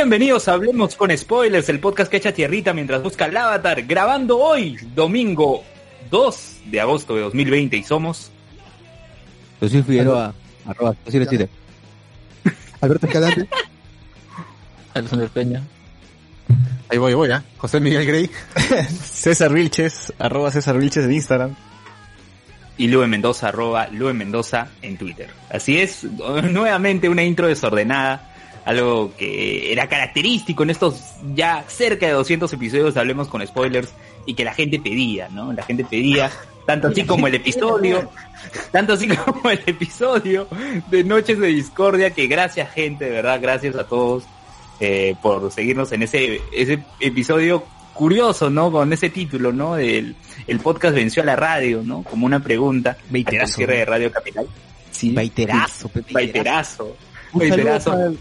Bienvenidos a Hablemos con Spoilers, el podcast que echa tierrita mientras busca el avatar, grabando hoy, domingo 2 de agosto de 2020 y somos... José Figueroa, arroba, Twitter. Alberto Escalante. Alexander Peña. Ahí voy, voy, ¿ah? José Miguel Grey. César Vilches, arroba César Vilches en Instagram. y Lue Mendoza, arroba Lue Mendoza en Twitter. Así es, nuevamente una intro desordenada, algo que era característico en estos ya cerca de 200 episodios Hablemos con Spoilers y que la gente pedía, ¿no? La gente pedía, tanto así como el episodio, tanto así como el episodio de Noches de Discordia, que gracias gente, de verdad, gracias a todos eh, por seguirnos en ese, ese episodio curioso, ¿no? Con ese título, ¿no? El, el podcast venció a la radio, ¿no? Como una pregunta. Veiterazo, al cierre de Radio Capital. Sí. Baiterazo. Baiterazo. Un saludo, Baiterazo. para el,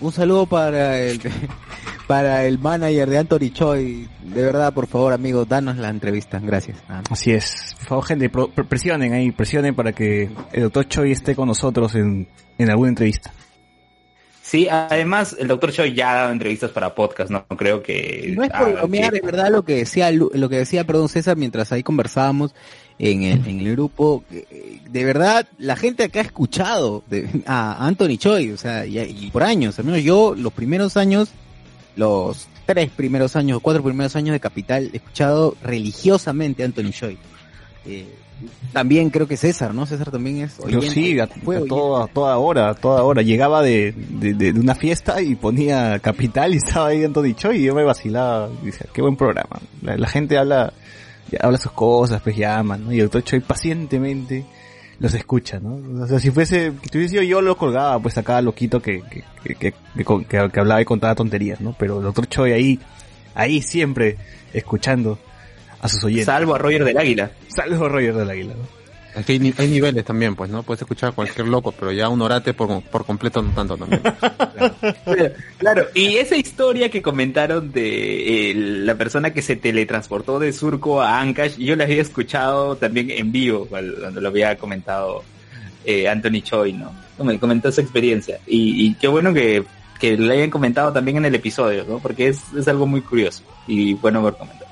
un saludo para el para el manager de Anthony Choi. De verdad, por favor, amigos, danos la entrevista. Gracias. Así es. Por favor, gente, pro- presionen ahí, presionen para que el doctor Choi esté con nosotros en, en alguna entrevista. Sí, además el doctor Choi ya ha dado entrevistas para podcast, ¿no? Creo que... No es por ah, bromear, que- es verdad lo que decía Lu- lo que decía, perdón, César, mientras ahí conversábamos en el, en el grupo. eh, De verdad, la gente acá ha escuchado de- a Anthony Choi, o sea, y, y por años, al menos yo, los primeros años, los tres primeros años, cuatro primeros años de Capital, he escuchado religiosamente a Anthony Choi. Eh, también creo que César, ¿no? César también es Yo oyente, sí, a, a toda, a toda hora, a toda hora. Llegaba de, de, de- una fiesta y ponía Capital y estaba ahí Anthony Choi y yo me vacilaba. Y decía, qué buen programa. La, la gente habla, habla sus cosas, pues llaman, ¿no? Y el doctor Choi pacientemente los escucha, ¿no? O sea, si fuese, que tuviese sido yo lo colgaba, pues acá loquito que, que, que, que, hablaba y contaba tonterías, ¿no? Pero el doctor Choi ahí, ahí siempre escuchando a sus oyentes. Salvo a Roger del Águila. Salvo Roger del Águila, ¿no? Es que hay, hay niveles también, pues, ¿no? Puedes escuchar a cualquier loco, pero ya un orate por, por completo no tanto también. Claro, y esa historia que comentaron de eh, la persona que se teletransportó de Surco a Ancash, yo la había escuchado también en vivo cuando lo había comentado eh, Anthony Choi, ¿no? Me comentó esa experiencia. Y, y qué bueno que, que lo hayan comentado también en el episodio, ¿no? Porque es, es algo muy curioso y bueno ver comentado.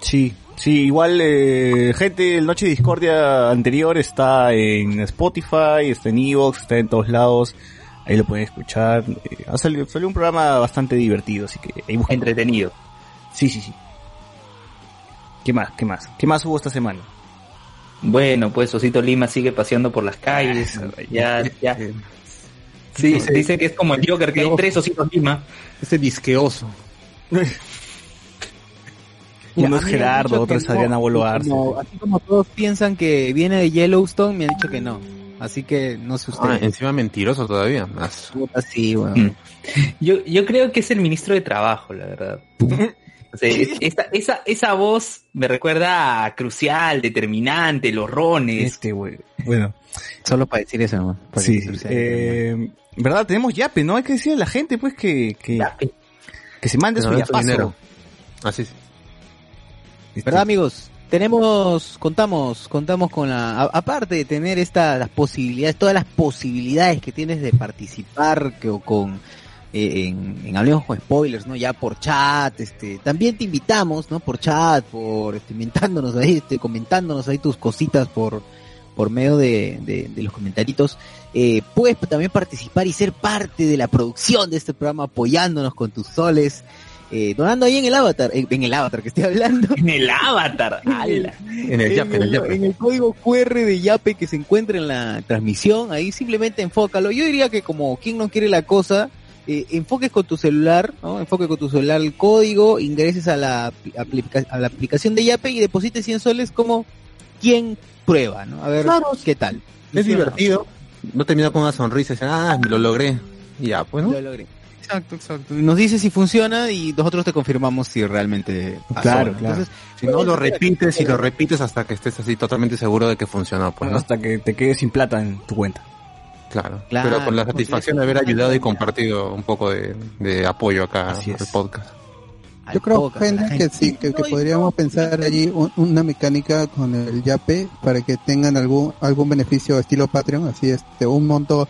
Sí, sí, igual, eh, gente, el Noche Discordia anterior está en Spotify, está en Evox, está en todos lados, ahí lo pueden escuchar. Eh, ha salido, salió un programa bastante divertido, así que ahí busquen. Entretenido. Sí, sí, sí. ¿Qué más? ¿Qué más? ¿Qué más hubo esta semana? Bueno, pues Osito Lima sigue paseando por las calles. Ya, ya. Sí, Ese- dice que es como el Joker, que hay tres Ositos Lima. Ese disqueoso. Uno es Gerardo, otro es Adriana no, Boluarte. como- Así como todos piensan que viene de Yellowstone, me han dicho que no. Así que no sé Ah, usted. encima mentiroso todavía. Más. Así, bueno. Mm. Yo, yo creo que es el ministro de Trabajo, la verdad. O sea, es- esa, esa, esa voz me recuerda a Crucial, Determinante, Los Rones. Este, güey. Bueno, Solo para decir eso, ¿no? Para sí, Eh, ¿Verdad? Tenemos yape, ¿no? Hay que decirle a la gente, pues, que, que, que se mande su no yapazo. dinero. Así es. ¿Verdad, amigos? Tenemos, contamos, contamos con la, aparte de tener estas las posibilidades, todas las posibilidades que tienes de participar que, o con, eh, en, en Hablemos con Spoilers, ¿no? Ya por chat, este, también te invitamos, ¿no? Por chat, por, este, inventándonos ahí, este, comentándonos ahí tus cositas por, por medio de, de, de los comentaritos, eh, puedes también participar y ser parte de la producción de este programa apoyándonos con tus soles, eh, donando ahí en el avatar, en, en el avatar que estoy hablando. En el avatar. ala. En el Yape, en el Yape. en el código QR de Yape que se encuentra en la transmisión, ahí simplemente enfócalo. Yo diría que como quien no quiere la cosa, eh, enfoques con tu celular, ¿no? Enfoque con tu celular el código, ingreses a la, apli- aplica- a la aplicación de Yape y deposites 100 soles como quien prueba, ¿no? A ver qué tal. Es divertido. No termina con una sonrisa y dice, ah, lo logré. Y ya, pues, ¿no? Lo logré. Exacto, exacto. Y nos dice si funciona y nosotros te confirmamos si realmente pasó. Claro, claro. Entonces, Si no, lo repites y lo repites hasta que estés así totalmente seguro de que funcionó, pues, ¿no? Hasta que te quedes sin plata en tu cuenta. Claro. Claro, Pero con la satisfacción de haber ayudado y compartido un poco de, de apoyo acá Así al es. podcast. Yo creo, gente, que sí, que, podríamos pensar allí un- una mecánica con el Yape para que tengan algún algún beneficio estilo Patreon, así este un monto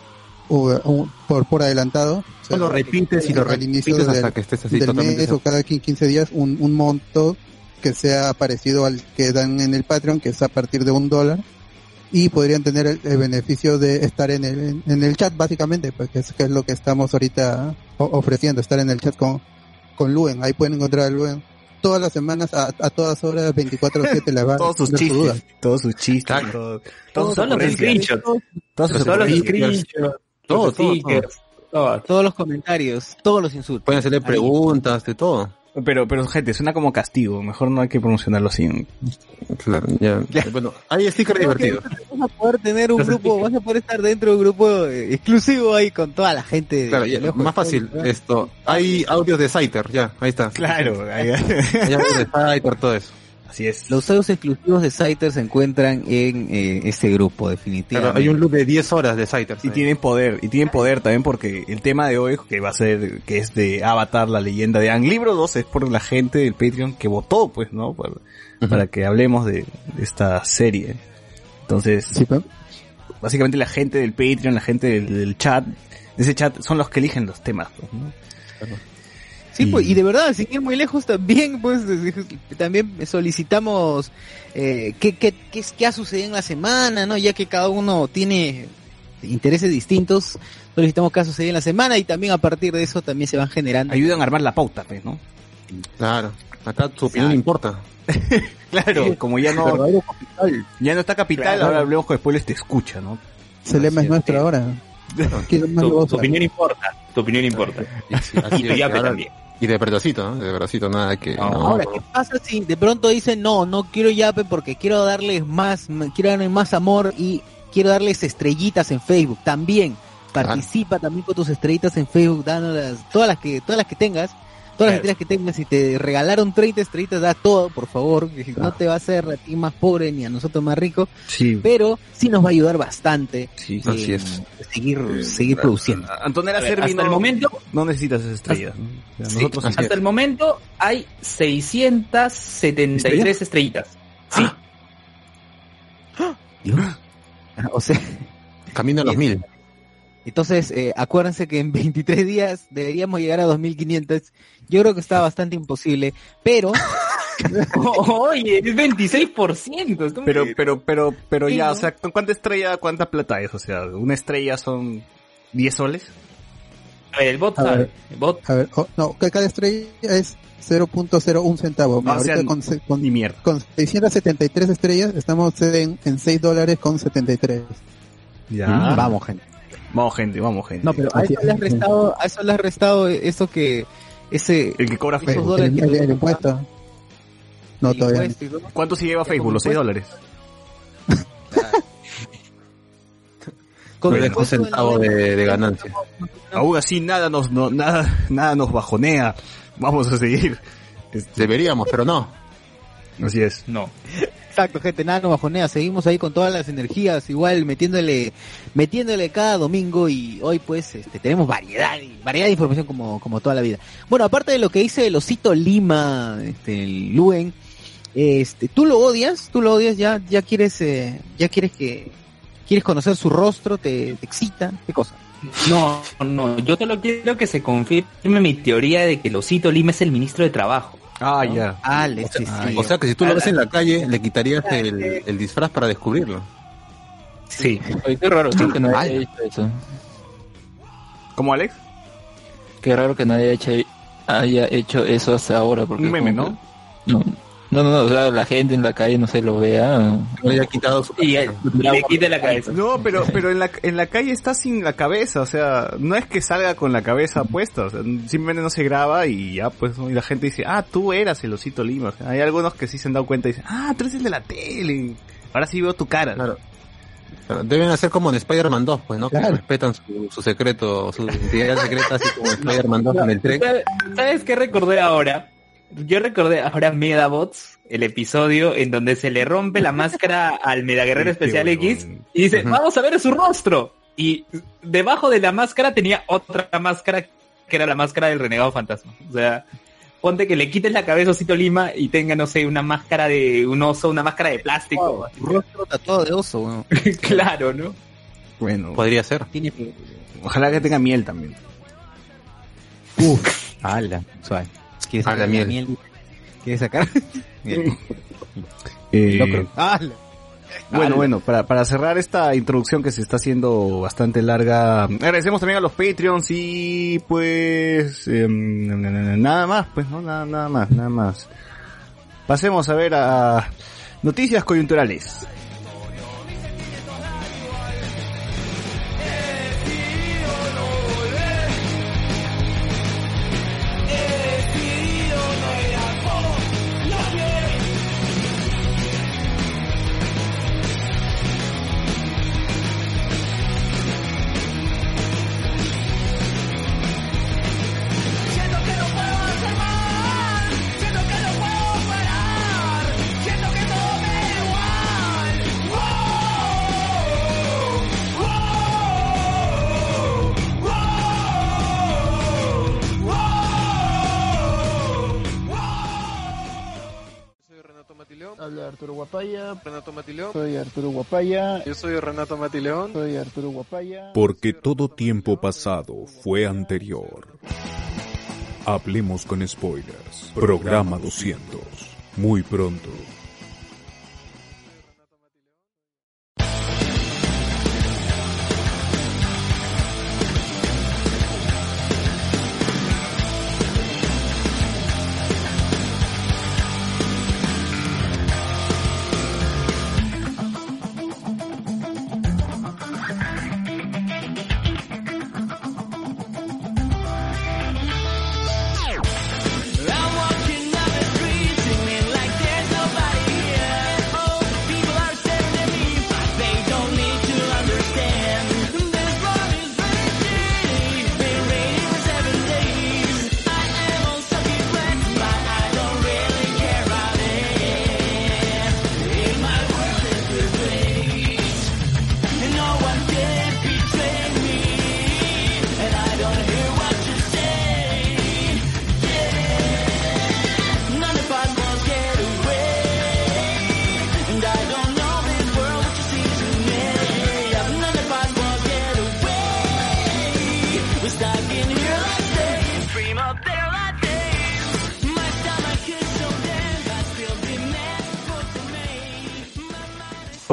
por por adelantado. O sea, lo repites y lo al inicio repites del- hasta que estés así del totalmente mes o cada quin- 15 días un, un monto que sea parecido al que dan en el Patreon, que es a partir de un dólar. Y podrían tener el, el beneficio de estar en el, en, en el chat, básicamente, porque es, que es lo que estamos ahorita ofreciendo, estar en el chat con, con Luen. Ahí pueden encontrar a Luen todas las semanas, a, a todas horas, 24-7, le va Todos sus sus chistes, todos sus chistes, Claro. todo- todas sus Todos ocurrencias. screenshots. Sus Todos los ocurrencias. screenshots. Todo, los todo, stickers, todo. Todos los comentarios, todos los insultos. Pueden hacerle Ahí. preguntas, de todo. Pero, pero gente, suena como castigo. Mejor no hay que promocionarlo sin. Claro, ya. Bueno, hay stickers divertidos. Vas a poder tener un grupo, vas a poder estar dentro de un grupo eh, exclusivo ahí con toda la gente. de- Claro, ya, más fácil. Esto, hay audios de Scyther, ya, ahí está. Claro, ahí- Hay audios de Scyther, todo eso. Así es. Los audios exclusivos de Scyther se encuentran en eh, este grupo, definitivamente. Claro, hay un loop de 10 horas de Scyther. Y tienen poder, y tienen poder también porque el tema de hoy, que va a ser, que es de Avatar, la leyenda de Ang, libro 2 es por la gente del Patreon que votó, pues, ¿no? Para, para que hablemos de, de esta serie. Entonces, Sí, básicamente la gente del Patreon, la gente del, del chat, de ese chat son los que eligen los temas, pues, ¿no? Sí, Y- pues, y de verdad, sin ir muy lejos también, pues, también solicitamos eh, qué, qué, qué, qué ha sucedido en la semana, ¿no? Ya que cada uno tiene intereses distintos, solicitamos qué ha sucedido en la semana y también a partir de eso también se van generando. Ayudan a armar la pauta, pues, ¿no? Claro. Acá tu opinión Exacto. importa. Claro, como ya no, ya no está capital, Claro. ahora hablemos con spoilers te escucha, ¿no? Ese lema es Sí, nuestro sí. ahora. ¿Quién más lo va a Tu, opinión importa. Tu opinión importa. Y, sí, así Y tu es, yape ahora- también. Y de verdacito, ¿no? De verdacito, nada que... No, no. Ahora, ¿qué pasa si de pronto dicen, no, no quiero Yape porque quiero darles más, quiero darles más amor y quiero darles estrellitas en Facebook? También, participa también con tus estrellitas en Facebook, dándolas, todas las que, todas las que tengas, todas las estrellas que tengas, si te regalaron 30 estrellitas, da todo, por favor, no te va a hacer a ti más pobre ni a nosotros más rico, Sí, pero sí nos va a ayudar bastante sí. en Así es. seguir, seguir produciendo. Antonella Servi hasta no, el momento, no necesitas esas estrellas. sea, Sí, nosotros hasta el momento hay 673 estrellitas. Sí. O sea, Camino a los mil. Entonces, eh, acuérdense que en 23 días deberíamos llegar a 2500. Yo creo que está bastante imposible, pero Oye, es 26%. está muy Pero, pero, pero, pero Sí, ya, ¿no? o sea, ¿cu- ¿cuánta estrella, cuánta plata es? O sea, ¿una estrella son 10 soles? A ver, el bot A sabe. ver. El bot A ver, oh, no, que cada estrella es 0.01 centavo. Ah, o Ahorita sea, con, con, Ni mierda. con 673 estrellas estamos en, en 6 dólares con 73. Ya. Mm, vamos, gente. Vamos, gente, vamos, gente. No, pero a eso le has es. restado, a eso le has restado eso que ese El que cobra Facebook. dólares El, el- el impuesto. No, el todavía no. impuesto todo. ¿Cuánto se lleva Facebook? ¿Los 6 dólares? Con No centavo de, de ganancia. No. Aún así, nada nos, no, nada, nada nos bajonea. Vamos a seguir. Este, Deberíamos, pero no. Así es. no. Exacto, gente, nada, no bajonea. Seguimos ahí con todas las energías, igual metiéndole, metiéndole cada domingo y hoy pues este, tenemos variedad, y- variedad de información como, como toda la vida. Bueno, aparte de lo que dice el osito Lima, este, el Luen, este, tú lo odias, tú lo odias, ya, ya quieres, eh, ya quieres que, quieres conocer su rostro, te, te excita, qué cosa. No, no, yo solo quiero que se confirme mi teoría de que el osito Lima es el ministro de Trabajo. Ah, ¿No? ya. Ah, sí, sí. O sea que si tú lo ves en la calle, le quitarías el, el disfraz para descubrirlo. Sí. Oye, qué raro sí, que nadie Ay. haya hecho eso. ¿Cómo, Alex? Qué raro que nadie haya hecho, haya hecho eso hasta ahora. Porque Un meme, ¿no? que- No, no, no, no, o sea, la gente en la calle no se lo vea. No le haya quitado su... Y, le quite la cabeza. No, pero, pero en la, en la calle está sin la cabeza, o sea, no es que salga con la cabeza puesta, o sea, simplemente no se graba y ya, pues, y la gente dice, ah, tú eras el osito Lima. O sea, hay algunos que sí se han dado cuenta y dicen, ah, tú eres el de la tele. Ahora sí veo tu cara. Claro. Deben hacer como en Spider-Man 2, pues, ¿no? Que Claro. respetan su, su secreto, su identidad secreta, así como en Spider-Man 2 en el tren. ¿Sabes- ¿Sabes qué recordé ahora? Yo recordé ahora Medabots, el episodio en donde se le rompe la máscara al Meda Guerrero Este Especial. X y dice, vamos a ver su rostro. Y debajo de la máscara tenía otra máscara que era la máscara del renegado fantasma. O sea, ponte que le quites la cabeza a Osito Lima y tenga, no sé, una máscara de un oso, una máscara de plástico. Rostro tatuado de oso, claro, ¿no? Bueno, Podría ser. Tiene ojalá que tenga miel también. Uf, ala, suave. ¿Quieres sacar miel. ¿Quieres sacar? miel. Eh, Locro. Ala. Bueno, Ala. bueno, para, para cerrar esta introducción que se está haciendo bastante larga, agradecemos también a los Patreons y pues em, nada más, pues no, nada, nada más, nada más. Pasemos a ver a noticias coyunturales. Renato Matileón. Soy Arturo Guapaya. Yo soy Renato Matileón. Soy Arturo Guapaya. Porque todo tiempo pasado fue anterior. Hablemos con spoilers. Programa 200. Muy pronto.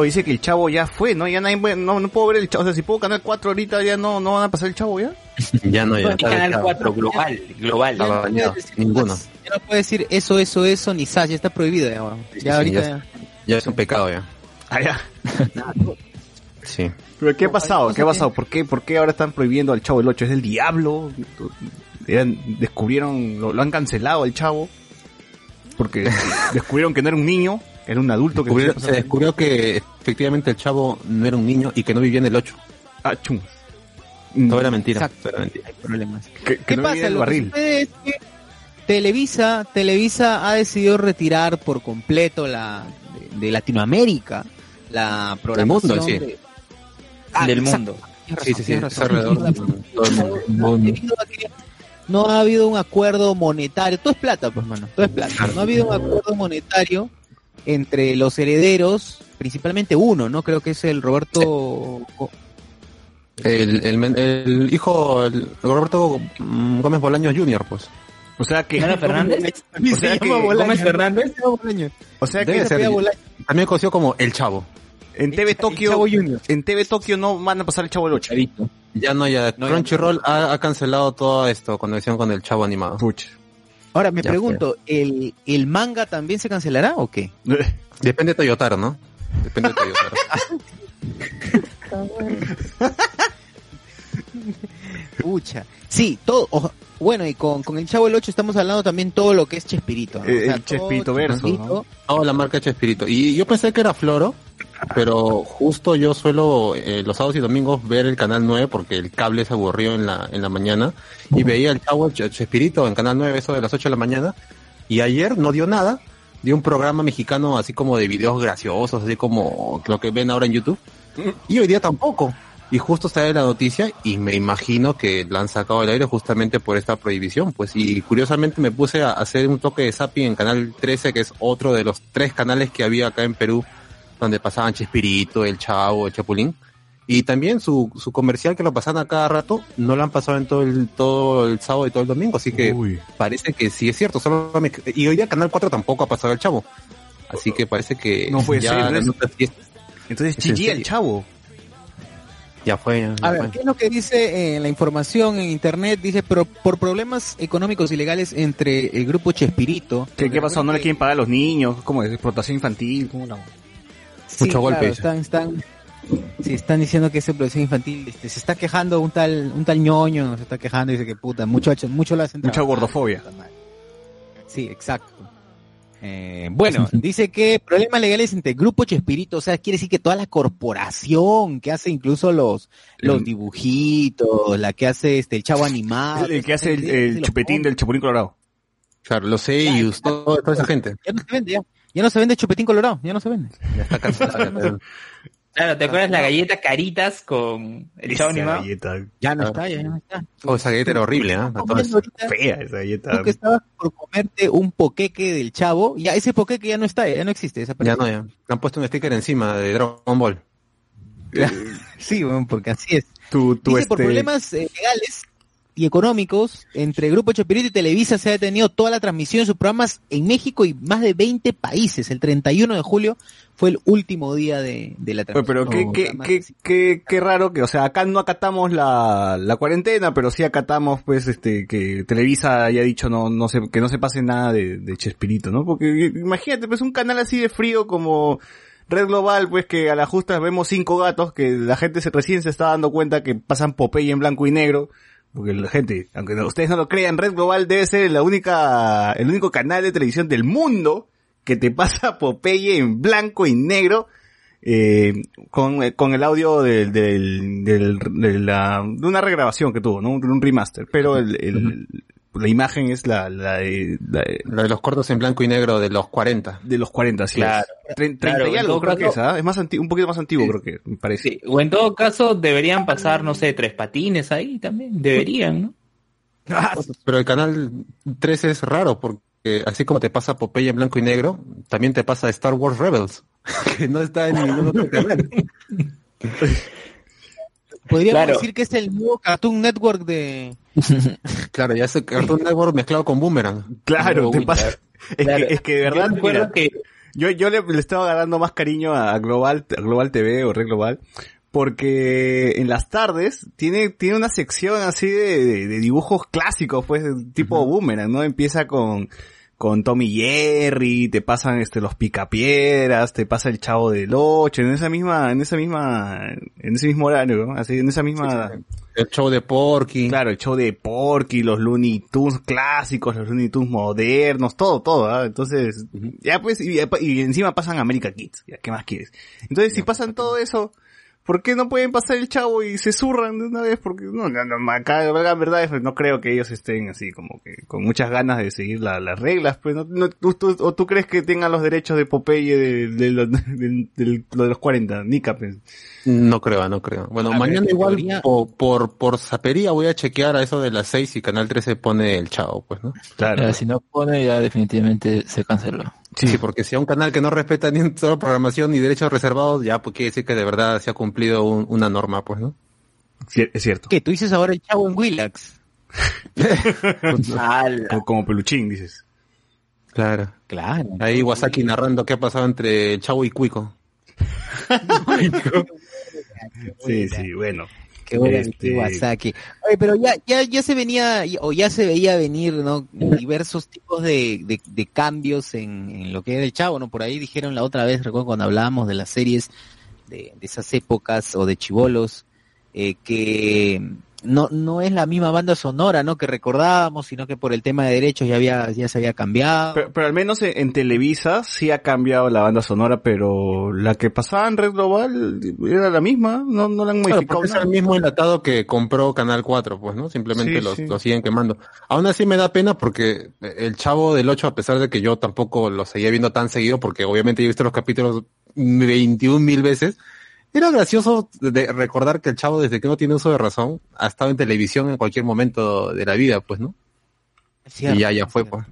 O dice que el chavo ya fue, ¿no? Ya nadie, no, no puedo ver el chavo, o sea, si puedo Canal 4 ahorita ya no, no van a pasar el chavo ya. Ya no, ya. Canal 4, global, global. Ya no bañado. puedes decir Ninguno. Ya no puede decir eso, eso, eso, ni Sash, ya está prohibido ya. Sí, Ya sí, ahorita ya ya. Ya es un pecado ya. Ah, ya. Sí. ¿Pero qué ha pasado? hay ¿Qué ha pasado? ¿Por qué, ¿Por qué ahora están prohibiendo al chavo el 8? ¿Es del diablo? Eran- descubrieron, lo, lo han cancelado al chavo. Porque descubrieron que no era un niño, era un adulto que Descubrió- se descubrió que efectivamente el chavo no era un niño y que no vivía en el 8. Ah, chum. Todo era mentira. Exacto. era mentira. Hay problemas. Que, que ¿Qué no pasa? en el Lo que barril. sucede es que Televisa, Televisa ha decidido retirar por completo la de, de Latinoamérica la programación mundo, sí. de- Ah, del mundo. Sí, sí, sí. que No ha habido un acuerdo monetario, todo es plata, pues mano, todo es plata. No ha habido un acuerdo monetario entre los herederos, principalmente uno, ¿no? Creo que es el Roberto El, el, el hijo, el Roberto Gómez Bolaños Jr., pues. O sea que, ¿Nana Fernández? o sea que, ¿Gómez Fernández? o sea que ser. También conocido como El Chavo. en TV Tokio, en TV Tokio no van a pasar el chavo el 8. Ya no, ya. Crunchyroll ha, ha cancelado todo esto, conexión con El Chavo animado. Pucha. Ahora me Ya pregunto, ¿el, ¿el manga también se cancelará o qué? Depende de Toyotaro, ¿no? Depende de Toyotaro. Pucha. Sí, todo. bueno, y con, con el Chavo el 8 estamos hablando también todo lo que es Chespirito. ¿no? Eh, el todo Chespirito verso. No, la marca Chespirito. Y yo pensé que era Floro, pero justo yo suelo eh, los sábados y domingos ver el canal 9 porque el cable se aburrió en la, en la mañana y veía el Chavo Ch- Chespirito en canal 9 eso de las 8 de la mañana y ayer no dio nada, dio un programa mexicano así como de videos graciosos, así como lo que ven ahora en YouTube y hoy día tampoco. Y justo sale la noticia y me imagino que la han sacado del aire justamente por esta prohibición. Pues y curiosamente me puse a hacer un toque de zapping en Canal 13, que es otro de los tres canales que había acá en Perú, donde pasaban Chespirito, El Chavo, El Chapulín. Y también su, su comercial que lo pasan a cada rato, no lo han pasado en todo el, todo el sábado y todo el domingo. Así que Uy. parece que sí es cierto. Solo me- y hoy día Canal 4 tampoco ha pasado El Chavo. Así que parece que No puede ya ser, Entonces, ¿Es en GG el chavo. ya fue. ya A ver, fue. ¿qué es lo que dice en la información en internet? Dice, pero por problemas económicos y legales entre el grupo Chespirito. ¿Qué, qué pasó? ¿No le quieren pagar a los niños? ¿Cómo es? ¿Explotación infantil? ¿Cómo la... Sí, Mucho golpe, claro, están, están, sí, están diciendo que es explotación infantil. Este, se está quejando un tal, un tal ñoño, se está quejando y dice que puta, mucho, mucho lo hacen Mucha gordofobia. Sí, exacto. Eh, bueno, dice que problemas legales entre Grupo Chespirito, o sea, quiere decir que toda la corporación que hace incluso los, los dibujitos, la que hace este el chavo animado. El, el que hace el, chupetín del chapulín colorado. Claro, los seiyus, todo, toda esa gente. Ya no se vende, ya. Ya no se vende chupetín colorado, ya no se vende. Ya está cansada. Claro, ¿te acuerdas la galleta Caritas con el chavo animado? galleta Ya no Ah. está, ya no está. oh, esa galleta era horrible, ahorita, fea, esa galleta. Tú que estabas por comerte un poqueque del chavo, ya ese poqueque ya no está, ya no existe. Esa Ya no, ya. Le han puesto un sticker encima de Dragon Ball. Sí, bueno, porque así es. Tu, tu Dice, por este- problemas eh, legales y económicos, entre Grupo Chespirito y Televisa se ha detenido toda la transmisión de sus programas en México y más de 20 países. El 31 de julio fue el último día de, de la transmisión. pero qué, qué, programas qué, qué, qué raro que, o sea, acá no acatamos la, la cuarentena, pero sí acatamos, pues, este, que Televisa haya dicho no, no se, que no se pase nada de, de Chespirito, ¿no? Porque imagínate, pues, un canal así de frío como Red Global, pues, que a la justa vemos cinco gatos, que la gente se, recién se está dando cuenta que pasan Popeye en blanco y negro, porque la gente, aunque ustedes no lo crean, Red Global debe ser la única, el único canal de televisión del mundo que te pasa Popeye en blanco y negro, eh, con, eh, con el audio del, del, del- de, la, de una regrabación que tuvo, ¿no? Un, remaster, pero el- la imagen es la, la, de, la de- Lo de los cortos en blanco y negro de los 40. de los 40, sí. Claro. es. Tre- 30 Claro, y algo creo que es, ¿ah? Es más antiguo, un poquito más antiguo creo que, me parece. Sí, o en todo caso deberían pasar, no sé, tres patines ahí también. Deberían, ¿no? Pero el canal 13 es raro porque así como te pasa Popeye en blanco y negro, también te pasa Star Wars Rebels, que no está en ningún otro canal. Podríamos Claro. decir que es el nuevo Cartoon Network de... Claro, ya es el Cartoon Network mezclado con Boomerang. Claro, Uy, te pasa. Es, Claro. que, es que de Yo verdad, recuerdo mira, que Yo, yo le, le estaba agarrando más cariño a Global, a Global TV o Red Global, porque en las tardes tiene, tiene una sección así de, de- de dibujos clásicos, pues, tipo boomerang, ¿no? Empieza con, con Tommy Jerry, te pasan este los picapiedras, te pasa el chavo del ocho, en esa misma, en esa misma, en ese mismo horario, ¿no? Así, en esa misma, El show de Porky. Claro, el show de Porky, los Looney Tunes clásicos, los Looney Tunes modernos, todo, todo, ¿ah? Entonces, ya pues, y, y encima pasan America Kids, ya, ¿qué más quieres? Entonces, si pasan todo eso, ¿por qué no pueden pasar el chavo y se zurran de una vez? Porque, no, no, no, acá, la verdad, es, no creo que ellos estén así, como que, con muchas ganas de seguir la- las reglas, pues, no, no, tú, tú- o tú crees que tengan los derechos de Popeye de, de, lo- de- de lo de los 40, Nica, pues. No creo, no creo. Bueno, A mañana igual teoría- por, por, por sapería voy a chequear a eso de las 6 y Canal 13 pone el chavo, pues, ¿no? Claro. Si no pone, ya definitivamente se canceló. Sí. porque si a un canal que no respeta ni un solo programación ni derechos reservados, ya pues quiere decir que de verdad se ha cumplido un- una norma, pues, ¿no? Cier- Es cierto. ¿Qué? ¿Tú dices ahora el chavo en Willax? Como, como peluchín, dices. Claro. Claro. Ahí Wasaki narrando qué ha pasado entre el chavo y Cuico. Sí, sí, bueno. Qué buena Este- Iwasaki. Oye, pero ya, ya, ya se venía, o ya se veía venir, ¿no? Diversos tipos de, de, de cambios en, en lo que era el chavo, ¿no? Por ahí dijeron la otra vez, recuerdo cuando hablábamos de las series de, de esas épocas o de chivolos, eh, que no, no es la misma banda sonora, ¿no? Que recordábamos, sino que por el tema de derechos ya había, ya se había cambiado. Pero, pero al menos en, en Televisa sí ha cambiado la banda sonora, pero la que pasaba en Red Global era la misma, no, no la han Claro, modificado. porque es el mismo enlatado que compró Canal 4, pues, ¿no? Simplemente Sí, los, sí. lo siguen quemando. Aún así me da pena porque el Chavo del 8, a pesar de que yo tampoco lo seguía viendo tan seguido, porque obviamente yo he visto los capítulos 21 mil veces, era gracioso de recordar que el Chavo, desde que no tiene uso de razón, ha estado en televisión en cualquier momento de la vida, pues, ¿no? Cierto. y ya, ya fue, pues.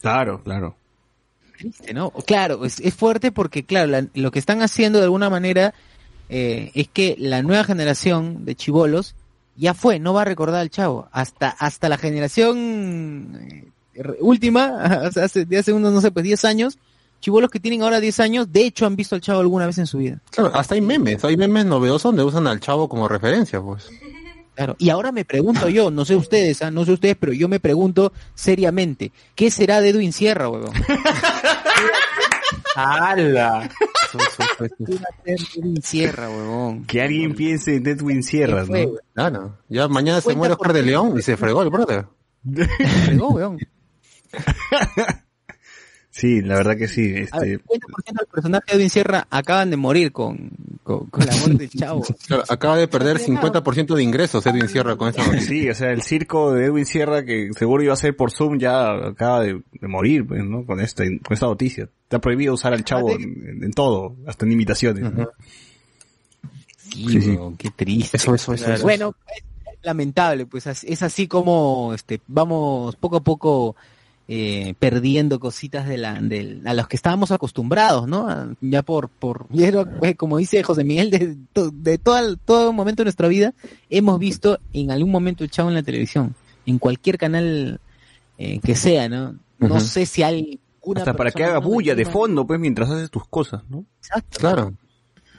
Claro, claro. triste, ¿no? Claro, es, es fuerte porque, claro, la- lo que están haciendo de alguna manera eh, es que la nueva generación de chivolos ya fue, no va a recordar al chavo. Hasta, hasta la generación eh, última, o sea, hace, de hace unos, no sé, pues 10 años, chivolos que tienen ahora 10 años, de hecho han visto al chavo alguna vez en su vida. Claro, hasta hay memes, hay memes novedosos donde usan al Chavo como referencia, pues. Claro. Y ahora me pregunto yo, no sé ustedes, ah, no sé ustedes, pero yo me pregunto seriamente, ¿qué será de Edwin Sierra, huevón? ¡Hala! ¿Qué va a ser Edwin Sierra, huevón? Que alguien piense en Edwin Sierra, ¿Qué fue, ¿no? ya mañana se muere por Oscar de. León y se fregó el brother. Fregó, huevón. Sí, la verdad que sí. A ver, Este, 50% del personaje de Edwin Sierra acaban de morir con, con, con la muerte del chavo. Claro, acaba de perder 50% de ingresos Edwin Sierra con esa noticia. sí, o sea, el circo de Edwin Sierra que seguro iba a ser por Zoom ya acaba de, de morir, pues, ¿no? Con esta, con esta noticia. Está prohibido usar al chavo en, en todo, hasta en imitaciones. ¿no? Sí, Sí, qué triste. Eso, eso, eso. eso. Bueno, es lamentable, pues es así como este vamos poco a poco eh, perdiendo cositas de la, del- a los que estábamos acostumbrados, ¿no? Ya por, por, pues, como dice José Miguel, de, de todo, el- todo momento de nuestra vida, hemos visto en algún momento el chavo en la televisión, en cualquier canal eh, que sea, ¿no? No sé si hay una Hasta para que haga bulla de fondo, pues, mientras haces tus cosas, ¿no? Exacto. Claro.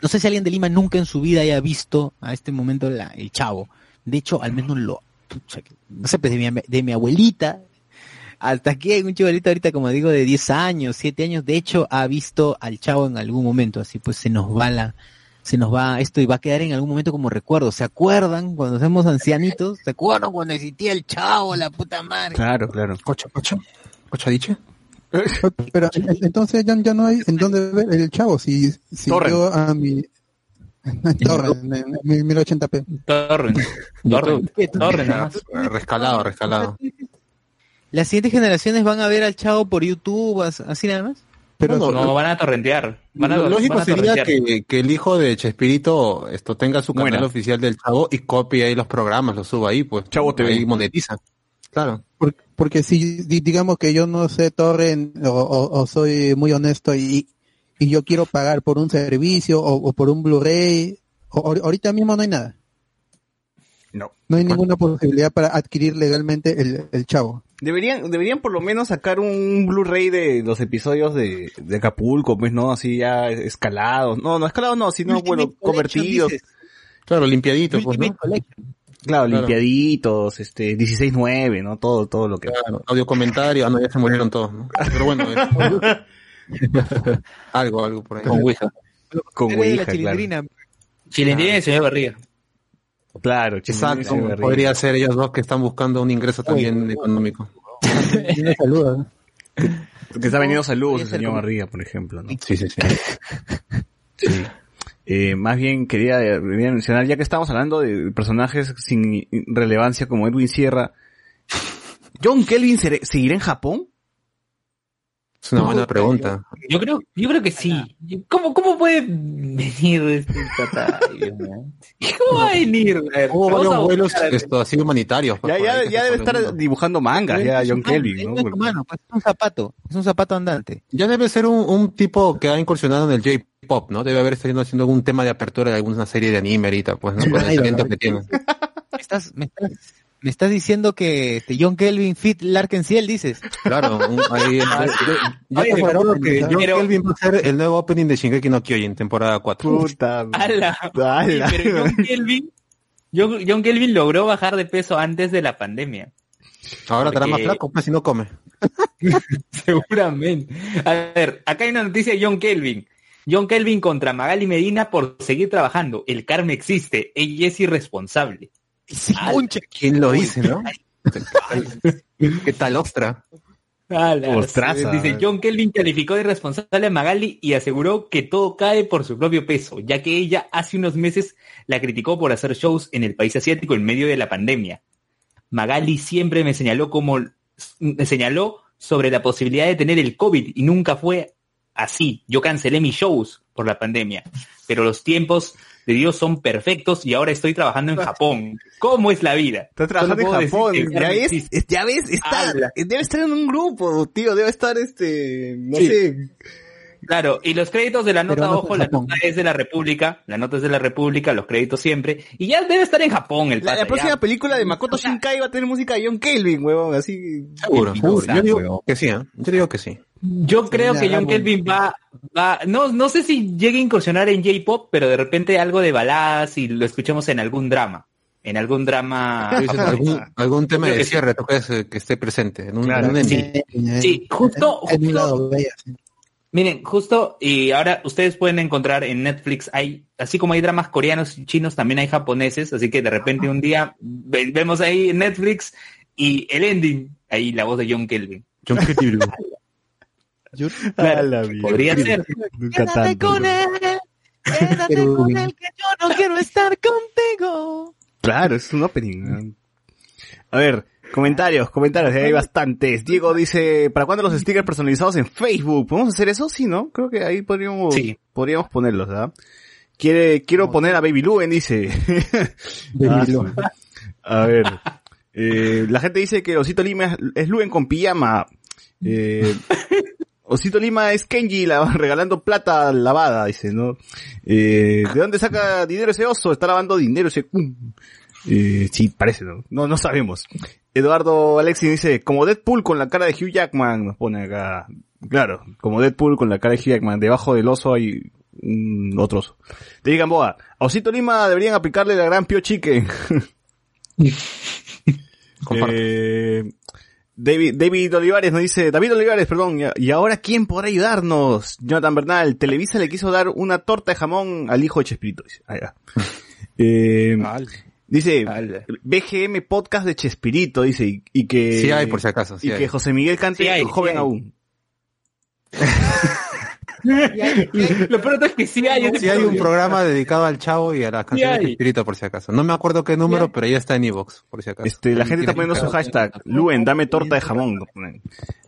No sé si alguien de Lima nunca en su vida haya visto a este momento la- el chavo. De hecho, al menos lo, pucha, no sé, pues de mi, de mi abuelita, hasta aquí hay un chivalito ahorita, como digo, de 10 años, 7 años, de hecho, ha visto al chavo en algún momento, así pues se nos va la, se nos va esto y va a quedar en algún momento como recuerdo. ¿Se acuerdan cuando somos ancianitos? ¿Se acuerdan cuando existía el chavo, la puta madre? Claro, claro. Cocha, cocha. Cocha dicho. Pero en- entonces ya, ya no hay en dónde ver el chavo. Si, si yo a mi... Torrent, en, en 1080p. Torrent. Torrent. Torrent, nada más. Rescalado, rescalado. Las siguientes generaciones van a ver al chavo por YouTube, as- así nada más. Pero No, No, van a torrentear. Van a, Lo lógico van a sería que, que el hijo de Chespirito esto tenga su canal oficial del Chavo y copie ahí los programas, los suba ahí, pues. Chavo TV. Ahí monetiza. Claro. Por- porque si di- digamos que yo no sé torrent o, o- o soy muy honesto y, y yo quiero pagar por un servicio o, o por un Blu-ray, ahorita mismo no hay nada. No. No hay ninguna posibilidad para adquirir legalmente el, el chavo. Deberían, deberían por lo menos sacar un Blu-ray de los episodios de, de Acapulco, pues, ¿no? Así ya escalados. No, no escalados no, sino, bueno, Ultimate convertidos. dices. Claro, limpiadito, pues, ¿no? Claro, Claro. limpiaditos, este, 16.9, ¿no? Todo, todo lo que... Claro, audio comentario, ah no, ya se murieron todos, ¿no? Pero bueno, algo, algo por ahí. Con Ouija. Con Ouija, claro. chilindrina. Chilindrina y el señor Barriga. Claro, Exacto, podría ser ellos dos que están buscando un ingreso también económico. Un saludo. Que está vendiendo saludos el señor como- Barriga, por ejemplo, ¿no? Sí, sí, sí. Sí. Eh, más bien quería, eh, quería mencionar, ya que estamos hablando de personajes sin relevancia como Edwin Sierra, ¿John Kelvin seguirá en Japón? Es una buena pregunta. Yo creo, yo creo que sí. ¿Cómo, cómo puede venir este tata? Dios mío? ¿Cómo va a venir? Hubo varios vuelos esto, así humanitarios. pues, Ya, ya, ya debe estar dibujando mangas, ya John Kelvin, Él ¿no? humano, pues, es un zapato, es un zapato andante. Ya debe ser un, un tipo que ha incursionado en el J-pop, ¿no? Debe haber estado haciendo algún tema de apertura de alguna serie de anime ahorita, pues, ¿no? Por el talento que tiene. Me estás, me estás, me estás diciendo que este, John Kelvin fit Larkin Ciel, dices. Claro, un- ahí, yo, yo Oye, te aseguro pero- que John pero- Kelvin va a ser el nuevo opening de Shingeki no Kyojin, temporada 4. Puta. ¡Hala! ¡Hala! Pero John Kelvin John, John Kelvin logró bajar de peso antes de la pandemia. Ahora estará más flaco, pues si no come. Seguramente. A ver, acá hay una noticia de John Kelvin. John Kelvin contra Magali Medina por seguir trabajando. El karma existe. Ella es irresponsable. ¿Quién lo dice, no? ¿Qué tal, ostra? Ostraza. Dice, John Kelvin calificó de irresponsable a Magali y aseguró que todo cae por su propio peso, ya que ella hace unos meses la criticó por hacer shows en el país asiático en medio de la pandemia. Magali siempre me señaló como me señaló sobre la posibilidad de tener el COVID y nunca fue así. Yo cancelé mis shows por la pandemia, pero los tiempos de Dios son perfectos y ahora estoy trabajando en Japón. ¿Cómo es la vida? Está trabajando en Japón. Ya ves, ya ves, está, debe estar en un grupo, tío, debe estar este, no Sí. sé. Claro, y los créditos de la nota, no ojo, la nota es de la República, la nota es de la República, los créditos siempre, y ya debe estar en Japón el La, la próxima ya. película de Makoto Shinkai va a tener música de John Kelvin, huevón, así. Seguro, seguro. Yo huevón. digo que sí, ¿eh? Yo digo que sí. Yo creo que John Kelvin va, va, no, no sé si llegue a incursionar en J-pop, pero de repente algo de baladas y lo escuchemos en algún drama, en algún drama. Algún, algún tema de que sí. cierre, eh, que esté presente en un, Claro. en un ending. Sí, justo- justo- sí. Miren, justo, y ahora ustedes pueden encontrar en Netflix, hay, así como hay dramas coreanos y chinos, también hay japoneses, así que de repente un día ve- vemos ahí en Netflix y el ending, ahí la voz de John Kelvin. John Kelvin. Claro, A la mierda. podría ser. Nunca tanto. Quédate Pero- con él que yo no quiero estar contigo. Claro, es un opening. A ver, comentarios, comentarios, hay bastantes. Diego dice, ¿para cuándo los stickers personalizados en Facebook? ¿Podemos hacer eso? Sí, ¿no? Creo que ahí podríamos, Sí. podríamos ponerlos, ¿ah? Quiere, quiero poner a Baby Luen, dice. Ah, su- a ver. Eh, la gente dice que Osito Lima es, es Luen con pijama. Eh, Osito Lima es Kenji la- regalando plata lavada, dice, ¿no? Eh, ¿De dónde saca dinero ese oso? Está lavando dinero ese... Eh, sí, parece, ¿no? No, no sabemos. Eduardo Alexi dice, como Deadpool con la cara de Hugh Jackman, nos pone acá. Claro, como Deadpool con la cara de Hugh Jackman. Debajo del oso hay un otro oso. Te digan, Boa, a Osito Lima deberían aplicarle la gran Pio Chicken. Eh, David, David Olivares nos dice, David Olivares, perdón, y- ahora quién podrá ayudarnos? Jonathan Bernal, Televisa le quiso dar una torta de jamón al hijo de Chespirito. dice. Ah, ya. Eh, dice. BGM podcast de Chespirito, dice, y, y que... Sí hay, por si acaso. Sí y hay. que José Miguel Cante Sí hay, joven sí aún. Lo peor es que sí hay, Sí hay un programa. dedicado al chavo y a las canciones de espíritu por si acaso. No me acuerdo qué número, pero ya está en Evox, por si acaso. Este, la gente está poniendo su hashtag, Luen, dame torta de jamón.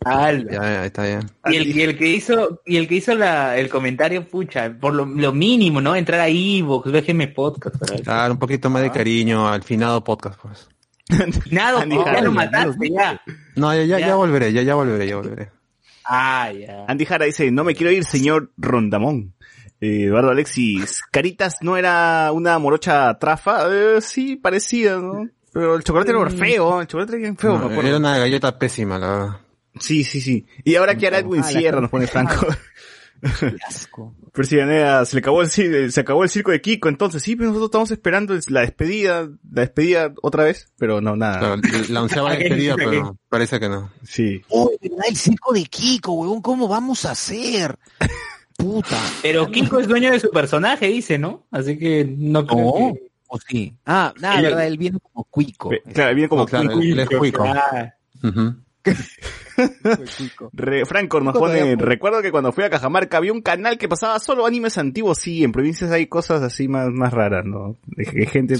Ya, ya, está ya. Y el, y el que hizo, y el que hizo la, el comentario, pucha, por lo, lo mínimo, ¿no? Entrar a Evox, déjeme podcast. Dar un poquito más de cariño al finado podcast, pues. Nada, ya lo mataste, ya. No, ya, ya, Ya. ya volveré, ya, ya volveré, ya volveré. Ah, ya. Andy Jara dice, no me quiero ir, señor Rondamón. Eh, Eduardo Alexis, Caritas no era una morocha trafa, Eh, sí, parecida, ¿no? Pero el chocolate era feo, el chocolate era bien feo, No, me era una galleta pésima, la verdad. Sí, sí, sí. Y ahora que hará Edwin Ah, Sierra, nos pone Franco. Qué asco. Pero sí, Anea, se le acabó el, cir- se acabó el circo de Kiko, entonces sí, pero nosotros estamos esperando la despedida, la despedida otra vez, pero no, nada. Claro, la onceava despedida, pero parece que no. Sí. Oh, ¿verdad? El circo de Kiko, huevón, ¿cómo vamos a hacer? Puta. Pero Kiko es dueño de su personaje, dice, ¿no? Así que no creo No. que... ¿O sí? Ah, nada, Ella- verdad, él viene como cuico. Claro, viene como No, claro, él es cuico. Ah, Ujú. Re- Franco nos pone, pues. recuerdo que cuando fui a Cajamarca había un canal que pasaba solo animes antiguos, sí, en provincias hay cosas así más, más raras, ¿no? Que gente,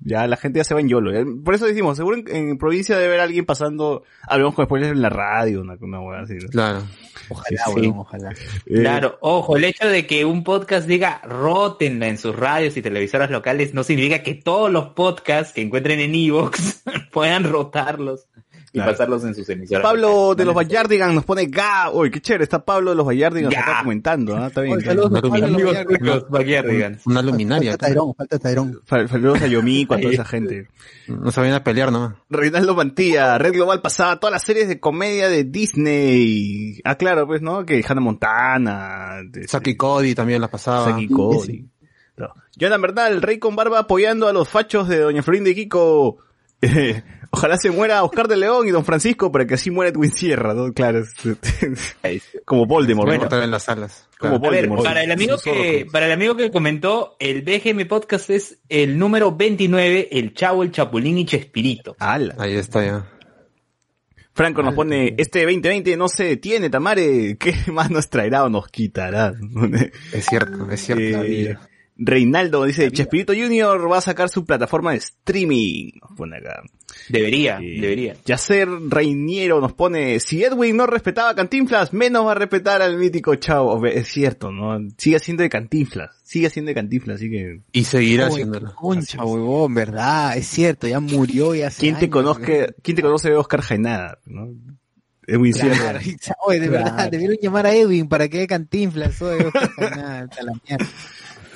ya la gente ya se va en YOLO. Eh, Por eso decimos, seguro en, en provincia debe haber alguien pasando, hablamos con spoilers en la radio, una, una hueá así. ¿no? Claro. Ojalá, Sí. huevón, ojalá. Eh, Claro, ojo, el hecho de que un podcast diga rótenla en sus radios y televisoras locales no significa que todos los podcasts que encuentren en Evox puedan rotarlos y Claro. pasarlos en sus emisoras. Pablo de los locales. Bayardigan nos pone ga, uy, qué chévere, está Pablo de los Bayardigan Ya. acá comentando, ¿ah? Está bien. Oye, saludos a tuyos, Backyardigans. Una luminaria. Falta Tairón, falta Tairón. Saludos a Yomiko, a toda esa gente. No se vayan a pelear nomás. Reinaldo Mantilla, Red Global pasaba todas las series de comedia de Disney. Ah, claro, pues, ¿no? Que Hannah Montana, de- Saki Cody también la pasaba. Saki Cody. No. Jonathan Bernal, el rey con barba apoyando a los fachos de Doña Florinda y Kiko. Eh, ojalá se muera Oscar de León y Don Francisco para que así muera Edwin Sierra, ¿no? Claro. como Voldemort, Bueno, ¿no? En las salas. Como A ver, Voldemort. para el amigo que, para el amigo que comentó, el BGM Podcast es el número 29, el Chavo, el Chapulín y Chespirito. Ala. Ahí está ya. Franco nos pone, este 2020 no se detiene, Tamare, ¿qué más nos traerá o nos quitará? Es cierto, es cierto. la Eh, vida. Reinaldo dice, Chespirito Junior va a sacar su plataforma de streaming. Nos pone acá. Debería, Eh, debería. Yacer Reiniero nos pone, si Edwin no respetaba a Cantinflas, menos va a respetar al mítico Chavo. Es cierto, ¿no? Sigue siendo de Cantinflas. Sigue siendo de Cantinflas, así que... Y seguirá Uy, haciéndolo. Concha, huevón, verdad, es cierto, ya murió y hace ¿Quién te años, conozca, quién te conoce de Oscar Jaenada? ¿no? Edwin Claro, Sierra. oye, de Claro. verdad, debieron llamar a Edwin para que dé cantinflas, oye, nada, hasta la mierda.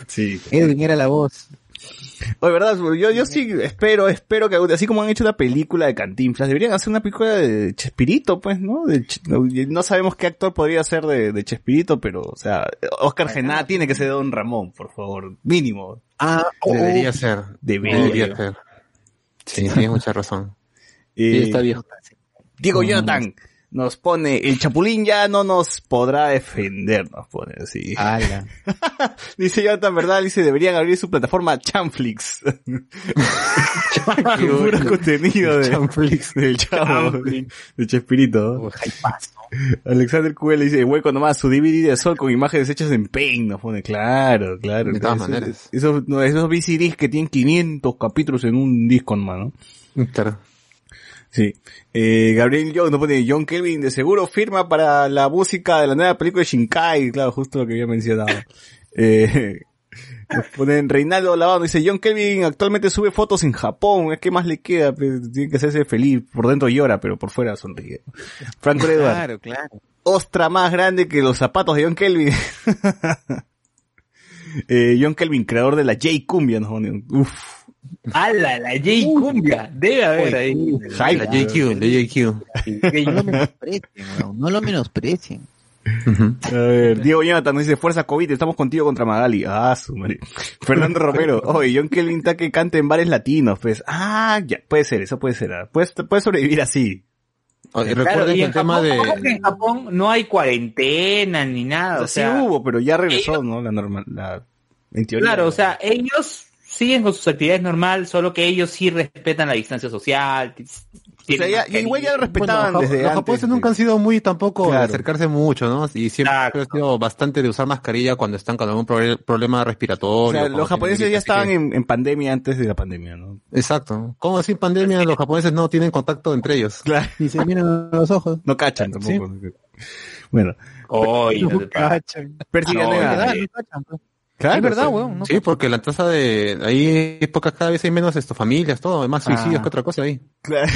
Sí. Edwin era la voz. Oye, verdad, yo, yo sí espero, espero que así como han hecho una película de Cantinflas, deberían hacer una película de Chespirito, pues, ¿no? De Ch- no, sabemos qué actor podría ser de, de Chespirito, pero, o sea, Oscar Gená tiene que ser Don Ramón, por favor, mínimo. Ah, Debería ser. Debería. Debería ser. Sí, tienes mucha razón. Eh, Sí, está viejo. Diego Jonathan nos pone, el Chapulín ya no nos podrá defender, nos pone así. Ala. Dice Jonathan, ¿verdad? Dice, deberían abrir su plataforma Chamflix. Puro contenido de, del chavo, de, de Chespirito. ¿no? Alexander QL dice, hueco nomás, su DVD de sol con imágenes hechas en Paint, nos pone, claro, claro. De todas Esos- maneras. Esos, no, esos VCDs que tienen 500 capítulos en un disco nomás, ¿no? Claro. Sí. Eh, Gabriel Young nos pone, John Kelvin de seguro firma para la música de la nueva película de Shinkai, claro, justo lo que había mencionado. eh, nos ponen Reinaldo Lavado, dice, John Kelvin actualmente sube fotos en Japón, es que más le queda, Pues, tiene que hacerse feliz, por dentro llora, pero por fuera sonríe. Franco Edward, Claro, claro. ostra más grande que los zapatos de John Kelvin. eh, John Kelvin, creador de la J Cumbia, nos uf, ¡Hala, la J Cumbia! Debe haber ahí. hype. La JQ, la JQ. No lo menosprecien, weón, no lo menosprecien. A ver, Diego Jonathan nos dice, Fuerza COVID, estamos contigo contra Magali. Ah, su madre. Fernando Romero, oye, John Kelvin está que cante en bares latinos, pues. Ah, ya, puede ser, eso puede ser. ah. Puede, puede sobrevivir así. Oye, Claro, recuerden y en el tema de... ¿cómo que en Japón no hay cuarentena ni nada, o sí sea, hubo, pero ya regresó, ¿no? La normal, la, en teoría. claro, o sea, ellos siguen con sus actividades normal, solo que ellos sí respetan la distancia social. O sea, ya- igual ya lo respetaban Bueno, desde los antes. japoneses nunca han sido muy tampoco de Claro. acercarse mucho, ¿no? Y siempre Exacto. han sido bastante de usar mascarilla cuando están con algún proble- problema O respiratorio. sea, cuando los japoneses tienen ya estaban que- en, en pandemia antes de la pandemia, ¿no? Exacto. ¿Cómo así en pandemia los japoneses no tienen contacto entre ellos? Claro, Y se miran a los ojos. no cachan tampoco. Bueno, Oy, no. Cachan. No, No. Claro, es verdad, sí. weón. No Sí, porque la tasa de... Ahí épocas cada vez hay menos esto, familias, todo, más suicidios Ah. que otra cosa ahí. Claro.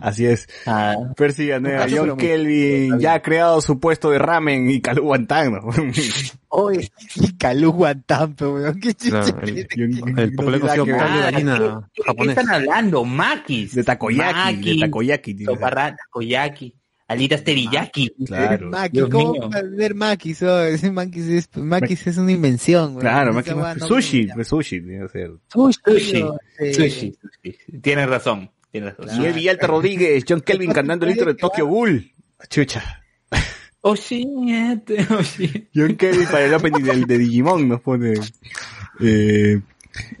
Así es. Ah, Percy cacho, John Kelvin ya ha creado su puesto de ramen y calú guantán, ¿no? Oye, y Calú Guantampe, weón. Qué chucha. Claro, el- John- El popular no conocido caldo de Ah, gallina ¿qué- ¿Qué japonés. están hablando? Makis. De takoyaki, de Maki, takoyaki. soparra, takoyaki, alitas teriyaki. Claro. Maki, Dios ¿cómo vender Makis? Oh, ese Makis es, Makis es una invención, weón. Claro, Maki- weá no- sushi, sushi, tiene que ser. Sushi. Sushi. Sushi, sushi. Tienes razón. Tienes razón. Villalta Rodríguez, John Kelvin cantando el intro de Tokyo Ghoul. Chucha. Oh, shit, oh, shit. John Kelvin para el opening del, de Digimon nos pone. Eh,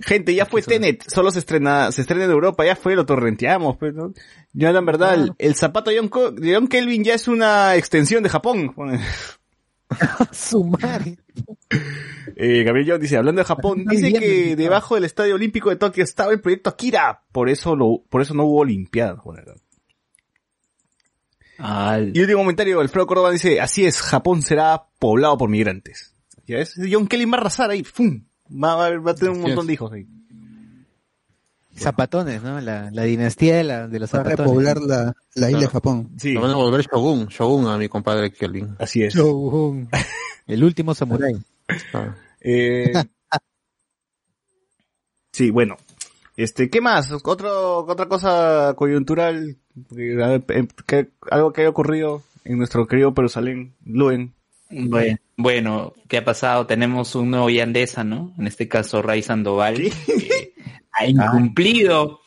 gente, ya fue Tenet, solo se estrena, se estrena en Europa, ya fue, lo torrenteamos, pues, ¿no? Yo, la verdad, el, el zapato de John, Co- de John Kelvin ya es una extensión de Japón. Su madre. Eh, Gabriel John dice, hablando de Japón, dice que debajo del Estadio Olímpico de Tokio estaba el proyecto Akira, por eso lo, por eso no hubo Olimpiadas. pone acá. Y último comentario, Alfredo Córdoba dice, así es, Japón será poblado por migrantes. Ya es, John Kelly va a arrasar ahí, ¡fum! Va, va, va a tener un montón de hijos ahí. Zapatones, ¿no? La, la dinastía de, la, de los Para zapatones. repoblar la, la isla de. Japón. Sí, Lo van a volver Shogun, Shogun a mi compadre Kelvin. así es. Shogun. El último samurái. Ah. Eh, sí, bueno. Este, ¿qué más? Otro, otra cosa coyuntural, eh, que- algo que haya ocurrido en nuestro querido Jerusalén, Luen. Bueno, bueno, ¿qué ha pasado? Tenemos un nuevo Yandesa, ¿no? En este caso, Ray Sandoval, que ha incumplido,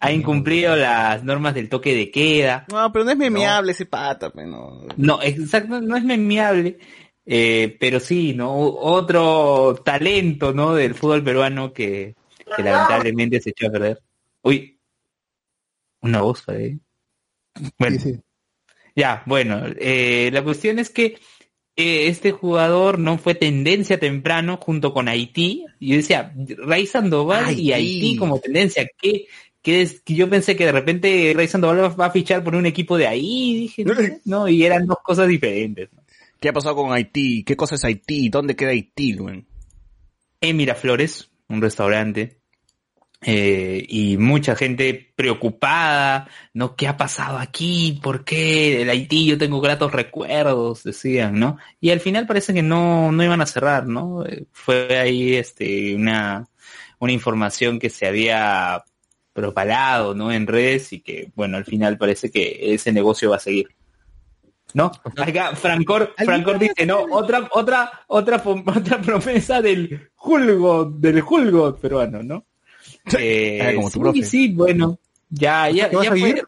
ha incumplido las normas del toque de queda. No, pero no es memeable ese pata, pe, no. No, exacto, no es memeable, eh, pero sí, ¿no? Otro talento, ¿no? Del fútbol peruano que, que lamentablemente se echó a perder. Uy, una voz ahí. Bueno, Sí, sí. ya, bueno, eh, la cuestión es que eh, este jugador no fue tendencia temprano junto con Haití. Y yo decía, Ray Sandoval Haití. y Haití como tendencia. ¿Qué, qué es? que yo pensé que de repente Ray Sandoval va- a fichar por un equipo de ahí. Dije, no, no, y eran dos cosas diferentes. ¿Qué ha pasado con Haití? ¿Qué cosa es Haití? ¿Dónde queda Haití, güey? En Miraflores, un restaurante. Eh, y mucha gente preocupada, ¿no? ¿Qué ha pasado aquí? ¿Por qué? El Haití, yo tengo gratos recuerdos, decían, ¿no? Y al final parece que no, no iban a cerrar, ¿no? Eh, Fue ahí este, una, una información que se había propalado, ¿no? En redes y que, bueno, al final parece que ese negocio va a seguir. ¿No? Acá Francor, Francor dice, no, otra, otra, otra, otra promesa del Julgo, del Julgo peruano, ¿no? Eh, Ah, como tu sí, profe. sí, bueno, ya, ya, ¿Te vas ya fue.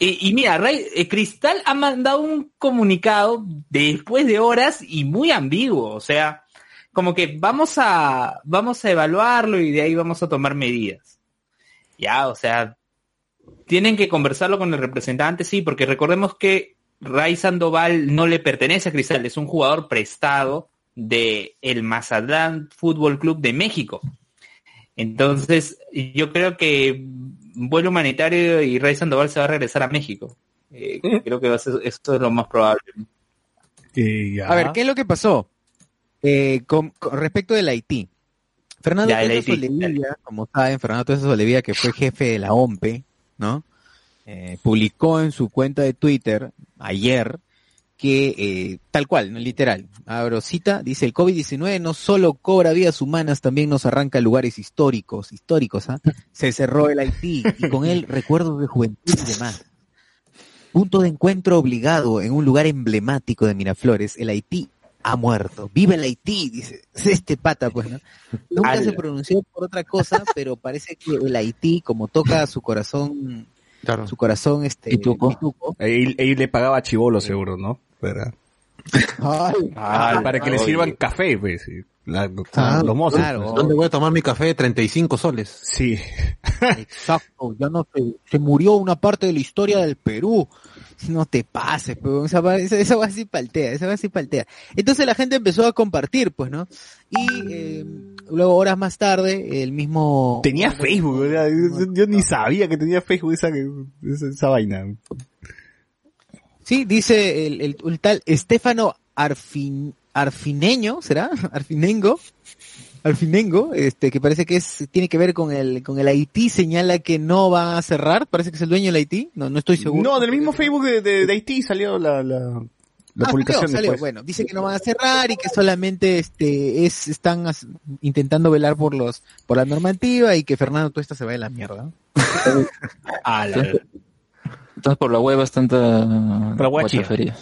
y mira, Ray- eh, Cristal ha mandado un comunicado después de horas y muy ambiguo, o sea, como que vamos a, vamos a evaluarlo y de ahí vamos a tomar medidas. Ya, o sea, tienen que conversarlo con el representante, sí, porque recordemos que Ray Sandoval no le pertenece a Cristal, es un jugador prestado de el Mazatlán Fútbol Club de México. Entonces, yo creo que vuelo humanitario y Ray Sandoval se va a regresar a México. Eh, creo que esto es lo más probable. A ver, ¿qué es lo que pasó? Eh, con, con respecto del Haití. Fernando Ya, Haití, Solevilla, como saben, Fernando Tesa Solevilla, que fue jefe de la OMPE, ¿no? Eh, publicó en su cuenta de Twitter ayer que, eh, tal cual, ¿no? literal, abro cita, dice, el COVID-19 no solo cobra vidas humanas, también nos arranca lugares históricos, históricos, ¿ah? Se cerró el Haití y con él recuerdos de juventud y demás. Punto de encuentro obligado en un lugar emblemático de Miraflores, el Haití ha muerto. Vive el Haití, dice es este pata, pues, ¿no? Nunca se pronunció por otra cosa, pero parece que el Haití, como toca su corazón, Claro. su corazón, este, Pituco. pituco, Ahí, ahí le pagaba Chivolo seguro, ¿no? Para, Ay, para que le sirvan café, pues. sí. La- Ah, los mozos. claro. pues. ¿Dónde voy a tomar mi café de 35 soles? Sí. Exacto, ya no se, se murió una parte de la historia del Perú. No te pases, pero esa, va- esa, esa va así paltea, esa va así paltea. Entonces la gente empezó a compartir, pues, ¿no? Y eh, luego horas más tarde, el mismo... Tenía Facebook, o sea, yo, yo ni sabía que tenía Facebook esa, esa, esa vaina. Sí, dice el, el, el tal Estefano Arfin, Arfineño, ¿será? Arfinengo. Arfinengo, este, que parece que es, tiene que ver con el, con el Haití, señala que no va a cerrar, parece que es el dueño del Haití, no, no estoy seguro. No, del mismo Facebook de, de, de Haití salió la, la, la Ah, publicación salió. Bueno, dice que no van a cerrar y que solamente este es están as- intentando velar por los por la normativa y que Fernando Tuesta se vaya a la mierda. La- Entonces por la web es tanta Por la guachafería.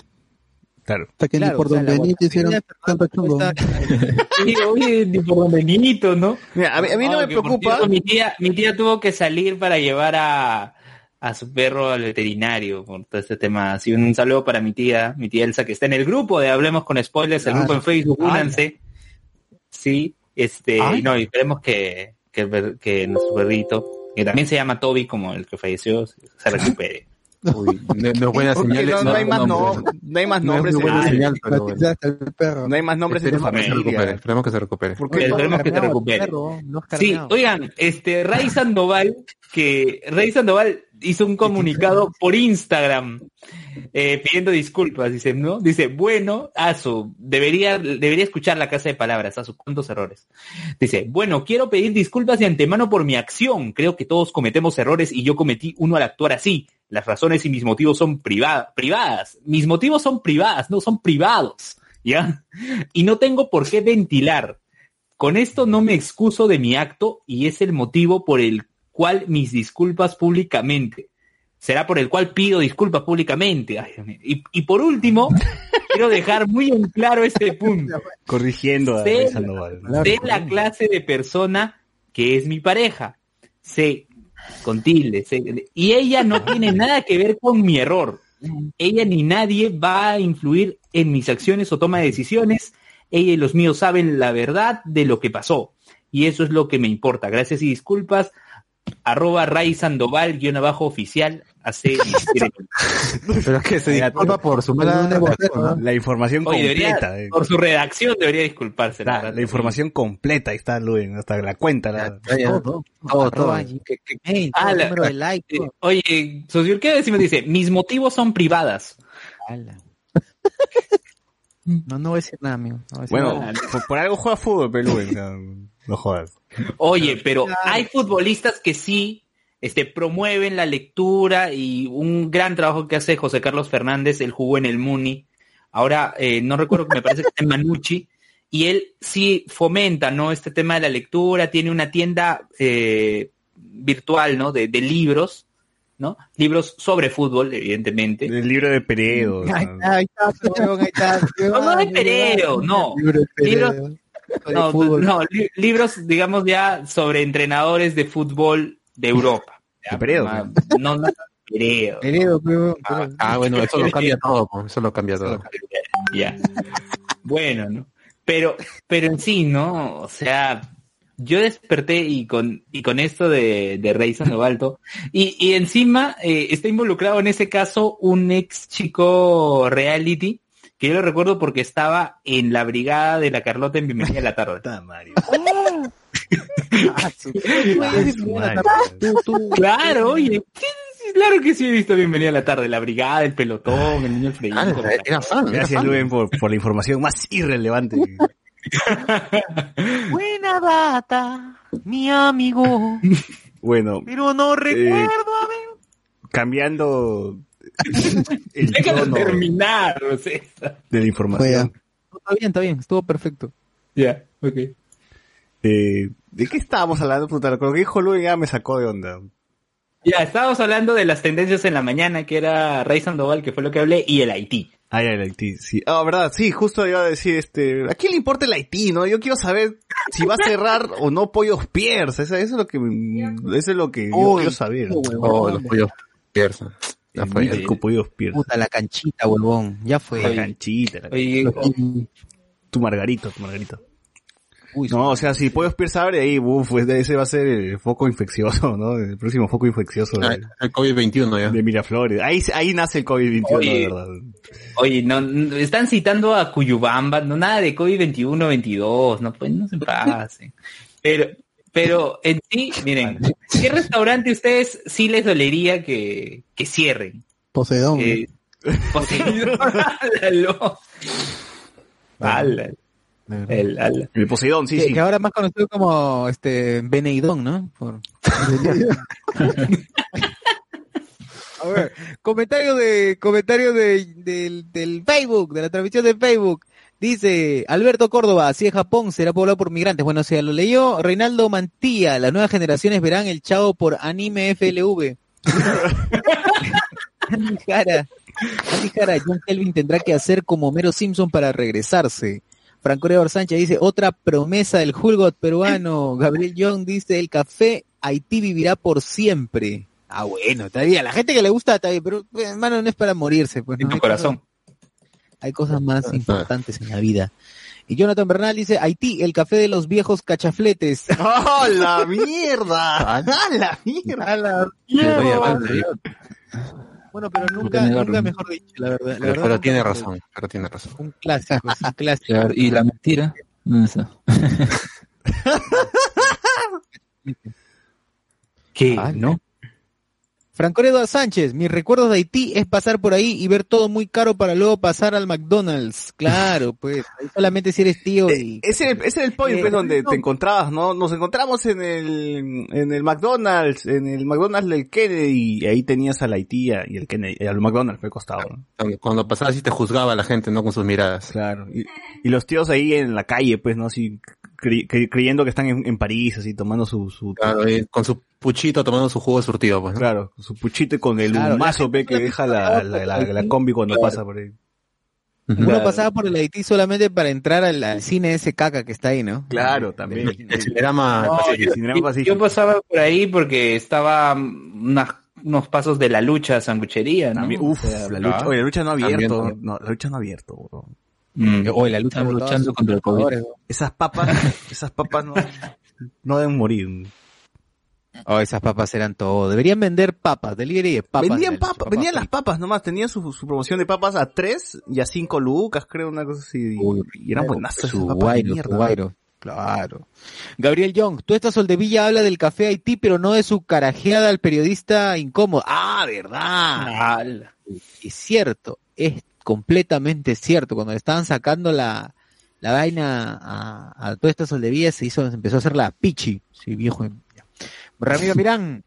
Claro. hasta que ni por sea, te hicieron tanto chungo. Tuesta- Sí, oye, ni por donde Benito, ¿no? Mira, a mí, a mí no me preocupa. cierto, mi tía, mi tía tuvo que salir para llevar a, a su perro al veterinario por todo este tema. Así un, saludo para mi tía, mi tía Elsa, que está en el grupo de Hablemos con Spoilers, el grupo en Facebook, únanse. Sí, este, Ah. y no, y esperemos que, que, que nuestro perrito, que también se llama Toby, como el que falleció, se recupere. Uy, no, no es buena señal. no, no hay más nombres. no, hay más No es nombres en buena tu- señal, pero bueno. No hay más nombres en tu Esperemos que se recupere, familia. esperemos que se recupere. Esperemos que se recupere. perro, no es Sí, oigan, este Ray Sandoval, que Ray Sandoval hizo un comunicado por Instagram eh, pidiendo disculpas, dice, ¿no? Dice, bueno, Asu, debería, debería escuchar la casa de palabras, Asu, cuántos errores. Dice, bueno, quiero pedir disculpas de antemano por mi acción. Creo que todos cometemos errores y yo cometí uno al actuar así. Las razones y mis motivos son priva- privadas. Mis motivos son privadas, no son privados. ¿Ya? Y no tengo por qué ventilar. Con esto no me excuso de mi acto y es el motivo por el cual mis disculpas públicamente. será por el cual pido disculpas públicamente. Ay, y, y por último, quiero dejar muy en claro este punto. Corrigiendo a Sé- Rey Sandoval. Sé la clase de persona que es mi pareja. Sé, con tilde, sé- y ella no tiene nada que ver con mi error. Ella ni nadie va a influir en mis acciones o toma de decisiones. Ella y los míos saben la verdad de lo que pasó. Y eso es lo que me importa. Gracias y disculpas. Arroba Ray Sandoval, guion abajo oficial, hace 17 minutos. Pero es que se Mira, disculpa por su mala ¿no? La información Oye, debería- completa. eh. por su redacción debería disculparse. la La, verdad. la información completa ahí está, Luen, hasta la cuenta. La... Todo, todo, todo. Oye, Socio, ¿qué decimos? Dice, mis motivos son privadas. Ala. No, no voy a decir nada, amigo. No voy a decir Bueno, nada. por, por algo juega fútbol, pero Luen, o sea, no jodas. Oye, pero hay futbolistas que sí este, promueven la lectura y un gran trabajo que hace José Carlos Fernández, él jugó en el Muni. Ahora, eh, no recuerdo que me parece que está en Manucci. Y él sí fomenta, ¿no? Este tema de la lectura, tiene una tienda eh, virtual, ¿no? De, de libros, ¿no? Libros sobre fútbol, evidentemente. El libro de Peredo. o sea, Ahí está, ahí está, huevón, ahí está. No, no de Peredo, no. Libro de Peredo. No, fútbol. no, li- libros, digamos ya, sobre entrenadores de fútbol de Europa. ¿De Peredo? Ma- No, no, huevón, Ah. Ah, bueno, eso lo cambia todo, pues, eso lo cambia todo. Ya. Bueno, ¿no? Pero, pero en sí, ¿no? O sea, yo desperté y con, y con esto de, de Rey Sandovalto, y, y encima eh, está involucrado en ese caso un ex chico reality, que yo lo recuerdo porque estaba en la brigada de la Carlota en Bienvenida a la Tarde. Ah, Ah, Claro, oye, claro que sí he visto Bienvenida a la Tarde, la brigada, el pelotón, el niño Alfredito. Ah, era fan, era Gracias, fan. Luen, por, por la información más irrelevante. Buena data, mi amigo. Bueno, Pero no recuerdo, amigo. cambiando Déjalo terminar, o sea. de la información. No, Está bien, está bien, estuvo perfecto. Ya, ok. Eh, ¿De qué estábamos hablando, puta? Con lo que dijo Luen ya me sacó de onda. Ya, estábamos hablando de las tendencias en la mañana, que era Rey Sandoval, que fue lo que hablé, y el Haití. Ah, ya, el Haití, sí. Ah, verdad, sí, justo iba a decir, este, ¿a quién le importa el Haití, no? Yo quiero saber si va a cerrar o no Pollos Pierce, eso, eso es lo que, me- eso es lo que yo Uy, quiero saber. Oh, los pollos Pearson. Ya El fue. Puta, la canchita, huevón. Ya La fue. canchita, la- Oye, tu Margarito, tu Margarito. Uy, No, o sea, si Pollos Pierce abre ahí, uf, pues, ese va a ser el foco infeccioso, ¿no? El próximo foco infeccioso Ah, de, El COVID-21 ya. de Miraflores. Ahí, ahí nace el COVID-21, Oye. de verdad. oye, no, no- están citando a Cuyubamba, no nada de COVID-21, 22, no, pues no se pasen. Pero, pero en sí, miren, ¿qué restaurante ustedes sí les dolería que, que cierren? Poseidón. Eh, Poseidón, álalo. Ala. El, ala. El Poseidón, sí, que, sí. que ahora más conocido como este Beneidón, ¿no? Por... A ver, comentario de comentario de, del, del Facebook, de la transmisión de Facebook. Dice Alberto Córdoba, si es Japón será poblado por migrantes. Bueno, o sea, lo leyó Reinaldo Mantilla. Las nuevas generaciones verán el chavo por anime FLV. Andy Jara, Andy Jara, John Kelvin tendrá que hacer como Mero Simpson para regresarse. Franco Leor Sánchez dice, otra promesa del Hulgot peruano. Gabriel Young dice, el café Haití vivirá por siempre. Ah, bueno, está bien. A la gente que le gusta está bien, pero hermano, no es para morirse. Pues, En ¿no? tu Hay corazón. Hay cosas más importantes en la vida. Y Jonathan Bernal dice, Haití, el café de los viejos cachafletes. ¡Oh, la mierda! ¡Ah, la mierda! Oye, vale, bueno, pero nunca, nunca mejor dicho, la verdad. La Pero, verdad, pero nunca tiene razón, pero tiene razón. Un clásico, es un clásico. Y la mentira. ¿dónde está? ¿Qué? Ah, ¿No? Franco Eduardo Sánchez, mis recuerdos de Haití es pasar por ahí y ver todo muy caro para luego pasar al McDonald's. Claro, pues, ahí solamente si eres tío y... Ese, ese era el point, Eh, pues, donde no. te encontrabas, ¿no? Nos encontramos en el, en el McDonald's, en el McDonald's del Kennedy, y ahí tenías a la Haití y el Kennedy, y al McDonald's fue costado, ¿no? Cuando, cuando pasabas así te juzgaba la gente, ¿no? Con sus miradas. Claro. Y, y los tíos ahí en la calle, pues, ¿no? Así, cre- cre- creyendo que están en, en París, así, tomando su, su Claro, y con su puchito tomando su jugo de surtido, pues. ¿no? claro, su puchito y con el Claro, humazo pe, que deja la, la, la, la combi cuando Claro. pasa por ahí. Uno pasaba por el Haití solamente para entrar al, al cine ese caca que está ahí, ¿no? Claro, también. El cinerama No, Pacífico. yo, Cinerama yo- Pacífico. yo pasaba por ahí porque estaba unas- unos pasos de la lucha sanguchería, ¿no? También, uf, O sea, la lucha, oye, la lucha no ha abierto, también. no, la lucha no ha abierto, bro. Mm. Oye, la lucha luchando contra el COVID. Esas papas, esas papas no, no deben morir. Oh, esas papas eran todo. Deberían vender papas, delivery de papas. vendían de papas, vendían las papas nomás, tenían su, su promoción de papas a 3 y a 5 lucas, creo, una cosa así. y- Uy, y eran buenas esas papas de guairo, su mierda. Claro. Gabriel Young, tú esta Soldevilla habla del café Haití, pero no de su carajeada al periodista incómodo. Ah, verdad. Ala. Es cierto, es completamente cierto. Cuando le estaban sacando la, la vaina a, a toda esta Soldevilla, se hizo, se empezó a hacer la pichi. Sí, viejo. Ramiro Mirán,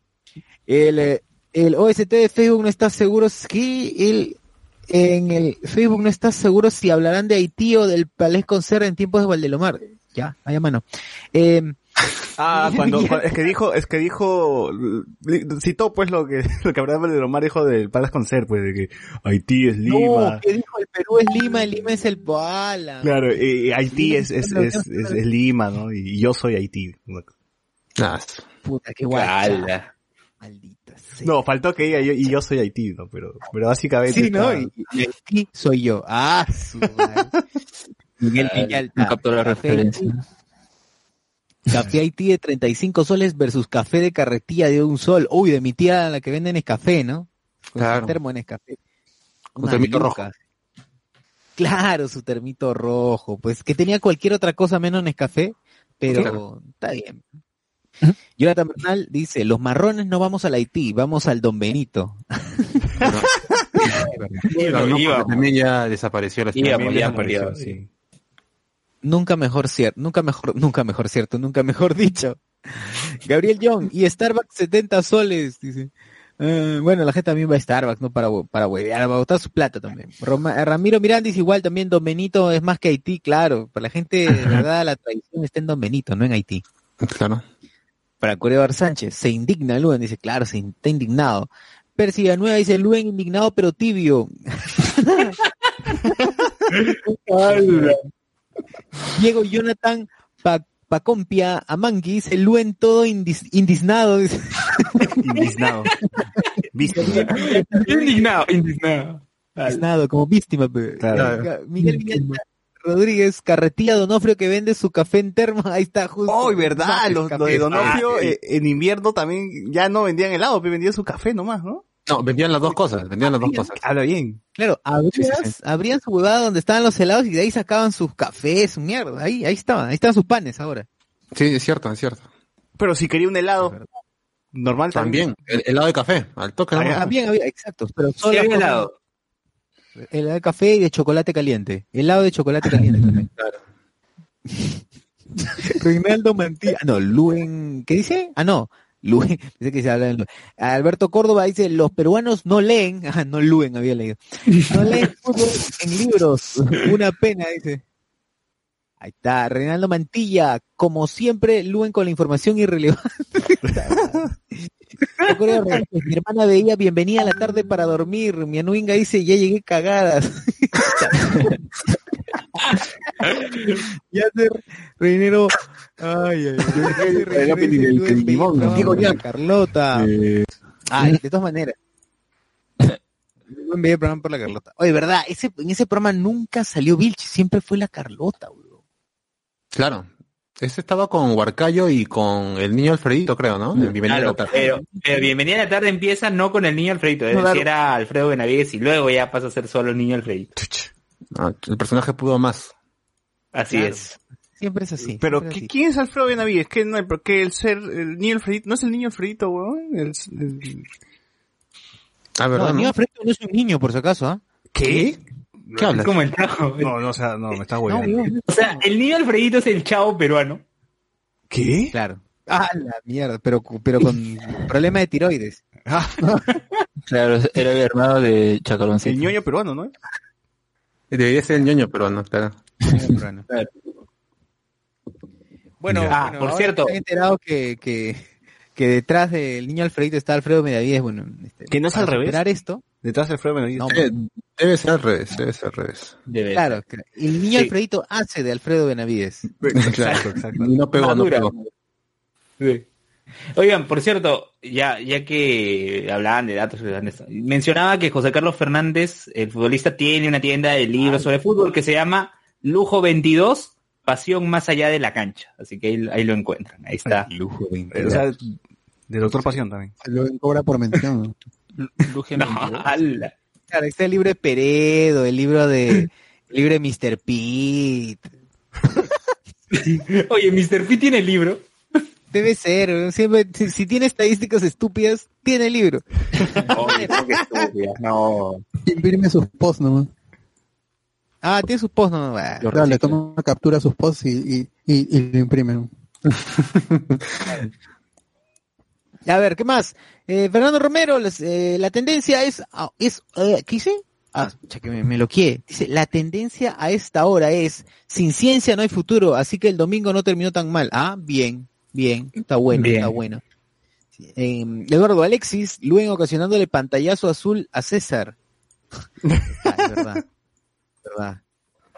el, el OST de Facebook no está seguro si el, en el Facebook no está seguro si hablarán de Haití o del Palais Concert en tiempos de Valdelomar. Ya, ahí a mano. Eh, Ah, cuando, cuando- es que dijo, es que dijo, citó pues lo que, lo que Abraham de Lomar dijo del Palace Concert, pues de que Haití es Lima. no, que dijo el Perú es Lima, el Lima es el Poala. Claro, y Haití Sí, es, es, es, es, es Lima, ¿no? Y yo soy Haití. Ah, Puta, qué. Maldita sea. No, faltó que diga yo, y yo soy Haití, ¿no? Pero, pero básicamente. Sí, ¿no? está- Y, y Haití soy yo. Ah, su madre. Miguel Villalta. No captó la referencia. Café Haití de 35 soles versus café de carretilla de un sol. Uy, de mi tía la que venden es café, ¿no? Con Claro. su termo en Escafé. Unas termito lucas. Claro, su termito rojo. Pues que tenía cualquier otra cosa menos Nescafé, pero Claro. está bien. Jonathan Bernal dice, los marrones no vamos al Haití, vamos al Don Benito. Pero no, Iba- porque también ya desapareció la ya sí. Nunca mejor cierto, nunca mejor, nunca mejor cierto, nunca mejor dicho. Gabriel Young, y Starbucks 70 soles, dice. Eh, bueno, la gente también va a Starbucks, ¿no? Para, para huevear, para botar su plata también. Roma- eh, Ramiro Miranda dice igual también, Don Benito es más que Haití, claro. Para la gente, de verdad, la tradición está en Don Benito, no en Haití. Claro. Para Corebar Sánchez, se indigna Luen, dice, claro, se in- está indignado. Percy Nueva dice, Luen indignado pero tibio. Diego Jonathan Pa- Pacompia Amangui dice, Luen todo indis- indignado. Indignado. Indignado, indignado. Indignado, como víctima. Claro. Miguel Villalta Rodríguez, carretilla Donofrio que vende su café en termo, ahí está justo. Oh, verdad, los, los de Donofrio Ah, eh, en invierno también ya no vendían helado, vendían su café nomás, ¿no? No, vendían las dos cosas, vendían las dos cosas. Habla bien. Claro, abrías, abrían su huevada donde estaban los helados y de ahí sacaban sus cafés, su mierda. Ahí, ahí estaban, ahí están sus panes ahora. Sí, es cierto, es cierto. Pero si quería un helado normal También, el helado de café, al toque. Ah. También había, exacto, pero Sí, solo había helado. helado de café y de chocolate caliente. Helado de chocolate caliente también. Reinaldo Mantilla, ah, no, Luen, ¿qué dice? Ah, no, Luen, dice que se habla de Luen. Alberto Córdoba dice, los peruanos no leen, ah, no Luen había leído, no leen fútbol en libros, una pena, dice. Ahí está, Reinaldo Mantilla, como siempre, Luen con la información irrelevante. Mi hermana veía bienvenida a la tarde para dormir. Mi anuinga dice, ya llegué cagadas. ya se reinero. Ay, ay, ay. El ¿no? Digo ya, Carlota. Ay, de todas maneras. Video el programa por la Carlota. Oye, verdad, ese, en ese programa nunca salió Vilchi, siempre fue la Carlota, weón. Claro. Ese estaba con Huarcayo y con el niño Alfredito, creo, ¿no? En Bienvenida a Claro, la tarde. pero, pero Bienvenida a la tarde empieza no con el niño Alfredito, es No, claro. era Alfredo Benavides y luego ya pasa a ser solo el niño Alfredito. Ah, el personaje pudo más. Así Claro. es. Siempre es así. Pero, siempre es ¿qui- así. ¿quién es Alfredo Benavides? ¿Qué, no, porque el ser, el niño Alfredito, ¿no es el niño Alfredito, weón? El- el- Ah, No, ¿verdad? el no? niño Alfredo no es un niño, por si acaso, ¿ah? ¿Qué? ¿Qué hablas? Es como el chavo. No, no, o sea, no, me estás no, O sea, el niño Alfredito es el chavo peruano. ¿Qué? Claro. Ah, la mierda, pero, pero con problema de tiroides. Ah, Claro, era el hermano de Chacaloncito. el ñoño peruano, ¿no? Debería ser el ñoño, pero no, claro. Bueno, Ah, bueno, por ahora cierto. han enterado que, que, que detrás del niño Alfredito está Alfredo Medavíes, bueno, este, Que no es al revés. esto, Detrás del Alfredo Benavides. No, Debe, debe ser al revés, debe ser al revés. Debe claro, el niño Sí. Alfredito hace de Alfredo Benavides. Exacto, exacto. Y no pegó, no Madura. pegó. Sí. Oigan, por cierto, ya, ya que hablaban de datos, mencionaba que José Carlos Fernández, el futbolista, tiene una tienda de libros sobre fútbol que se llama Lujo 22, Pasión más allá de la cancha. Así que ahí, ahí lo encuentran. Ahí está. Lujo Eh, O sea, de Doctor Pasión también. Lo cobra por mención. Luge No, 22. Claro, está el libro de Peredo, el libro de, el libro de Mr. Pete. Oye, Mr. P tiene el libro. Debe ser, siempre, si, si tiene estadísticas estúpidas, tiene el libro. No, qué estúpida. No. Imprime sus posts nomás. Ah, tiene sus posts, no, bah. Claro, le toma una captura a sus posts y, y, y, y lo imprimen. A ver, ¿qué más? Eh, Fernando Romero, eh, la tendencia es, ah, es eh, ¿qué dice? Ah, que me, me lo quiere. Dice, la tendencia a esta hora es, sin ciencia no hay futuro, así que el domingo no terminó tan mal. Ah, bien, bien, está bueno, Bien. está bueno. Eh, Eduardo Alexis, luego ocasionándole pantallazo azul a César. Ah, es verdad, es verdad.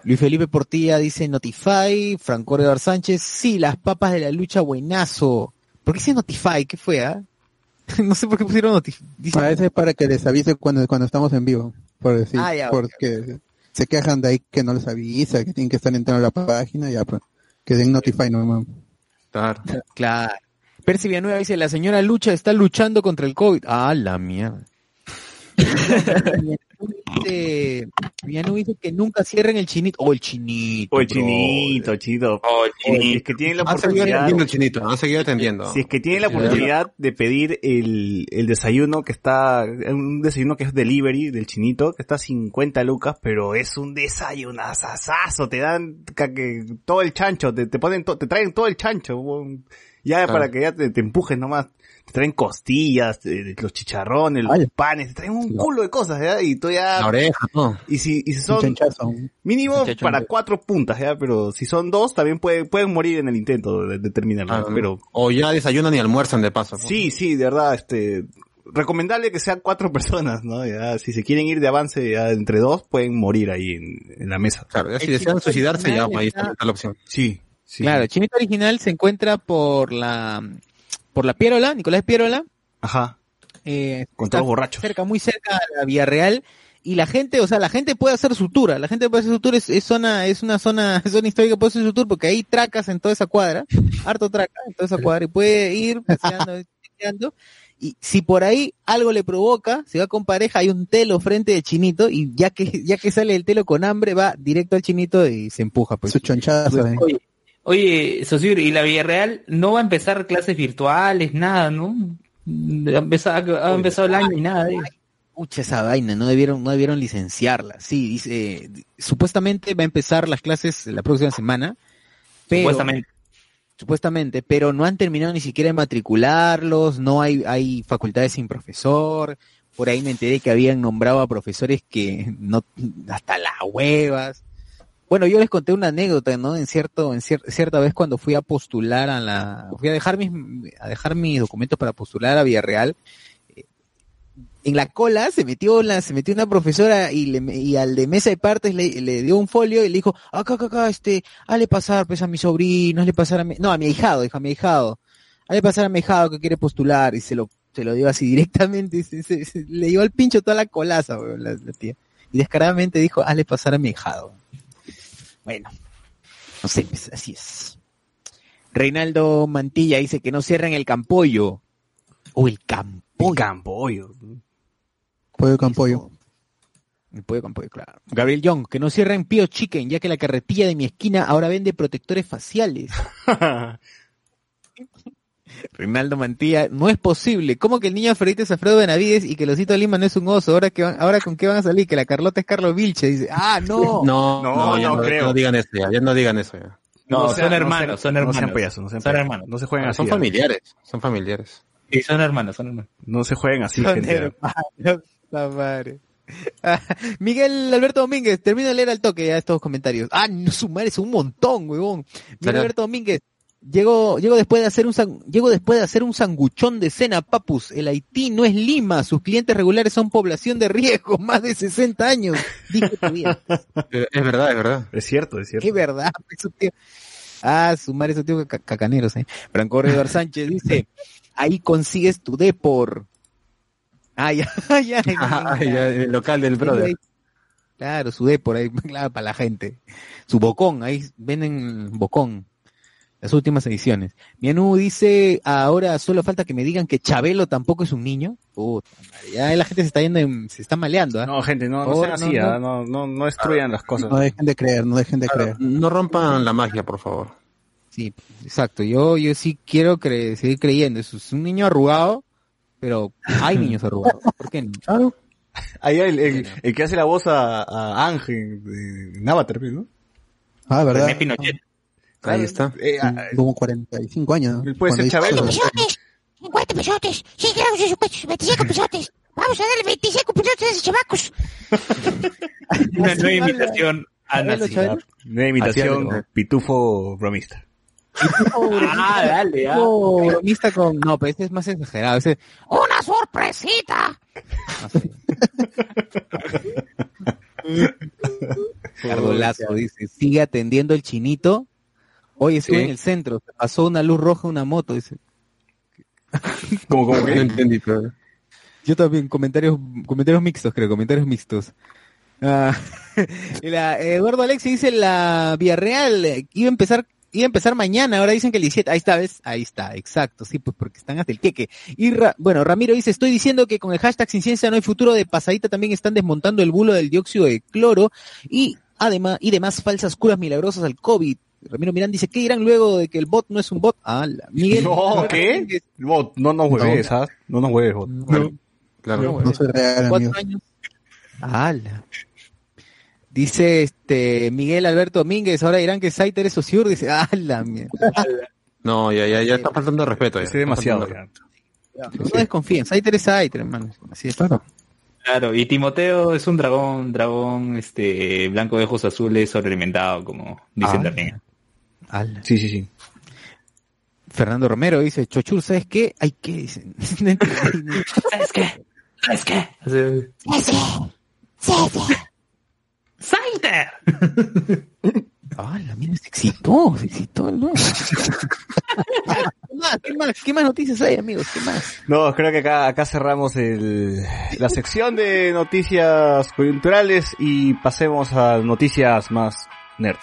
Luis Felipe Portilla dice Notify, Franco Eduardo Sánchez, sí, las papas de la lucha buenazo. ¿Por qué dice Notify? ¿Qué fue, ah? no sé por qué pusieron Notify. A veces es para que les avise cuando, cuando estamos en vivo. Por decir, Ah, ya, porque se quejan de ahí que no les avisa, que tienen que estar entrando a la página, ya pues. Que den notify nomás. Claro. Claro. Percy Villanueva dice, la señora Lucha está luchando contra el COVID. Ah, la mierda. Dice, Villanueva dice que nunca cierren el chinito. Oh, el chinito. O el chinito, chito. Oh, Si es que tienen la seguido oportunidad, atendiendo, chinito, han seguido atendiendo. si es que tienen la oportunidad de pedir el, el desayuno que está, un desayuno que es delivery del chinito, que está a 50 lucas, pero es un desayunazazazo, te dan que todo el chancho, te, te ponen, to- te traen todo el chancho, ya Claro. para que ya te, te empujes nomás. Te traen costillas, eh, los chicharrones, los Ay. panes, te traen un culo de cosas, ¿ya? Y tú La ya, oreja, ¿no? y si, y si son. Mínimo para cuatro puntas, ¿ya? Pero si son dos, también puede- pueden morir en el intento de, de terminarlo. Ah, pero O ya desayunan y almuerzan de paso. ¿no? sí, sí, de verdad, este, recomendable que sean cuatro personas, ¿no? Ya, si se quieren ir de avance ya entre dos, pueden morir ahí en, en la mesa. Claro, ya si El desean suicidarse, ya, ahí está, está- está la opción. Sí, sí. Claro, el chinito original se encuentra por la, por la Pierola, Nicolás Pierola. Ajá. Eh, Con todos borrachos. cerca, muy cerca de la Vía Real. Y la gente, o sea, la gente puede hacer su tour, la gente puede hacer su tour, es, es zona, es una zona, es zona histórica, puede hacer su tour porque hay tracas en toda esa cuadra, harto traca en toda esa cuadra, y puede ir paseando, paseando, y si por ahí algo le provoca, si va con pareja, hay un telo frente de chinito, y ya que, ya que sale el telo con hambre, va directo al chinito y se empuja, pues. Su eh. Oye, oye, Sosur, ¿y la Villarreal no va a empezar clases virtuales, nada, no? Ha empezado, ha empezado el año y nada. Pucha esa vaina, no debieron, no debieron licenciarla. Sí, dice, supuestamente va a empezar las clases la próxima semana, pero, Supuestamente. supuestamente, pero no han terminado ni siquiera de matricularlos, no hay, hay facultades sin profesor, por ahí me enteré que habían nombrado a profesores que no, hasta las huevas. Bueno, yo les conté una anécdota, ¿no? En cierto, en cier- cierta vez cuando fui a postular a la, fui a dejar mis, a dejar mis documentos para postular a Villarreal, eh, en la cola se metió la, se metió una profesora y le, y al de mesa de partes le, le dio un folio y le dijo, acá, acá, acá, este, hazle pasar pues a mi sobrino, hazle pasar a mi, no, a mi ahijado, dijo a mi ahijado, hazle pasar a mi ahijado que quiere postular y se lo, se lo dio así directamente, se- se- se- le dio al pincho toda la colaza, weón, la, la tía. Y descaradamente dijo, hazle pasar a mi ahijado. Bueno, no sé, pues, así es. Reinaldo Mantilla dice que no cierren el campollo. O el campollo. Campollo. Pollo con pollo. El pollo campollo, claro. Gabriel Young, que no cierren Pio Chicken, ya que la carretilla de mi esquina ahora vende protectores faciales. Reinaldo Mantilla, no es posible. ¿Cómo que el niño Alfredito es Alfredo Benavides y que el osito Lima no es un oso? Ahora que van- ahora con qué van a salir? Que la Carlota es Carlos Vilche. Dice, ah, no. No, No, ya no creo. No digan eso ya, ya no digan eso ya. No, son hermanos, son No hermanos. sean payasos, no sean, Son hermanos. No se jueguen así. Son ya. familiares, son familiares. Sí, son hermanos, son hermanos. No se jueguen así, Son gente. hermanos, la madre. Ah, Miguel Alberto Domínguez, termino de leer al toque ya estos comentarios. Ah, no, su madre es un montón, huevón. Miguel. Alberto Domínguez, Llego, llego después de hacer un san- llego después de hacer un sanguchón de cena, papus. El Haití no es Lima, sus clientes regulares son población de riesgo, más de 60 años. Dije Es verdad, es verdad. Es cierto, es cierto. Es verdad, eso tío. Ah, sumar esos tíos ca- cacaneros, eh. Franco Redor Sánchez dice, ahí consigues tu depor. Ah, ya, ya. en- Ah, ya, el local del brother. Claro, su depor ahí, claro, para la gente. Su bocón, ahí venden bocón. Las últimas ediciones. Mianú dice, ahora solo falta que me digan que Chabelo tampoco es un niño. Puta madre, ya la gente se está yendo, en- se está maleando, ¿ah? No, gente, no, no Por sean así, no, ¿ah? no, no, no destruyan las cosas. No dejen de creer, no dejen de creer. No rompan la magia, por favor. Sí, exacto. Yo, yo sí quiero cre- seguir creyendo. Es un niño arrugado, pero hay niños arrugados. ¿Por qué no? Claro. Ahí el, el, el que hace la voz a, a Ángel de en Avatar, ¿no? Ah, ¿verdad? René Pinochet. Ahí está. Eh, ah, Como 45 años. puede ser Chabelo. pesotes, 50 pesotes, 100 gramos de sus pechos, 25 pesotes. Vamos a darle 25 pesotes a esos chavacos. Una nueva imitación a. Nueva imitación, Hacía- pitufo bromista. Ah, dale, ah. Oh, bromista con, no, pero ese es más exagerado. Ese, ¡Una sorpresita! no sé. Ricardo Lazo dice, sigue atendiendo el chinito. Hoy estuve Sí. en el centro, pasó una luz roja una moto, dice. Como, como No que, entendí, pero... Yo también, comentarios, comentarios mixtos, creo, comentarios mixtos. Ah, la- Eduardo Alexi dice la Villarreal eh, iba a empezar iba a empezar mañana, ahora dicen que el 17, ahí está, ¿ves? Ahí está, exacto, sí, pues porque están hasta el queque. Y Ra- bueno, Ramiro dice, estoy diciendo que con el hashtag sin ciencia no hay futuro de pasadita también están desmontando el bulo del dióxido de cloro y además, y demás falsas curas milagrosas al COVID. Ramiro Mirán dice, ¿qué dirán luego de que el bot no es un bot? Ah, la- Miguel. no, ¿qué? No, no nos hueves, ¿ah? No nos hueves, bot. Claro. No soy real, cuatro amigo. años. ¡Hala! Dice este Miguel Alberto Domínguez, ahora dirán que Saiter es Osiur, dice. No, ya, ya, ya está faltando respeto. Ya. Es demasiado. Ya. No, no desconfíen, Saiter es Saiter, hermano. Así es. Claro. Claro, y Timoteo es un dragón, dragón este blanco de ojos azules sobrealimentado, como dicen Ah. también. Sí, sí, sí. Fernando Romero dice, Chochur, ¿sabes qué? Hay que, dicen. ¿Sabes qué? ¿Sabes qué? Ese, ese. ¡Saiter! ¡Hala! Mira, se excitó, se excitó. ¿no? ¿Qué más? ¿Qué más? ¿Qué más noticias hay, amigos? ¿Qué más? No, creo que acá, acá cerramos el, la sección de noticias coyunturales y pasemos a noticias más nerd.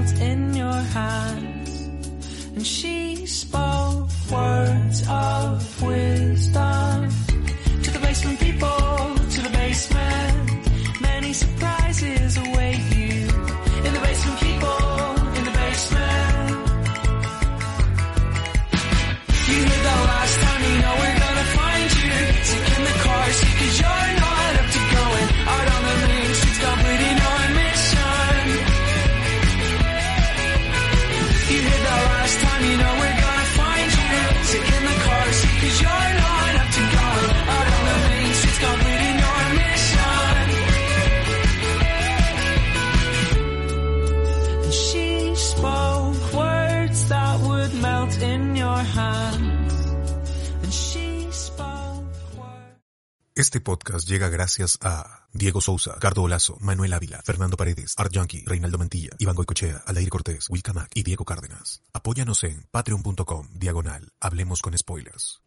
Would in your hands. And she spoke words of wisdom. To the basement people, to the basement. Many surprises await you. In the basement people, in the basement. You hear the last time you know we're Este podcast llega gracias a Diego Sousa, Cardo Olazo, Manuel Ávila, Fernando Paredes, Art Yankee, Reinaldo Mantilla, Iván Goicochea, Aldair Cortés, Wilcamac y Diego Cárdenas. Apóyanos en patreon.com, diagonal, hablemos con spoilers.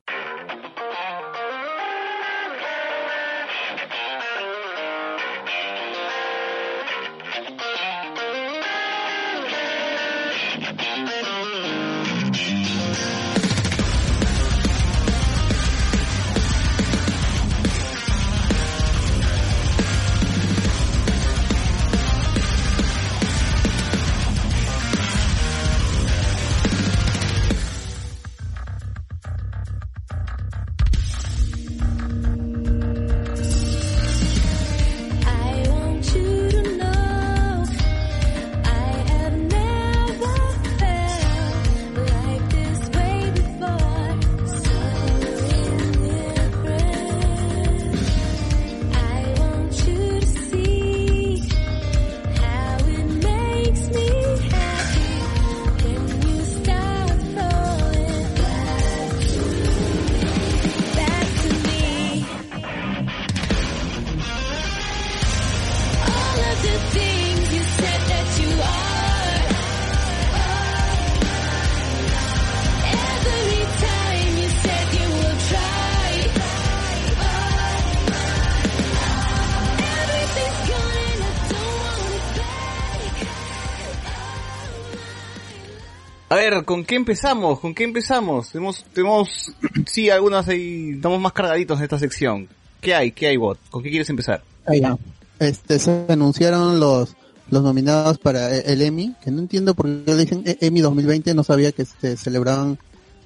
¿Con qué empezamos? ¿Con qué empezamos? Tenemos, tenemos, sí, algunas ahí, estamos más cargaditos en esta sección. ¿Qué hay? ¿Qué hay, bot? ¿Con qué quieres empezar? Ah, ya. Este, se anunciaron los, los nominados para e- el Emmy, que no entiendo por qué le dicen E- Emmy 2020, no sabía que se celebraban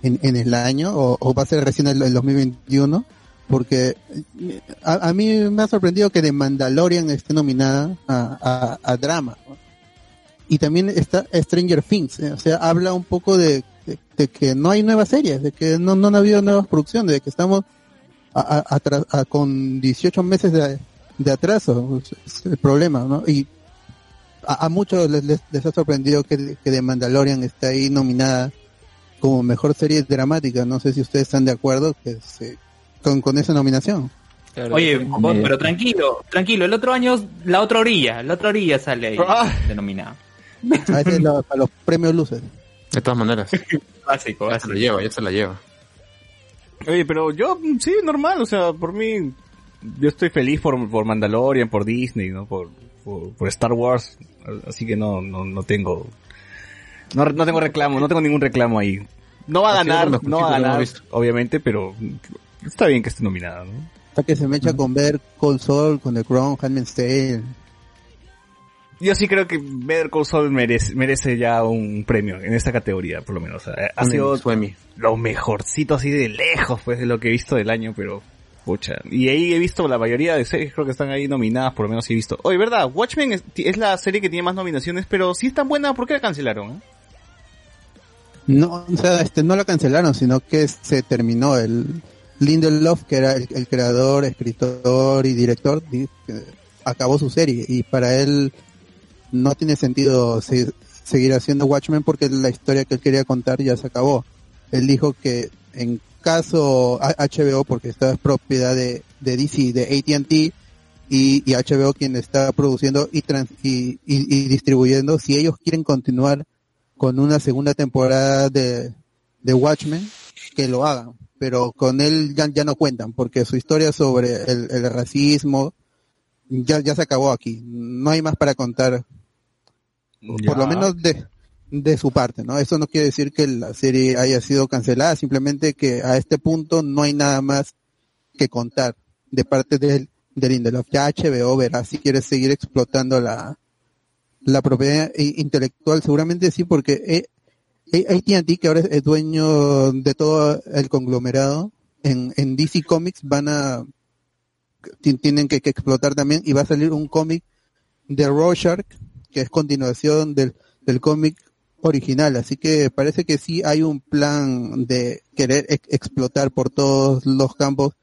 en, en el año, o, va a ser recién el, el 2021, porque eh, a, a mí me ha sorprendido que The Mandalorian esté nominada a, drama. Y también está Stranger Things, ¿eh? o sea, habla un poco de, de, de que no hay nuevas series, de que no, no han habido nuevas producciones, de que estamos a- a- atras- a- con 18 meses de, de atraso, es el problema, ¿no? Y a, a muchos les, les- les ha sorprendido que, que The Mandalorian está ahí nominada como mejor serie dramática, no sé si ustedes están de acuerdo que se- con, con esa nominación. Oye, vos, pero tranquilo, tranquilo, el otro año la otra orilla, la otra orilla sale ahí Ah. denominada. A veces lo- a los premios luces. De todas maneras. Básico, Ya se la lleva, ya se la lleva. Oye, pero yo, mm, sí, normal, o sea, por mí, yo estoy feliz por, por Mandalorian, por Disney, ¿no? Por, por, por Star Wars, así que no, no, no tengo, no, no tengo reclamo, no tengo ningún reclamo ahí. No va a ganar, lo no va a ganar, obviamente, pero está bien que esté nominada, ¿no? Hasta que se me echa con ver Cold Soul, con The Crown, Handmaid's Tale. Yo sí creo que Better Call Saul merece, merece ya un premio en esta categoría, por lo menos. O sea, ha Un sido lo mejorcito así de lejos, pues, de lo que he visto del año, pero, pucha. Y ahí he visto la mayoría de series, creo que están ahí nominadas, por lo menos he visto. Oye, ¿verdad? Watchmen es, es la serie que tiene más nominaciones, pero si es tan buena, ¿por qué la cancelaron? eh? No, o sea, este, no la cancelaron, sino que se terminó. El Lindelof, que era el, el creador, escritor y director, acabó su serie y para él no tiene sentido se- seguir haciendo Watchmen porque la historia que él quería contar ya se acabó. Él dijo que en caso HBO, porque esta es propiedad de, DC, de AT&T, y, HBO quien está produciendo y, y- y distribuyendo, si ellos quieren continuar con una segunda temporada de, de Watchmen, que lo hagan. Pero con él ya, ya no cuentan, porque su historia sobre el, el racismo ya, ya se acabó aquí. No hay más para contar, por lo menos de, de su parte, ¿no? Eso no quiere decir que la serie haya sido cancelada, simplemente que a este punto no hay nada más que contar de parte del de Lindelof. Ya HBO verá si quiere seguir explotando la, la propiedad intelectual, seguramente sí, porque eh, eh, AT&T, que ahora es- dueño de todo el conglomerado, en, en DC Comics van a, ti- tienen que, que explotar también y va a salir un cómic de Rorschach, que es continuación del, del cómic original, así que parece que sí hay un plan de querer ex- explotar por todos los campos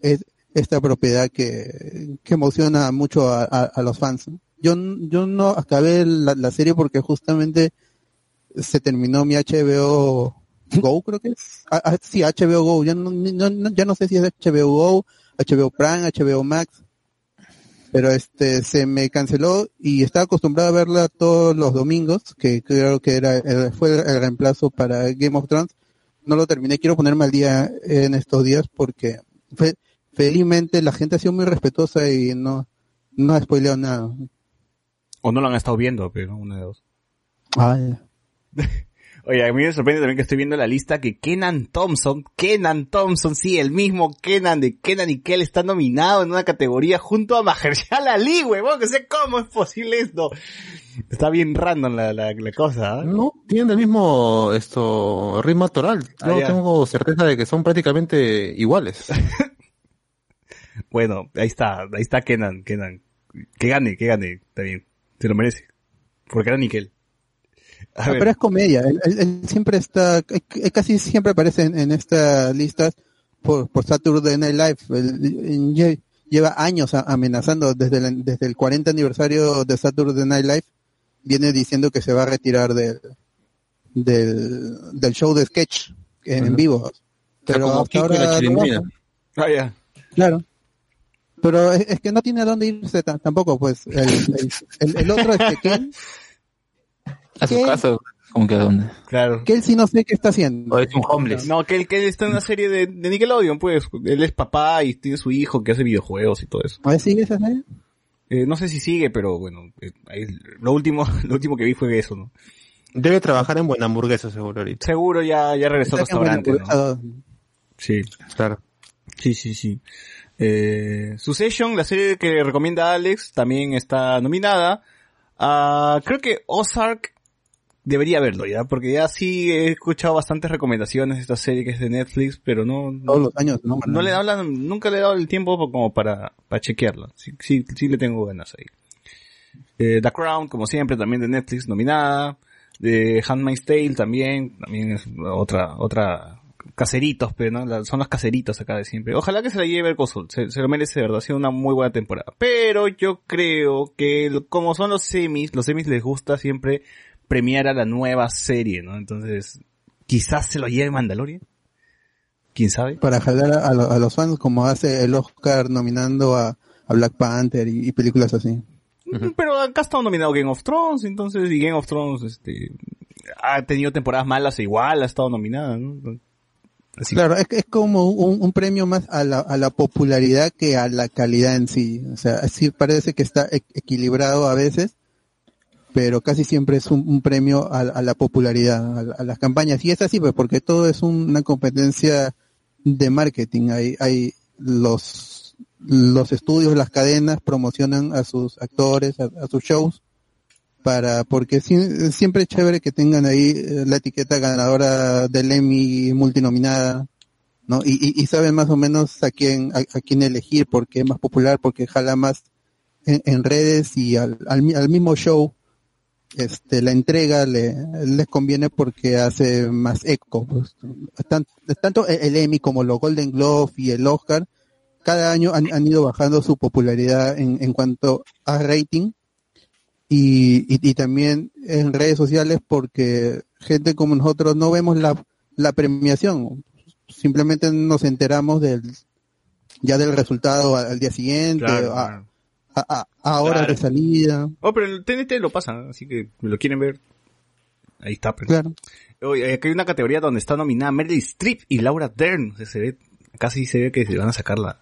es- esta propiedad que, que emociona mucho a, a- los fans. Yo, yo no acabé la, serie porque justamente se terminó mi HBO Go, creo que es. Ah, ah, sí, HBO Go. Ya no, no- no- ya no sé si es HBO Go, HBO Prime, HBO Max. Pero este, se me canceló y estaba acostumbrado a verla todos los domingos, que creo que era, el- fue el reemplazo para Game of Thrones. No lo terminé, quiero ponerme al día en estos días porque fe- felizmente la gente ha sido muy respetuosa y no, no ha spoileado nada. O no lo han estado viendo, pero una de dos. Ay. Oye, a mí me sorprende también que estoy viendo la lista que Kenan Thompson, Kenan Thompson, sí, el mismo Kenan de Kenan y Kel está nominado en una categoría junto a Mahershala Ali, huevón, que sé cómo es posible esto. Está bien random la, la, la cosa, ¿ah? No, tienen el mismo esto ritmo actoral. Ah, Yo tengo certeza de que son prácticamente iguales. Bueno, ahí está, ahí está Kenan, Kenan. Que gane, que gane, está bien. Se lo merece. Porque era Nickel. A Ah, ver. pero es comedia. Él, él- él siempre está, eh, casi siempre aparece en, en estas listas por, por Saturday Night Live. Él- él lle- lleva años amenazando desde el, desde el 40 aniversario de Saturday Night Live. Viene diciendo que se va a retirar del, del, del show de sketch en, vivo. Pero como hasta Kiko ahora no. Ah, ya. Claro. Pero es, es que no tiene a dónde irse ta- tampoco, pues. El, el, el- el otro, este, Ken, A su casa, como que a dónde. Claro. que él sí no sé qué está haciendo. O es un homeless. No, que él, que él está en una serie de, de Nickelodeon, pues. Él es papá y tiene su hijo que hace videojuegos y todo eso. A ver, ¿sigue esa serie? Eh, no sé si sigue, pero bueno, eh, ahí lo último, lo último que vi fue eso, ¿no? Debe trabajar en buena hamburguesa seguro ahorita. Seguro ya, ya regresó al restaurante. ¿no? Sí, Claro. sí, sí, sí. Eh, Succession, la serie que recomienda Alex, también está nominada. Ah, creo que Ozark debería verlo ya, porque ya sí he escuchado bastantes recomendaciones de esta serie que es de Netflix, pero no, Todos los años, ¿no? no le hablan, nunca le he dado el tiempo como para, para chequearla. Sí, sí, sí le tengo ganas ahí. Eh, The Crown, como siempre, también de Netflix, nominada. De Handmaid's Tale también, también es otra, otra, caseritos, pero ¿no? La- son los caseritos acá de siempre. Ojalá que se la lleve el Cosul, se, se lo merece de verdad, ha sido una muy buena temporada. Pero yo creo que como son los semis, los semis les gusta siempre premiar a la nueva serie, ¿no? Entonces, quizás se lo lleve Mandalorian. ¿Quién sabe? Para jalar a, a los fans como hace el Oscar nominando a, a Black Panther y, y películas así. Pero acá ha estado nominado Game of Thrones, entonces, y Game of Thrones, este, ha tenido temporadas malas e igual ha estado nominada, ¿no? Así Claro, es, es como un, un premio más a la, a la popularidad que a la calidad en sí. O sea, sí parece que está e- equilibrado a veces, pero casi siempre es un, premio a, a la popularidad, a, la- a las campañas. Y es así, pues, porque todo es un- una competencia de marketing. Hay, hay los, los estudios, las cadenas promocionan a sus actores, a, sus shows, para, porque si- siempre es chévere que tengan ahí eh, la etiqueta ganadora del Emmy multinominada, ¿no? Y, y, y saben más o menos a quién, a, quién elegir, porque es más popular, porque jala más en, en redes y al, al, al mismo show, este, la entrega le, les conviene porque hace más eco. Pues. Tan- tanto el, el Emmy como los Golden Globe y el Oscar, cada año han, han ido bajando su popularidad en, en cuanto a rating y, y, y también en redes sociales porque gente como nosotros no vemos la, la premiación, simplemente nos enteramos del ya del resultado al, al día siguiente, Claro, a, claro. A, a- a horas Claro. de salida. Oh, pero el TNT lo pasan, así que lo quieren ver. Ahí está, pues. Claro. Oye, aquí hay una categoría donde está nominada Meryl Streep y Laura Dern. O sea, se ve, casi se ve que se van a sacar la,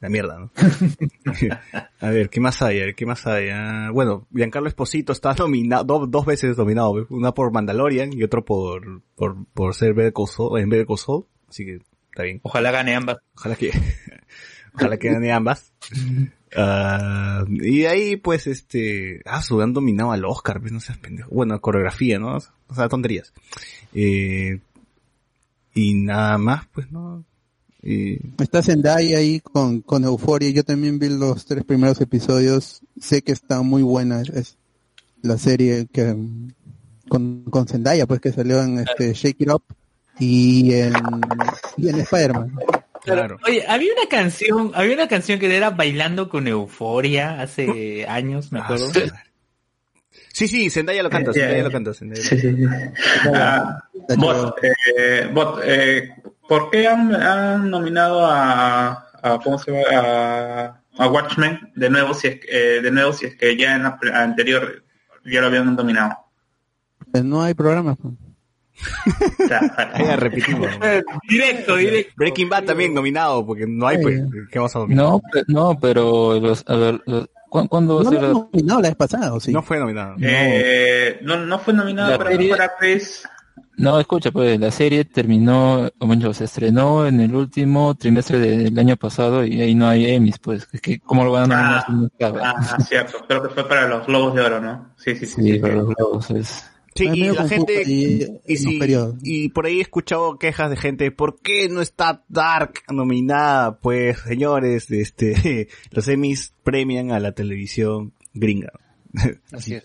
la mierda, ¿no? a ver, ¿qué más hay? A ver, ¿qué más hay? Ah, bueno, Giancarlo Esposito está nominado, do- dos veces nominado. ¿ves? Una por Mandalorian y otro por, por, por ser Better Saul, en Better. Así que está bien. Ojalá gane ambas. Ojalá que, ojalá que gane ambas. Ah, y ahí, pues, este, ah, su han dominado al Oscar, pues, no seas pendejo. Bueno, coreografía, ¿no? O sea, tonterías. Eh, y nada más, pues, ¿no? Está Zendaya ahí con, con Euforia. Yo también vi los tres primeros episodios. Sé que está muy buena. Es la serie que con, con Zendaya, pues que salió en este Shake It Up y en, y en Spider-Man. Claro. Oye, había una canción, había una canción que era Bailando con Euforia hace años, me Ah, acuerdo. sí. Sí, sí, Zendaya lo canta, Eh, Zendaya lo canta, Zendaya. Sí, sí, sí. Ah, Bot, eh, Bot, eh, ¿por qué han, han nominado a, a cómo se llama a, a Watchmen de nuevo si es que, eh, de nuevo si es que ya en la anterior ya lo habían nominado? Pues no hay programa. O sea, Ahí repetimos. Directo, directo. Breaking Bad también nominado, porque no hay, pues, ¿qué vamos a nominar? No, no, pero los, a ver, los- ¿cu- ¿cuándo va a No ser lo la- nominado la vez pasada, ¿o sí? No fue nominado. eh, no, no fue nominado La para serie- mejor actriz. No, escucha, pues la serie terminó, o bueno, se estrenó en el último trimestre del año pasado y ahí no hay Emmys, pues, es que ¿cómo lo van a nominar Ah, si no? Ah, cierto, creo que fue para los Globos de Oro, ¿no? Sí, sí, sí. Sí, sí, para sí. los globos es... Sí, y la gente, y, sí, periodos. y por ahí he escuchado quejas de gente, ¿por qué no está Dark nominada? Pues, señores, este, los Emmys premian a la televisión gringa. Así es.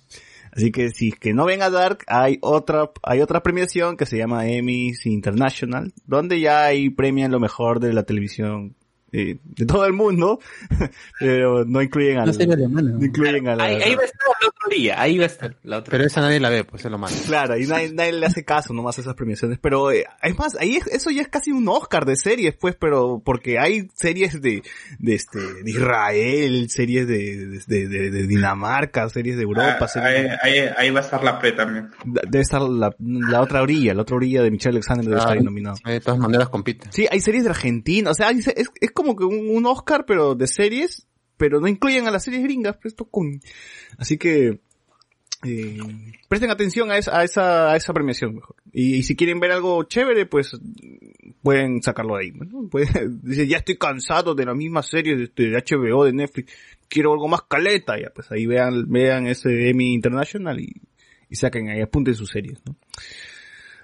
Así que si es que no ven a Dark, hay otra, hay otra premiación que se llama Emmys International, donde ya ahí premian lo mejor de la televisión eh, de todo el mundo, pero no incluyen a Una la, serie alemana. no incluyen a la, Ahí, ahí va a estar el otro día, ahí va a estar la otra Pero esa nadie la ve, pues es lo malo. Claro, y nadie, nadie le hace caso nomás a esas premiaciones. Pero eh, es más, ahí es- eso ya es casi un Oscar de series, pues, pero porque hay series de, de este, de Israel, series de, de, de- de Dinamarca, series de Europa, Ah, series- ahí, ahí, ahí va a estar la pre también. debe estar la, la otra orilla, la otra orilla de Michelle Alexander debe estar ahí nominado. De todas maneras compiten. Sí, hay series de Argentina, o sea, es, es como que un, Oscar, pero de series, pero no incluyen a las series gringas, pues esto con... Así que, eh, presten atención a esa, a esa, a esa premiación mejor. Y, y si quieren ver algo chévere, pues pueden sacarlo de ahí. ¿no? Pueden- dice, ya estoy cansado de las mismas series de, de HBO, de Netflix, quiero algo más caleta, ya pues ahí vean, vean ese Emmy International y, y saquen ahí, apunten sus series, ¿no?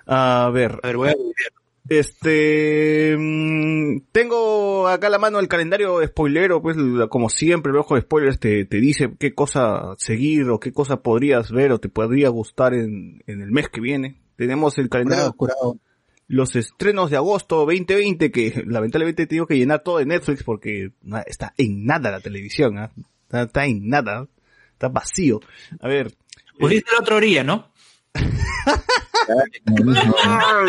A ver. A ver, voy a Este, mm, tengo acá a la mano el calendario spoilero, pues como siempre el ojo de spoilers te, te dice qué cosa seguir o qué cosa podrías ver o te podría gustar en, en el mes que viene. Tenemos el calendario, Curado, curado. los estrenos de agosto 2020 que lamentablemente tengo que llenar todo de Netflix porque está en nada la televisión, ¿ah? está, está en nada, está vacío. A ver, Pusiste la otra orilla, ¿no?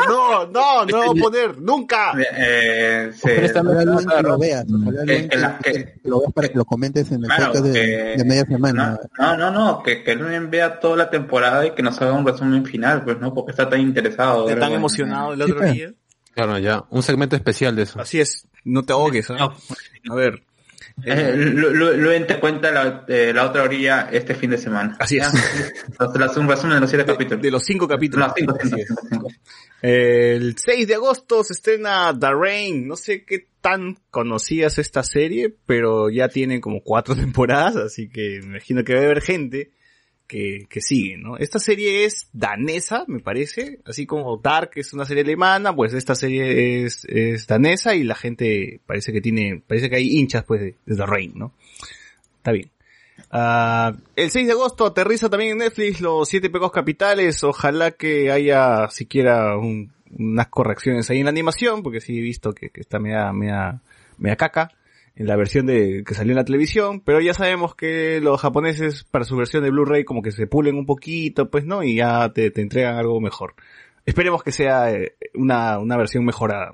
no, no, no voy a poner, nunca. Eh, mejor, alguien que lo veas, alguien que la- que- que- que lo veas para que lo comentes en el Claro, podcast de, que- de media semana. No, no, no, que, que él vea toda la temporada y que nos haga un resumen final, pues, ¿no? Porque está tan interesado. Está tan Bueno, emocionado el otro Sí, día. Claro, ya. Un segmento especial de eso. Así es, no te ahogues, ¿ah? No. A ver. Eh, Luen te cuenta la, eh, la otra orilla este fin de semana. Así es. Hace un resumen de los siete capítulos. De los cinco capítulos. No, cinco, cinco, es. cinco, cinco. El 6 de agosto se estrena The Rain. No sé qué tan conocías esta serie, pero ya tiene como cuatro temporadas, así que me imagino que debe haber gente que, que sigue, ¿no? Esta serie es danesa, me parece, así como Dark es una serie alemana, pues esta serie es, es danesa y la gente parece que tiene, parece que hay hinchas pues de, The Rain, ¿no? Está bien. Ah, el 6 de agosto aterriza también en Netflix los siete pecados capitales. Ojalá que haya siquiera un- unas correcciones ahí en la animación, porque sí he visto que, que está media, media, media caca en la versión de que salió en la televisión, pero ya sabemos que los japoneses para su versión de Blu-ray como que se pulen un poquito, pues no, y ya te, te entregan algo mejor. Esperemos que sea eh, una, una versión mejorada.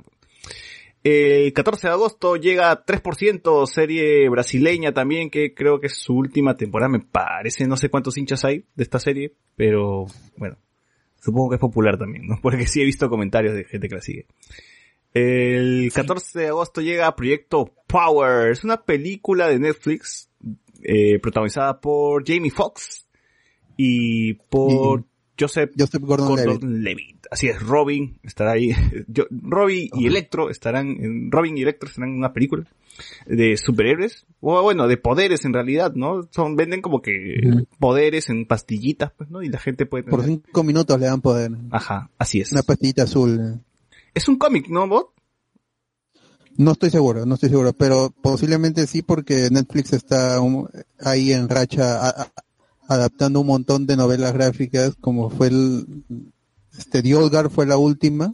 El 14 de agosto llega 3%, serie brasileña también, que creo que es su última temporada, me parece, no sé cuántos hinchas hay de esta serie, pero bueno, supongo que es popular también, ¿no? Porque sí he visto comentarios de gente que la sigue. El 14 de agosto llega Proyecto Power, es una película de Netflix, eh, protagonizada por Jamie Foxx y por Joseph Joseph Gordon-Levitt. Así es, Robin estará ahí. Yo- Robin y Electro estarán en, Robin y Electro estarán en una película de superhéroes. O bueno, de poderes en realidad, ¿no? Son, venden como que poderes en pastillitas, pues, ¿no? Y la gente puede Por tener. cinco minutos le dan poder. Ajá, así es. Una pastillita azul. Es un cómic, ¿no, bot? No estoy seguro, no estoy seguro, pero posiblemente sí porque Netflix está ahí en racha a- a- adaptando un montón de novelas gráficas como fue el este The Old Guard fue la última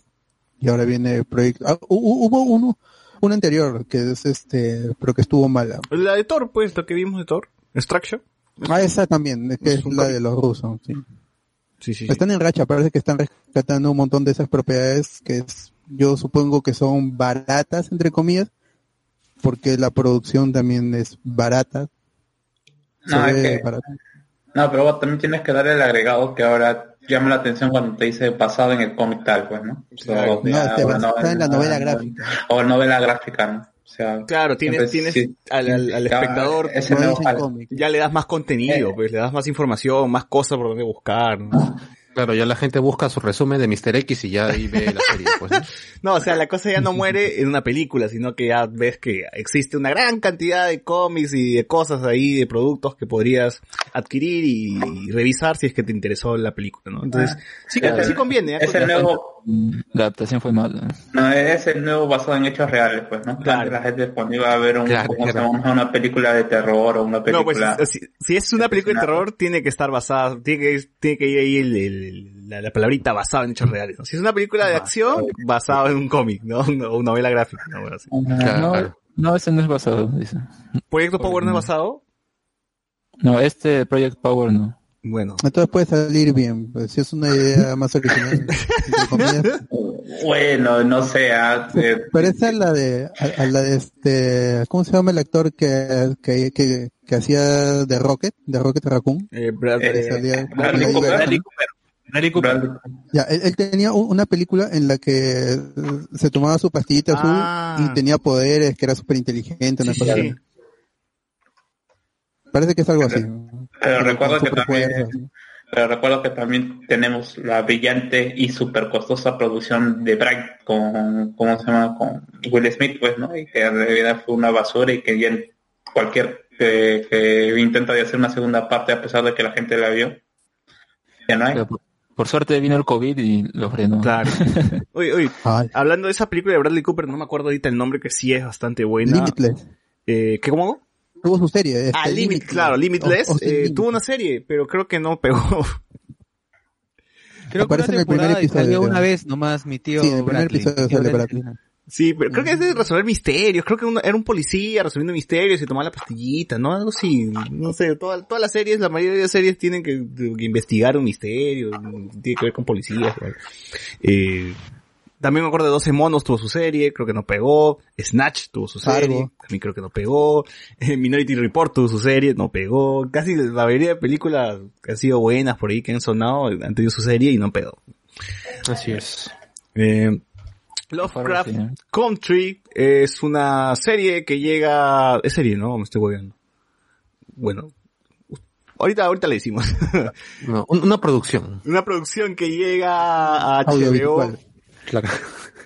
y ahora viene el proyecto ah, hu- hu- hubo uno un anterior que es este pero que estuvo mala La de Thor, pues, lo que vimos de Thor. Extraction. ah esa también que Es la cómic. de los rusos sí. Sí, sí, sí. están en racha parece que están rescatando un montón de esas propiedades que es, yo supongo que son baratas entre comillas porque la producción también es barata No, es que- barata. No, pero vos también tienes que darle el agregado que ahora llama la atención cuando te dice basado en el cómic tal, pues, ¿no? O sea, No, este, en la novela no, gráfica. O novela gráfica, ¿no? O sea, Claro, tienes, siempre tienes sí. al, al, al espectador, No ya le das más contenido, Eh. pues, le das más información, más cosas por donde buscar, ¿no? Claro, ya la gente busca su resumen de Mr. X y ya ahí ve la serie, pues. ¿no? No, o sea, la cosa ya no muere en una película, sino que ya ves que existe una gran cantidad de cómics y de cosas ahí, de productos que podrías adquirir y, y revisar si es que te interesó la película, ¿no? Entonces, sí, Claro. sí conviene. ¿eh? Es el nuevo, La adaptación fue mala. no, es el nuevo basado en hechos reales, pues, ¿no? Claro. La gente cuando iba a ver un, Claro, ¿cómo se claro. llama? una película de terror o una No, pues película... si, si es una película de terror, tiene que estar basada, tiene que, tiene que ir ahí el- el- la, la palabrita basada en hechos reales. ¿no? Si es una película de Ah, acción, basada en un cómic, ¿no? O una novela gráfica, ¿no? Bueno, así. Claro, no, claro. no, ese no es basado, dice. ¿Proyecto Power no es basado? No, este Project Power no. Bueno. entonces puede salir bien pues, si es una idea más original. Bueno, no sé, ah, eh, pero esa es la de a, a la de este cómo se llama el actor que que, que, que hacía de Rocket de Rocket Raccoon Eh, Brad- eh, salía- Bradley Bradley Cooper, Bradley Cooper. Bradley Cooper. Ya, él, él tenía una película en la que eh, se tomaba su pastillita azul Ah. y tenía poderes, que era súper inteligente, Sí, sí. Parece que es algo así. Pero Con recuerdo que también. Pero recuerdo que también tenemos la brillante y súper costosa producción de Bright con, ¿cómo se llama? Con Will Smith, pues, ¿no? Y que en realidad fue una basura y que ya cualquier que, que intenta de hacer una segunda parte a pesar de que la gente la vio, ya no hay. Pero por, suerte vino el COVID y lo frenó. Claro. Oye, oye, hablando de esa película de Bradley Cooper, no me acuerdo ahorita el nombre que sí es bastante buena. Limitless. Eh, ¿Qué cómo? Tuvo su serie. Ah, este, Limit, claro, Limitless. O- o sin eh, Limit. tuvo una serie, pero creo que no pegó. Creo que una en el primer temporada episodio, salió una vez nomás mi tío Sí, en el primer Bradley, episodio sale Bradley. Sí, pero creo que es de resolver misterios. Creo que uno, era un policía resolviendo misterios y tomaba la pastillita, ¿no? Algo así. No sé, toda- todas las series, la mayoría de las series tienen que, que investigar un misterio. Tiene que ver con policías. Eh, también me acuerdo de 12 monos tuvo su serie, creo que no pegó. Snatch tuvo su serie, también creo que no pegó. Eh, Minority Report tuvo su serie, no pegó. Casi la mayoría de películas que han sido buenas por ahí, que han sonado, han tenido su serie y no pegó. Así es. Eh, Lovecraft Country es una serie que llega... Es serie, ¿no? Me estoy hueveando. Bueno. Ahorita, ahorita le decimos. No, un- una producción. una producción que llega a HBO. Claro.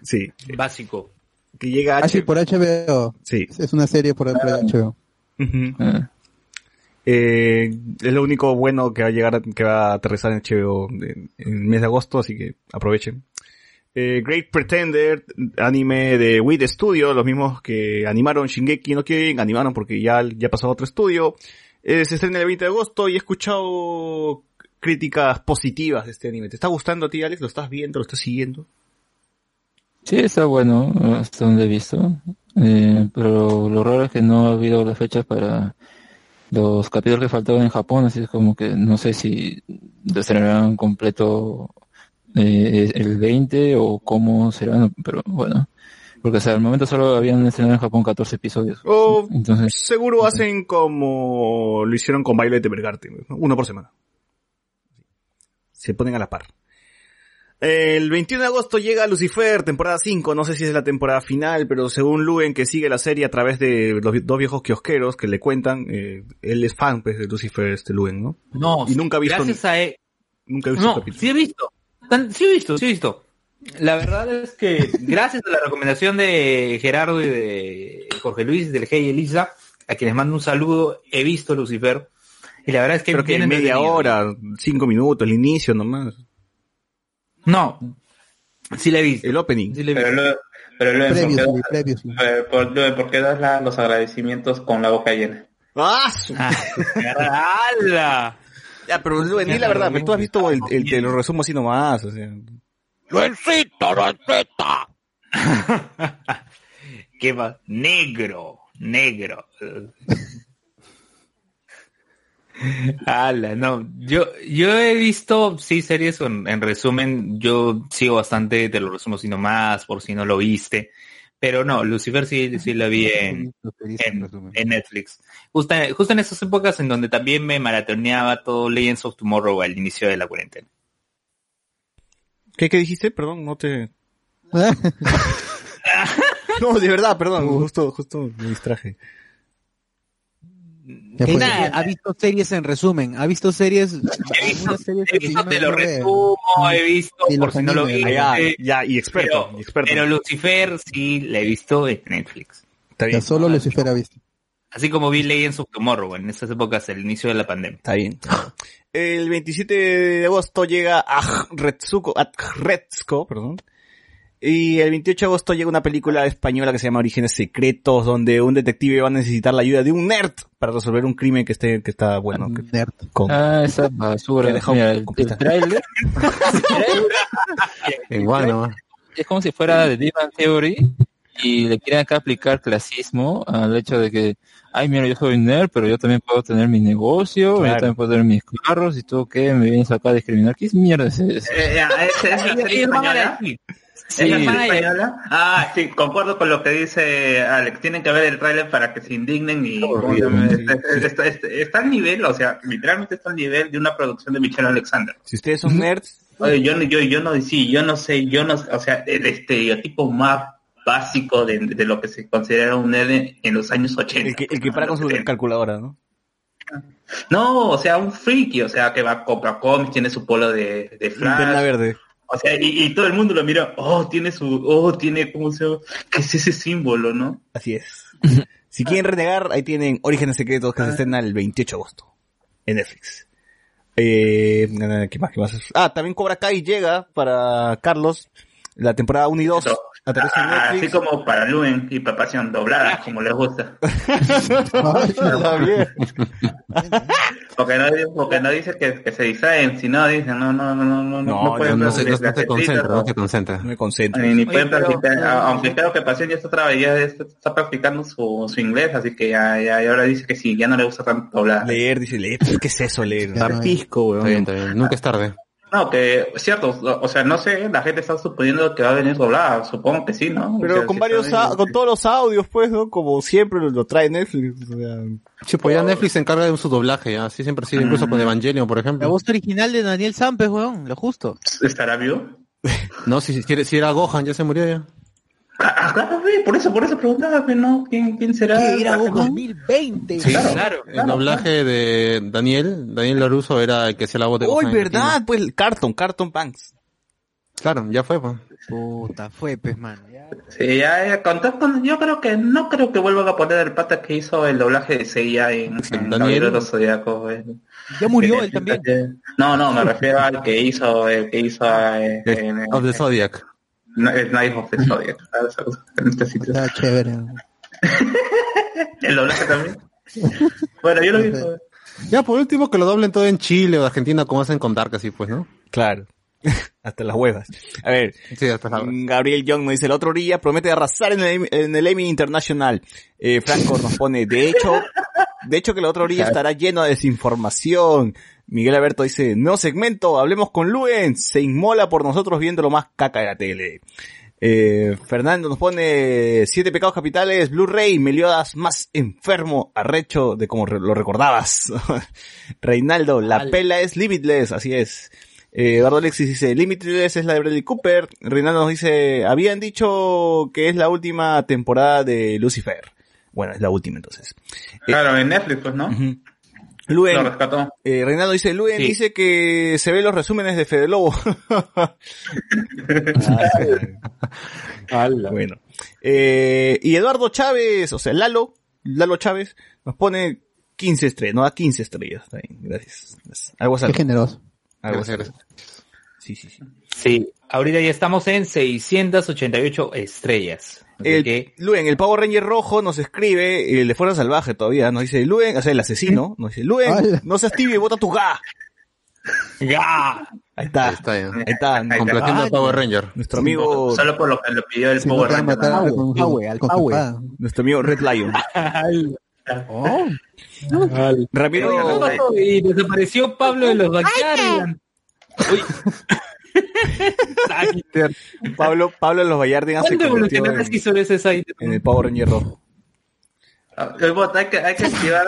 Sí. Básico. Que llega a Ah, sí, HBO. por HBO. Sí. Es una serie por HBO. Ah, Eh, es lo único bueno que va a llegar, que va a aterrizar en HBO en, en el mes de agosto, así que aprovechen. Eh, Great Pretender, anime de Wit Studio, los mismos que animaron Shingeki no Kyojin, animaron porque ya, ya pasó otro estudio. Eh, se estrena el 20 de agosto y he escuchado críticas positivas de este anime. ¿Te está gustando a ti, Alex? ¿Lo estás viendo? ¿Lo estás siguiendo? Sí, está bueno, hasta donde he visto. Eh, pero lo raro es que no ha habido las fechas para los capítulos que faltaban en Japón, así es como que no sé si lo estrenarán completo eh, el 20 o cómo serán, pero bueno. Porque hasta el momento solo habían estrenado en Japón 14 episodios. O Entonces, seguro hacen como lo hicieron con Violet Evergarden, ¿no? uno por semana. Se ponen a la par. El 21 de agosto llega Lucifer, temporada 5, no sé si es la temporada final, pero según Luen, que sigue la serie a través de los dos viejos kiosqueros que le cuentan, eh, él es fan pues, de Lucifer, este Luen, ¿no? No, Y nunca ha visto, gracias a él. nunca ha visto No, un capítulo. sí he visto. Sí he visto, sí he visto. La verdad es que gracias a la recomendación de Gerardo y de Jorge Luis del Hey Elisa, a quienes mando un saludo, he visto Lucifer. Y la verdad es que Creo que media hora, cinco minutos, el inicio nomás. No, sí la he visto. El opening. Sí la he Pero visto. luego, pero luego, ¿por qué Previously, das- previously. eh, por- luego, ¿por qué das la- los agradecimientos con la boca llena? ¡Ah! su- ¡Hala! Ya, pero di la verdad, pero tú has visto el, el te lo resumo así nomás, o sea. Luencito, Luencita. ¿Qué va? Negro, negro. Ala, no, yo, yo he visto, sí, series en, en resumen, yo sigo bastante, te lo resumo si no más, por si no lo viste, pero no, Lucifer sí, sí la vi en, en, en Netflix. Justo, justo en esas épocas en donde también me maratoneaba todo Legends of Tomorrow al inicio de la cuarentena. ¿Qué, qué dijiste? Perdón, no te... no, de verdad, perdón, justo, justo me distraje. Ya nada, ha visto series en resumen, ha visto series, algunas series He visto, te lo resumo, he visto, por los si no lo animes, viste. Ah, ya, ya, y experto, Pero, y experto. pero Lucifer sí la he visto en Netflix. Está bien, Ya solo Lucifer ha visto. Así como vi Legends of Tomorrow en esas épocas, el inicio de la pandemia. está bien. El 27 de agosto llega a Retsuko, a Retsuko, perdón. Y el 28 de agosto llega una película española que se llama Orígenes Secretos, donde un detective va a necesitar la ayuda de un nerd para resolver un crimen que esté, que está bueno, que, Nerd. con, ah, esa basura. Que Mira, el, el tráiler Igual es como si fuera de Bang Theory y le quieren acá aplicar clasismo al hecho de que, ay, mira, yo soy nerd, pero yo también puedo tener mi negocio, yo Claro. también puedo tener mis carros y tú qué, me vienes acá a discriminar. ¿Qué mierda es eso? Eh, eh, ¿es- es la serie española? Sí, ¿Es la van serie a- española? Ah, sí, concuerdo con lo que dice Alex. Tienen que ver el tráiler para que se indignen y está, está- está- está al nivel, o sea, literalmente está al nivel de una producción de Michelle Alexander. si ustedes son nerds, Oye, yo, no- yo, yo no, sí, yo no sé, yo no, o sea, el estereotipo más básico de, de lo que se considera un nerd en, los años 80. el que, el que para con su calculadora, ¿no? No, o sea, un friki, o sea, que va a comprar cómics, tiene su polo de, de Flash. Verde. O sea, y, y todo el mundo lo mira, oh, tiene su, oh, tiene, ¿cómo se llama? ¿Qué es ese símbolo, no? Así es. Si quieren renegar, ahí tienen Orígenes Secretos que se estrena el 28 de agosto en Netflix. Eh, ¿qué más, qué más? Ah, también Cobra Kai llega para Carlos, la temporada 1 y 2. Aterriza en Ah, así Netflix. como para Luen y para Pasión, dobladas, como les gusta. Está bien. Porque no, porque no dice que, que se distraen, si no, dicen, no, no, no, no, no, No, pueden no, se, no se las concentra, no se concentra. No me concentro. Ni, ni Oye, pueden pero- practicar, pero- aunque creo que Pasión ya está, traba- ya está, está practicando su, su inglés, así que ya, ya, y ahora dice que sí, ya no le gusta tanto doblar. Leer, dice leer. ¿Qué es eso, leer? Claro, Está pisco, Está bien, weón. está bien. Nunca es tarde. No, que es cierto, o sea, no sé, la gente está suponiendo que va a venir doblada, supongo que sí, ¿no? O Pero sea, con varios, bien. con todos los audios, pues, ¿no? Como siempre lo, lo trae Netflix. o sea, Sí, pues ya Netflix se encarga de su doblaje, ya. Así siempre ha sido, incluso con Evangelion, por La ejemplo. voz original de Daniel Sampes, weón, lo justo. ¿Estará vivo? No, si, si, era- si era Gohan, ya se murió ya. Ve, por eso, por eso preguntaba, que no, ¿quién, quién será? ¿Qué era Gohan? 2020? Sí, Claro. El doblaje de Daniel, Daniel Laruso era el que hacía la voz de ¡Uy, Gohan. verdad! Pues Carton, Carton Banks. Claro, ya fue, pues. Puta, fue, pues, mano. ya. Sí, ya, con con- yo creo que, no creo que vuelvan a poner el pata que hizo el doblaje de Seiya en, en Daniel. Los Zodiacos, eh. Ya murió Eh, él también. No, no, me refiero al que hizo, el que hizo eh, en, Of the Zodiac. No, Knife of the Zodiac. En este sitio. Está chévere. El doblaje también. Bueno, yo lo vi. Ya, por último, que lo doblen todo en Chile o Argentina, como hacen con Dark, así pues, ¿no? Claro. Hasta las huevas. A ver, Sí, hasta la- Gabriel Young nos dice, el otro día promete arrasar en el, en el Emmy International. Eh, Franco nos pone, de hecho, de hecho que el otro día estará lleno de desinformación. Miguel Alberto dice, no segmento, hablemos con Luen, se inmola por nosotros viendo lo más caca de la tele. Eh, Fernando nos pone siete pecados capitales, Blu-ray, Meliodas más enfermo, arrecho de como re- lo recordabas. Reinaldo, la pela es limitless, así es. Eh, Eduardo Alexis dice, Limitless es la de Bradley Cooper. Reinaldo nos dice, habían dicho que es la última temporada de Lucifer. Bueno, es la última entonces. Claro, en Netflix, pues, ¿no? Luen, Lo rescató. eh, Reinaldo dice, Luen Sí. dice que se ven los resúmenes de Fede Lobo. bueno. Eh, y Eduardo Chávez, o sea, Lalo, Lalo Chávez, nos pone 15 estrellas, no da 15 estrellas. Está bien, gracias. Algo Qué generoso. algo Gracias, gracias. Sí, sí, sí. Sí, ahorita ya estamos en 688 estrellas. El, que, Luen, el pavo ranger rojo nos escribe, el de Fuerza Salvaje todavía, nos dice, Luen, o sea, el asesino, nos dice, Luen, Ala. no seas tibio y bota tu ga. ¡Ya! Ahí está, Ahí está, ahí está, Ahí está. Complaciendo a Ah, Power Ranger. nuestro amigo, Solo por lo que le pidió el Si no Power Ranger. matar Power, al Power. espada. nuestro amigo Red Lion. Oh, Ramiro. Y desapareció Pablo de los Backyardigans. Pablo, Pablo los Vallardigan se ¿Cuánto convirtió en, en el Power Ranger rojo. Ah, bot, hay que, hay que activar,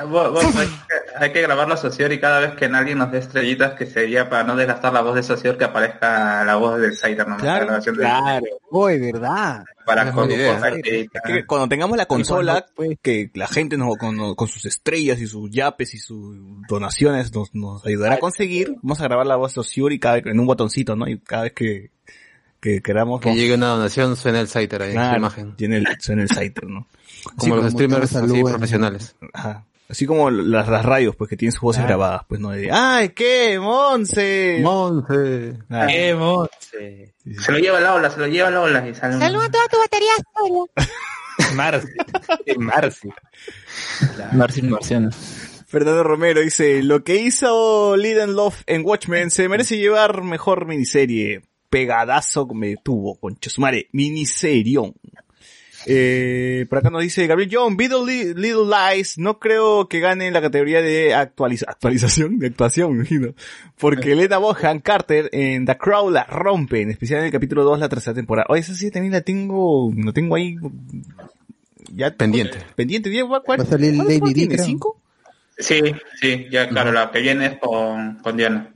eh, bot, bot, hay, que, hay que grabar la Socior y cada vez que alguien nos dé estrellitas que sería para no desgastar la voz de Socior que aparezca la voz del Saiter nomás, Claro, la grabación de- Claro. Uy, verdad. para con. Que cuando tengamos la consola, cuando, pues, que la gente nos- con, con sus estrellas y sus yapes y sus donaciones nos, nos ayudará a conseguir, vamos a grabar la voz de Osiur y cada vez en un botoncito, ¿no? Y cada vez que, que queramos, Que vamos- llegue una donación, suena el Siter ahí, Claro, su imagen. tiene el, suena el Scyther, ¿no? Como los como streamers así profesionales. Ajá. Así como las, las radios, pues que tienen sus voces grabadas, pues no de, ¡ay, qué, Monse! Monse. Ah, ¡Qué monte! Se lo lleva la ola, se lo lleva la ola y sale un- Saluda a toda tu batería sola. Marci. Marci. Marcin Marciano. Fernando Romero dice, lo que hizo Liden Love en Watchmen se merece llevar mejor miniserie. Pegadazo que me tuvo, con Chosumare. Miniserión. Eh, por acá nos dice Gabriel John, Little, Li- Little Lies, no creo que gane en la categoría de actualiza- actualización, de actuación, me imagino. Porque Elena Bohan Carter en The Crow la rompe, en especial en el capítulo 2, la tercera temporada. Oye, esa sí también la tengo, lo tengo ahí, ya Pendiente. pendiente. ¿Ya, ¿Cuál, Va a salir Lady. Sí, sí, ya claro, la que viene es con, con Diana.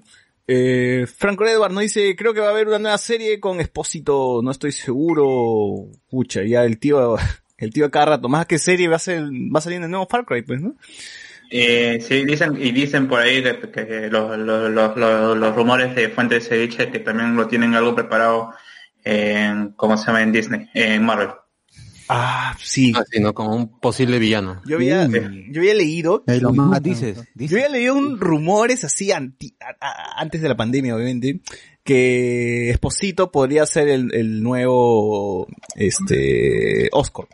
Eh, Franco Edward nos dice, creo que va a haber una nueva serie con Expósito, no estoy seguro. Pucha, ya el tío, el tío cada rato, más que serie va a ser, va a salir nuevo Far Cry, pues, ¿no? Eh, sí, dicen, y dicen por ahí que, los, los, los- los rumores de fuentes de ceviche que también lo tienen algo preparado en, ¿cómo se llama? En Disney, en Marvel. Ah, sí. Así, ¿no? Como un posible villano. Yo había, yo había leído. Lo más dices, Yo había leído un rumores así anti- a- a- antes de la pandemia, obviamente, que Esposito podría ser el, el nuevo este Oscar.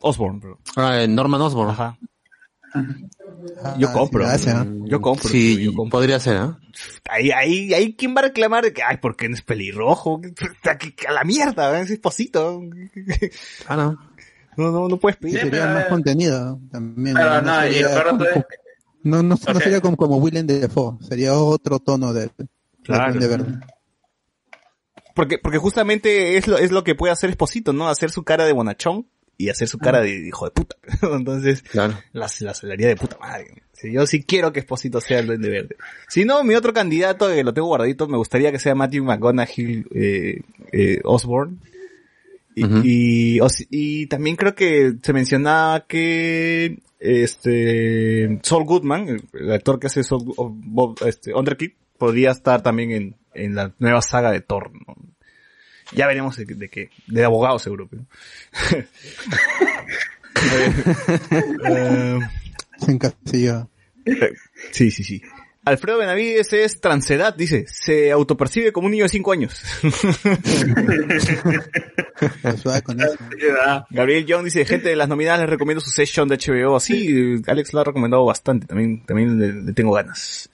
Osborne, bro. Ah, eh, Norman Osborn. Ajá. Yo compro. Yo compro. Sí, yo compro. podría ser, ¿eh? Ahí, ahí, ahí, ¿quién va a reclamar de que, ay, porque no es pelirrojo? A la mierda, es esposito. Ah, no. No, no, no puedes Sí, pedir. sería más contenido también. Pero no, no, y sería, acuérdate como- no, no, no sea- sería como, como Willem Dafoe, sería otro tono de, de, Claro. de verde. Porque, porque justamente es lo, es lo que puede hacer Esposito, ¿no? Hacer su cara de bonachón y hacer su cara de hijo de puta. Entonces, Claro. la, la de puta madre. Yo sí quiero que Esposito sea el duende verde. Si no, mi otro candidato, que lo tengo guardadito, me gustaría que sea Matthew McConaughey eh, eh, Osborne. Y, y, o si- y también creo que se mencionaba que este Saul Goodman, el, actor que hace Saul, Bob, este, Underkid, podría estar también en, en la nueva saga de Thor. ¿no? Ya veremos de, qué- de qué, de abogado seguro. pero. Eh, Se encasilló. eh, sí, sí, sí. Alfredo Benavides es transedad, dice. Se autopercibe como un niño de 5 años. Gabriel Young dice, gente de las nominadas les recomiendo su session de HBO. Sí, Alex la ha recomendado bastante, también, también le, le tengo ganas.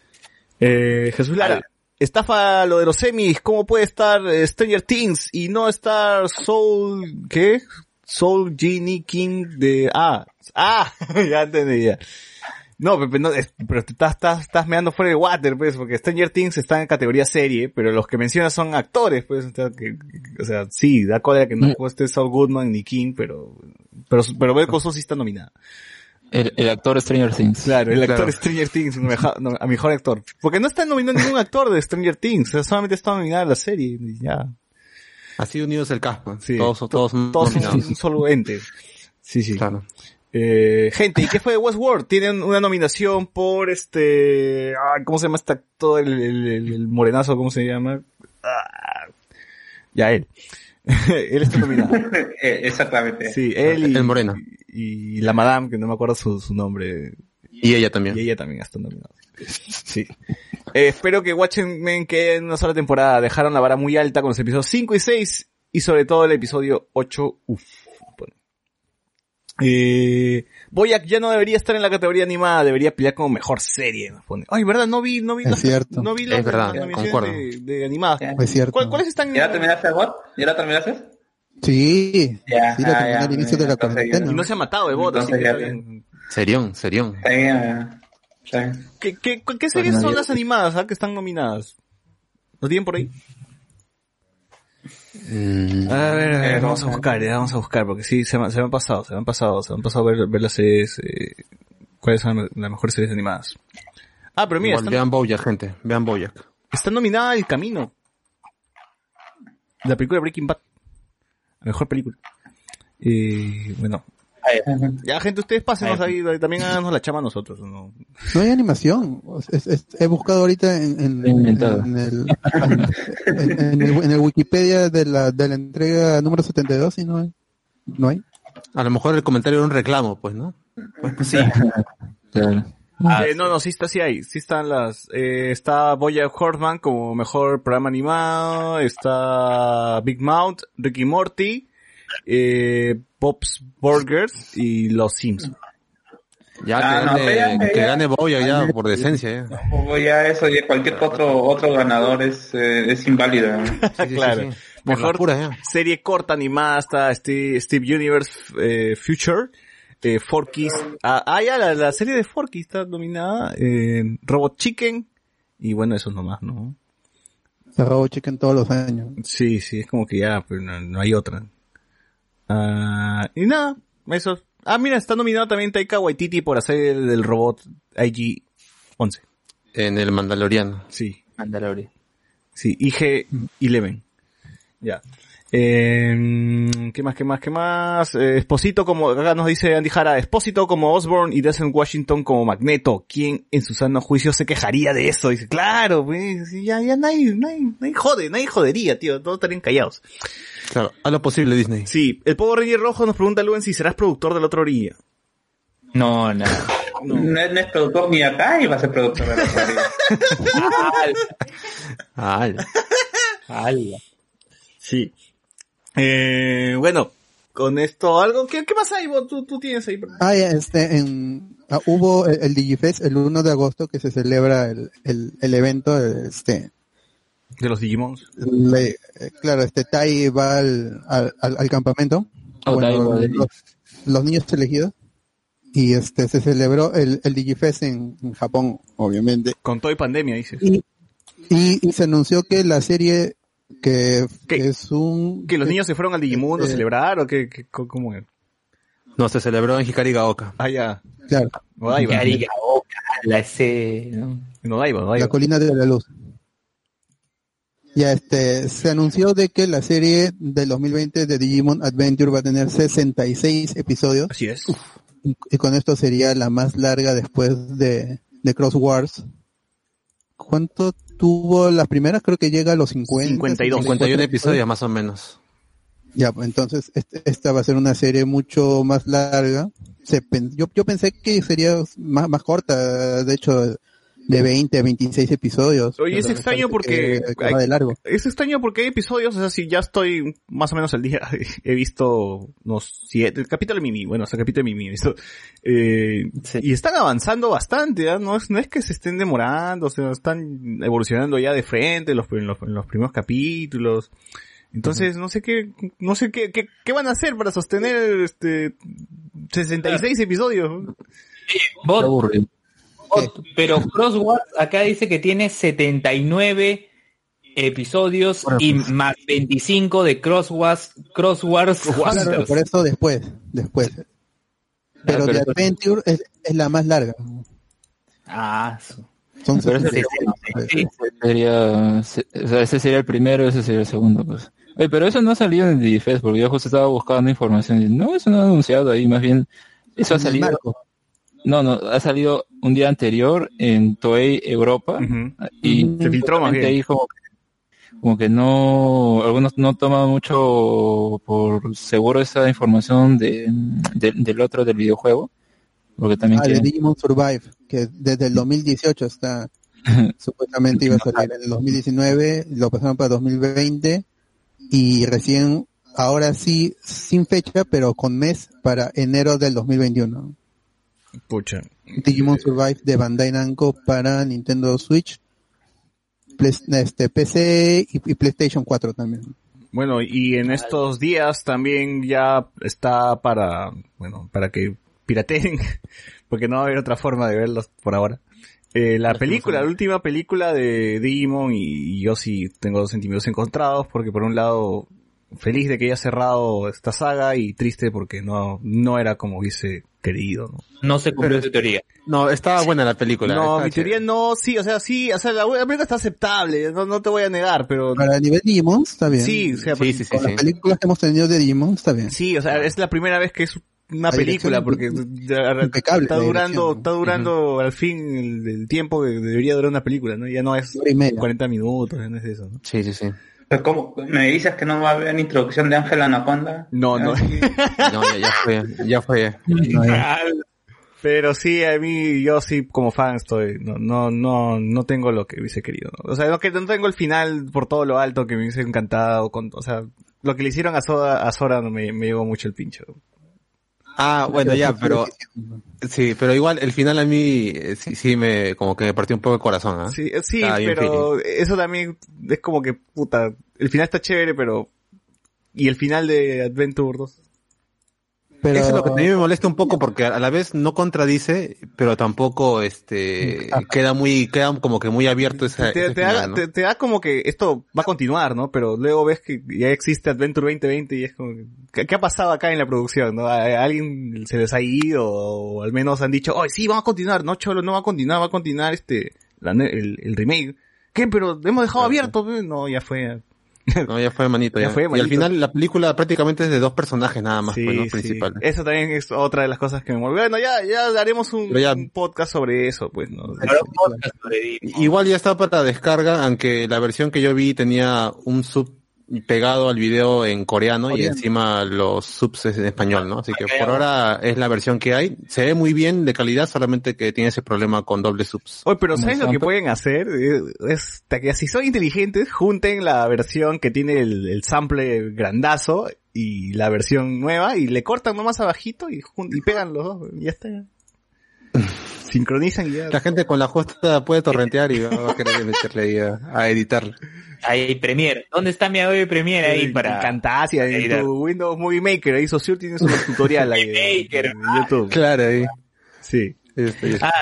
Eh, Jesús Lara, estafa lo de los semis, ¿cómo puede estar eh, Stranger Things y no estar Soul, ¿qué? Soul Genie King de, ah, ah, ya entendí ya. No, Pepe, no, es- pero te estás, estás, estás meando fuera de water, pues, porque Stranger Things está en categoría serie, pero los que mencionas son actores, pues, o sea, que, o sea sí, da cólera que no esté Saul Goodman ni King, pero, pero, pero Call sí está nominada. El, el actor Stranger Things. Claro, el actor Claro. Stranger Things, no, a mejor actor. Porque no está nominado ningún actor de Stranger Things, o sea, solamente está nominada la serie, y ya. Así unidos el casco. Sí. Todos, todos, Todos son nominados. un solo ente. Sí, sí. Claro. Eh, gente, ¿y qué fue de Westworld? Tienen una nominación por este, ah, ¿cómo se llama este actor, el, el, el- el morenazo, ¿cómo se llama? Ah, ya él. él está nominado. Eh, exactamente. Sí, él y, El moreno. Y la madame, que no me acuerdo su, su nombre. Y ella también. Y ella también está nominada. Sí. Eh, espero que Watchmen que en una sola temporada dejaron la vara muy alta con los episodios 5 y 6 y sobre todo el episodio 8. Uf. pone. Eh, Boyack ya no debería estar en la categoría animada, debería pelear como mejor serie. nos pone. Ay, verdad, no vi, no vi Es las- cierto. no vi Es las- verdad, las concuerdo. de, de animadas. Es cierto. ¿Cuál- ¿Cuáles están? ¿Ya terminaste, Bot? ¿Ya la terminaste? Sí, Ya, sí, ah, ya, al inicio de la cuarentena. Y no se ha matado de bot, así que Entonces está ya- bien. Serión, serión. Eh, bien. ¿Qué, qué, qué series son las animadas ah, que están nominadas? ¿Lo tienen por ahí? Mm, A ver, a ver, Eh, vamos a buscar, ya vamos a buscar, porque sí, se, me- se me han pasado, se me han pasado, se me han pasado a ver, ver las series, eh, cuáles son las mejores series animadas. Ah, pero mira, igual, están, vean Bojack, gente. Vean Bojack. está nominada El Camino. La película Breaking Bad. La mejor película. Y bueno. Ya, gente, ustedes pásenos ahí, también háganos la chama a nosotros, ¿no? No hay animación. Es- es- he buscado ahorita en, en, en el, Wikipedia de la, de la entrega número 72 y no hay. No hay. A lo mejor el comentario era un reclamo, pues, ¿no? Sí. Claro. Eh, no, no, sí está, sí hay, sí están las, eh, está Boya Horseman como mejor programa animado, está Big Mouth, Ricky Morty, eh, Bob's Burgers y Los Sims. Ya, Ah, que, no, gane, ya, que gane Bojack ya, por decencia, ya. O ya eso, ya cualquier otro otro ganador es, eh, es inválido. ¿no? Sí, sí, claro. sí, sí. Por Mejor serie corta animada está Steve, Steve Universe eh, Future, eh, Forky's, ah, ah, ya, la, la serie de Forky está nominada, eh, Robot Chicken, y bueno, eso nomás, ¿no? Se robó Chicken todos los años. Sí, sí, es como que ya, pues no, no hay otra. Ah, y nada, eso. Ah, mira, está nominado también Taika Waititi por hacer el del robot IG-11. En el Mandaloriano. Sí, Mandalorian. sí, IG-11. Ya. Eh, ¿Qué más, qué más, qué más? Eh, Esposito como, acá nos dice Andy Jara, Esposito como Osborne y Denzel Washington como Magneto. ¿Quién en su sano juicio se quejaría de eso? Dice, claro, pues, ya, ya nadie, nadie, nadie jode, nadie jodería, tío, todos estarían callados. Claro, a lo posible Disney. Sí, el Power Ranger Rojo nos pregunta Luen si serás productor de la otra orilla. No, no. No. no es productor ni acá y va a ser productor de la otra Al. Al. Sí. Eh, bueno, con esto algo, ¿qué, qué más hay? vos? ¿Tú, tú tienes ahí? Ah, ya, este, en, ah, hubo el, el Digifest el 1 de agosto que se celebra el, el, el evento, este, De los Digimons. le- eh, claro, este Tai va al, al, al- campamento, Oh, bueno, los, los niños elegidos, y este, se celebró el, el Digifest en, en Japón, obviamente. Con todo y pandemia, dices. Y, y, y se anunció que la serie, que, que es un... ¿Que los niños se fueron al Digimundo a eh, celebrar o qué, qué- co- cómo es? No, se celebró en Hikari Gaoka. Ah, ya. Claro. Odaiba. Carigaoka, la ese, ¿no? En Odaiba, Odaiba. La colina de la luz. Ya este, se anunció de que la serie del 2020 de Digimon Adventure va a tener 66 episodios. Así es. Y, y con esto sería la más larga después de, de Cross Wars. ¿Cuánto tuvo las primeras? Creo que llega a los 50. 52. 51 episodios más o menos. Ya, entonces este- esta va a ser una serie mucho más larga. Se yo, yo pensé que sería más, más corta, de hecho, de 20 a 26 episodios. Oye, es extraño porque... que- de largo. Es extraño porque hay episodios, o sea, si ya estoy más o menos al día, he visto unos siete, el capítulo de Mimi, bueno, hasta el capítulo de Mimi, he visto, eh, y están avanzando bastante, no es, no es que se estén demorando, o sea, están evolucionando ya de frente en los, en los, en los primeros capítulos. Entonces, no sé qué, no sé qué, qué, qué van a hacer para sostener este 66 episodios. Bot, pero Crossword acá dice que tiene 79 episodios y más 25 de Crosswars, Crosswars Claro, por eso después, después. Pero pero The eso- Adventure es, es la más larga. Ah, su- Son Pero ese 66. sería, se- o sea, ese sería el primero, ese sería el segundo, pues. Oye, pero eso no ha salido en Digifest, porque yo justo estaba buscando información y no, eso no ha anunciado ahí, más bien, eso ha salido, marco. No, no, ha salido un día anterior en Toei Europa, y Se filtró más justamente bien. ahí como que, como que no, algunos no toman mucho por seguro esa información de, de- del otro del videojuego, porque también Ah, de Digimon Survive, que desde el 2018 está, supuestamente iba a salir en el 2019, lo pasaron para 2020 y recién, ahora sí, sin fecha, pero con mes para enero del 2021. Pucha. Digimon Survive de Bandai Namco para Nintendo Switch, Play- este, PC y, y PlayStation 4 también. Bueno, y en estos días también ya está para, bueno, para que pirateen, porque no va a haber otra forma de verlos por ahora. Eh, la película, la última película de Digimon y, y yo sí tengo sentimientos encontrados porque por un lado feliz de que haya cerrado esta saga y triste porque no, no era como hubiese querido, ¿no? No se cumplió tu teoría. No, estaba buena la película. No, mi teoría no, sí, o sea, sí, o sea, la, la película está aceptable, no, no te voy a negar, pero... Para el nivel Digimon está bien. Sí, o sea, Sí, sí, sí, Con sí. las películas que hemos tenido de Digimon está bien. Sí, o sea, es la primera vez que es una La película porque impecable, está durando, está durando al fin el, el tiempo que debería durar una película, ¿no? Ya no es Hora y media. 40 minutos, ya no es eso, ¿no? Sí, sí, sí. Pero ¿Cómo? ¿Me dices que no va a haber introducción de Ángela Anaconda? No, no. No, ya, ya fue, ya fue. Pero sí, a mí, yo sí, como fan estoy, no, no, no, no tengo lo que hubiese querido, ¿no? O sea, no que no tengo el final por todo lo alto que me hubiese encantado, con, o sea, lo que le hicieron a Soda, a Sora no me, me llegó mucho el pincho. Ah, bueno, ya, pero sí, pero igual el final a mí eh, sí, sí me como que me partió un poco el corazón, ¿ah? Sí, eh, sí, bien pero eso también es como que, puta, el final está chévere, pero... ¿Y el final de Adventure 2? Pero, Eso es lo que a mí me molesta un poco porque a la vez no contradice, pero tampoco este queda muy queda como que muy abierto esa, te, te final, da, ¿no? te, te da como que esto va a continuar, ¿no? Pero luego ves que ya existe Adventure 2020 y es como, ¿qué, qué ha pasado acá en la producción? ¿no? ¿A- a alguien se les ha ido o al menos han dicho, oh, sí, vamos a continuar, no, Cholo, no va a continuar, va a continuar este, la el, el remake. ¿Qué? Pero hemos dejado abierto, pe". no, ya fue. No, ya fue manito. Ya Ya, fue, Y al final la película prácticamente es de dos personajes nada más, Sí, pues, ¿no? sí. Principales. Eso también es otra de las cosas que me mueve. Bueno, ya, ya haremos un, Pero ya- un podcast sobre eso, pues, ¿no? Igual ya está para descarga, aunque la versión que yo vi tenía un sub pegado al video en coreano y Coreano. encima los subs en español, ¿no? Así que por ahora es la versión que hay. Se ve muy bien de calidad, solamente que tiene ese problema con doble subs. Oye, pero ¿sabes lo que pueden hacer? Eh, Es que si son inteligentes, junten la versión que tiene el, el sample grandazo y la versión nueva y le cortan nomás abajito y, y pegan los dos. y Ya está. Sincronizan y ya. La gente con la justa puede torrentear y va a querer meterle ahí a, a editar. Ahí, Premiere. ¿Dónde está mi Adobe Premiere ahí En para...? Camtasia, en tu Windows Movie Maker, ahí Sociur tiene su tutorial ahí en, en YouTube. Claro, ahí. Sí. Este, Ah,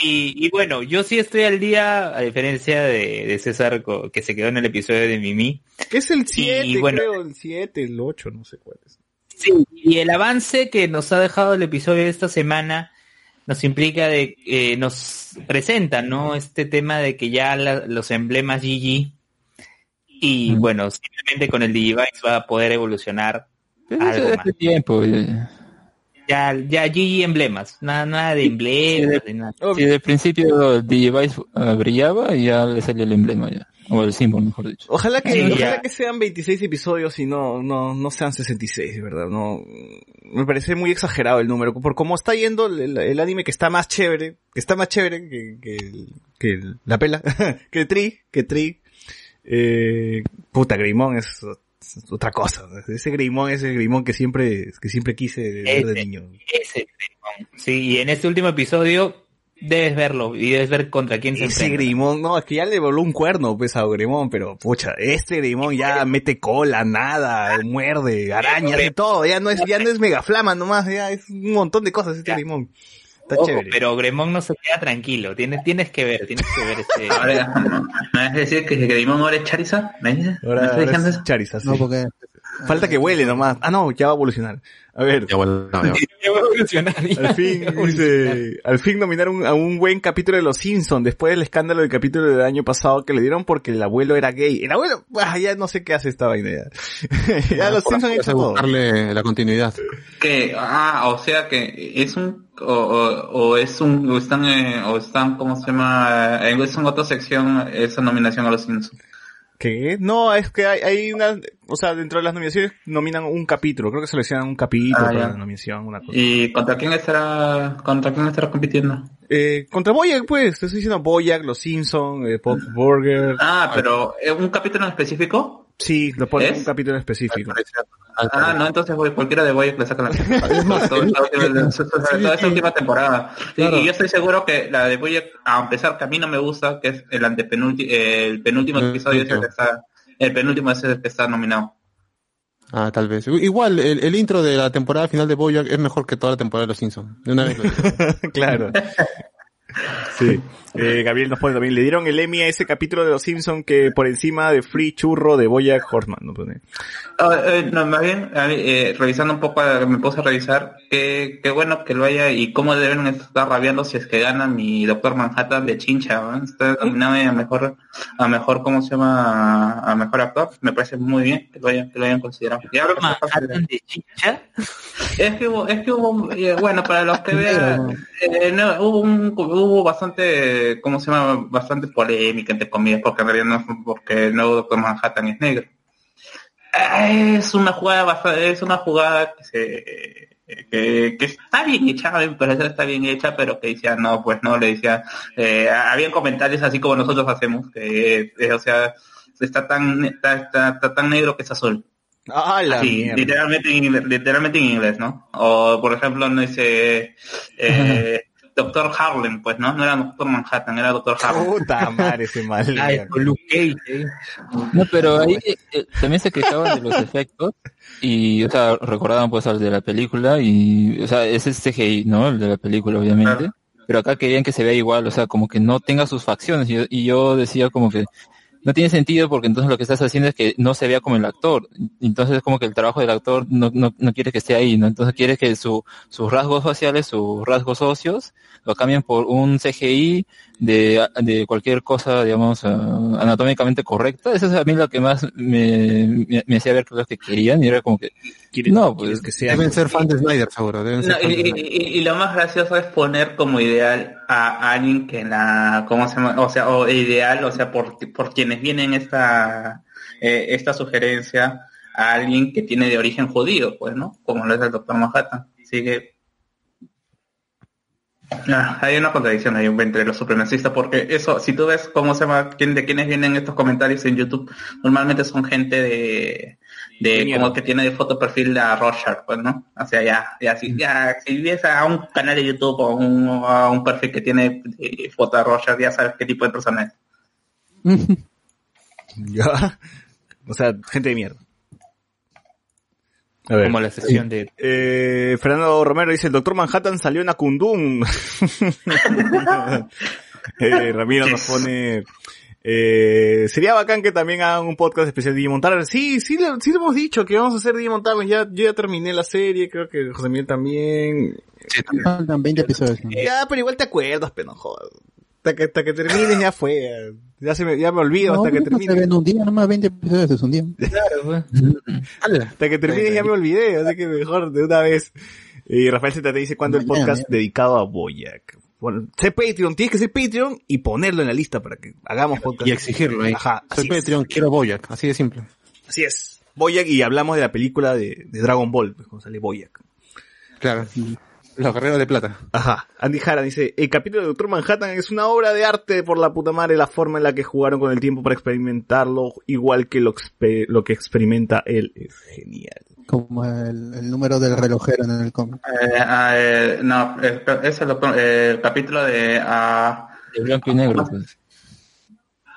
y, y bueno, yo sí estoy al día, a diferencia de, de César, que se quedó en el episodio de Mimi. Es el 7, Y bueno, creo, el 7, el 8, no sé cuál es. Sí, y el avance que nos ha dejado el episodio de esta semana nos implica de eh, nos presenta, ¿no? Este tema de que ya la- los emblemas GG y bueno, simplemente con el Digivice va a poder evolucionar Pero algo más. hace tiempo. Ya, ya GG emblemas, nada, nada de emblemas, de nada. Si desde el principio el Digivice eh, brillaba y ya le salía el emblema ya. O el símbolo, mejor dicho. Ojalá que, Sí, ojalá ya. que sean 26 episodios y no, no, no sean 66, de verdad. No, me parece muy exagerado el número. Por cómo está yendo el, el- el anime que está más chévere, que está más chévere que, que, el- que la pela, que Tri, que Tri. Eh, puta, Greymon es, es otra cosa. Ese Greymon es el Greymon que siempre, que siempre quise ver de Ese. niño. Ese Greymon. Sí, y en este último episodio debes verlo y debes ver contra quién se Ese enfrenta. Greymon, no, es que ya le voló un cuerno, pues, a Greymon, pero, pucha, este Greymon ya mete cola, nada, muerde, araña, hace todo, ya no es, ya no es megaflama nomás, ya es un montón de cosas este Greymon. Está Ojo, chévere. pero Gremón no se queda tranquilo, tienes, tienes que ver, tienes que ver este... Ahora, ¿me vas a decir que, Digimon ahora es Charizard? ¿Me dices? ¿Me Ahora, estás ahora diciendo es eso? Charizard, sí. No, porque Falta que huele nomás. Ah, no, ya va a evolucionar. A ver. Ya, bueno, no, ya. Ya va a evolucionar, ya. Al fin, dice, al fin nominaron a un buen capítulo de Los Simpsons después del escándalo del capítulo del año pasado que le dieron porque el abuelo era gay. El abuelo, ah, ya no sé qué hace esta vaina ya. ya Los Simpsons han hecho todo. la continuidad. Que, ah, o sea que es un, o, o, o es un, o están, eh, o están, ¿cómo se llama? Eh, es en otra sección esa nominación a los Simpsons. ¿Qué? No, es que hay, hay una, o sea, dentro de las nominaciones nominan un capítulo, creo que seleccionan un capítulo Ah, para la nominación, una cosa. ¿Y contra quién estará, contra quién estará compitiendo? Eh, contra Boyack, pues, te estoy diciendo Boyack, Los Simpsons, eh, Pop Burger. Ah, pero, ¿es un capítulo en específico? Sí, lo ponen ¿Es? un capítulo específico. Ah, no, entonces voy, cualquiera de Boyack le saca la esta última- temporada. Y- Claro. Y yo estoy seguro que la de Boyack, a pesar que a mí no me gusta, que es el antepenúltimo, el penúltimo El episodio es el que está, el penúltimo es el que está nominado. Ah, tal vez. Igual, el, el intro de la temporada final de Boyack es mejor que toda la temporada de Los Simpsons. De una vez claro. Sí. Eh, Gabriel nos pone también, le dieron el Emmy a ese capítulo de Los Simpsons que por encima de Free Churro de Boyack Horseman. ¿no? Pone. Ah, eh, no, más bien, eh, revisando un poco, eh, me puse a revisar qué, qué bueno que lo haya y cómo deben estar rabiando si es que gana mi Doctor Manhattan de Chincha, ¿no? Está nominado a mejor, a mejor, ¿cómo se llama? A mejor actor. Me parece muy bien que lo hayan, que lo hayan considerado. Y ahora, Manhattan de Chincha. es que hubo, es que hubo, eh, bueno, para los que vean, eh, no, hubo un, hubo bastante, ¿cómo se llama? Bastante polémica, entre comillas, porque en realidad no es porque el nuevo Doctor Manhattan es negro. Eh, Es una jugada bastante, es una jugada que se, que, que está bien hecha, parecer está bien hecha, pero que decía, no, pues no, le decía, eh, habían comentarios así como nosotros hacemos, que, eh, o sea, está tan, está, está, está tan negro que es azul. Ah, la Sí, literalmente en, inglés, literalmente en inglés, ¿no? O, por ejemplo, no dice eh, Doctor Harlem, pues, ¿no? No era Doctor Manhattan, era Doctor Harlem. Puta madre ese mal. Ay, con Luke Cage, eh. No, pero ahí eh, también se quejaban de los efectos y, o sea, recordaban pues al de la película y, o sea, ese es CGI, ¿no? El de la película, obviamente. Pero acá querían que se vea igual, o sea, como que no tenga sus facciones y yo, y yo decía como que no tiene sentido porque entonces lo que estás haciendo es que no se vea como el actor. Entonces es como que el trabajo del actor no, no, no quiere que esté ahí, ¿no? Entonces quiere que su, sus rasgos faciales, sus rasgos óseos, lo cambien por un CGI de, de cualquier cosa, digamos, ah, anatómicamente correcta. Esa es a mí lo que más me, me, me hacía ver cosas que querían y era como que, no, pues que Deben ser fans de Snyder, seguro. Deben ser No, fans y, de y- y- y lo más gracioso es poner como ideal a alguien que la, ¿cómo se llama? O sea, o ideal, o sea, por, por quienes vienen esta, eh, esta sugerencia a alguien que tiene de origen judío, pues, ¿no? Como lo es el doctor Manhattan. Así que ah, hay una contradicción ahí entre los supremacistas porque eso, si tú ves cómo se llama, quién, de quiénes vienen estos comentarios en YouTube, normalmente son gente de, de como que tiene de foto perfil a Rorschach, pues, ¿no? O sea, ya, ya, si, ya, si ves a un canal de YouTube o un, a un perfil que tiene de foto a Rorschach, ya sabes qué tipo de persona es. Ya. O sea, gente de mierda. A ver. Como la sesión de... Eh, Fernando Romero dice, el doctor Manhattan salió en Acundum. eh, Ramiro nos pone... Eh, sería bacán que también hagan un podcast especial de Digimon. Sí, sí, sí lo hemos dicho que vamos a hacer Digimon. Ya, yo ya terminé la serie, creo que José Miguel también. Faltan 20 episodios. ¿no? Ya, pero igual te acuerdas, pero no jodas. Hasta que, hasta que termines ya fue. Ya se me, ya me olvido No, hasta que no se termine. ven un día, nomás 20 episodios es un día. Hasta que termines ya me olvidé, así que mejor de una vez. Y Rafael Z te dice cuándo el podcast dedicado a Boyac. Bueno, sé Patreon, tienes que ser Patreon y ponerlo en la lista para que hagamos podcast. Y exigirlo ahí. Ajá, Soy es. Patreon, quiero Boyac, así de simple. Así es. Boyac y hablamos de la película de, de Dragon Ball, pues, cuando sale Boyac. Claro. Los guerreros de plata. Ajá. Andy Jara dice, el capítulo de Doctor Manhattan es una obra de arte por la puta madre, la forma en la que jugaron con el tiempo para experimentarlo, igual que lo, lo que experimenta él. Es genial. Como el, el número del relojero en el cómic. Eh, ah, eh, no, eh, es el, doctor- eh, el capítulo de... ah, De blanco y negro, pues.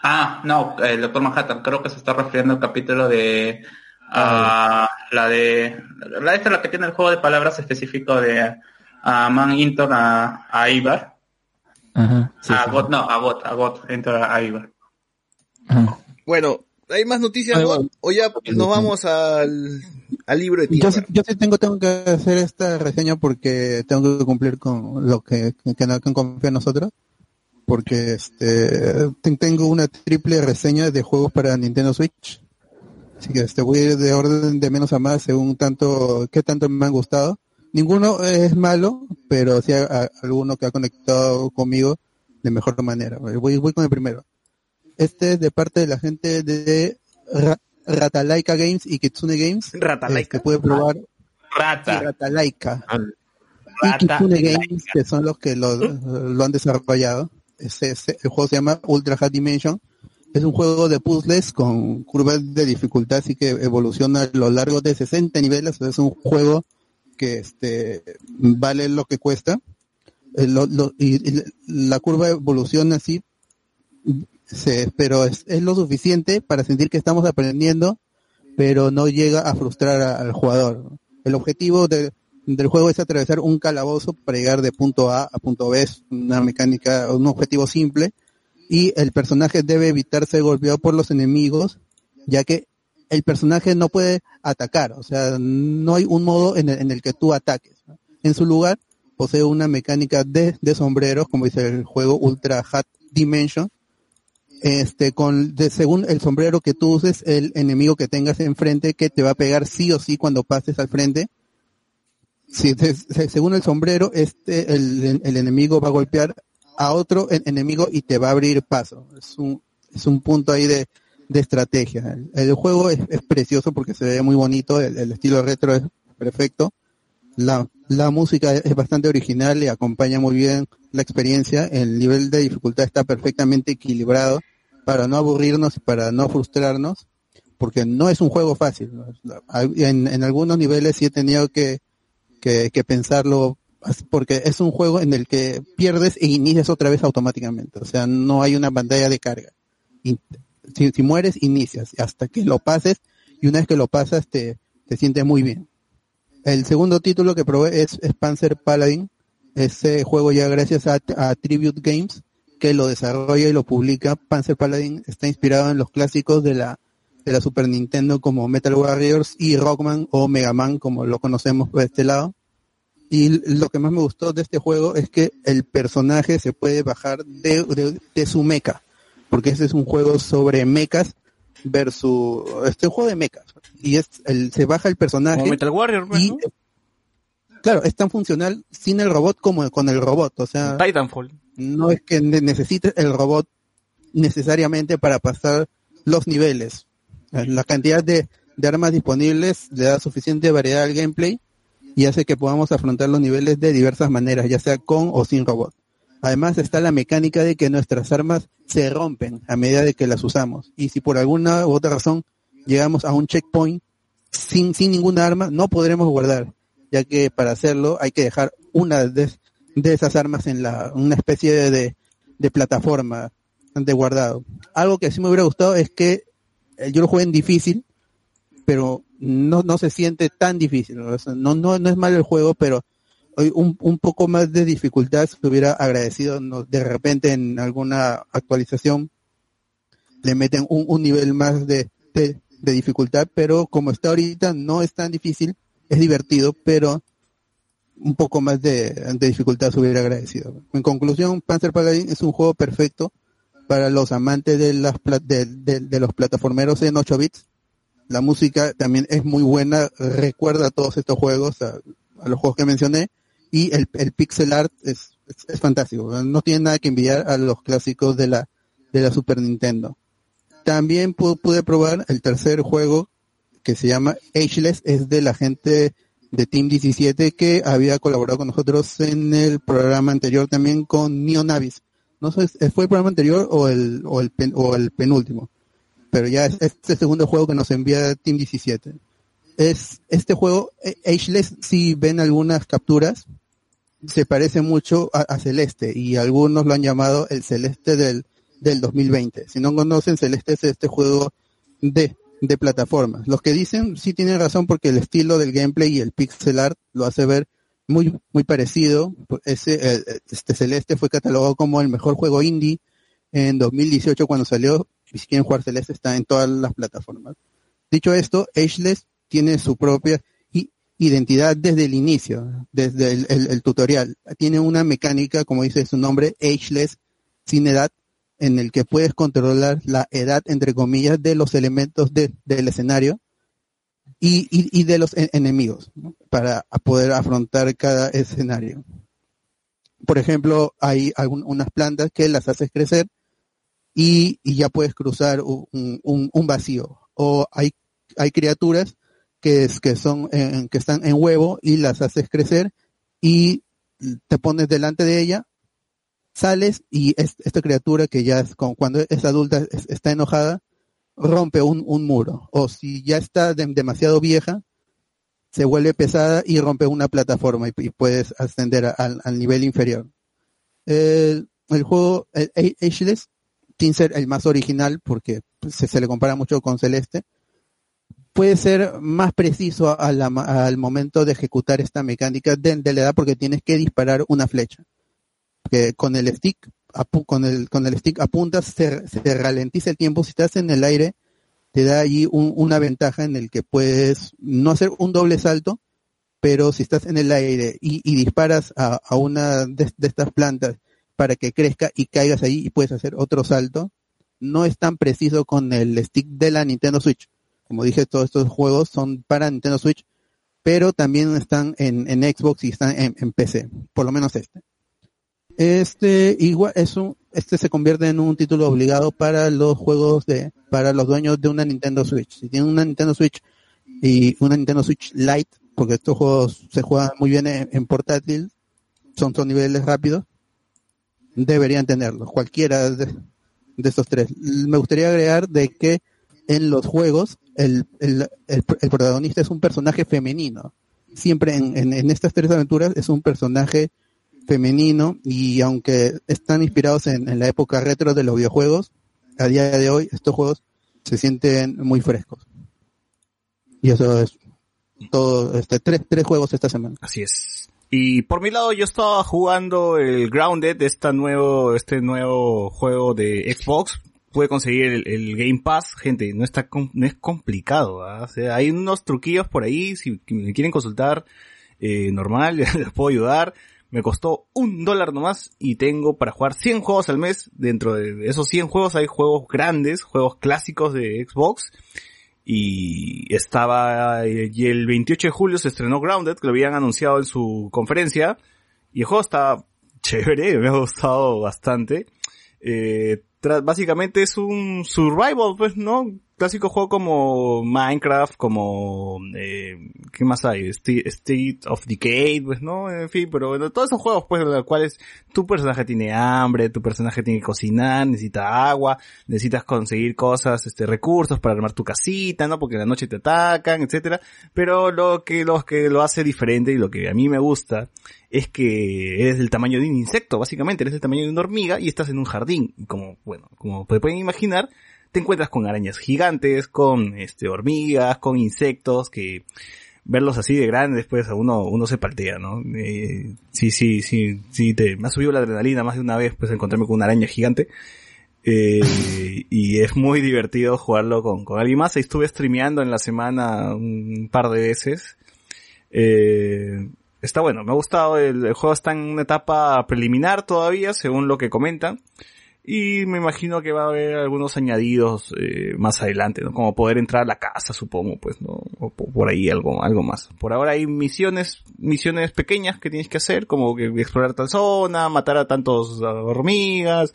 Ah, no, el Doctor Manhattan, creo que se está refiriendo al capítulo de ah, la de la esta es la que tiene el juego de palabras específico de a Man Intor a, a Ibar. Ajá. sí, a sí. Got, no, a Got, a Got, Intor a Ibar. Ajá. Bueno, ¿hay más noticias igual. o ya nos vamos al, al libro de Yo sí, yo sí tengo, tengo que hacer esta reseña porque tengo que cumplir con lo que, que, nos- que confía en nosotros. Porque este ten- tengo una triple reseña de juegos para Nintendo Switch. Así que este voy a ir de orden de menos a más según tanto, qué tanto me han gustado. Ninguno es malo, pero sí a- a- alguno que ha conectado conmigo de mejor manera. Voy, voy con el primero. Este es de parte de la gente de Ra- Ratalaika Games y Kitsune Games. Ratalaika. Que puede probar Rata. Ratalaika Ah, y Rata. Kitsune Games, que son los que lo, lo han desarrollado. Ese- ese- el juego se llama Ultra High Dimension. Es un juego de puzzles con curvas de dificultad, así que evoluciona a lo largo de 60 niveles. Es un juego que este vale lo que cuesta. Eh, lo- lo- y, la curva evoluciona así, se- pero es, es lo suficiente para sentir que estamos aprendiendo, pero no llega a frustrar al jugador. El objetivo de- del juego es atravesar un calabozo para llegar de punto A a punto B, es una mecánica, un objetivo simple, y el personaje debe evitar ser golpeado por los enemigos, ya que el personaje no puede atacar, o sea, no hay un modo en el, que tú ataques. En su lugar, posee una mecánica de, de sombreros, como dice el juego Ultra Hat Dimension, este, con, según el sombrero que tú uses, el enemigo que tengas enfrente, que te va a pegar sí o sí cuando pases al frente. Si, se- se- según el sombrero, este, el, el enemigo va a golpear a otro en- enemigo y te va a abrir paso. Es un, es un punto ahí de, de estrategia. El, juego es, precioso porque se ve muy bonito, el, el estilo retro es perfecto. La, la música es bastante original y acompaña muy bien la experiencia. El nivel de dificultad está perfectamente equilibrado para no aburrirnos y para no frustrarnos, porque no es un juego fácil. En, en algunos niveles sí he tenido que, que, que pensarlo, porque es un juego en el que pierdes e inicias otra vez automáticamente. O sea, no hay una pantalla de carga. Si, si mueres, inicias hasta que lo pases y una vez que lo pasas te, te sientes muy bien. El segundo título que probé es, Panzer Paladin. Ese juego ya gracias a, a Tribute Games, que lo desarrolla y lo publica. Panzer Paladin está inspirado en los clásicos de la, de la Super Nintendo como Metal Warriors y Rockman o Mega Man como lo conocemos por este lado. Y lo que más me gustó de este juego es que el personaje se puede bajar de, de, de su mecha, porque este es un juego sobre mechas versus este es un juego de mechas y es el se baja el personaje Como Metal Warrior, pues, y ¿no? claro es tan funcional sin el robot como con el robot o sea Titanfall. no es que ne- necesites el robot necesariamente para pasar los niveles. Eh, La cantidad de, de armas disponibles le da suficiente variedad al gameplay y hace que podamos afrontar los niveles de diversas maneras, ya sea con o sin robot. Además está la mecánica de que nuestras armas se rompen a medida de que las usamos. Y si por alguna u otra razón llegamos a un checkpoint sin, sin ninguna arma, no podremos guardar, ya que para hacerlo hay que dejar una de, de esas armas en la, una especie de, de, plataforma de guardado. Algo que sí me hubiera gustado es que eh, yo lo jugué en difícil, pero no, no se siente tan difícil. no, no, no es malo el juego, pero un, un poco más de dificultad se hubiera agradecido. ¿no? De repente en alguna actualización le meten un, un nivel más de, de, dificultad, pero como está ahorita no es tan difícil, es divertido, pero un poco más de, dificultad se hubiera agradecido. En conclusión, Panzer Paladin es un juego perfecto para los amantes de, las de los plataformeros en 8 bits. La música también es muy buena, recuerda a todos estos juegos, a, a los juegos que mencioné, y el, el pixel art es, es, fantástico, no tiene nada que envidiar a los clásicos de la, de la Super Nintendo. También pu- pude probar el tercer juego que se llama Ageless, es de la gente de Team 17 que había colaborado con nosotros en el programa anterior también con Neon Abyss. No sé, ¿fue el programa anterior o el, o el, pen- o el penúltimo? Pero ya es este segundo juego que nos envía Team 17. Es este juego, eh, Ageless, si ven algunas capturas, se parece mucho a, Celeste y algunos lo han llamado el Celeste del, del 2020. Si no conocen, Celeste es este juego de, de plataformas. Los que dicen sí tienen razón porque el estilo del gameplay y el pixel art lo hace ver muy, muy parecido. Este Celeste fue catalogado como el mejor juego indie en 2018 cuando salió. Y si quieren jugar Celeste está en todas las plataformas. Dicho esto, Ageless tiene su propia identidad desde el inicio, desde el, tutorial. Tiene una mecánica, como dice su nombre, Ageless, sin edad, en el que puedes controlar la edad, entre comillas, de los elementos de- del escenario y, y- y de los e- enemigos, para poder afrontar cada escenario. Por ejemplo, hay algún- unas plantas que las haces crecer y, y ya puedes cruzar un, un- un vacío. O hay, hay criaturas que, es, que, son, en- que están en huevo y las haces crecer y te pones delante de ella, sales y es- esta criatura que ya es, como cuando es adulta es- está enojada, rompe un, un muro. O si ya está de- demasiado vieja, se vuelve pesada y rompe una plataforma y, puedes ascender al, nivel inferior. El, juego, el Ageless, sin ser el más original, porque pues, se le compara mucho con Celeste, puede ser más preciso a- a la ma- al momento de ejecutar esta mecánica de, la edad porque tienes que disparar una flecha. Que con el stick, apu- con el, con el stick apuntas, se, se ralentiza el tiempo. Si estás en el aire, te da allí un- una ventaja en el que puedes no hacer un doble salto, pero si estás en el aire y, disparas a, una de estas plantas para que crezca y caigas ahí y puedes hacer otro salto, no es tan preciso con el stick de la Nintendo Switch. Como dije, todos estos juegos son para Nintendo Switch, pero también están en, Xbox y están en, PC, por lo menos este. Este igual es un, este se convierte en un título obligado para los juegos de, para los dueños de una Nintendo Switch. Si tienen una Nintendo Switch y una Nintendo Switch Lite, porque estos juegos se juegan muy bien en, en portátil, son, son niveles rápidos, deberían tenerlos, cualquiera de, de estos tres. Me gustaría agregar de que en los juegos el, el, el, protagonista es un personaje femenino. Siempre en, en, estas tres aventuras es un personaje femenino y aunque están inspirados en, en la época retro de los videojuegos, a día de hoy estos juegos se sienten muy frescos. Y eso es todo, este, tres, tres juegos esta semana. Así es. Y por mi lado yo estaba jugando el Grounded, esta nuevo, este nuevo juego de Xbox. Pude conseguir el, Game Pass, gente, no está no es complicado, ¿ah? o sea, hay unos truquillos por ahí, si me quieren consultar, eh, normal, les puedo ayudar. Me costó un dólar nomás y tengo para jugar 100 juegos al mes. Dentro de esos 100 juegos hay juegos grandes, juegos clásicos de Xbox. Y estaba, y el 28 de julio se estrenó Grounded, que lo habían anunciado en su conferencia. Y el juego está chévere, me ha gustado bastante. Eh, básicamente es un survival, pues, ¿no? Clásico juego como Minecraft, como, eh, ¿qué más hay? State of Decay, pues, ¿no? En fin, pero todos esos juegos, pues, en los cuales tu personaje tiene hambre, tu personaje tiene que cocinar, necesita agua, necesitas conseguir cosas, este, recursos para armar tu casita, ¿no? Porque en la noche te atacan, etcétera. Pero lo que, lo que lo hace diferente y lo que a mí me gusta es que eres del tamaño de un insecto, básicamente, eres del tamaño de una hormiga y estás en un jardín. Como, bueno, como pueden imaginar, te encuentras con arañas gigantes, con este hormigas, con insectos que verlos así de grandes, pues a uno, uno se paltea, ¿no? Eh, sí, sí, sí, sí, te, me ha subido la adrenalina más de una vez, pues encontrarme con una araña gigante. Eh, y es muy divertido jugarlo con, con alguien más. Estuve streameando en la semana un par de veces. Eh, está bueno, me ha gustado. El, juego está en una etapa preliminar todavía, según lo que comentan. Y me imagino que va a haber algunos añadidos eh, más adelante, ¿no? Como poder entrar a la casa, supongo, pues, ¿no? O po- por ahí algo, algo más. Por ahora hay misiones, misiones pequeñas que tienes que hacer, como explorar tal zona, matar a tantos hormigas,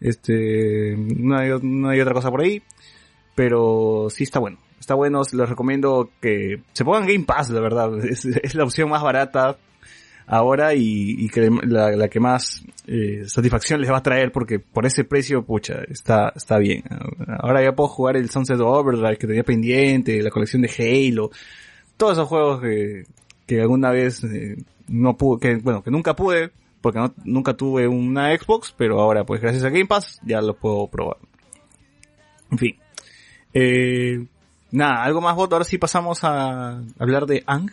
este, no hay, no hay otra cosa por ahí. Pero sí está bueno. Está bueno, les recomiendo que se pongan Game Pass, la verdad. Es, la opción más barata ahora y, y que la, que más eh, satisfacción les va a traer porque por ese precio, pucha, está, está bien. Ahora ya puedo jugar el Sunset Overdrive que tenía pendiente, la colección de Halo, todos esos juegos que, que alguna vez eh, no pude, que, bueno, que nunca pude porque no- nunca tuve una Xbox, pero ahora pues gracias a Game Pass ya lo puedo probar. En fin. Eh, nada, algo más voto. Ahora sí pasamos a hablar de Ang.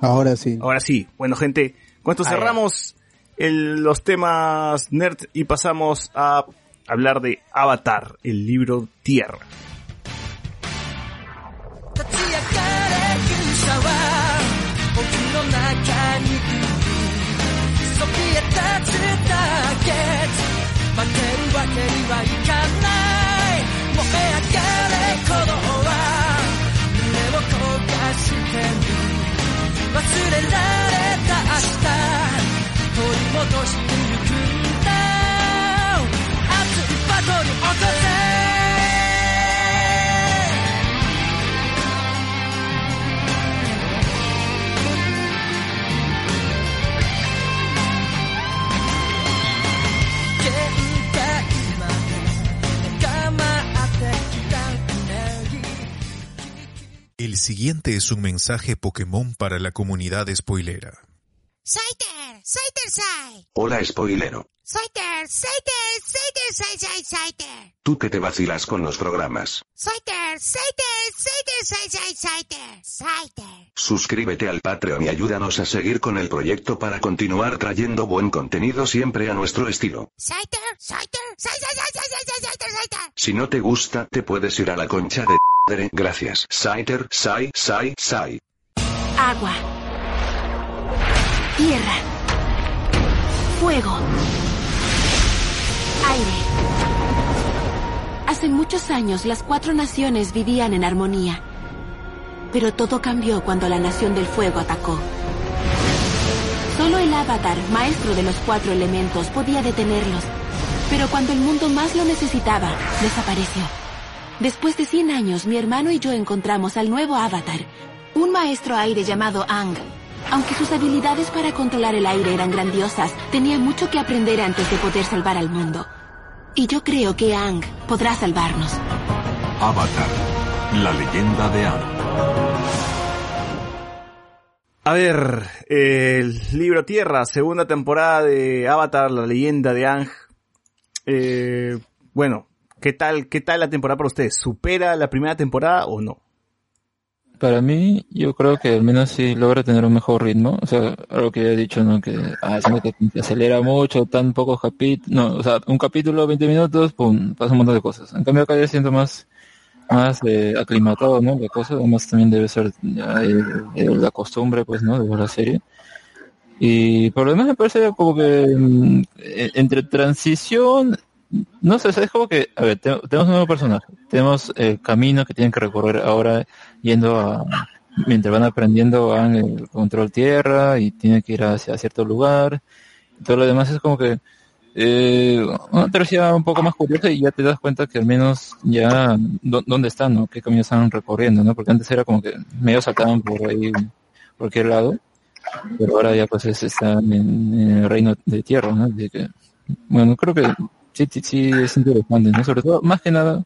Ahora sí. Ahora sí. Bueno, gente, con esto cerramos el- los temas nerd y pasamos a hablar de Avatar, el libro Tierra. Siguiente es un mensaje Pokémon para la comunidad spoilera. Saiter, Saiter Sai. Hola spoilero. Saiter, Saiter, Saiter Sai Sai Saiter. Tú que te vacilas con los programas. Saiter, Saiter, Saiter Sai Sai Saiter. Saiter. Suscríbete al Patreon y ayúdanos a seguir con el proyecto para continuar trayendo buen contenido siempre a nuestro estilo. Saiter, Saiter, Sai Sai Sai Sai Sai Sai Saiter Saiter. Si no te gusta, te puedes ir a la concha de Gracias. Saiter, Sai, Sai, Sai. Agua. Tierra. Fuego. Aire. Hace muchos años las cuatro naciones vivían en armonía. Pero todo cambió cuando la nación del fuego atacó. Solo el avatar, maestro de los cuatro elementos, podía detenerlos. Pero cuando el mundo más lo necesitaba, desapareció. Después de 100 años, mi hermano y yo encontramos al nuevo avatar, un maestro aire llamado Ang. Aunque sus habilidades para controlar el aire eran grandiosas, tenía mucho que aprender antes de poder salvar al mundo. Y yo creo que Ang podrá salvarnos. Avatar, la leyenda de Aang. A ver, el libro Tierra, segunda temporada de Avatar, la leyenda de Ang. Eh, bueno, ¿qué tal, qué tal la temporada para ustedes? ¿Supera la primera temporada o no? Para mí, yo creo que al menos sí logra tener un mejor ritmo. O sea, algo que ya he dicho, ¿no? Que, ah, se acelera mucho, tan pocos capítulos. No, o sea, un capítulo, 20 minutos, pum, pasa un montón de cosas. En cambio acá yo siento más más eh, aclimatado, ¿no? La cosa, además también debe ser ya el- el- la costumbre, pues, ¿no? De ver la serie. Y por lo demás me parece como que mm, e- entre transición, no sé, es como que, a ver, te- tenemos un nuevo personaje, tenemos el camino que tienen que recorrer ahora yendo a, mientras van aprendiendo van el control tierra y tienen que ir hacia cierto lugar. Todo lo demás es como que eh, una travesía un poco más curiosa y ya te das cuenta que al menos ya dó- dónde están, ¿no? Qué camino están recorriendo, ¿no? Porque antes era como que medio saltaban por ahí, por cualquier lado, pero ahora ya pues es- están en, el reino de tierra, ¿no? De que, bueno, creo que sí, sí, sí es interesante, ¿no? Sobre todo, más que nada,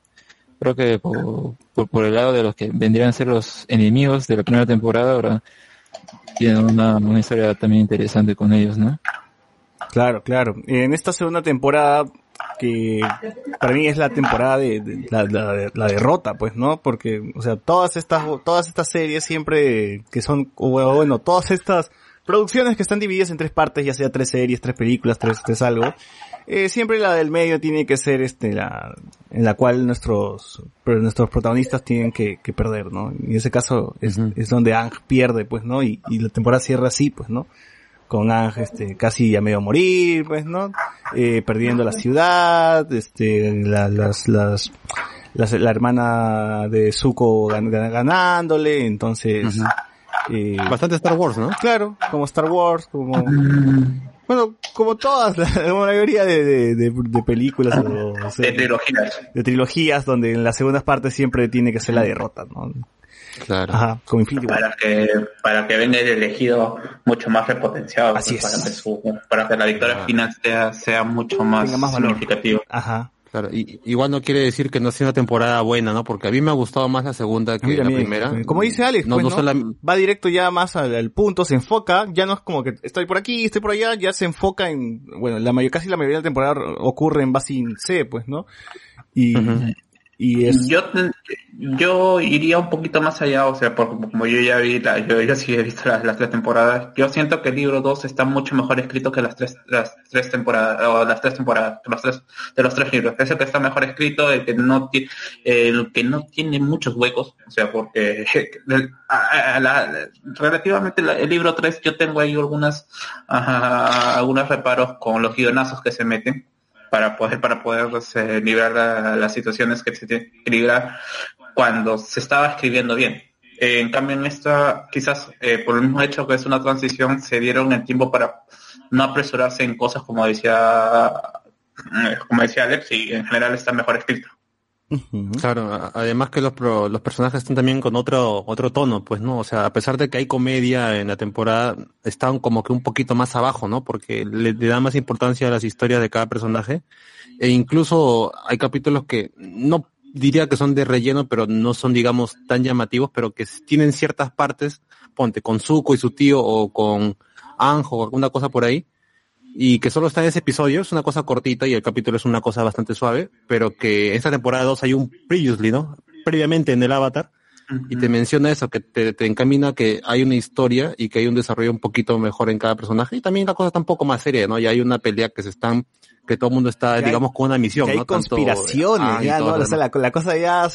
creo que por, por, por el lado de los que vendrían a ser los enemigos de la primera temporada, ahora tienen una, una historia también interesante con ellos, ¿no? Claro, claro. En esta segunda temporada, que para mí es la temporada de, de- la, la- la derrota, pues, ¿no? Porque, o sea, todas estas, todas estas series siempre que son, bueno, todas estas producciones que están divididas en tres partes, ya sea tres series, tres películas, tres, tres algo, eh, siempre la del medio tiene que ser este la en la cual nuestros pero nuestros protagonistas tienen que, que perder, ¿no? Y en ese caso es, es donde Ang pierde, pues, ¿no? Y, y la temporada cierra así, pues, ¿no? Con Ang este, casi a medio morir, pues, ¿no? Eh, perdiendo la ciudad, este, la, las, las, las- la hermana de Zuko gan- gan- ganándole, entonces... eh, Bastante Star Wars, ¿no? Claro, como Star Wars, como... Bueno, como todas, la, la mayoría de, de, de- de películas o, o sea, De trilogías. de trilogías donde en las segundas partes siempre tiene que ser la derrota, ¿no? Claro. Ajá, como Infinity War. Para que, para que venga el elegido mucho más repotenciado. Así pues, es. Para que, su- para que la victoria final sea, sea mucho más, más significativa. Ajá. Claro, y, igual no quiere decir que no sea una temporada buena, ¿no? Porque a mí me ha gustado más la segunda que la primera. Como dice Alex, no, pues, no ¿no? solam- va directo ya más al, al punto, se enfoca, ya no es como que estoy por aquí, estoy por allá, ya se enfoca en, bueno, la mayor, casi la mayoría de la temporada ocurre en base in C, pues, ¿no? Y, Yo, yo iría un poquito más allá, o sea, porque como yo ya vi, yo ya sí he visto las, tres temporadas, yo siento que el libro 2 está mucho mejor escrito que las tres, las tres temporadas, o las tres temporadas, los tres, de los tres libros. Es el que está mejor escrito, que no el que no tiene muchos huecos, o sea, porque relativamente la- el libro 3 yo tengo ahí algunas, algunos reparos con los guionazos que se meten para poder para poder pues, eh, librar la- las situaciones que se tienen cuando se estaba escribiendo bien. Eh, en cambio en esta quizás eh, por el mismo hecho que es una transición se dieron el tiempo para no apresurarse en cosas como decía eh, como decía Alex y en general está mejor escrito. Claro, además que los, los personajes están también con otro, otro tono, pues, ¿no? O sea, a pesar de que hay comedia en la temporada, están como que un poquito más abajo, ¿no? Porque le, le da más importancia a las historias de cada personaje. E incluso hay capítulos que no diría que son de relleno, pero no son, digamos, tan llamativos, pero que tienen ciertas partes, ponte, con Zuko y su tío, o con Anjo, o alguna cosa por ahí, y que solo está en ese episodio, es una cosa cortita y el capítulo es una cosa bastante suave, pero que en esta temporada 2 hay un previously, ¿no? Previamente en el avatar, y te menciona eso, que te, te encamina que hay una historia y que hay un desarrollo un poquito mejor en cada personaje, y también la cosa está un poco más seria, ¿no? Y hay una pelea que se están, que todo el mundo está, Que hay- digamos, con una misión, que hay ¿no? Tanto conspiraciones, Aang y ya, ¿no? O sea, la, la cosa ya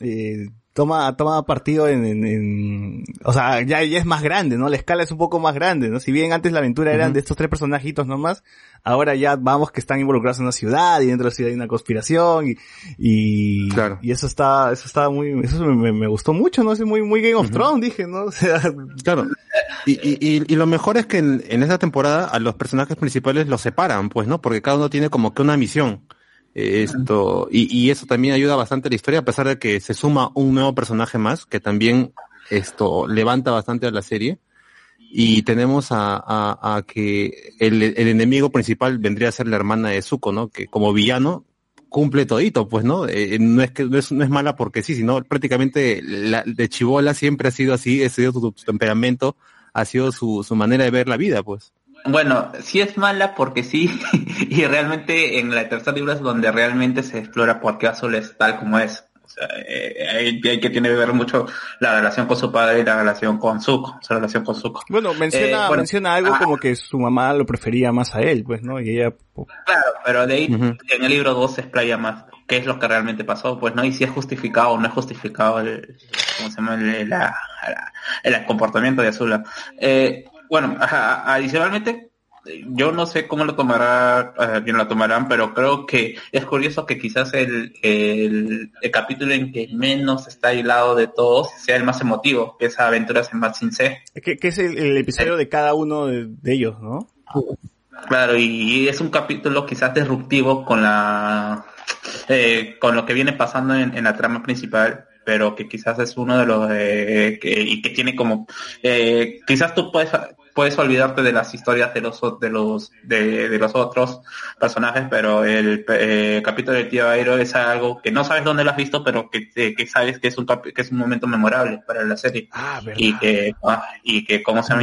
eh, toma, toma partido en, en, en- o sea, ya, ya es más grande, ¿no? La escala es un poco más grande, ¿no? Si bien antes la aventura eran de estos tres personajitos nomás, ahora ya vamos que están involucrados en una ciudad y dentro de la ciudad hay una conspiración y, y, y eso está, eso está muy, eso me, me- gustó mucho, ¿no? Es muy, muy Game of Thrones, dije, ¿no? O sea, Claro. Y, y, y, y lo mejor es que en, en esta temporada a los personajes principales los separan, pues, ¿no? Porque cada uno tiene como que una misión. Eh, Esto, y, y eso también ayuda bastante a la historia, a pesar de que se suma un nuevo personaje más, que también esto levanta bastante a la serie. Y tenemos a, a, a que el, el enemigo principal vendría a ser la hermana de Zuko, ¿no? Que como villano cumple todito, pues, ¿no? Eh, no es que no es, no es mala porque sí, sino prácticamente la, de chivola siempre ha sido así, ha sido su, su temperamento, ha sido su, su manera de ver la vida, pues. Bueno, sí es mala porque sí, y realmente en la tercera libro es donde realmente se explora por qué Azul es tal como es. O sea, eh, hay, hay que tiene que ver mucho la relación con su padre y la relación con Zuko, su relación con Zuko. bueno, menciona, Eh, bueno, menciona algo ah, como que su mamá lo prefería más a él, pues, ¿no? Y ella, Claro, pero de ahí en el libro 2 se explaya más qué es lo que realmente pasó, pues no, y si es justificado o no es justificado el, ¿cómo se llama? El, la- la- el comportamiento de Azula. Eh, bueno, a- adicionalmente, yo no sé cómo lo tomará, eh, lo tomarán, pero creo que es curioso que quizás el, el, el capítulo en que menos está hilado de todos sea el más emotivo, que es Aventuras en Sin C. Que, que es el, el episodio de cada uno de, de ellos, ¿no? Claro, y es un capítulo quizás disruptivo con la eh, con lo que viene pasando en, en la trama principal, pero que quizás es uno de los eh, que, y que tiene como eh, quizás tú puedes puedes olvidarte de las historias de los de los de, de los otros personajes, pero el eh, capítulo del tío Airo es algo que no sabes dónde lo has visto, pero que, eh, que sabes que es un que es un momento memorable para la serie. Y que ah, y que como se llama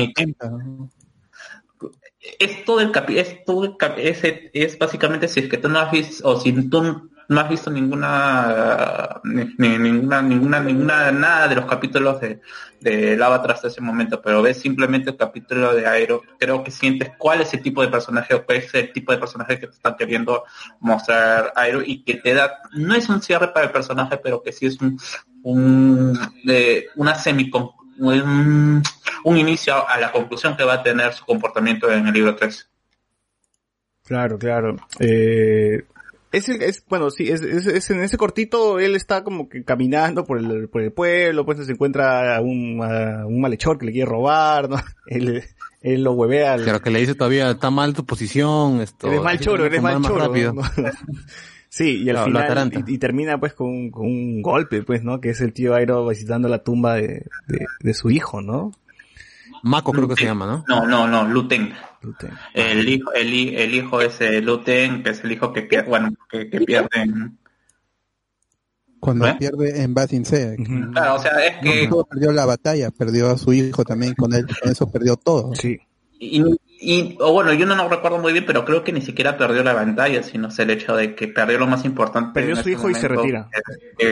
es todo el capi es todo el capi- es, es básicamente si es que tú no has visto o si tú no has visto ninguna ni- ni- ninguna ninguna ninguna nada de los capítulos de de Avatar hasta ese momento pero ves simplemente el capítulo de Aero creo que sientes cuál es el tipo de personaje o cuál es el tipo de personaje que te están queriendo mostrar Aero y que te da no es un cierre para el personaje pero que sí es un un de una semi un, un inicio a la conclusión que va a tener su comportamiento en el libro 3. Claro, claro. Eh, es, el- es, bueno, sí, es, es, es en ese cortito él está como que caminando por el, por el pueblo, pues se encuentra a un, a un malhechor que le quiere robar, ¿no? Él, él lo huevea. al- Claro, que le dice todavía, está mal tu posición, esto. Eres mal choro, eres mal choro. sí, y al final, y, y termina pues con, un- con un golpe, pues, ¿no? Que es el tío Airo visitando la tumba de, de, de su hijo, ¿no? Mako creo que se llama, ¿no? No, no, no, Luten. Luten. El hijo, el, el hijo es eh, Luten, que es el hijo que, pier- bueno, que, que pierde en- Cuando ¿Eh? pierde en Basin C. Claro, o sea, es que... No solo perdió la batalla, perdió a su hijo también, con él, con eso perdió todo. Sí. Y, y- o bueno, yo no lo recuerdo muy bien, pero creo que ni siquiera perdió la batalla, sino es el hecho de que perdió lo más importante. Perdió su hijo y se retira.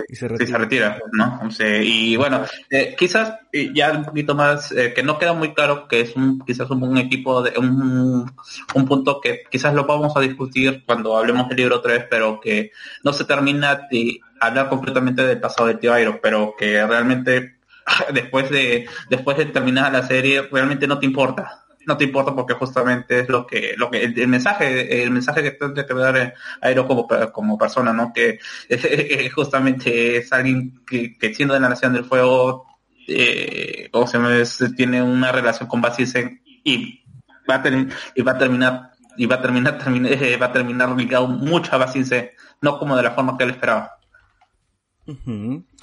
Y se retira, ¿no? O sea, y bueno, eh, quizás eh, ya un poquito más, eh, que no queda muy claro que es un, quizás un, un equipo, de un, un punto que quizás lo vamos a discutir cuando hablemos del libro 3, pero que no se termina de hablar completamente del pasado de Tío Airo, pero que realmente después de después de terminar la serie realmente no te importa no te importa porque justamente es lo que lo que el, el mensaje el mensaje que tiene que dar Airo como per- como persona no que eh, justamente es alguien que, que siendo de la nación del fuego eh. Es- tiene una relación con Basisen y va a tener y va a terminar y va a terminar, termina- eh, va a terminar ligado mucho a Basisen no como de la forma que él esperaba.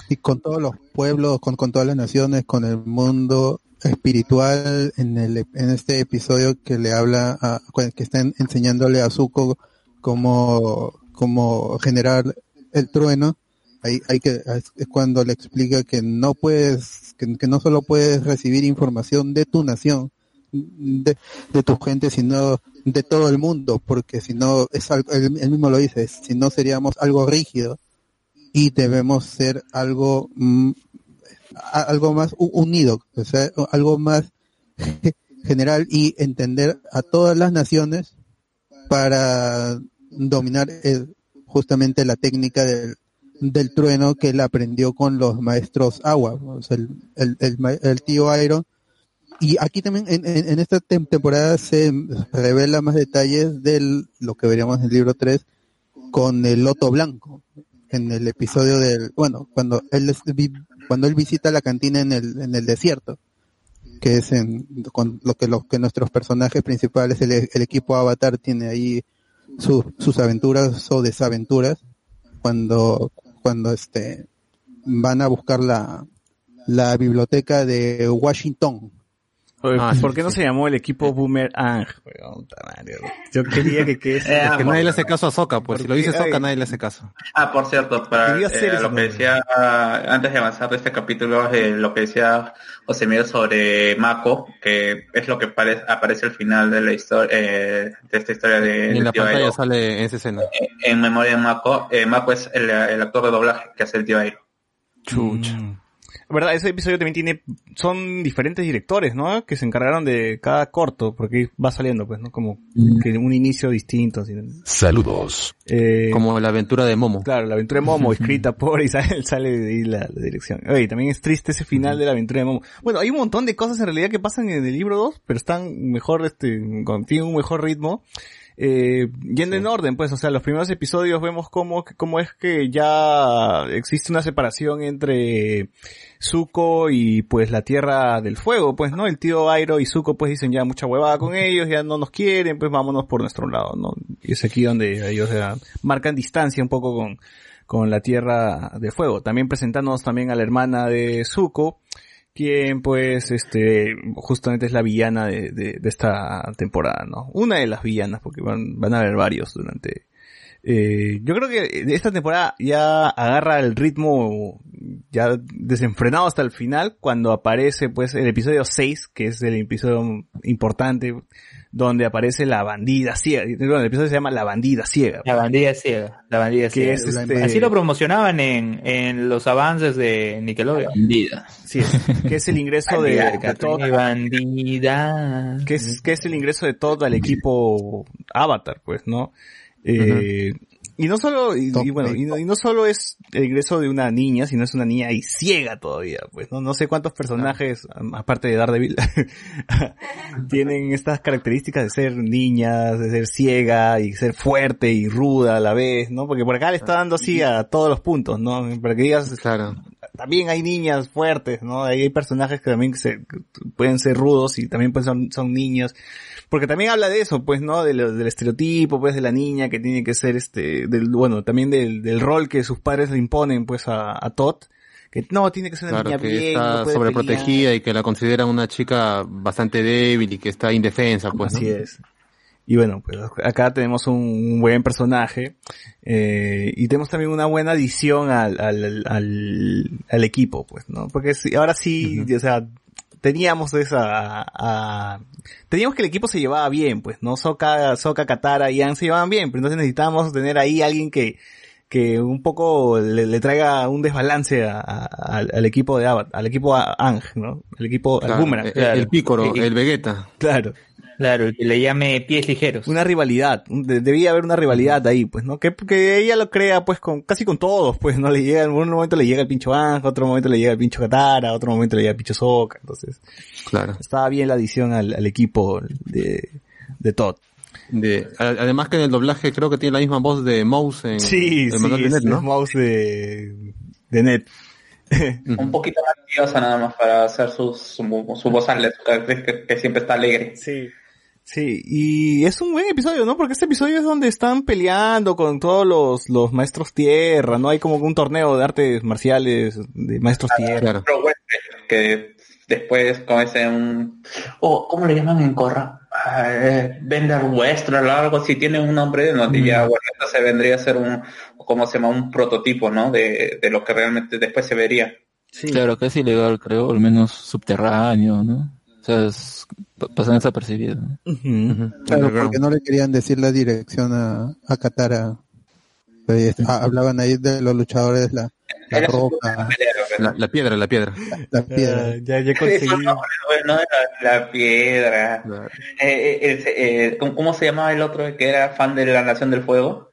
Y con todos los pueblos, con, con todas las naciones, con el mundo espiritual en el en este episodio que le habla a, que están enseñándole a Zuko cómo, cómo generar el trueno. Ahí hay que es cuando le explica que no puedes que, que no solo puedes recibir información de tu nación de, de tu gente sino de todo el mundo porque si no es algo él, él mismo lo dice si no seríamos algo rígido y debemos ser algo mm, algo más unido, algo más general y entender a todas las naciones para dominar el- justamente la técnica del, del trueno que él aprendió con los maestros agua, el, tío Airo. Y aquí también en, esta tem- temporada se revela más detalles de lo que veríamos en el libro 3 con el loto blanco en el episodio del bueno cuando él cuando él visita la cantina en el en el desierto que es en con lo que lo que nuestros personajes principales el, el equipo Avatar tiene ahí sus sus aventuras o desaventuras cuando cuando este van a buscar la la biblioteca de Washington Ah, ¿Por sí, qué no se llamó el equipo puta madre. Yo quería que quede Eh, Es que nadie le hace caso a Soca, pues si lo dice Soca ay, nadie le hace caso. Ah, por cierto, para eh, lo que decía antes de avanzar de este capítulo, eh, lo que decía José Miguel sobre Mako, que es lo que pare- aparece al final de la historia, eh, de esta historia de, Y en la Tío pantalla Airo. sale en esa escena. En memoria de Mako, eh, Mako es el, el actor de doblaje que hace el tío Airo. Chucha. Verdad, ese episodio también tiene, son diferentes directores, ¿no? Que se encargaron de cada corto, porque va saliendo, pues, ¿no? Como que un inicio distinto. así. Saludos. Eh, Como la aventura de Momo. Claro, la aventura de Momo, escrita por Isabel, sale de ahí la, la dirección. Oye, también es triste ese final de la aventura de Momo. Bueno, hay un montón de cosas en realidad que pasan en el libro 2, pero están mejor, este, con, tienen un mejor ritmo. Eh, yendo en orden, pues, o sea, los primeros episodios vemos cómo, cómo es que ya existe una separación entre Zuko y pues la Tierra del Fuego, pues, ¿no? El tío Airo y Zuko pues dicen ya mucha huevada con ellos, ya no nos quieren, pues vámonos por nuestro lado, ¿no? Y es aquí donde ellos marcan distancia un poco con, con la Tierra del Fuego. También presentándonos también a la hermana de Zuko, quien pues este justamente es la villana de, de, de esta temporada, ¿no? Una de las villanas, porque van, van a haber varios durante... Eh, yo creo que esta temporada ya agarra el ritmo ya desenfrenado hasta el final, cuando aparece pues el episodio 6, que es el episodio importante, donde aparece la bandida ciega. Bueno, el episodio se llama La bandida ciega. La bandida ciega, la bandida ciega. es, este- Así lo promocionaban en, en los avances de Nickelodeon. Bandida. Sí, que es el ingreso de, de Todd, Mi bandida. que es, que es el ingreso de Todd al equipo Avatar, pues, ¿no? Eh, Y no solo, y, y bueno, y no, y no solo es el ingreso de una niña, sino es una niña y ciega todavía, pues, ¿no? No sé cuántos personajes, aparte de Daredevil, tienen estas características de ser niñas, de ser ciega y ser fuerte y ruda a la vez, ¿no? Porque por acá le está dando así a todos los puntos, ¿no? Para que digas, también hay niñas fuertes, ¿no? Ahí hay personajes que también se, pueden ser rudos y también pues son, son niños. Porque también habla de eso, pues, ¿no? De lo- del estereotipo, pues, de la niña que tiene que ser este, del, bueno, también del, del rol que sus padres le imponen, pues, a, a Todd. Que no, tiene que ser una Claro, niña que bien, está no sobreprotegida y que la consideran una chica bastante débil y que está indefensa, pues. Así ¿no? es. Y bueno, pues acá tenemos un, un buen personaje eh, y tenemos también una buena adición al, al, al, al equipo, pues, ¿no? Porque sí, ahora sí, o sea, teníamos esa, a- teníamos que el equipo se llevaba bien, pues, ¿no? Soka, Soka, Katara y Anne se llevaban bien, pero entonces necesitábamos tener ahí alguien que, que un poco le, le traiga un desbalance a- a- al, al equipo de Avatar, al equipo Ang, ¿no? El equipo, al Claro, Boomerang. el- el Pícoro, el Vegeta. Claro. Claro, el que le llame pies ligeros. Una rivalidad, debía haber una rivalidad ahí, pues, ¿no? Que, que ella lo crea, pues, con, casi con todos, pues, ¿no? Le llega, en un momento le llega el pincho Anjo, otro momento le llega el pincho Katara, otro momento le llega el pincho Soka, entonces. Claro. Estaba bien la adición al, al equipo de, de Todd. De, además que en el doblaje creo que tiene la misma voz de Mouse en Sí, manual de Net, el ¿no? mouse de, de Net. Un poquito más nerviosa nada más para hacer su, su, su voz que, que- que siempre está alegre. Sí. Sí, y es un buen episodio, ¿no? Porque este episodio es donde están peleando con todos los, los maestros tierra, ¿no? Hay como un torneo de artes marciales de maestros tierra. Pero bueno, que después con ese un... Oh, ¿Cómo le llaman en Corra? Ah, eh, Vender Western o algo así, tiene un nombre, no, y ya, bueno, entonces vendría a ser un, ¿cómo se llama? Un prototipo, ¿no? De, de lo que realmente después se vería. Claro, que es ilegal, creo, al menos subterráneo, ¿no? Pasan desapercibido. ¿no? Claro, porque no le querían decir la dirección a, a Katara. Ah, hablaban ahí de los luchadores, la, la roca, La, la piedra, la piedra. la piedra. ya, ya Eso no, no era la piedra. Eh, eh, eh, ¿cómo, cómo se llamaba el otro que era fan de la Nación del Fuego?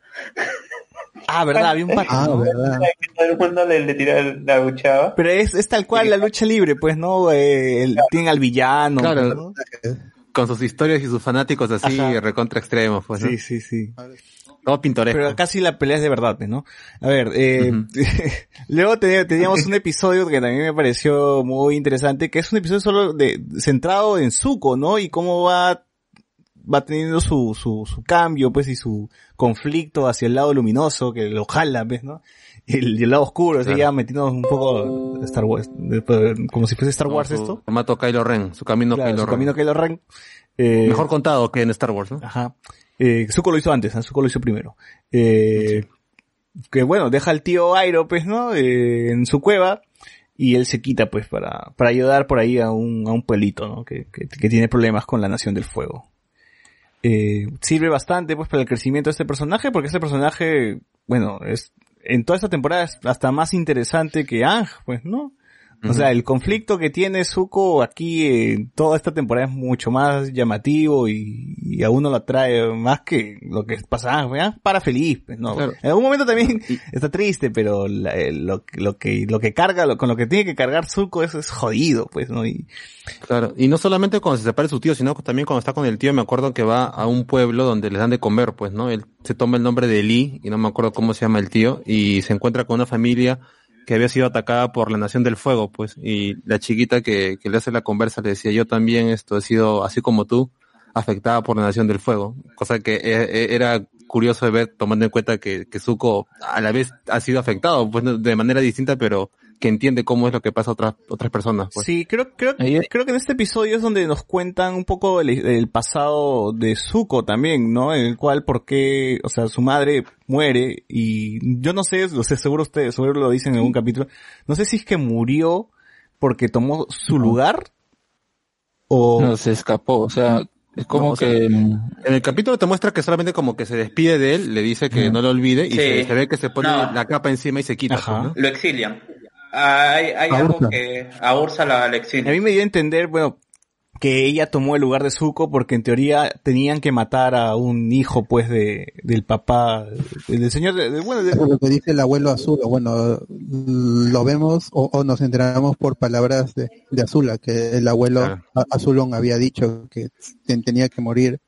Ah, verdad, había un par. Ah, verdad. Que todo el mundo le, le tiraba la luchaba. Pero es, es tal cual la lucha libre, pues, ¿no? Eh, el- tienen al villano. Claro. ¿no? Con sus historias y sus fanáticos así Ajá. recontra extremos, pues, ¿no? Sí, sí, sí. Todo pintoresco. Pero casi la pelea es de verdad, ¿no? A ver, eh, luego te- teníamos un episodio que también me pareció muy interesante, que es un episodio solo de, centrado en Zuko, ¿no? Y cómo va, va teniendo su, su, su cambio, pues, y su conflicto hacia el lado luminoso, que lo jala, ¿ves, no? Y el, lado oscuro, así Claro. ya metiéndonos un poco Star Wars, de- como si fuese Star Wars su esto. Formato Kylo Ren, su camino Claro, Kylo su Ren. camino Kylo Ren. Eh, Mejor contado que en Star Wars, ¿no? Ajá. Eh, Zuko lo hizo antes, ¿eh? Zuko lo hizo primero. Eh, Que bueno, deja al tío Airo, pues, ¿no? Eh, en su cueva. Y él se quita, pues, para, para ayudar por ahí a un, a un pueblito, ¿no? Que, que, que tiene problemas con la Nación del Fuego. Eh, sirve bastante, pues, para el crecimiento de este personaje, porque este personaje, bueno, es, en toda esta temporada es hasta más interesante que Ang, pues, ¿no? O sea, el conflicto que tiene Zuko aquí en toda esta temporada es mucho más llamativo y, y a uno lo atrae más que lo que pasaba, ¿verdad? para feliz, pues, ¿no? Claro. En algún momento también está triste, pero la- eh, lo, lo que, lo que carga, lo- con lo que tiene que cargar Zuko es, es jodido, pues, ¿no? Y, Claro, y no solamente cuando se separa de su tío, sino también cuando está con el tío, me acuerdo que va a un pueblo donde les dan de comer, pues, ¿no? Él se toma el nombre de Lee, y no me acuerdo cómo se llama el tío, y se encuentra con una familia que había sido atacada por la Nación del Fuego, pues, y la chiquita que, que le hace la conversa le decía, yo también esto he sido, así como tú, afectada por la Nación del Fuego, cosa que e- e- era curioso de ver, tomando en cuenta que, que Zuko a la vez ha sido afectado, pues, de manera distinta, pero que entiende cómo es lo que pasa a otras, otras personas, pues. Sí, creo, creo, creo que en este episodio es donde nos cuentan un poco el, el pasado de Zuko también, ¿no? En el cual, por qué, o sea, su madre muere y yo no sé, lo sé, seguro ustedes, seguro lo dicen en algún capítulo, no sé si es que murió porque tomó su lugar o... No, se escapó, o sea, es como No, o sea, que... mm, En el capítulo te muestra que solamente como que se despide de él, le dice que no lo olvide y Sí. se, se ve que se pone No. la capa encima y se quita. pues, ¿no? Lo exilian. Hay, hay A algo que a Úrsula la exilian. A mí me dio a entender, bueno, que ella tomó el lugar de Zuko porque en teoría tenían que matar a un hijo, pues, de, del papá, del señor, de, de- bueno, de- lo que dice el abuelo Azul, bueno, lo vemos o, o nos enteramos por palabras de, de Azula, que el abuelo Azulón había dicho que ten- tenía que morir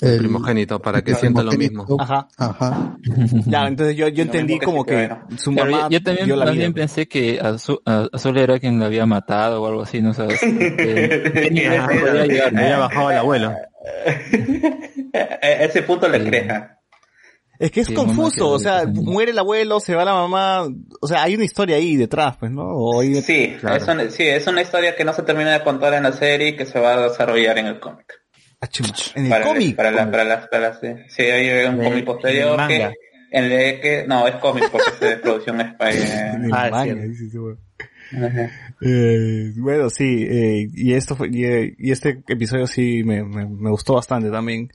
El primogénito, para que sienta lo mismo. Ajá. Ajá. Ya, entonces yo, yo entendí como que que era. su mamá yo, yo también, dio la más vida. bien pensé que Azul, era quien la había matado o algo así, no sabes. Podía llegar. Había bajado al abuelo. Ese punto le creja. Es que es Sí, confuso, o sea, muere el abuelo, se va la mamá, o sea, hay una historia ahí detrás, pues, ¿no? O hay- Sí, Claro. es una, sí, es una historia que no se termina de contar en la serie y que se va a desarrollar en el cómic. En el para, cómic. Para la, para la, para la- sí, Sí, hay un cómic posterior en que, manga. en el que, no, es cómic porque es de producción española. En el manga. Eh, bueno, sí, eh, y esto fue, y, eh, y este episodio sí me, me, me gustó bastante también.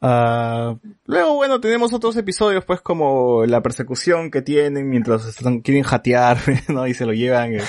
Ah, luego, bueno, tenemos otros episodios, pues, como la persecución que tienen mientras están, quieren jatear, ¿no? Y se lo llevan. eh.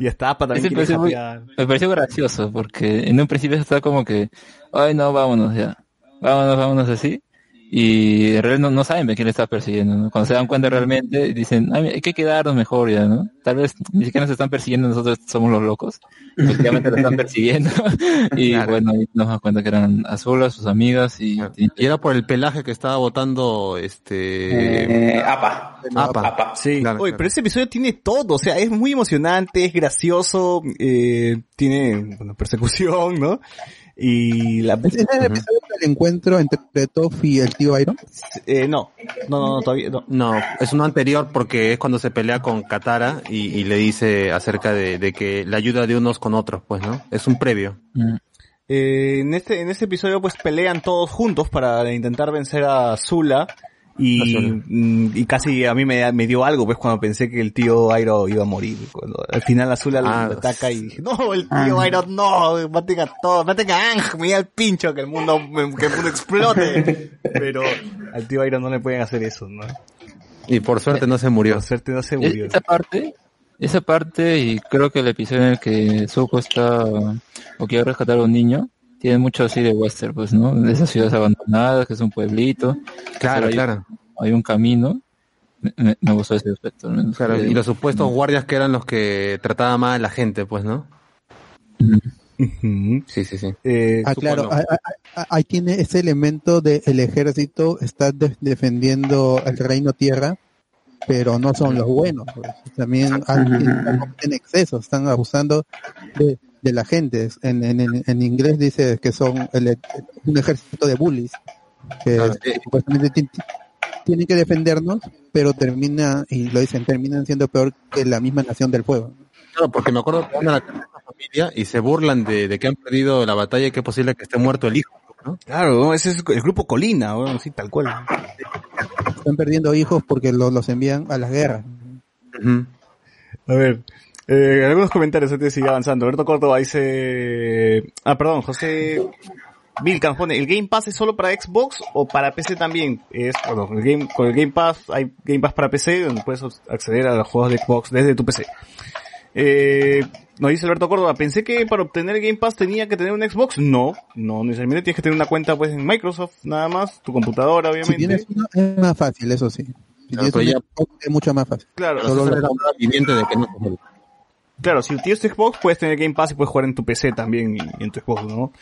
y Estapa también Ese quiere pareció muy- jatear. me pareció gracioso porque en un principio estaba como que, ay no, vámonos ya, vámonos, vámonos así. Y en realidad no, no saben quién le está persiguiendo, ¿no? Cuando se dan cuenta realmente dicen, ay, hay que quedarnos mejor ya, ¿no? Tal vez ni siquiera nos están persiguiendo, nosotros somos los locos. Efectivamente lo están persiguiendo. y bueno, ahí nos damos cuenta que eran azulas, sus amigas y... Y era por el pelaje que estaba botando este Eh, APA. APA. Sí. Claro, Oye, pero ese episodio tiene todo, o sea, es muy emocionante, es gracioso, eh, tiene bueno, persecución, ¿no? Y la... ¿Es el episodio del encuentro entre Toph y el tío Iron? Eh, no, no, no, no, todavía no. No, es uno anterior porque es cuando se pelea con Katara y, y le dice acerca de, de que la ayuda de unos con otros, pues, ¿no? Es un previo. Eh, en este en este episodio pues pelean todos juntos para intentar vencer a Zula y, mm, y casi a mí me, me dio algo pues cuando pensé que el tío Iroh iba a morir cuando al final Azula Ah, le ataca y dije no el tío Iroh no maten a todos maten a Ang me da el pincho que el mundo que el mundo explote pero al tío Iroh no le pueden hacer eso no Y por suerte no se murió. por suerte no se murió. Esa parte, esa parte y creo que el episodio en el que Zuko está o quiere rescatar a un niño tiene mucho así de western, pues, ¿no? De esas ciudades abandonadas, que es un pueblito. Claro, hay, claro. Hay un camino. Me, me- gustó ese aspecto. ¿no? Claro, y los supuestos guardias que eran los que trataban mal a la gente, pues, ¿no? Sí, sí, sí. Eh, Ah, claro, ahí, tiene ese elemento de el ejército está de- defendiendo el reino tierra, pero no son los buenos. pues. También hay- cometen excesos, están abusando de, de la gente. En, en, en- inglés dice que son el- un ejército de bullies, que supuestamente ti- ti- tienen que defendernos, pero termina, y lo dicen, terminan siendo peor que la misma nación del fuego. Claro, porque me acuerdo que van a la casa de familia y se burlan de, de que han perdido la batalla y que es posible que esté muerto el hijo, ¿no? claro ese es el grupo Colina bueno, sí tal cual Están perdiendo hijos porque lo- los envían a las guerras. A ver, eh, algunos comentarios antes de seguir avanzando. Roberto Córdoba dice... Ah, perdón, José Vilcan pone, ¿el Game Pass es solo para Xbox o para PC también? Es, bueno, el game, con el Game Pass hay Game Pass para PC donde puedes acceder a los juegos de Xbox desde tu PC. Eh, nos dice Alberto Córdoba, pensé que para obtener el Game Pass tenía que tener un Xbox. No, no necesariamente tienes que tener una cuenta pues en Microsoft, nada más, tu computadora Si obviamente. tienes uno, es más fácil, eso sí. Si Claro, tienes pero un ya- es mucho más fácil. Claro, Solo es la de que no. Claro, si tienes tu Xbox puedes tener Game Pass y puedes jugar en tu PC también y, en tu Xbox, ¿no?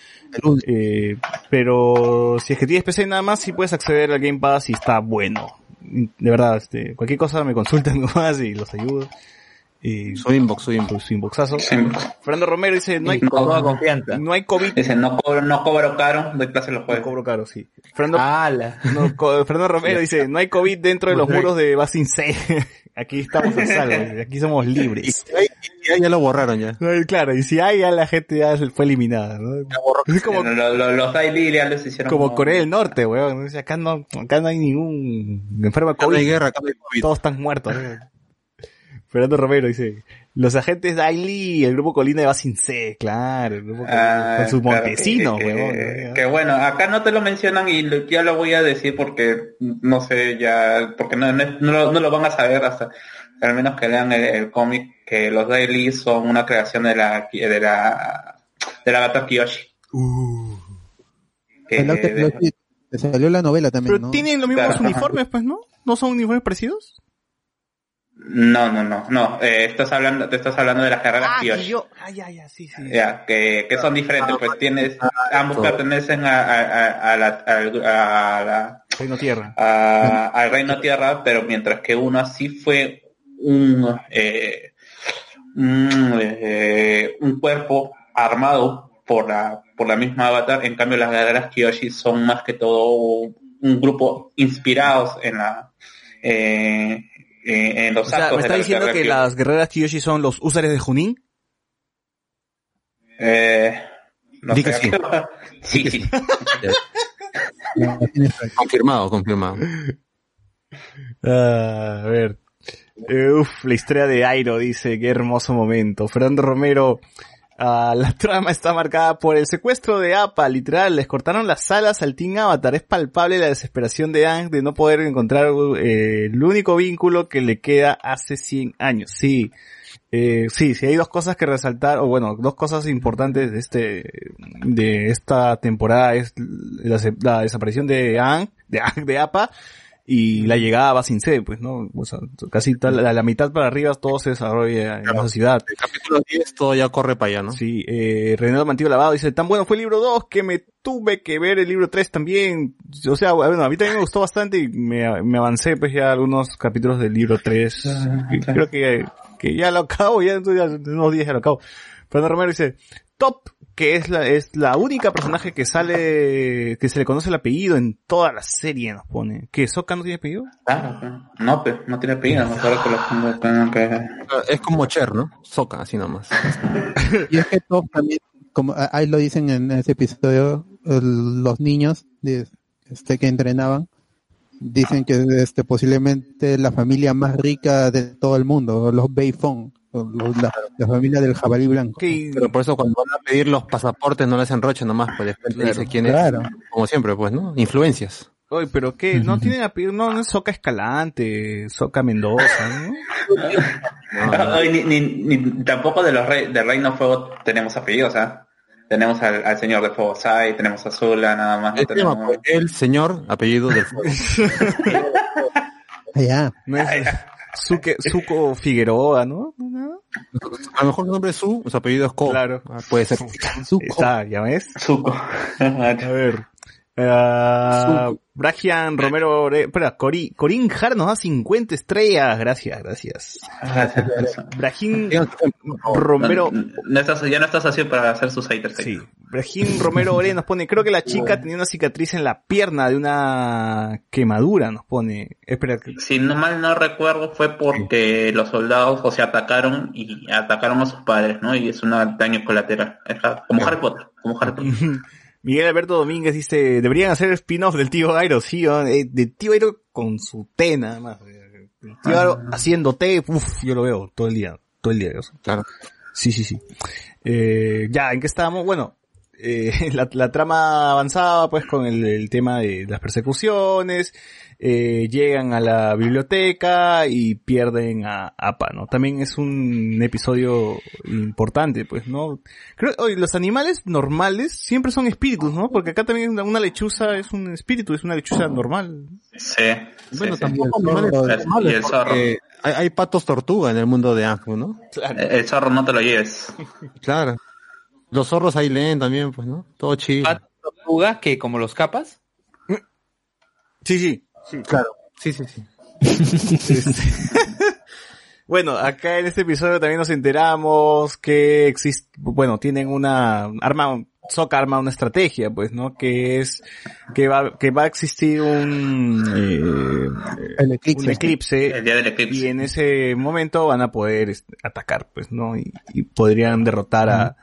Eh, pero si es que tienes PC nada más sí puedes acceder al Game Pass y está bueno. De verdad, este, cualquier cosa me consultan nomás y los ayudo. Y Su inbox, su inbox. su inboxazo. Fernando Romero dice, no hay, toda confianza. no hay COVID. Dice, no cobro, no cobro caro, doy clase los No jueves. cobro caro, sí. Fernando, ¡Hala! no, co- Fernando Romero dice, no hay COVID dentro de los muros de Basin C. Aquí estamos a salvo, aquí somos Y libres. y si hay, ya lo borraron ya. No, y Claro, y si hay, ya la gente ya fue eliminada, ¿no? Es como, Lo- lo- los Daily ya les hicieron como Corea del Norte, weón. Acá no, acá no hay ningún enfermo de Acá no hay COVID. guerra, acá no hay COVID. Todos están muertos. Fernando Romero dice, los agentes Daily, el grupo Colina de Basin C, claro, el grupo Colina, Ah, con sus claro, montesinos, que, weón. que- ¿no? que bueno, acá no te lo mencionan y lo- ya lo voy a decir porque no sé ya, porque no, no, no lo, no lo van a saber hasta al menos que lean el, el cómic que los Daily son una creación de la de la de la gata Kiyoshi. Uh. Que- de- te salió la novela también, Pero ¿no? tienen los mismos Claro. uniformes, pues, ¿no? ¿No son uniformes parecidos? No, no, no, no, eh, estás hablando, te estás hablando de las carreras Ah, Kiyoshi. que yo, ah, ya, ya, sí, sí. Ya, que, que son diferentes, pues tienes, ambos pertenecen a, a, a- a la, al- a la, Reino Tierra. a- al reino tierra, pero mientras que uno así fue un, eh, un, eh, un cuerpo armado por la, por la misma avatar, en cambio las guerreras Kyoshi son más que todo un grupo inspirados en la, eh, en los O sea, ¿me está diciendo que las guerreras Kiyoshi son los usares de Junín? Eh, no sé, que sí. sí. Confirmado, confirmado. Ah, a ver. Eh, uf, la historia de Airo dice, qué hermoso momento. Fernando Romero, ah, la trama está marcada por el secuestro de APA, literal, les cortaron las alas al Team Avatar. Es palpable la desesperación de Ang de no poder encontrar eh, el único vínculo que le queda hace 100 años. Sí, eh, sí, sí, hay dos cosas que resaltar, o bueno, dos cosas importantes de este, de esta temporada es la, desaparición de Ang, de Ang, de APA, y la llegada a Basin C, pues, ¿no? O sea, casi tal- la, la mitad para arriba todo se desarrolla en esa ciudad. El capítulo 10 todo ya corre para allá, ¿no? Sí, eh, Renato Mantillo Lavado dice, tan bueno fue el libro 2 que me tuve que ver el libro 3 también. O sea, bueno, a mí también me gustó bastante y me, me avancé pues ya algunos capítulos del libro 3. Y Creo que, que ya lo acabo, ya, ya en unos días ya lo acabo. Fernando Romero dice, Top, que es la, es la única personaje que sale, que se le conoce el apellido en toda la serie, nos pone. ¿Que Sokka no tiene apellido? Claro, no, no tiene apellido, mejor que lo pongo tengan que... Ah, Es como Cher, ¿no? Soca, así nomás. Y es que Top también, como a- ahí lo dicen en ese episodio, los niños de, este que entrenaban, dicen que este posiblemente la familia más rica de todo el mundo, los Beifong, la, la familia del jabalí blanco. Pero por eso cuando van a pedir los pasaportes no les hacen roche nomás, pues después te dice quién claro. es. Como siempre, pues, ¿no? Influencias. Oye, pero qué, no tienen apellido, no, no es Soca Escalante, Soca Mendoza, ¿no? Hoy ni, ni, ni- tampoco de los rey, del Reino Fuego tenemos apellidos, ¿ah? Tenemos al, al señor de Fuego Sai, tenemos a Zula, nada más. No El, tema, tenemos... pues, el señor apellido del fuego. Ya. No es Suque, Suco Figueroa, ¿no? A lo mejor su nombre es Su, su apellido es Co. Claro. Ah, puede ser. Está, ya ves. Zuko. A ver. Bragian Romero, Ore- espera, Cori, Corín Jar nos da 50 estrellas, gracias, gracias. Brahim Romero, No, no estás, ya no estás así para hacer sus haters. sí, Brahim Romero Ore nos pone, creo que la chica tenía una cicatriz en la pierna de una quemadura, nos pone, espera, Si no mal no recuerdo fue porque los soldados, o sea, atacaron y atacaron a sus padres, ¿no? Y es un daño colateral. Como Harry Potter, como Harry Potter. Miguel Alberto Domínguez dice, deberían hacer spin-off del tío Airo, sí. Eh, de tío Airo con su té nada más. El tío Airo haciendo té, uff, yo lo veo todo el día, todo el día. yo. Claro. Sí, sí, sí. Eh, ya, ¿en qué estábamos? Bueno, eh, la, la trama avanzaba pues con el, el tema de las persecuciones, eh, llegan a la biblioteca y pierden a Apa, ¿no? También es un episodio importante, pues, ¿no? Creo, oye, los animales normales siempre son espíritus, ¿no? Porque acá también una, una lechuza es un espíritu, es una lechuza normal. Sí. Bueno, sí, sí. tampoco Y el animales zorro. normales, Y el zorro. porque Hay, hay patos tortuga en el mundo de Anju, ¿no? El zorro no te lo lleves. Claro. Los zorros ahí leen también, pues, ¿no? Todo chido. tortuga que como los capas. Sí, sí. Claro. Sí, sí, sí. Bueno, acá en este episodio también nos enteramos que existe, bueno, tienen una arma, Soka arma una estrategia, pues, ¿no? Que es que va, que va a existir un, eh, El eclipse. un eclipse El día del eclipse. y en ese momento van a poder este, atacar, pues, ¿no? Y, y podrían derrotar a,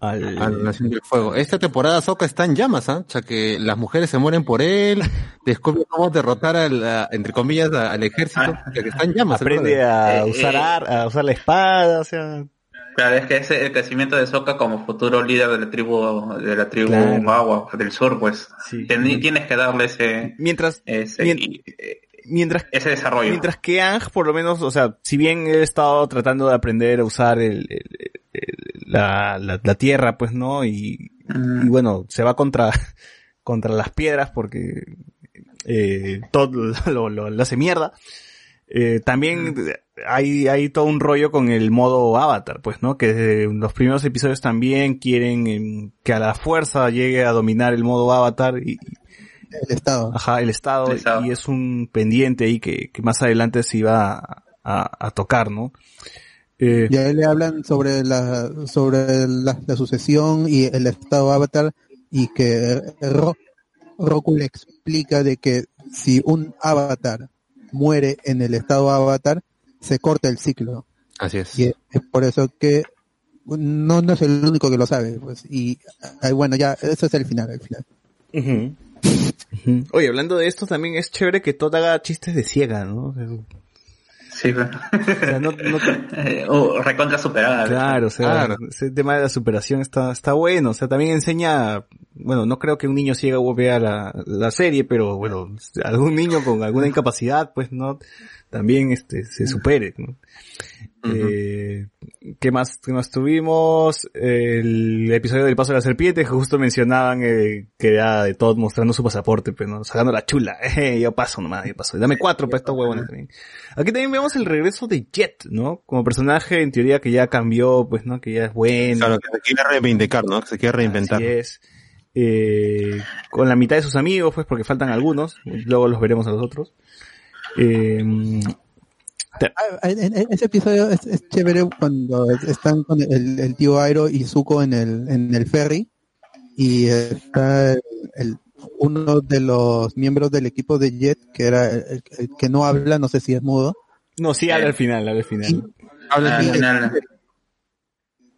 al, A la Nación del Fuego. Esta temporada Soka está en llamas, ¿ah? O sea que las mujeres se mueren por él, descubre cómo derrotar al, a- entre comillas, a- al ejército, que está en llamas. aprende a Eh, usar eh. ar- a usar la espada, o sea, Claro, es que es el crecimiento de Sokka como futuro líder de la tribu de la tribu Claro. Del sur, pues Sí. Ten- tienes que darle ese mientras, ese, mien- y- mientras ese desarrollo. Mientras que Ang, por lo menos, o sea, si bien ha estado tratando de aprender a usar el, el- el- la, la, la tierra, pues, ¿no? Y, y bueno, se va contra, contra las piedras porque eh, todo lo, lo- lo hace mierda. Eh, también hay, hay todo un rollo con el modo avatar, pues, ¿no? Que desde los primeros episodios también quieren em, que a la fuerza llegue a dominar el modo avatar y, El estado. Ajá, el estado, El estado. y es un pendiente ahí que, que más adelante se iba a, a- a tocar, ¿no? Eh, Y a él le hablan sobre la sobre la, la sucesión y el estado avatar y que Ro- Roku le explica de que si un avatar muere en el estado avatar se corta el ciclo Así es. y es por eso que no no es el único que lo sabe pues y bueno ya eso es el final el final. Oye, hablando de esto, también es chévere que Todd haga chistes de ciega, ¿no? Sí, pero- o sea, no- no- recontra superada. claro, o sea, Claro. ese tema de la superación está, está bueno, o sea, también enseña, bueno, no creo que un niño ciego vea la, la serie, pero bueno, algún niño con alguna incapacidad, pues, no, también este, se supere, ¿no? Eh, ¿Qué más, qué más tuvimos? El episodio del paso de la serpiente, que justo mencionaban eh, que era de Todd mostrando su pasaporte, pues, ¿no? Sacando la chula. Eh, yo paso nomás, yo paso. Dame cuatro para estos huevones también. Aquí también vemos el regreso de Jet, ¿no? Como personaje, en teoría, que ya cambió, pues, ¿no? Que ya es bueno. Claro, que se quiere reivindicar, ¿no? Que se quiere reinventar. Así es. Eh, con la mitad de sus amigos, pues, porque faltan algunos. Luego los veremos a los otros. Eh, en, en- en ese episodio es, es chévere cuando están con el, el tío Airo y Zuko en el, en el ferry y está el, el- uno de los miembros del equipo de Jet que era el, el que no habla, no sé si es mudo, no, sí, habla al final, habla al final. Al final,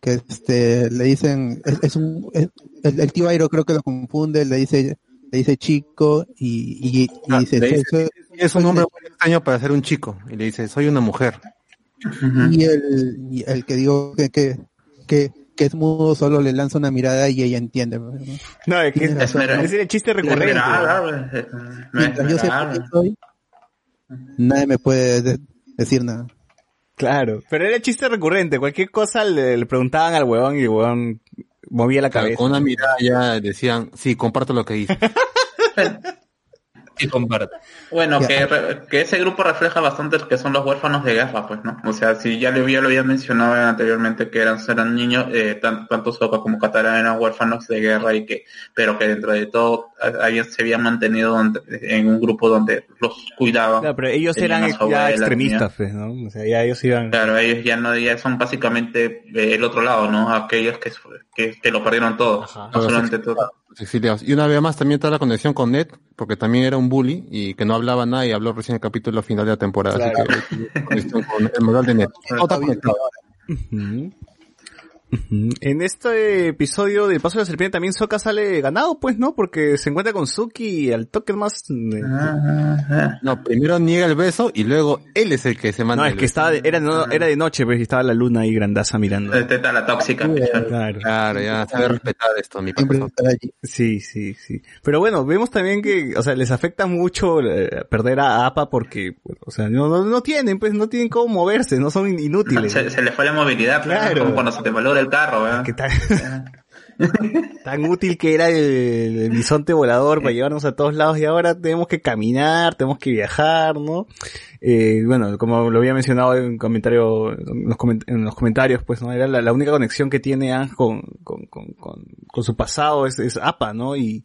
que este le dicen es, es un es- el, el tío Airo creo que lo confunde, le dice le dice chico y, y, y Ah, dice, dice, "Soy- Es un hombre muy extraño para ser un chico. Y le dice, soy una mujer. y el, y el que digo que, que, que, que es mudo solo le lanza una mirada y ella entiende. ¿no? No, es que era el chiste recurrente. Esmeralda, eh, Mientras yo sepa quién soy, nadie me puede de- decir nada. Claro, pero era el chiste recurrente. Cualquier cosa le, le preguntaban al huevón y el huevón movía la cabeza. con una mirada ya decían, sí, comparto lo que dice. Y comparte. Bueno, que, re- que ese grupo refleja bastante lo que son los huérfanos de guerra, pues, ¿no? O sea, si ya lo, ya lo había mencionado anteriormente que eran, eran niños, eh, tan- tanto Sokka como Katara eran huérfanos de guerra y que, pero que dentro de todo habían, se habían mantenido donde- en un grupo donde los cuidaban. Claro, pero ellos eran ya extremistas, pues, ¿no? O sea, ya ellos iban... Claro, ellos ya no, ya son básicamente eh, el otro lado, ¿no? Aquellos que, que, que lo perdieron todo. Ajá. No solamente todo. Exiliados. Y una vez más también está la conexión con Ned, porque también era un bully y que no hablaba nada y habló recién el capítulo final de la temporada. Así Claro. que conexión con el moral de Ned. Está conectado. Ujú. En este episodio del Paso de la Serpiente también Sokka sale ganado, pues, ¿no? Porque se encuentra con Suki y al toque más... No, primero niega el beso y luego él es el que se manda No, es el que beso. estaba, de- era, no, era de noche, pues, y estaba la luna ahí grandaza mirando. Esta es la tóxica. Claro. Claro, ya sabe respetar esto, mi. Sí, sí, sí. Pero bueno, vemos también que, o sea, les afecta mucho eh, perder a APA porque, bueno, o sea, no, no, no tienen, pues, no tienen cómo moverse, no son in- inútiles. Se, se le fue la movilidad, Claro. claro. Como cuando se te valora tan, tan útil que era el, el bisonte volador para llevarnos a todos lados y ahora tenemos que caminar, tenemos que viajar, ¿no? Eh, bueno, como lo había mencionado en un comentario, en los, coment- en los comentarios, pues, ¿no? Era la, la única conexión que tiene Aang con, con, con, con, con su pasado es, es APA, ¿no? Y,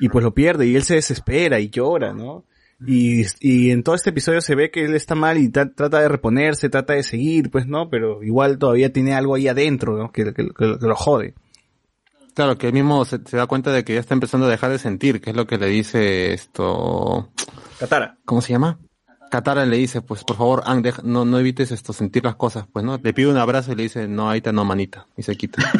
y pues lo pierde y él se desespera y llora, ¿no? Y, y en todo este episodio se ve que él está mal y tra- trata de reponerse, trata de seguir, pues, ¿no? Pero igual todavía tiene algo ahí adentro, ¿no? Que, que- que- lo jode. Claro, que él mismo se, se da cuenta de que ya está empezando a dejar de sentir, que es lo que le dice esto... Katara. ¿Cómo se llama? Katara le dice, pues por favor, Ang, deja- no, no evites esto, sentir las cosas, pues, ¿no? Le pide un abrazo y le dice, no, ahorita no, manita, y se quita.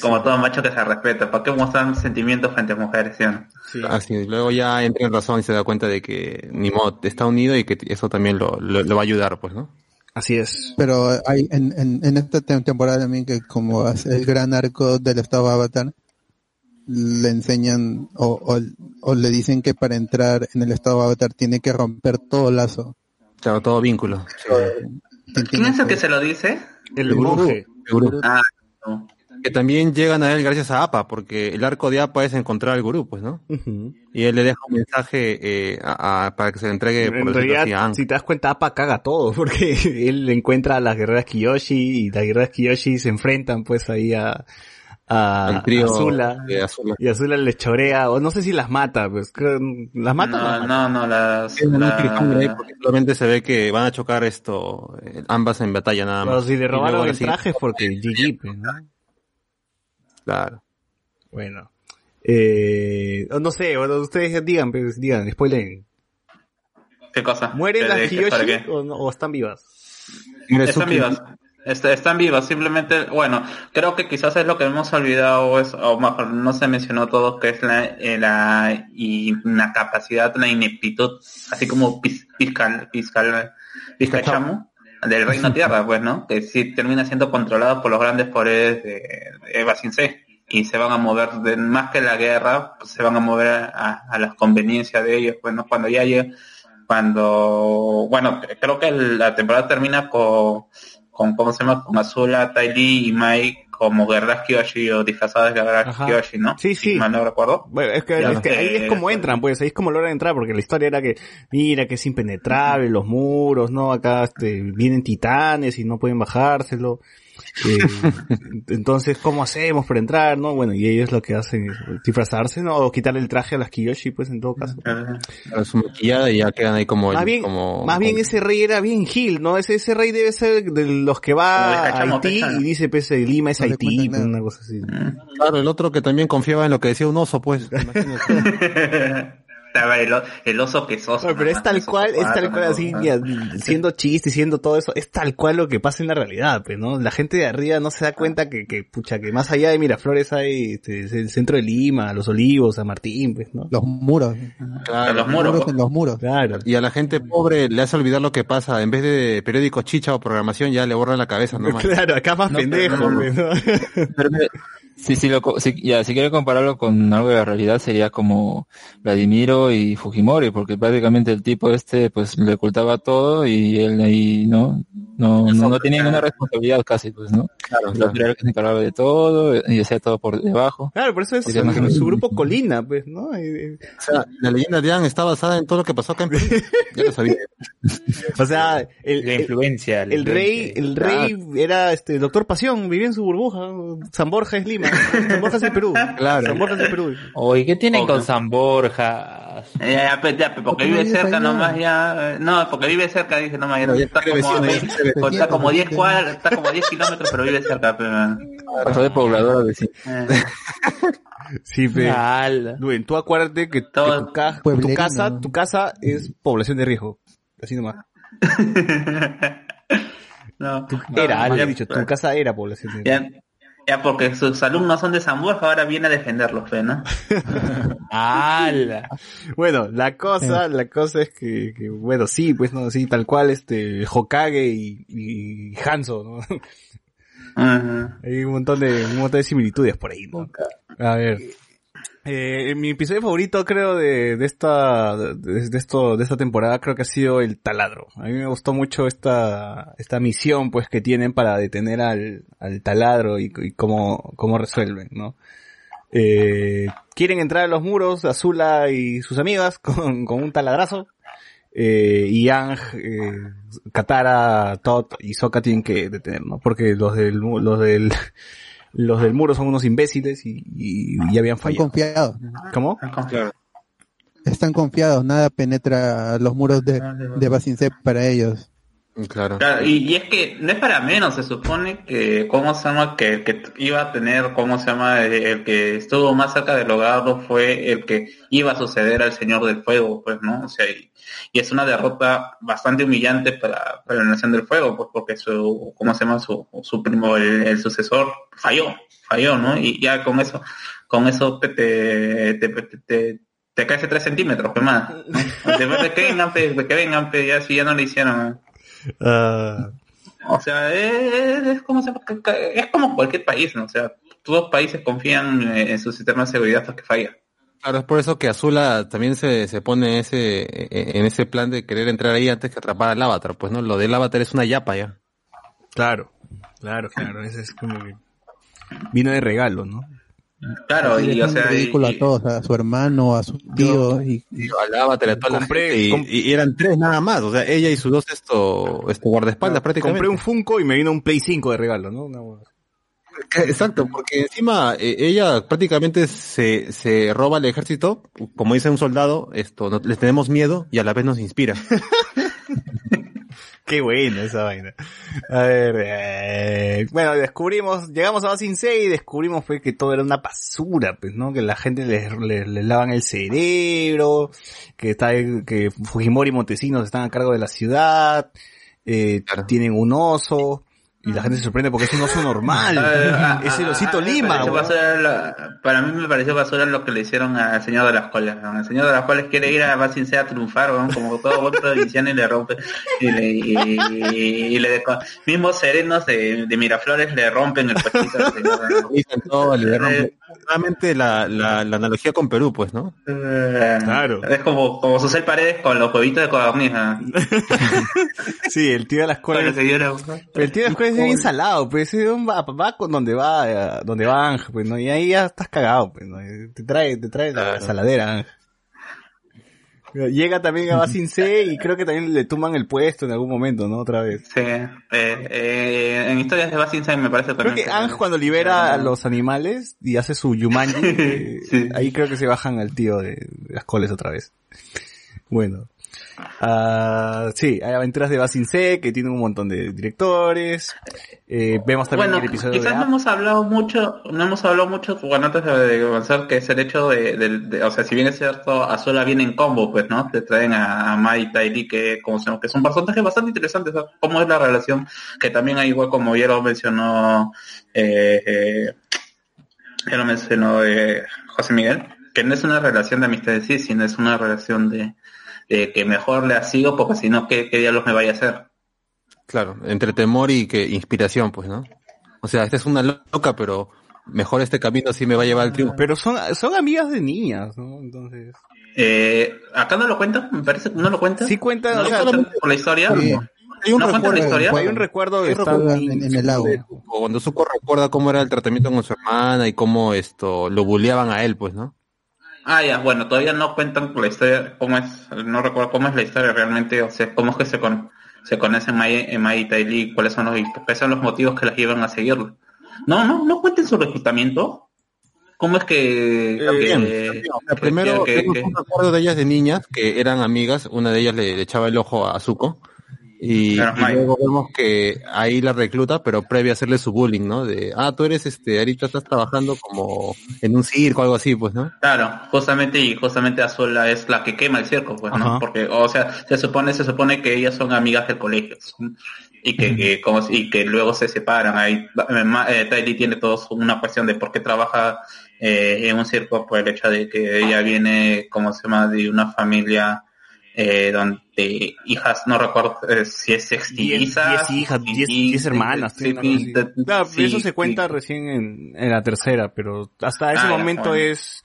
Como todo macho que se respeta. ¿Para qué mostrar sentimientos frente a mujeres, sí o no? Así, es. luego ya entra en razón y se da cuenta de que ni modo, está unido y que eso también lo, lo, lo va a ayudar, pues, ¿no? Así es. Pero hay en, en, en esta tem- temporada también que como el gran arco del estado Avatar, le enseñan o, o, o le dicen que para entrar en el estado Avatar tiene que romper todo lazo. Claro, todo vínculo. ¿Quién es el que se lo dice? El monje. El gurú. Ah, no. Que también llegan a él gracias a APA, porque el arco de APA es encontrar al gurú, pues, ¿no? Y él le deja un mensaje eh, a- a- para que se le entregue, por En a realidad, si te das cuenta, Appa caga todo, porque él encuentra a las guerreras Kiyoshi y las guerreras Kiyoshi se enfrentan pues ahí a, a, trío a Azula, de Azula. y Azula les chorea, o no sé si las mata, pues las mata. o No, las mata? no, no, las... La- cliffhanger ahí porque solamente se ve que van a chocar esto, eh, ambas en batalla nada más. Pero si le robaron el traje es porque GG, pues, ¿no? Claro. Bueno. Eh, no sé, bueno, ustedes digan, pues, digan, spoilen. ¿Qué cosa? ¿Mueren ¿De- las Kiyoshi o, no- o están vivas? Están vivas. Est- están vivas, simplemente, bueno, creo que quizás es lo que hemos olvidado, es, o mejor no se mencionó todo, que es la, eh, la incapacidad, la ineptitud, así como fiscal, fiscal, Pizcachamo, del Reino Tierra, pues, ¿no? Que sí termina siendo controlado por los grandes poderes de, Eva Sin C. Y se van a mover, de, más que la guerra, pues, se van a mover a, a las conveniencias de ellos, pues, ¿no? Cuando ya llegue, cuando, bueno, creo que la temporada termina con, con ¿cómo se llama? Con Azula, Ty Lee y Mai como guerreras Kyoshi o disfrazadas de guerreras. Kyoshi, ¿no? Sí, sí. Si mal no recuerdo. Bueno, es que, es que ahí es como entran, pues, ahí es como logran entrar, porque la historia era que, mira, que es impenetrable, los muros, ¿no? Acá, este, vienen titanes y no pueden bajárselo. Eh, entonces, ¿cómo hacemos para entrar, no? Bueno, y ellos lo que hacen es disfrazarse, ¿no? O quitarle el traje a las Kiyoshi, pues, en todo caso. A su maquillada y ya quedan ahí como... Más el- bien, como, más bien ese rey era bien Gil, ¿no? Ese, ese rey debe ser de los que va a Haití y dice, pues, Lima es No Haití, pues, nada. una cosa así. Claro, el otro que también confiaba en lo que decía un oso, pues. imagínate. Estaba el, oso que sos. Pero es tal cual, es tal cual así, siendo chiste, siendo todo eso, es tal cual lo que pasa en la realidad, pues, ¿no? La gente de arriba no se da cuenta que, que pucha, que más allá de Miraflores hay este, es el centro de Lima, Los Olivos, San Martín, pues, ¿no? Los muros. Claro. los muros. muros en los muros. Claro. Y a la gente pobre le hace olvidar lo que pasa. En vez de periódico chicha o programación, ya le borran la cabeza nomás. Claro, acá más No, pendejo, pero no, pues, ¿no? Pero, si, si, lo, si, ya, si quiere compararlo con algo de la realidad sería como Vladimiro y Fujimori, porque prácticamente el tipo este pues le ocultaba todo y él ahí no no no, no tenía ninguna responsabilidad casi pues no Claro, era el que se encargaba de todo y hacía todo por debajo Claro, por eso es su, grupo Colina, pues, ¿no? O sea, la leyenda de está basada en todo lo que pasó acá en Perú. Ya lo sabía. O sea, el, La influencia. el rey, el rey era este doctor Pasión, vivía en su burbuja. San Borja es Lima, San Borja es el Perú. Claro. San Borja es el Perú. Oye, ¿qué tienen con San Borja? Ya, ya, ya, pe- porque ¿Por qué vive cerca nomás ya, eh, no, porque vive cerca, dice nomás, ya, No, ya está como, a vecino, ya 20, tiene pues, está como 10 vecino. cuadras, está como 10 kilómetros, pero vive cerca, pasó de poblador a vecino Eh, Sí, pe. Ala. Duen, tú acuérdate que, tu, ca- tu Pueblerino. casa, tu casa es población de riesgo. Así nomás. No, Era, ya- he dicho, tu casa era población. Ya, ya porque sus alumnos son de San Borja, ahora viene a defenderlos, fe, ¿no? ¡Hala! Bueno, la cosa, la cosa es que, que, bueno, sí, pues no, sí, tal cual, este, Hokage y, y Hanzo, ¿no? Hay un montón de, un montón de similitudes por ahí, ¿no? A ver. Eh, mi episodio favorito creo de, de esta, de, esto, de esta temporada creo que ha sido el taladro. A mí me gustó mucho esta, esta misión pues que tienen para detener al, al taladro y, y cómo, cómo resuelven, ¿no? Eh, quieren entrar a los muros, Azula y sus amigas con, con un taladrazo. Eh, y Yang, eh, Katara, Todd y Sokka tienen que detener, ¿no? Porque los del, los del, los del muro son unos imbéciles y, y, habían Están fallado. confiados. ¿Cómo? Están confiados, nada penetra los muros de, de Basinsep para ellos. Claro. Claro, y, y es que no es para menos, se supone que, ¿cómo se llama? Que el que iba a tener, ¿cómo se llama? El, el que estuvo más cerca de lograrlo fue el que iba a suceder al Señor del Fuego, pues, ¿no? O sea, y, y es una derrota bastante humillante para, para la Nación del Fuego, pues, porque su, ¿cómo se llama? Su, su primo, el, el sucesor, falló, falló, ¿no? Y ya con eso, con eso te, te, te, te, te- caes de tres centímetros, pues más, de que vengan, pues, de que vengan, pues, ya si ya no le hicieron, Ah, O sea, es, es como es como cualquier país, ¿no? O sea, todos los países confían eh, en su sistema de seguridad hasta que falla. Claro, es por eso que Azula también se, se pone en ese, en ese plan de querer entrar ahí antes que atrapar al avatar. Pues no, lo del avatar es una yapa ya. Claro, claro, claro, ese es como que vino de regalo, ¿no? Claro, y o sea, y- ridículo a todos, a su hermano, a su tío y, y- Al avatar, a toda la gente, y, y eran tres nada más. O sea, ella y sus dos esto, esto guardaespaldas prácticamente. Compré un Funko y me vino un Play 5 de regalo, ¿no? Una hueá. Exacto, porque encima eh, ella prácticamente se, se roba el ejército, como dice un soldado, esto, no- les tenemos miedo y a la vez nos inspira. Qué buena esa vaina. A ver, eh, bueno, descubrimos, llegamos a Basinsei y descubrimos pues que todo era una basura, pues, ¿no? Que la gente les, les, les lavan el cerebro, que está, que Fujimori y Montesinos están a cargo de la ciudad, eh, tienen un oso, y la gente se sorprende porque es un oso normal. Ah, es el ah, osito ah, me Lima, lo- para mí me pareció basura lo que le hicieron al señor de las colas. ¿no? El señor de las colas quiere ir a Basin a triunfar, ¿no? como todo buen provinciano y le rompe. Y le, y, y le deco- mismos serenos de, de Miraflores le rompen el puestito al señor. le rompen. Nuevamente la, la, la analogía con Perú, pues, ¿no? Claro. Es como, como Susel Paredes con los huevitos de codorniz. Sí, el tío de las colas. Bueno, el tío de las colas es bien salado, pues es un- va, va con donde va, donde va Ángel, pues, ¿no? Y ahí ya estás cagado, pues, ¿no? Te trae, te trae la saladera, Ángel. Llega también a Basin C y creo que también le tumban el puesto en algún momento, ¿no? Otra vez. Sí, eh, eh, en historias de Basin me parece Creo que Ángel cuando libera a los animales y hace su Yumanji, eh, ahí creo que se bajan al tío de las coles otra vez. Bueno. Ah, sí, hay aventuras de Basin C que tiene un montón de directores. Eh, vemos también Bueno, el episodio de quizás no hemos hablado mucho, no hemos hablado mucho, bueno, antes de de avanzar, que es el hecho de, de- o sea, si bien es cierto, Azula viene en combo, pues, ¿no? Te traen a, a Mai Tairi, que, como llama, que es un personaje bastante interesante, ¿sabes? Cómo es la relación, que también hay igual como ya lo mencionó, eh, eh, ya lo mencionó José Miguel, que no es una relación de amistad en sí, sino es una relación de, de que mejor le sigo, porque si no, ¿qué, qué diablos me vaya a hacer? Claro, entre temor y que inspiración, pues, ¿no? O sea, esta es una loca, pero mejor este camino sí me va a llevar al triunfo. Pero son, son amigas de niñas, ¿no? Entonces. Eh, acá no lo cuenta, me parece que no lo cuenta. Sí cuenta, ¿No o sea, por la historia. Sí. Hay un ¿No la recuerdo, historia? Hay un recuerdo estar recuerdo en, en el lago. Cuando Zuko recuerda cómo era el tratamiento con su hermana y cómo esto lo bulleaban a él, pues, ¿no? Ah, ya, bueno, todavía no cuentan la historia, cómo es, no recuerdo cómo es la historia realmente, o sea, cómo es que se con, se conocen Mai, eh, y Tai Li, cuáles son los, cuáles son los motivos que las llevan a seguirlo. No, no, no cuenten su reclutamiento. ¿Cómo es que, Eh, que- bien, que- bien. O sea, primero que- tengo un recuerdo de ellas de niñas que eran amigas, una de ellas le, le echaba el ojo a Zuko y, luego vemos que ahí la recluta, pero previo a hacerle su bullying, ¿no? De, ah, tú eres este, ahorita estás trabajando como en un circo, algo así, pues, ¿no? Claro, justamente y justamente Azula es la que quema el circo, pues, Ajá. ¿no? Porque, o sea, se supone, se supone que ellas son amigas del colegio. y que, que como y que luego se separan. Ahí eh, eh, tiene todo una cuestión de por qué trabaja eh, en un circo por el hecho de que ella viene, como se llama, de una familia eh, donde hijas, no recuerdo eh, si es sextillizas. Diez hijas, diez, diez hermanas. Sí, eso se sí. cuenta recién en, en la tercera, pero hasta ese Ah, momento bueno. es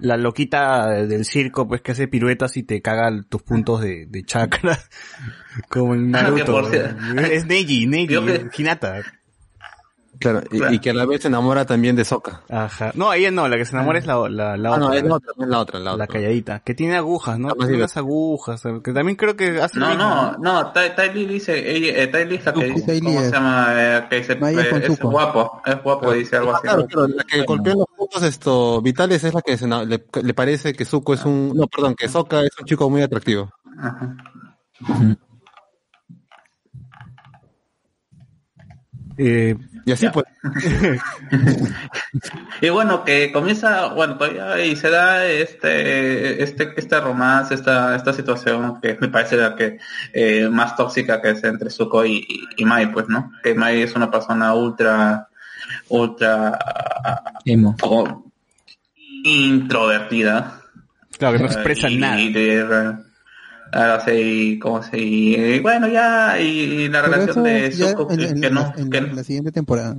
la loquita del circo, pues que hace piruetas y te caga tus puntos de, de chakra, como en Ah, Naruto. por es Neji, Neji, que- Hinata. Claro, y, y que a la vez se enamora también de Soka. Ajá. No, ella no, la que se enamora es la, la, la Ah, otra. no, es la otra, no la otra, la calladita, que tiene agujas, ¿no? Tiene unas agujas, que también creo que hace No, no, no, Ty, Ty Lee dice, ella, eh, Ty Lee es la que dice, ¿cómo es- se llama? Eh, que Maya eh, es guapo, es guapo, dice algo Ah, así. claro, claro, la que golpea los puntos esto, vitales es la que se le, le parece que Zuko es un, no, perdón, que Soka es un chico muy atractivo. Ajá. Eh, y así pues. Y bueno, que comienza, bueno, todavía y se da este, este, este romance, esta, esta situación que me parece la que eh, más tóxica que es entre Zuko y, y, y Mai, pues, ¿no? Que Mai es una persona ultra, ultra Emo. introvertida. Claro, que no expresa y, nada. Y de, ahora sí, como y bueno, ya, y la Pero relación de ya Zuko, en, que, en- que no, en- que la siguiente temporada.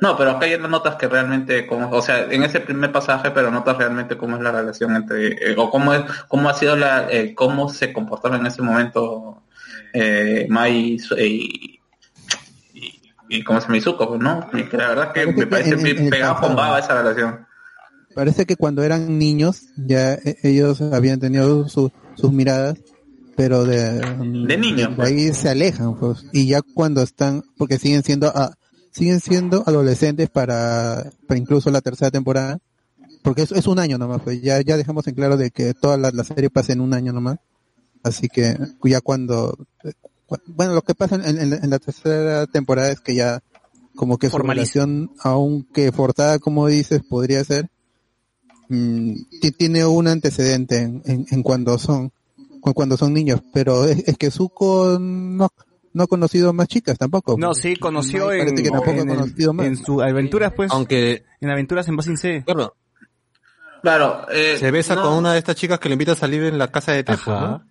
no, pero acá hay notas que realmente, como, o sea, en ese primer pasaje, pero notas realmente cómo es la relación entre, eh, o cómo es, cómo ha sido la, eh, cómo se comportaron en ese momento eh, Mai y, Su- y, y, y cómo se llama Izuko, pues, ¿no? Que la verdad que Parece me que parece en- en pegado con baba esa relación. Parece que cuando eran niños ya eh, ellos habían tenido su- sus miradas, pero de, De niños, de ahí se alejan, pues. Y ya cuando están, porque siguen siendo, ah, siguen siendo adolescentes para, para incluso la tercera temporada, porque es, es un año nomás, pues. Ya, ya dejamos en claro de que toda la, la serie pasa en un año nomás. Así que ya cuando, cu- bueno, lo que pasa en, en- en la tercera temporada es que ya como que su Formaliza. relación, aunque forzada como dices, podría ser, mm, ti- tiene un antecedente en, en, en cuando son cu- cuando son niños, pero es, es que Zuko no, no ha conocido más chicas tampoco. No, sí, conoció en, que tampoco en, ha conocido más. en sus aventuras, pues, Aunque, en aventuras en Basin C. claro, Claro, eh, se besa no, con una de estas chicas que le invita a salir en la casa de. ¿no?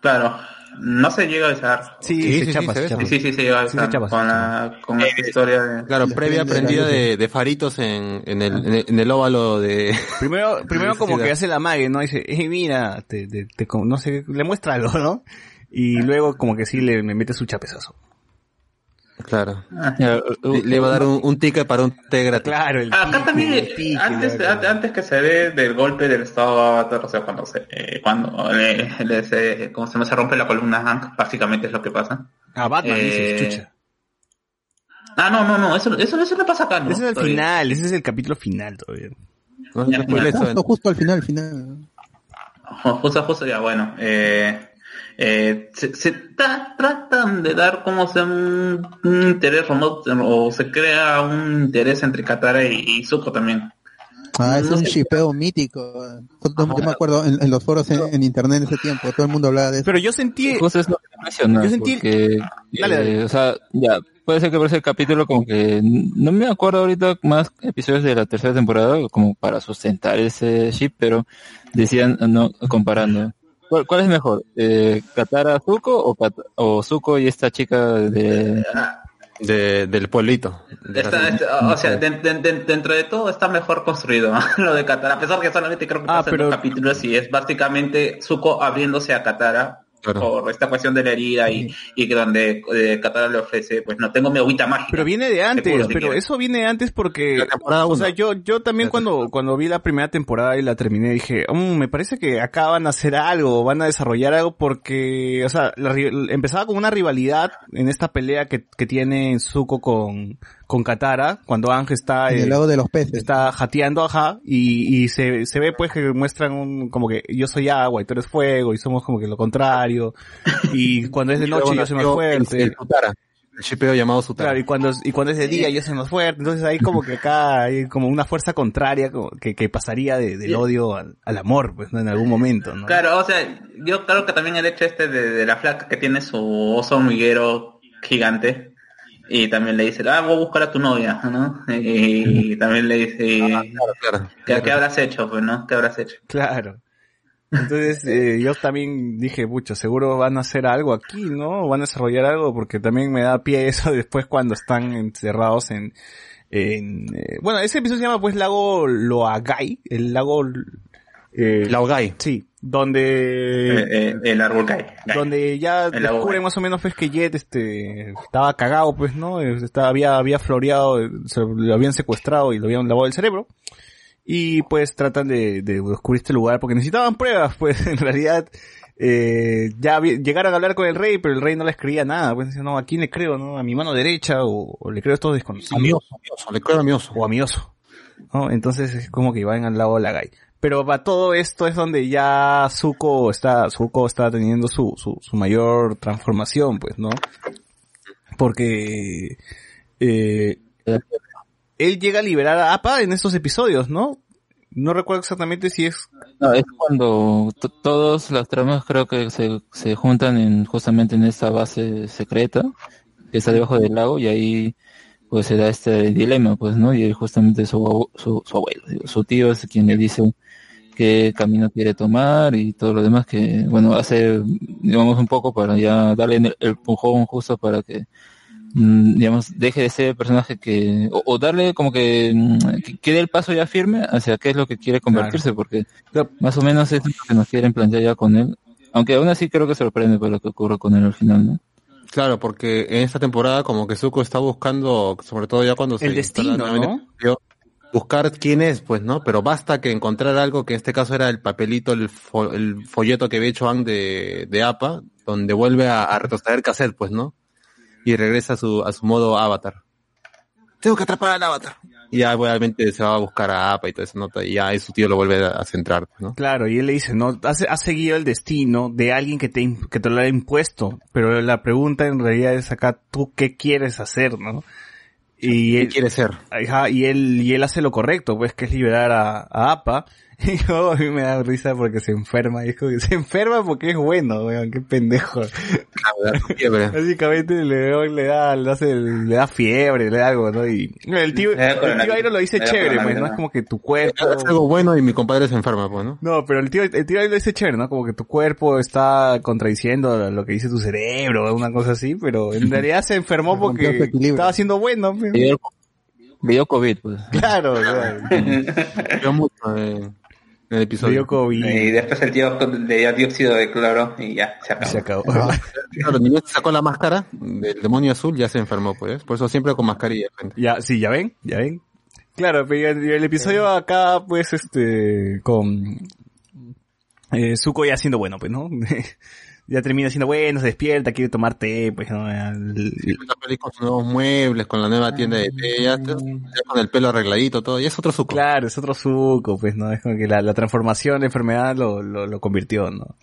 Claro, no se llega a besar. Sí, Sí, se sí, chapa, sí, se chapa. Sí, sí, sí, se llega a besar se chapa, con la, con esta historia de... Claro, previa prendida de, de faritos en, en, el, en, el, en el óvalo de... Primero, primero como que hace la mague, ¿no? Dice, eh, mira, te, te, te no sé, le muestra algo, ¿no? Y luego como que sí le, le mete su chapezazo. Claro. Ya, Le, va a dar un, un ticket para un té gratis. Claro, el Acá también, el pique, antes, antes que se dé del golpe del estado de Avatar, o sea, cuando se, eh, cuando le, le se, ¿cómo se llama? Se rompe la columna Hank, básicamente es lo que pasa. A Batman Eh, dices, chucha. Ah, no, no, no, eso, eso, eso no pasa acá, ¿no? Ese es el Todavía. final, ese es el capítulo final todavía. No justo al final, al final. Justo, justo, ya, bueno, eh, eh, se, se tra- tratan de dar como se un, un interés remoto, o se crea un interés entre Katara y, y Zuko también. Ah, es No un sé. shipeo mítico. Yo me acuerdo en, en los foros en, en internet en ese tiempo, todo el mundo hablaba de eso. Pero yo sentí, Justo es lo que menciona, Yo sentí- porque, Dale, dale. eh, o sea, ya, puede ser que por ese capítulo como que, no me acuerdo ahorita más episodios de la tercera temporada como para sustentar ese ship, pero decían, no, comparando. ¿Cuál, cuál es mejor? Eh, ¿Katara Zuko o, Kat- o Zuko y esta chica de... de, del pueblito. De Está, la- está- o sea, de- de- de- dentro de todo está mejor construido lo de Katara, a pesar que solamente creo que Ah, pasa en pero- dos capítulos y es básicamente Zuko abriéndose a Katara Claro. por esta cuestión de la herida y, y que donde eh, Katara le ofrece, pues no tengo mi agüita mágica. pero viene de antes, si pero quieres. eso viene de antes porque, La temporada o sea, yo, yo también La cuando, cuando vi la primera temporada y la terminé dije, "Mm, me parece que acá van a hacer algo, van a desarrollar algo porque, o sea, la empezaba con una rivalidad en esta pelea que, que tiene Zuko con, con Katara, cuando Ángel está, En eh, el lado de los peces. está jateando, ajá, y, y se, se ve pues que muestran un, como que yo soy agua y tú eres fuego y somos como que lo contrario, y cuando es de noche yo soy más el- fuerte. El. El shipeo llamado Sutara. Claro, y cuando, y cuando es de día yo soy más fuerte, entonces hay como que acá hay como una fuerza contraria como que, que pasaría de- del odio al, al amor, pues, ¿no? En algún momento, ¿no? Claro, o sea, yo creo que también el hecho este de, de la flaca que tiene su oso hormiguero gigante. Y también le dice, ah, voy a buscar a tu novia, ¿no? Y, también le dice, ¿qué, qué habrás hecho? Pues, ¿no? ¿Qué habrás hecho? Claro. Entonces, eh, yo también dije, mucho, seguro van a hacer algo aquí, ¿no? Van a desarrollar algo, porque también me da pie eso después cuando están encerrados en, en eh, bueno, ese episodio se llama pues Lago Loagai, el lago, eh, Laogai. Sí, donde, Eh, eh, el árbol cae. cae. donde ya El lago descubren más o menos pues que Jet este estaba cagado pues no estaba había había floreado se lo habían secuestrado y lo habían lavado el cerebro y pues tratan de, de descubrir este lugar porque necesitaban pruebas pues en realidad eh, ya había- llegaron a hablar con el rey pero el rey no les creía nada pues decían no a quién le creo no a mi mano derecha o, o le creo a estos desconocidos A Mioso, le creo a Mioso. o a Mioso ¿no? Entonces es como que iban al lado de la Gai. Pero para todo esto es donde ya Zuko está, Zuko está teniendo su, su, su mayor transformación, pues, ¿no? Porque, eh, él llega a liberar a Appa en estos episodios, ¿no? No recuerdo exactamente si es, No, es cuando to- todas las tramas creo que se, se juntan en justamente en esta base secreta que está debajo del lago y ahí pues se da este dilema pues no y justamente su, su, su abuelo su tío es quien le dice qué camino quiere tomar y todo lo demás que bueno hace digamos un poco para ya darle el, el empujón justo para que mm, digamos, deje de ser personaje que, o, o darle como que, mm, que, que dé el paso ya firme hacia qué es lo que quiere convertirse, porque más o menos es lo que nos quieren plantear ya con él. Aunque aún así creo que sorprende por lo que ocurre con él al final, ¿no? Claro, porque en esta temporada como que Zuko está buscando, sobre todo ya cuando se El destino, ¿no? Buscar quién es, pues, ¿no? Pero basta que encontrar algo que en este caso era el papelito, el, fo- el folleto que había hecho Ang de, de APA, donde vuelve a, a retroceder cassette, pues, ¿no? Y regresa a su, a su modo avatar. Tengo que atrapar al avatar. Y ya obviamente se va a buscar a APA y toda esa nota, y ya ahí su tío lo vuelve a, a centrar, ¿no? claro, y él le dice, no, has, has seguido el destino de alguien que te, que te lo ha impuesto, pero la pregunta en realidad es acá, ¿tú qué quieres hacer, no? Y ¿Qué él, quiere ser? Ajá, y él, y él hace lo correcto, pues, que es liberar a, a APA. Y yo, a mí me da risa porque se enferma. Y es como que se enferma porque es bueno, weón, qué pendejo. Fiebre. Básicamente le, le da, le hace, le da fiebre, le da algo, ¿no? Y el tío, el tío. Airo lo dice chévere, pues, ¿no? Es como que tu cuerpo... Es algo bueno y mi compadre se enferma, pues, ¿no? No, pero el tío, el tío ahí lo dice chévere, ¿no? Como que tu cuerpo está contradiciendo lo que dice tu cerebro, una cosa así, pero en realidad se enfermó porque estaba siendo bueno. pues. Video, COVID, pues. Claro, claro. Mucho eh, en el episodio. Dio COVID. Y después el tío le dio dióxido de cloro y ya, se acabó. Se acabó. Claro, ni bien se sacó la máscara del demonio azul, ya se enfermó, pues. Por eso siempre con mascarilla. gente. Ya, sí, ya ven, ya ven. Claro, pero el, el episodio acá, pues, este, con eh, Zuko ya siendo bueno, pues, ¿no? ya termina siendo bueno, se despierta, quiere tomar té, pues, ¿no? El- Está feliz con sus nuevos muebles, con la nueva tienda de té, ya, ya con el pelo arregladito, todo. Y es otro suco. Claro, es otro Zuko, pues, ¿no? Es como que la, la transformación, la enfermedad lo, lo, lo convirtió, ¿no?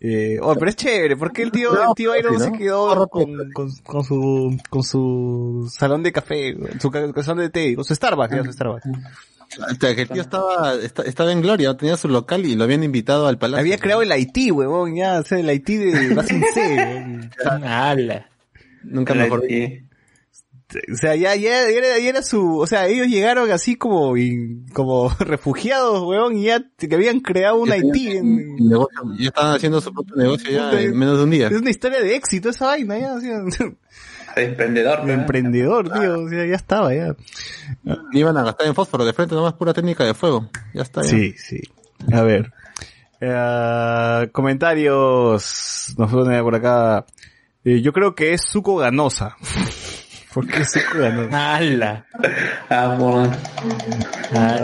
Eh, oh, pero es chévere, porque el tío, el tío Iron sí, se ¿no? quedó con, con, con su, con su salón de café, su salón de té, con su Starbucks, ya su Starbucks. O sea, que el tío estaba, esta- estaba en gloria, tenía su local y lo habían invitado al palacio. Había creado el Haití, huevón, ya, o sea, el Haití de Racing C, huevón. Nunca mejor. O sea, ya, ya, ya era, ya era su, o sea, ellos llegaron así como, y- como refugiados, huevón, y ya que habían creado un Haití. en- Negocio, ya estaban haciendo su propio negocio ya en menos de un día. Es una historia de éxito esa vaina, ya, o sea, emprendedor. de emprendedor, tío, o sea, ya estaba, ya. Iban a gastar en fósforo de frente, nomás pura técnica de fuego. Ya está. ya. Sí, sí. A ver. Eh, comentarios. Nos ponen por acá. Eh, yo creo que es Zuko Ganosa. ¿Por qué Zuko Ganosa? ¡Hala! A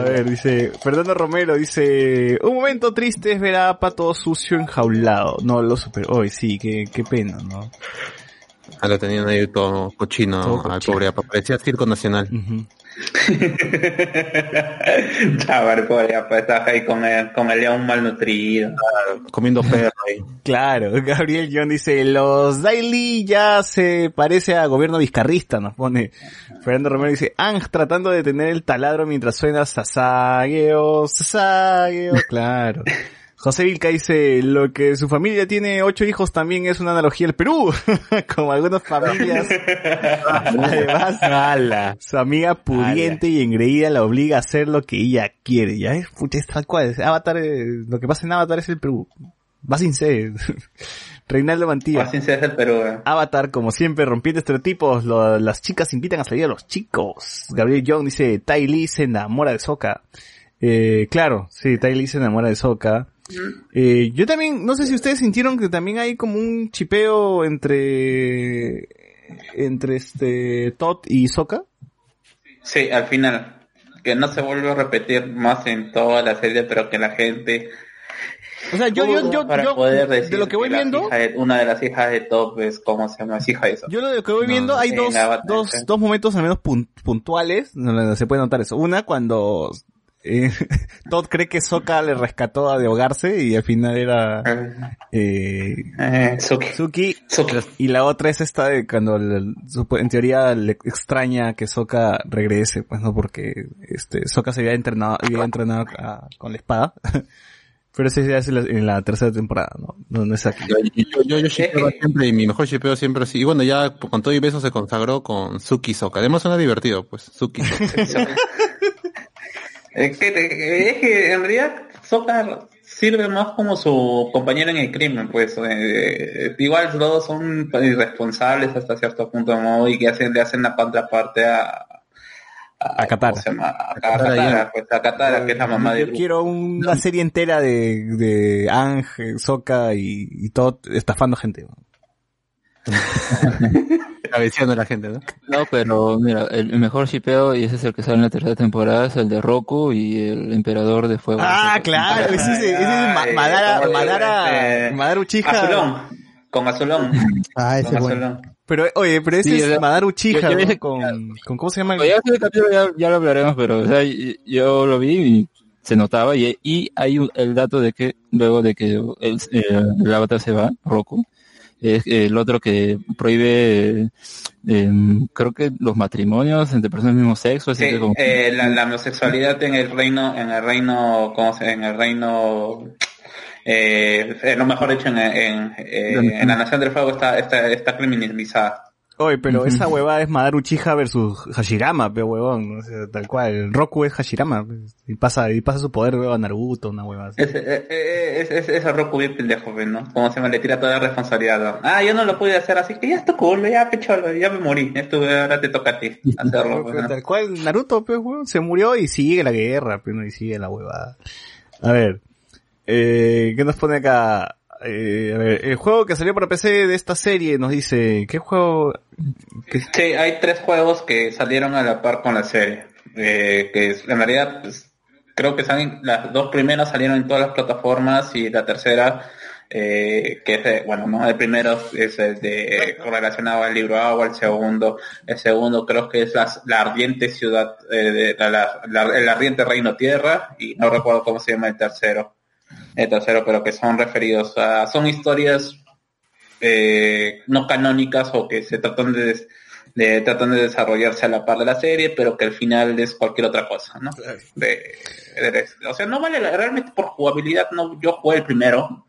ver, dice, Fernando Romero dice, un momento triste es ver a Apa todo sucio enjaulado. No, lo super, hoy sí, qué, qué pena, ¿no? Ah, lo tenían ahí todo cochino, Todo al pobre apa. Parecía circo nacional. Chaval, pobre, pues estás ahí con el, con el león malnutrido. Comiendo perro ahí. Claro, Gabriel John dice, los Daily ya se parece a gobierno vizcarrista, nos pone. Fernando Romero dice, Ang tratando de tener el taladro mientras suena Sasageo, Sasageo, claro. José Vilca dice, lo que su familia tiene ocho hijos también es una analogía al Perú, como algunas familias. Además, su amiga pudiente y engreída la obliga a hacer lo que ella quiere, ya es, pucha, es tal cual, Avatar, eh, lo que pasa en Avatar es el Perú. Va sin ser. Reinaldo Mantilla. Va sin ser el Perú. eh. Avatar, como siempre, rompiendo estereotipos, lo- las chicas invitan a salir a los chicos. Gabriel Young dice, Lee se enamora de Soka. Eh, claro, sí, Lee se enamora de Soka. Eh, yo también, no sé si ustedes sintieron que también hay como un chipeo entre, entre este, Todd y Soka. Sí, al final. Que no se vuelve a repetir más en toda la serie, pero que la gente... O sea, yo, yo, yo, yo, poder decir de lo que voy viendo, de- una de las hijas de Top es, ¿cómo se llama? Es hija de eso. Yo lo que voy viendo, hay dos, dos, dos momentos al menos pun- puntuales donde se puede notar eso. Una, cuando eh, Todd cree que Sokka le rescató de ahogarse y al final era eh, Suki. Y la otra es esta de cuando le- supo- en teoría le extraña que Sokka regrese, pues no, porque este Sokka se había entrenado, había entrenado a- con la espada. Pero ese ya es en la, en la tercera temporada, ¿no? No, no es aquí. Yo, yo, yo shipeaba siempre y mi mejor shipeo siempre así. Y bueno, ya con todo y beso se consagró con Suki Soka. Además suena divertido, pues. Suki Soka. Es que, es que en realidad Sokka sirve más como su compañero en el crimen, pues eh, igual los dos son irresponsables hasta cierto punto ¿no? y que hacen, le hacen la contraparte a a Katara. ¿cómo se llama? A, Katara, pues, a Katara, que es la mamá de Yo quiero una serie entera de, de Ángel, Sokka y, y Todd estafando gente. Cabeceando a la gente, ¿no? No, pero mira, el el mejor shipeo, y ese es el que sale en la tercera temporada, es el de Roku y el Emperador de Fuego. Ah, claro, ese es, ese es Ma- Madara, Madara, este, Madara Uchiha. Azulón, con Azulón. Ah, ese Con es bueno. Azulón. Pero, oye, pero ese Sí, es Madara Uchiha, yo- yo ¿no? con, con, ¿cómo se llama? Oye, ese capítulo ya, ya lo hablaremos, pero o sea, yo lo vi y se notaba y, y hay un- el dato de que luego de que el, eh, el avatar se va, Roku, es el otro que prohíbe, eh, creo que los matrimonios entre personas del mismo sexo, así Sí, como... eh, la, la homosexualidad en el reino, en el reino, ¿cómo se En el reino, eh, eh, lo mejor dicho, en, en, eh, en la Nación del Fuego está, está, está criminalizada. Oye, pero esa huevada es Madara Uchiha versus Hashirama, pero huevón, o sea, tal cual. Roku es Hashirama, y pasa, y pasa su poder a Naruto, una huevada así. Es, eh, eh, es, es, es a Roku bien pendejo, pues, ¿no? Como se me le tira toda la responsabilidad. ¿no? Ah, yo no lo pude hacer, así que ya está cool, ya pecholo, ya me morí. Esto ahora te toca a ti hacerlo. Pero tal cual, Naruto, pues, huevón, se murió y sigue la guerra, pero no, y sigue la huevada. A ver, eh, ¿qué nos pone acá? Eh, el juego que salió para PC de esta serie nos dice, ¿qué juego? Sí, hay tres juegos que salieron a la par con la serie. Eh, que en realidad, pues, creo que salen, las dos primeras salieron en todas las plataformas y la tercera, eh, que es, bueno, no, el primero es el de relacionado al libro agua, el segundo, el segundo creo que es la ardiente ciudad, eh, de, la- el ardiente reino tierra y no recuerdo cómo se llama el tercero. El tercero, pero que son referidos a, son historias eh, no canónicas o que se tratan de, des- de tratan de desarrollarse a la par de la serie, pero que al final es cualquier otra cosa, ¿no? De- de- o sea, no vale la- realmente por jugabilidad, no, yo jugué el primero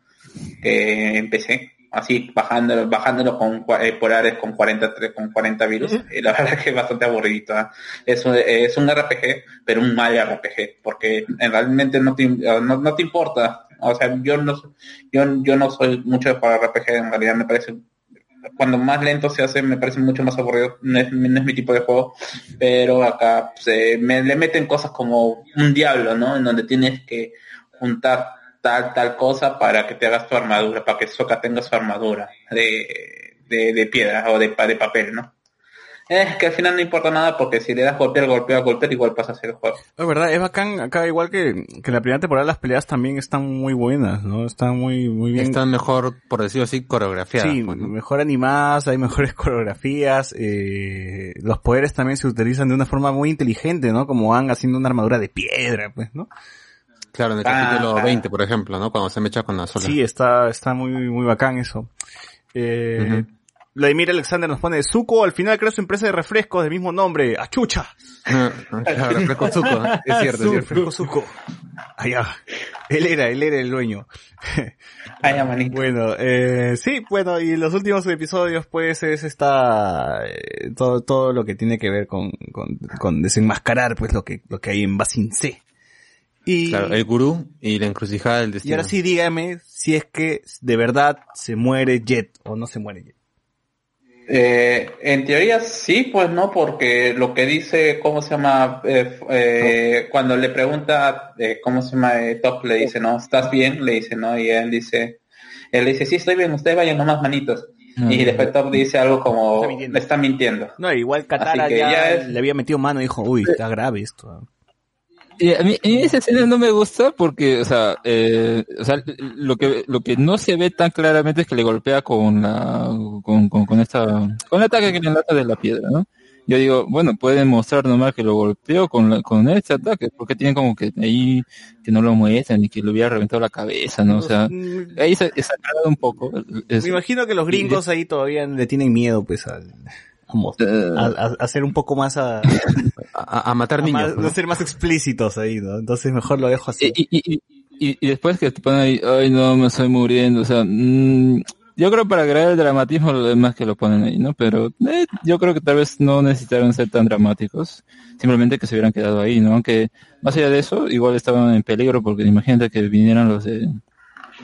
que empecé así bajándolo, bajándolo con eh, por áreas con 40 tre- con 40 virus. Y la verdad que es bastante aburridito ¿ah? es, un- es un RPG pero un mal RPG porque en- realmente no te, no, no te importa. O sea yo no yo, yo no soy mucho jugar RPG en realidad me parece cuando más lento se hace me parece mucho más aburrido. No es, no es mi tipo de juego pero acá se me le meten cosas como un diablo no en donde tienes que juntar tal tal cosa para que te hagas tu armadura para que Soka tenga su armadura de, de, de piedra o de, pa- de papel no es que al final no importa nada porque si le das golpear golpear golpear igual pasa a ser el juego Es verdad, es bacán, acá igual que, que la primera temporada las peleas también están muy buenas, ¿no? Están muy, muy bien. Están mejor, por decirlo así, coreografiadas. Sí, pues, ¿no? mejor animadas, hay mejores coreografías, eh, los poderes también se utilizan de una forma muy inteligente, ¿no? Como van haciendo una armadura de piedra, pues, ¿no? Claro, en el Ah, capítulo ah. 20, por ejemplo, ¿no? Cuando se mecha con la sola. Sí, está, está muy, muy bacán eso. Eh, Vladimir Alexander nos pone, Zuko al final creó su empresa de refrescos del mismo nombre, Achucha. claro, refresco Zuko, ¿eh? es cierto, es Su- cierto. Refresco Zuko. Allá. Él era, él era el dueño. bueno, eh, sí, bueno, y los últimos episodios, pues, es esta, eh, todo, todo lo que tiene que ver con, con, con desenmascarar, pues, lo que, lo que hay en Basin C. Y, Claro, el gurú y la encrucijada del y destino. ahora sí, dígame si es que de verdad se muere Jet o no se muere Jet. Eh, en teoría sí, pues no, porque lo que dice, ¿cómo se llama? Eh, eh, Cuando le pregunta, eh, ¿cómo se llama? Eh, Top le dice, ¿no? ¿Estás bien? Le dice, ¿no? Y él dice, él le dice, sí, estoy bien, ustedes vayan nomás manitos. No, y no, después Top dice algo como, me está mintiendo. No, igual Katara ya, ya es- le había metido mano y dijo, uy, está grave esto. Y a mí, a mí esa escena no me gusta porque, o sea, eh, o sea, lo que lo que no se ve tan claramente es que le golpea con la con, con, con esta con el ataque que le enlaza de la piedra, ¿no? Yo digo, bueno, pueden mostrar nomás que lo golpeó con la, con este ataque, porque tienen como que ahí que no lo muestran y que le hubiera reventado la cabeza, ¿no? O sea, ahí se se un poco. Es- Me imagino que los gringos ahí todavía le tienen miedo, pues, al, a, a- a ser un poco más a... A, matar niños, Más, ¿no? a ser más explícitos ahí, ¿no? Entonces mejor lo dejo así. Y, y, y, y, y después que te ponen ahí, ay no, me estoy muriendo, o sea, mm, yo creo para agregar el dramatismo lo demás que lo ponen ahí, ¿no? Pero eh, yo creo que tal vez no necesitaron ser tan dramáticos, simplemente que se hubieran quedado ahí, ¿no? Aunque más allá de eso, igual estaban en peligro porque imagínate que vinieran los de...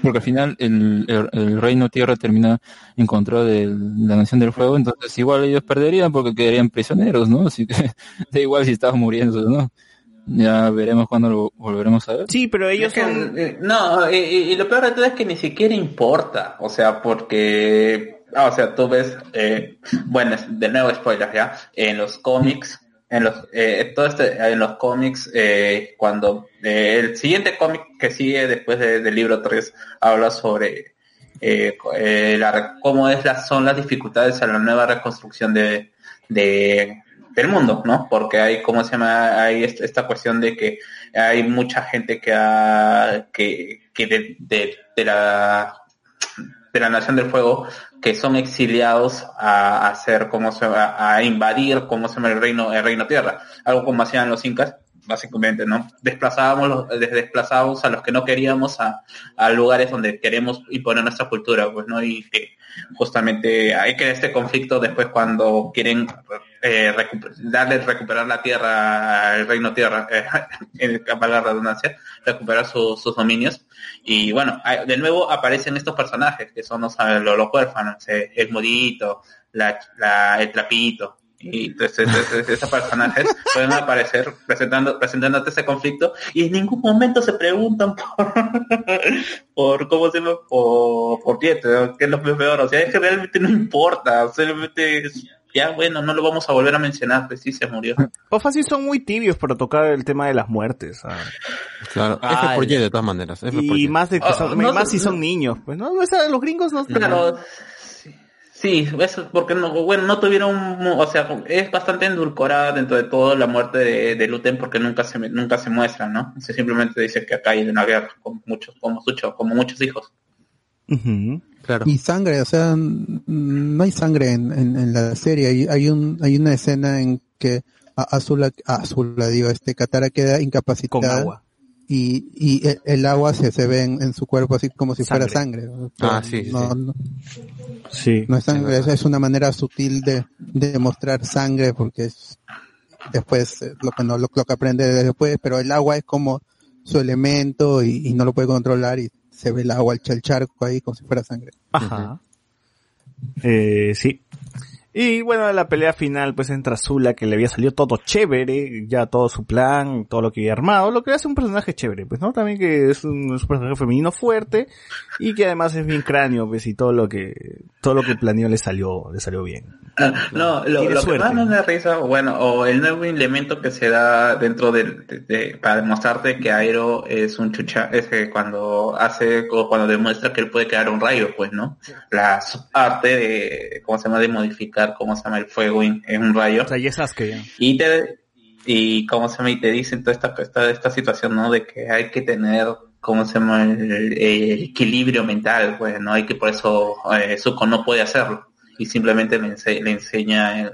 Porque al final el, el, el reino tierra termina en contra de la nación del fuego, entonces igual ellos perderían porque quedarían prisioneros, ¿no? Así que da igual si estaban muriendo, ¿no? Ya veremos cuándo lo volveremos a ver. Sí, pero ellos Es que, eh, No, y, lo peor de todo es que ni siquiera importa, o sea, porque, ah, o sea, tú ves, eh, bueno, de nuevo spoiler ya, en los cómics, en los, eh, todo este, en los cómics, eh, cuando eh, el siguiente cómic que sigue después de- del libro 3 habla sobre eh, eh, la- cómo es las, son las dificultades a la nueva reconstrucción de, de del mundo, ¿no? Porque hay, ¿cómo se llama? Hay est- esta cuestión de que hay mucha gente que ha, que, que de, de la de la Nación del Fuego que son exiliados a, hacer, como se a invadir, como se llama el reino, el reino tierra. Algo como hacían los incas, básicamente, ¿no? Desplazábamos, des- desplazábamos a los que no queríamos a, a lugares donde queremos imponer nuestra cultura, pues, ¿no? Y que justamente hay que este conflicto después cuando quieren eh, recuper- darle, recuperar la tierra, el reino tierra, eh, en la redundancia, recuperar su- sus dominios. Y bueno, de nuevo aparecen estos personajes que son los, los, huérfanos, eh, el modito, la, la, el trapito. Y entonces, entonces, esos personajes pueden aparecer presentando, presentándote ese conflicto y en ningún momento se preguntan por, por ¿cómo se llama? Por, por Pietro, que es lo peor. O sea, es que realmente no importa. Simplemente, es- ya bueno, no lo vamos a volver a mencionar, pues sí se murió. O fácil son muy tibios para tocar el tema de las muertes. ah. Claro, Ah, F por Y de todas maneras. F por Y Y. más de que son, no más sé- si son niños, pues no, O sea, los gringos no. Claro, sí, eso porque no, bueno, no tuvieron, o sea, es bastante endulcorada dentro de todo la muerte de, de Luten porque nunca se nunca se muestra, ¿no? Se simplemente dice que acá hay una guerra con muchos, como muchos, como muchos hijos. Claro. Y sangre, o sea, no hay sangre en, en, en la serie. Hay, hay un, hay una escena en que a- Azula, Azula, digo, este Katara queda incapacitada. Con agua. Y, y el, el agua se, se ve en, en su cuerpo así como si fuera Sangre. Ah, sí, sí, no, sí. no- Sí. no es sangre, es, es una manera sutil de, de mostrar sangre porque es después eh, lo que no lo, lo que aprende después, pero el agua es como su elemento y, y no lo puede controlar y se ve el agua, el charco ahí como si fuera sangre. Ajá. Eh, sí. Y bueno, la pelea final pues entra Zula que le había salido todo chévere, ya todo su plan, todo lo que había armado, lo que hace un personaje chévere, pues no, también que es un, es un personaje femenino fuerte y que además es bien cráneo, pues y todo lo que todo lo que planeó le salió le salió bien. No, lo, lo que más me da risa, bueno, o el nuevo elemento que se da dentro de, de- para demostrarte que Aero es un chucha, es que cuando hace, cuando demuestra que él puede crear un rayo, pues, ¿no? La arte de, ¿cómo se llama? De modificar, ¿cómo se llama? El fuego en, en un rayo. O sea, ya es Sasuke ya. Y te, y cómo se llama, y te dicen toda esta, esta, esta situación, ¿no? De que hay que tener, ¿cómo se llama? El, el equilibrio mental, pues, ¿no? Hay que por eso, eh, Zuko no puede hacerlo. Y simplemente le, ense- le enseña el,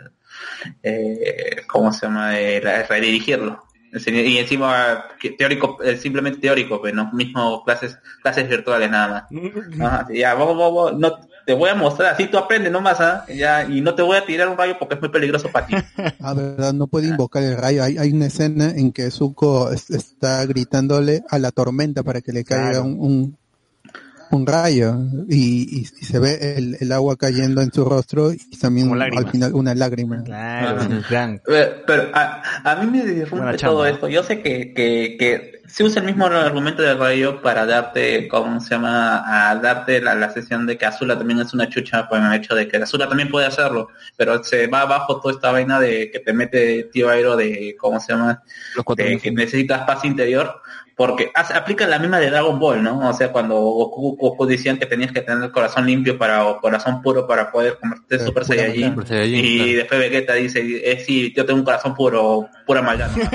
eh, ¿cómo se llama? El, el redirigirlo. Y encima teórico, eh, simplemente teórico, pues no, mismo clases, clases virtuales nada más. Ajá, sí, ya, vamos, vamos, no, te voy a mostrar, así tú aprendes nomás, ¿ah? ya, y no te voy a tirar un rayo porque es muy peligroso para ti. Ah, verdad, no puede invocar el rayo. Hay, hay una escena en que Zuko es- está gritándole a la tormenta para que le caiga Claro. un, un, un rayo y, y- y se ve el, el agua cayendo en su rostro y también al final una lágrima. Claro, gran. Pero, pero a, a mí me disrumpe todo esto. Yo sé que, que, que se usa el mismo argumento del rayo para darte, ¿cómo se llama? A darte la, la sesión de que Azula también es una chucha por el hecho de que Azula también puede hacerlo, pero se va abajo toda esta vaina de que te mete tío Aero de, ¿cómo se llama? Los cuatro De que necesitas paz interior. Porque hace- aplica la misma de Dragon Ball, ¿no? O sea, cuando Goku, Goku decían que tenías que tener el corazón limpio para, o corazón puro para poder convertirte en Super Saiyajin. Super Saiyajin, Y claro. después Vegeta dice, eh, sí, yo tengo un corazón puro, pura maldad.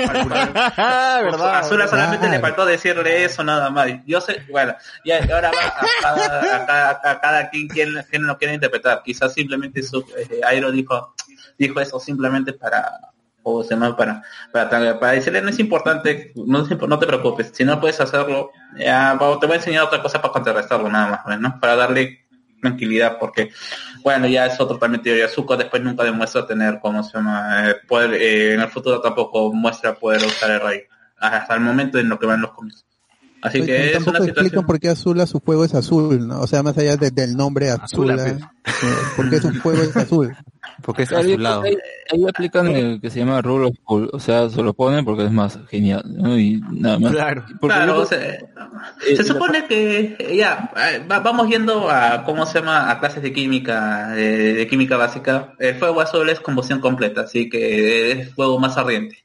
¿Verdad? Azula solamente le faltó decirle eso nada más. Yo sé, bueno, y ahora va a cada, a cada, a cada quien, quien, quien lo quiere interpretar. Quizás simplemente su, eh, Airo dijo, dijo eso simplemente para, o se llama para, para, para decirle no es importante, no, no te preocupes, si no puedes hacerlo, ya, te voy a enseñar otra cosa para contrarrestarlo nada más, ¿no? Para darle tranquilidad porque bueno ya es otro también teoría Zuko después nunca demuestra tener como se llama eh, poder eh, en el futuro tampoco muestra poder usar el rayo hasta el momento en lo que van los cómics así Oye, que es tampoco una explican situación por qué Azula su fuego es azul, ¿no? O sea, más allá de- del nombre Azula, Azula, pues. eh, ¿por qué su fuego es azul? Porque es Ahí, azulado. ahí- ahí aplican el que se llama Rule of Cool, o sea, se lo ponen porque es más genial, ¿no? Y nada más. Claro. Porque claro yo- o sea, eh, se supone que eh, ya eh, va- vamos yendo a cómo se llama a clases de química de, de química básica el fuego azul es combustión completa así que es fuego más ardiente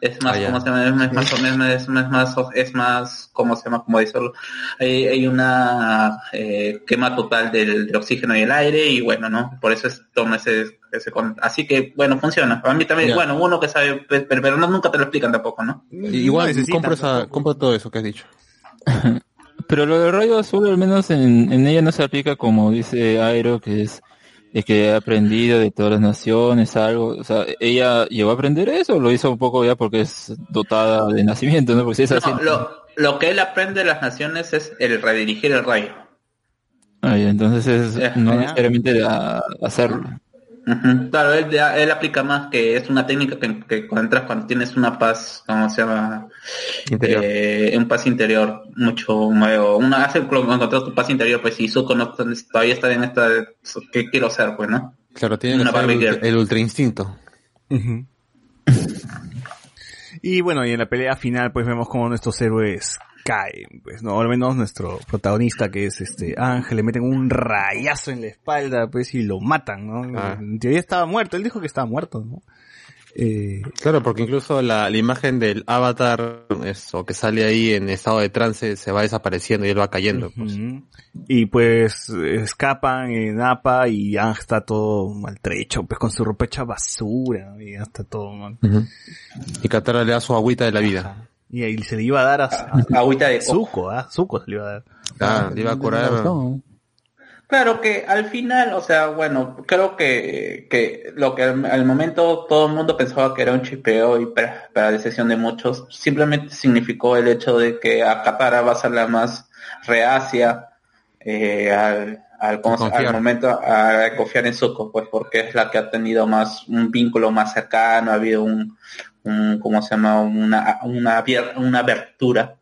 es más Ah, ya. cómo se llama es más, es más, es más, es más, es más cómo se llama como decirlo hay, hay una eh, quema total del, del oxígeno y el aire y bueno no por eso es toma ese, ese con- así que bueno funciona para mí también Ya. bueno uno que sabe pe- pero, pero no, nunca te lo explican tampoco no Igual No compro, esa, compro todo eso que has dicho. Pero lo del rayo azul, al menos en, en ella no se aplica como dice Airo, que es, es que ha aprendido de todas las naciones, algo. O sea, ella llegó a aprender eso, o lo hizo un poco ya porque es dotada de nacimiento, ¿no? Porque si es así. No, lo, lo que él aprende de las naciones es el redirigir el rayo. Ay, entonces es no ya. necesariamente a- Claro, él, él aplica más que es una técnica que, que encuentras cuando tienes una paz, ¿cómo se llama? Interior. Eh, un paz interior mucho nuevo. Una hace encontrar tu paz interior, pues si Zuko no, todavía está en esta, ¿qué quiero ser, pues, no? Claro, tiene que Una ser el, el ultra instinto. Y bueno, y en la pelea final pues vemos como nuestros héroes caen, pues no, al menos nuestro protagonista que es este Ángel le meten un rayazo en la espalda pues y lo matan, ¿no? Ah. En teoría estaba muerto, él dijo que estaba muerto, ¿no? Eh, Claro, porque incluso la, la imagen del avatar, eso que sale ahí en estado de trance, se va desapareciendo y él va cayendo. pues. ujú. Y pues escapan en APA y Ángel está todo maltrecho, pues con su ropa hecha basura, y ya está todo mal. Ujú. Y Katara le da su agüita de la vida. Y ahí se le iba a dar a, a, Agüita de. Zuko, ¿ah? Zuko se le iba a dar. Ah, le iba a curar. Claro que al final, o sea, bueno, creo que, que lo que al, al momento todo el mundo pensaba que era un chipeo y para, para decisión de muchos, simplemente significó el hecho de que a Katara va a ser la más reacia eh, al, al, ¿cómo se- al momento a confiar en Zuko, pues porque es la que ha tenido más un vínculo más cercano, ha habido un, un ¿cómo se llama? Una, una, una abertura.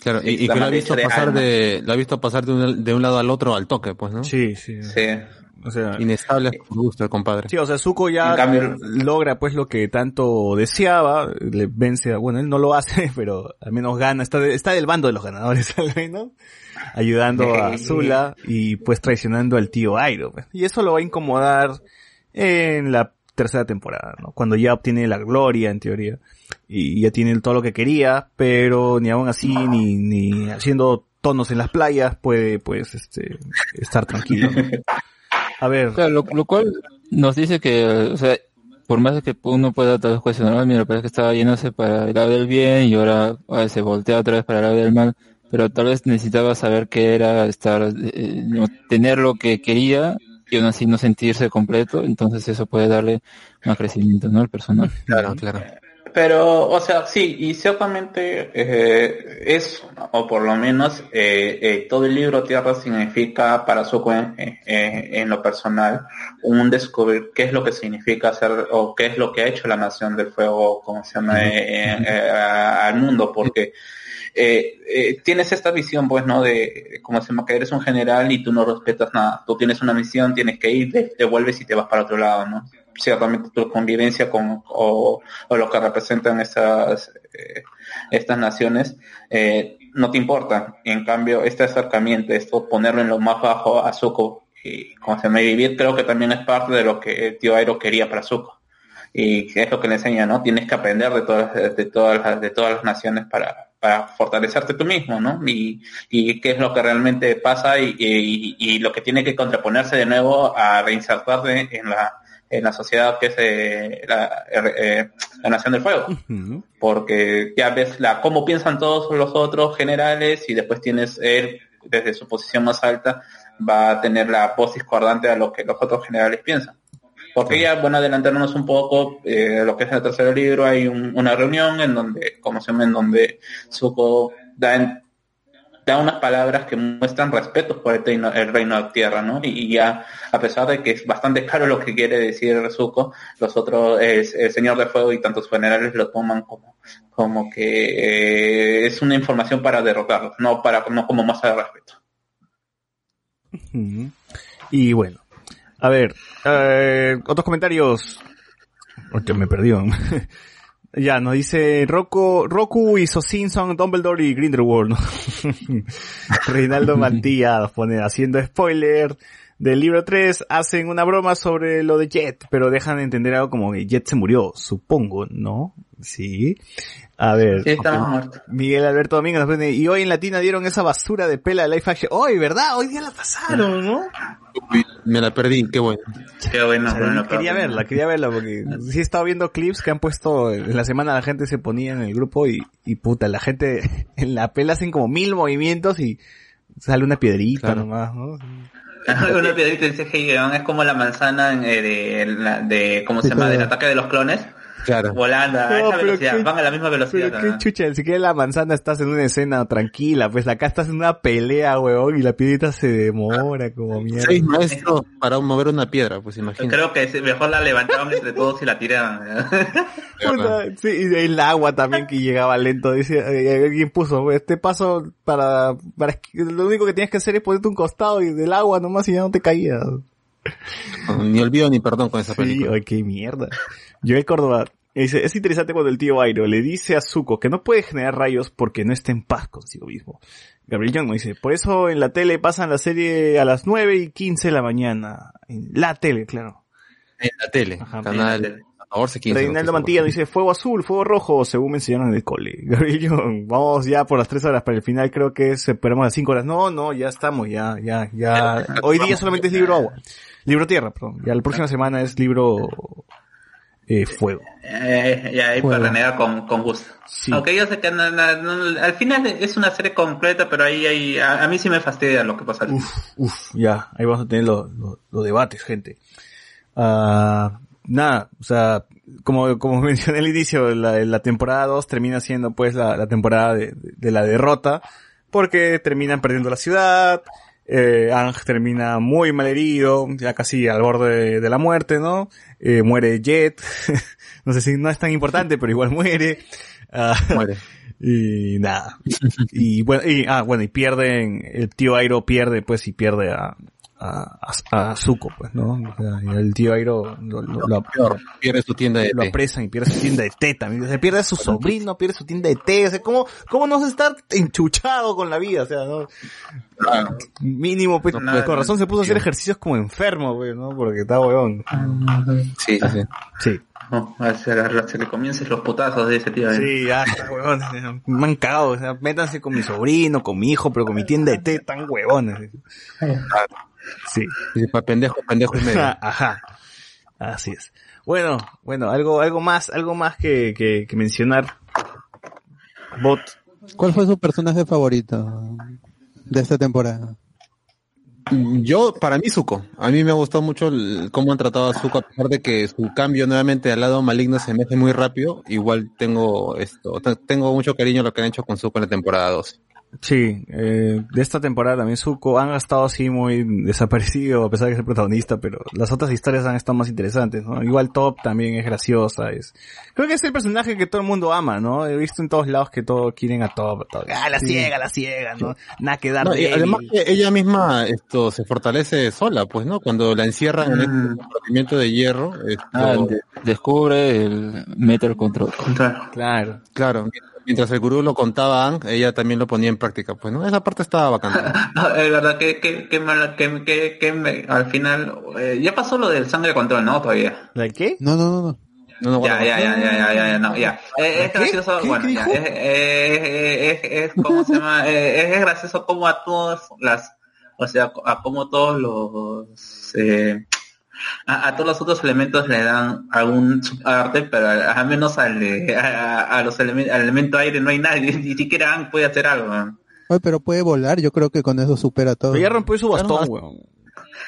Claro, y, que lo ha visto pasar alma. de, lo ha visto pasar de un, de un lado al otro al toque, pues, ¿no? Sí, sí. Sí. O sea, Inestable por gusto el compadre. Sí, o sea, Zuko ya cambio- logra pues lo que tanto deseaba, le vence, a- bueno, él no lo hace, pero al menos gana, está, de- está del bando de los ganadores al menos, ayudando a. Zula y pues traicionando al tío Airo. pues. Y eso lo va a incomodar en la tercera temporada, ¿no? Cuando ya obtiene la gloria, en teoría, y ya tiene todo lo que quería, pero ni aún así, ni, ni haciendo tonos en las playas, puede pues este estar tranquilo. ¿no? A ver, Claro, lo, lo cual nos dice que, o sea, por más de que uno pueda tal vez cuestionar, "Ah, mira, parece que estaba yéndose para el lado del bien y ahora ah, se voltea otra vez para el lado del mal, pero tal vez necesitaba saber qué era estar, eh, no, tener lo que quería y aún así no sentirse completo, entonces eso puede darle más crecimiento, ¿no? Al personaje. Claro, claro. Pero, o sea, sí, y ciertamente eh, es, o por lo menos, eh, eh, todo el libro Tierra significa para en, eh, eh, en lo personal un descubrir qué es lo que significa hacer o qué es lo que ha hecho la Nación del Fuego, como se llama, eh, eh, a- al mundo, porque eh, eh, tienes esta visión, pues, ¿no? De, como se que eres un general y tú no respetas nada. Tú tienes una misión, tienes que ir, te, vuelves y te vas para otro lado, ¿no? Ciertamente tu convivencia con, o, lo que representan estas, eh, estas naciones, no te importa. En cambio, este acercamiento, esto, ponerlo en lo más bajo a Zuko y, como se llama, vivir, creo que también es parte de lo que el tío Aero quería para Zuko y es lo que le enseña, ¿no? Tienes que aprender de todas, de todas, las, de todas las naciones para, para fortalecerte tú mismo, ¿no? Y, y qué es lo que realmente pasa y, y- y lo que tiene que contraponerse de nuevo a reinsertarse en la, en la sociedad que es eh, la, eh, la Nación del Fuego. Porque ya ves la cómo piensan todos los otros generales y después tienes él, desde su posición más alta, va a tener la voz discordante a lo que los otros generales piensan. Porque ya, bueno, adelantarnos un poco, eh, lo que es el tercer libro, hay un- una reunión en donde, como se llama, en donde Zuko da, en- da unas palabras que muestran respeto por el reino, el reino de tierra, ¿no? Y, y ya, a pesar de que es bastante claro lo que quiere decir Zuko, los otros, el, el Señor de Fuego y tantos generales lo toman como, como que eh, es una información para derrotarlos, no para, no como masa de respeto. Y bueno, a ver, eh, otros comentarios. Porque me perdió. ya, nos dice Roku, Roku y Sosin son Dumbledore y Grindelwald. ¿no? Reinaldo Mantilla nos pone haciendo spoiler del libro 3, hacen una broma sobre lo de Jet, pero dejan de entender algo como que Jet se murió, supongo, ¿no? Sí. A ver. Sí. Miguel Alberto Domínguez nos pone, y hoy en Latina dieron esa basura de pela de live action. Hoy, ¿verdad? Hoy día la pasaron, ¿no? Me la perdí, qué bueno. Qué bueno, O sea, bueno, quería verla, quería verla porque sí he estado viendo clips que han puesto en la semana la gente se ponía en el grupo y, y puta, la gente en la pela hacen como mil movimientos y sale una piedrita nomás, ¿no? Una piedrita dice hey, es como la manzana en, eh, de, la- de, ¿cómo se llama? Del ataque de los clones. Claro. Volando a No, esa velocidad, qué- van a la misma velocidad. Pero chucha, si que la manzana estás en una escena tranquila, pues acá estás en una pelea, weón, y la piedrita se demora como mierda. Seis maestros para mover una piedra, pues imagínate. Creo que mejor la levantaban entre todos y la tiraban. Puta, sí, y el agua también que llegaba lento. Dice, eh, alguien puso, este paso para, lo único que tienes que hacer es ponerte un costado y del agua nomás y ya no te caías. Ni olvido ni perdón con esa Sí, película. ay, qué mierda. Joel Córdoba dice, es interesante cuando el tío Airo le dice a Zuko que no puede generar rayos porque no está en paz consigo mismo. Gabriel Young dice, por eso en la tele pasan la serie a las 9 y 15 de la mañana. En la tele, claro. En la tele, canal 14, 15. Reinaldo Mantilla nos dice fuego azul, fuego rojo, según me enseñaron en el cole. Gabriel Young, vamos ya por las tres horas para el final, creo que esperamos las cinco horas. No, no, ya estamos, ya, ya, ya. Hoy día solamente es libro agua. Libro tierra, perdón. Ya la próxima semana es libro eh, fuego. Eh, ya ahí para Bueno. renegar con, con gusto. Aunque yo sé que al final es una serie completa, pero ahí, ahí a, a mí sí me fastidia lo que pasa al final. Uf, ya, ahí vamos a tener los los- los debates, gente. Ah, nada, o sea, como, como mencioné al inicio, la, la temporada 2 termina siendo pues la, la temporada de, de la derrota, porque terminan perdiendo la ciudad, eh, Ang termina muy mal herido, ya casi al borde de, de la muerte, ¿no? Eh, muere Jet, no sé si no es tan importante, pero igual muere. Ah, Muere. Y nada. Y bueno, y, ah, bueno, y pierden, el tío Airo pierde, pues, y pierde a, a, a, a Zuko, pues, ¿no? O sea, el tío Airo lo, lo, lo- Pierde su tienda de lo té. apresan y pierde su tienda de té también. O sea, pierde a su sobrino, pierde su tienda de té. O sea, ¿cómo, cómo no se está enchuchado con la vida? O sea, ¿no? Mínimo, pues, No, pues, con razón se puso a hacer ejercicios como enfermo, pues, ¿no? Porque está huevón. Sí, sí, sí. Sí. No, a se, agarra- se le comiencen los putazos de ese tío. eh. Sí, ya, está huevón. Me han cagado. O sea, métanse con mi sobrino, con mi hijo, pero con mi tienda de té tan huevones. Sí. Para pendejo, pendejo y medio. Ajá. Así es. Bueno, bueno, algo, algo más, algo más que, que, que mencionar. Bot. ¿Cuál fue su personaje favorito de esta temporada? Yo, para mí, Zuko. A mí me gustó mucho el- cómo han tratado a Zuko, a pesar de que su cambio nuevamente al lado maligno se me hace muy rápido. Igual tengo esto, te- tengo mucho cariño a lo que han hecho con Zuko en la temporada 2. Sí, eh, de esta temporada también Zuko han estado así muy desaparecido a pesar de que es el protagonista, pero las otras historias han estado más interesantes, ¿no? Igual Top también es graciosa, es... Creo que es el personaje que todo el mundo ama, ¿no? He visto en todos lados que todos quieren a Top, a Top. Ah, la Sí. ciega, la ciega, ¿no? Nada que dar No, y de además que ella misma esto se fortalece sola, pues, ¿no? Cuando la encierran en este compartimiento de hierro, esto- Ah, de- descubre el Metal Control. Claro. Claro. Mientras el gurú lo contaba a Aang, ella también lo ponía en práctica, pues, ¿no? Esa parte estaba bacana. No, es verdad que, que, que, mala- que, que, que me- al final eh, ya pasó lo del sangre de control, ¿no? Todavía. ¿La qué? No, no, no, no. ya, ya, ya, ya, ya, ya, ya, no, ya. Eh, es ¿Qué? gracioso, ¿Qué? bueno, ¿Qué ya, es, es, es, es, ¿cómo se llama? Es gracioso como a todas las, o sea, a como todos los, eh, a, a todos los otros elementos le dan algún arte, pero a, a menos al, de- a, a los elementos, al elemento aire no hay nadie, ni siquiera Aang puede hacer algo. pero puede volar, yo creo que con eso supera todo. Pero ya rompió su bastón, weón.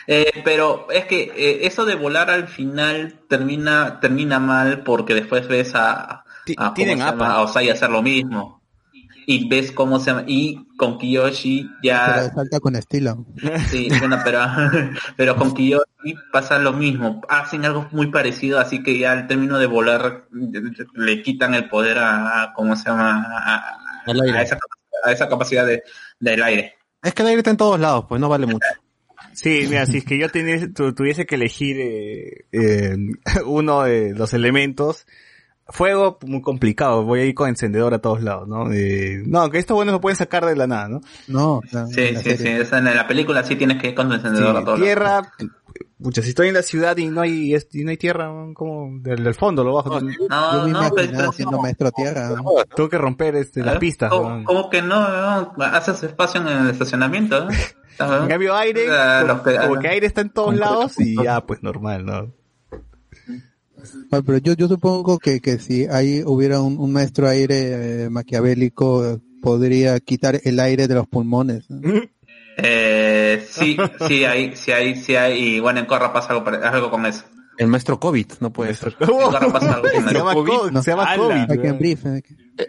Eh, pero es que eh, eso de volar al final termina termina mal porque después ves a, a. APA. a Osai hacer lo mismo y ves cómo se llama y con Kiyoshi Pero ya salta con estilo. sí bueno pero pero con Kiyoshi pasa lo mismo hacen algo muy parecido así que ya al término de volar le quitan el poder a, a- cómo se llama a, a- esa, a esa capacidad de, del aire Es que el aire está en todos lados, pues no vale mucho. Sí, mira, si es que yo teniese- tu- tuviese que elegir eh, eh, uno de los elementos, fuego muy complicado, voy a ir con encendedor a todos lados, ¿no? Eh, no, que esto bueno lo pueden sacar de la nada, ¿no? No, sí sí sí esa en la película sí tienes que ir con encendedor a Sí, todos lados. tierra, muchas si estoy en la ciudad y no hay es- y no hay tierra, como del, del fondo lo bajo. No, Yo me no, imaginaba pero- siendo maestro tierra. ¿no? Tengo que romper este, las ¿Eh? pistas. ¿Cómo, ¿no? que no, no? Haces espacio en el estacionamiento, ¿no? En cambio aire, como, los que- como que aire está en todos lados y ya pues normal, ¿no? Pero yo, yo supongo que, que si ahí hubiera un, un maestro aire eh, maquiavélico, podría quitar el aire de los pulmones. ¿no? Eh, sí, sí hay, sí hay, sí hay, y bueno, en Corra pasa algo, algo con eso. El maestro COVID, no puede ser. Con Se llama COVID, se llama COVID. Hay que brief, eh.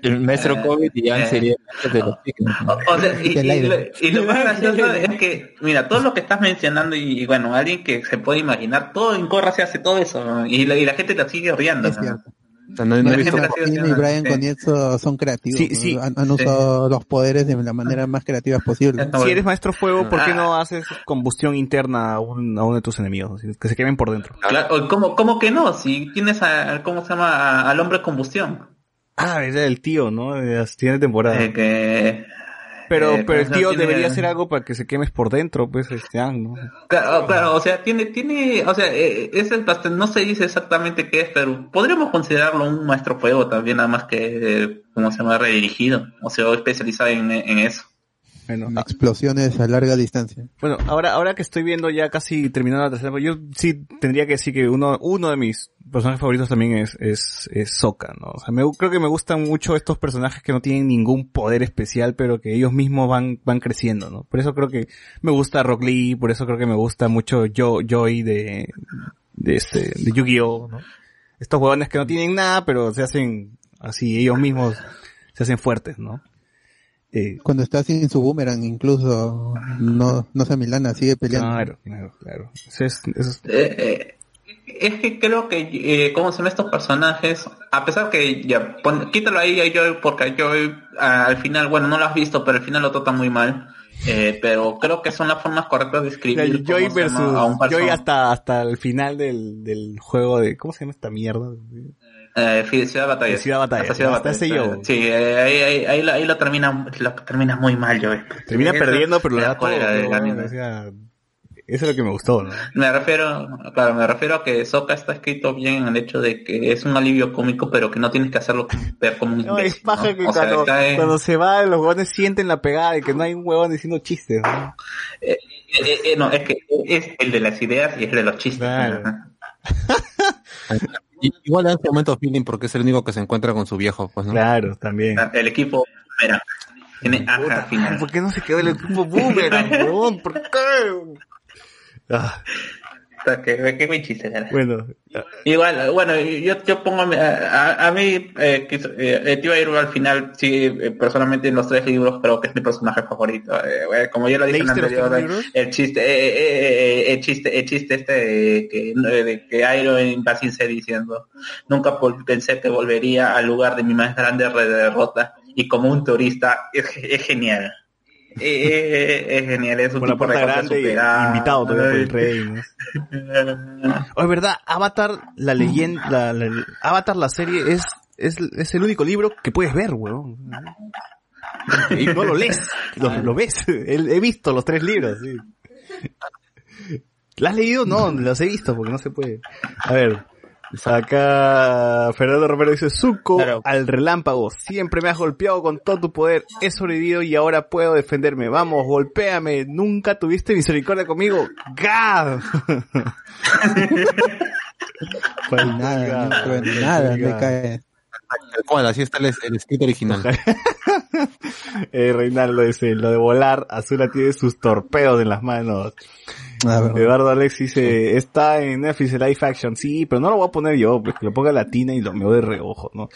El maestro COVID y Aang eh. sería el de los Pikmin. O sea, y, El y aire. lo- y lo más gracioso es que, mira, todo lo que estás mencionando y, y bueno, alguien que se puede imaginar, todo en Corra se hace todo eso, ¿no? y la, y la gente la sigue riendo. O sea, no, no he visto Martín y Brian sí. Coniezo son creativos. Sí, ¿no? sí. Han, han usado los poderes de la manera más creativa posible. Si eres maestro fuego, ¿por qué Ah. no haces combustión interna a, un- a uno de tus enemigos? Que se quemen por dentro. Claro, ¿cómo, ¿Cómo que no? Si tienes a, ¿cómo se llama? A- al hombre combustión. Ah, era el tío, ¿no? De la siguiente temporada. Eh, que, pero, eh, pero el ¿cómo se tío debería hacer algo para que se quemes por dentro, pues, este, ah, ¿no? Claro, claro, o sea, tiene, tiene, o sea, eh, es el pastel, no se dice exactamente qué es, pero podríamos considerarlo un maestro fuego también, nada más que, eh, ¿cómo se llama? Redirigido, o sea, especializado en, en eso. Bueno, ah, Explosiones a larga distancia. bueno, ahora, ahora que estoy viendo ya casi terminando la tercera, yo sí tendría que decir que uno, uno de mis personajes favoritos también es, es, es Sokka, ¿no? O sea, me, creo que me gustan mucho estos personajes que no tienen ningún poder especial, pero que ellos mismos van, van creciendo, ¿no? Por eso creo que me gusta Rock Lee, por eso creo que me gusta mucho Yo, Joy de, de este, de Yu-Gi-Oh, ¿no? Estos huevones que no tienen nada, pero se hacen así, ellos mismos se hacen fuertes, ¿no? Eh, Cuando está sin su boomerang, incluso no, no se milana, sigue peleando. Claro, claro, claro. Eso es, eso es- Eh, eh, es que creo que, eh, ¿cómo se llaman estos personajes? A pesar que ya, pon- quítalo ahí a Joy, porque a Joy ah, al final, bueno, no lo has visto, pero al final lo tratan muy mal. Eh, pero creo que son las formas correctas de escribir. Joy versus a un Joy personaje. hasta, hasta el final del, del juego de, ¿cómo se llama esta mierda? Eh, Ciudad Batalla. De Ciudad Batalla. Hasta Ciudad Batalla. yo. Sí, eh, ahí, ahí, ahí, lo, ahí lo termina, lo termina muy mal, yo. Termina perdiendo, pero lo da todo. cólera del ¿no? anime. O sea, eso es lo que me gustó, ¿no? Me refiero, claro, me refiero a que Sokka está escrito bien en el hecho de que es un alivio cómico, pero que no tienes que hacerlo ver como un No, es imbécil. paja ¿no? que sea, cuando, está en- cuando se va, los huevones sienten la pegada de que no hay un huevón diciendo chistes, ¿no? eh, eh, eh, no, es que es el de las ideas y es el de los chistes. Claro. Y- Igual en este momento feeling porque es el único que se encuentra con su viejo, pues, ¿no? Claro, también. El equipo, mira, Tiene Aja al final. ¿Por qué no se quedó el equipo Boomerang? ¿Por qué? Ah, Chiste, bueno, Igual, bueno, yo, yo pongo, a, a- a mí, eh, quiso- eh, Tío Iroh al final, sí, eh, personalmente en los tres libros creo que es mi personaje favorito. Eh, bueno, como ya lo dije en el ¿Leíste los anterior, el chiste, eh, eh, eh, el chiste, el chiste este de que, de que Iroh va sin ser diciendo, nunca pensé que volvería al lugar de mi más grande derrota y como un turista es, es genial. Eh, eh, es genial, es un por la puerta grande y invitado todavía por el rey. ¿no? Oh, es verdad, Avatar, la leyenda, la, la- Avatar, la serie, es, es, es el único libro que puedes ver, weón. Y no lo lees, lo, lo ves. He visto los tres libros, sí. ¿Lo has leído? No, los he visto porque no se puede. A ver. Acá Fernando Romero dice, Zuko al relámpago, siempre me has golpeado con todo tu poder, he sobrevivido y ahora puedo defenderme, vamos, golpéame, nunca tuviste misericordia conmigo, ¡Gad! Pues nada, no en nada le cae. Cual, así está el, el escrito original. Eh, Reinaldo dice, lo de volar, Azula tiene sus torpedos en las manos. Eduardo Alex dice, está en Netflix el live action, sí, pero no lo voy a poner yo, pues que lo ponga latina y lo me de reojo, ¿no?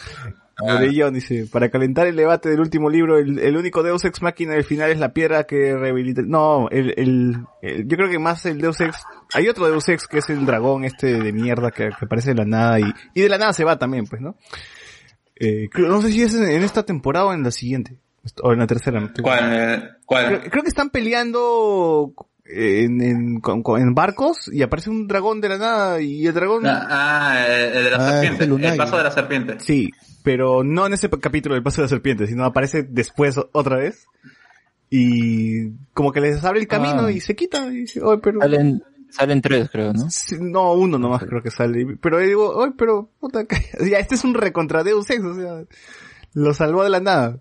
Morellón dice, para calentar el debate del último libro, el, el único Deus Ex Máquina del final es la piedra que rehabilita, no, el, el, el- yo creo que más el Deus Ex, hay otro Deus Ex que es el dragón este de mierda que, que aparece de la nada y, y de la nada se va también, pues, ¿no? Eh, creo- no sé si es en, en esta temporada o en la siguiente, o en la tercera. ¿Cuál? eh, cuál? Creo, creo que están peleando en, en, con- con- en barcos y aparece un dragón de la nada y el dragón... Ah, ah, el de la Ah, serpiente, el paso de la serpiente. Sí, pero no en ese capítulo del paso de la serpiente, sino aparece después otra vez. Y como que les abre el camino Ah. y se quita. Y dice, "Oye, pero... Salen, salen tres, creo, ¿no? Sí, No, uno nomás creo que sale. Pero yo digo, oye, pero puta, ya este es un recontra Deus Ex, o sea, lo salvó de la nada.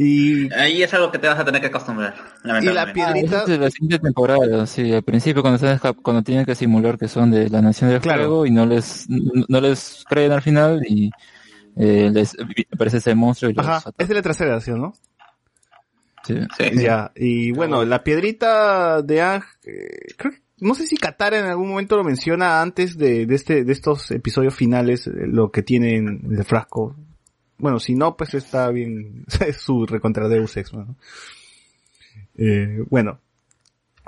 Y Ahí es algo que te vas a tener que acostumbrar. lamentablemente. Ah, esa es de la siguiente temporada, sí, al principio cuando están cuando tienen que simular que son de la Nación del Fuego y no les no, les creen al final y eh, les aparece ese monstruo y los Ajá, es de la tercera, ¿sí o no? Sí. Ya, y bueno, la piedrita de Ang, eh, creo que- no sé si Katara en algún momento lo menciona antes de, de este, de estos episodios finales, eh, lo que tiene en el frasco. Bueno, si no, pues está bien, es su recontra Deus Ex, ¿no? Eh, bueno.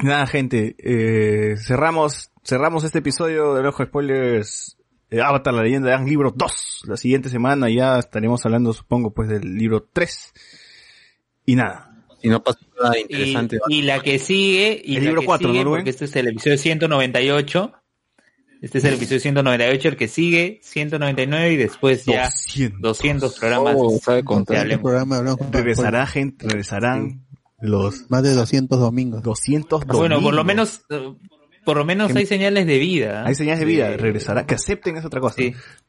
Nada, gente, eh, cerramos, cerramos este episodio del Ojo de Spoilers eh, Avatar, la leyenda de Ang, libro 2. La siguiente semana ya estaremos hablando, supongo, pues del libro 3. Y nada. Y no pasa nada interesante. y la que sigue, y El la libro que cuatro, ¿no, sigue, Rubén? porque este es el episodio 198. Este es el episodio 198, el que sigue, 199 y después ya 200, programas. Oh, sabe contar. programa Regresará gente, regresarán los más de 200 domingos. 200 Bueno, por lo domingos. menos, por lo menos hay señales de vida. Hay señales de vida, Sí. regresará, que acepten es otra cosa.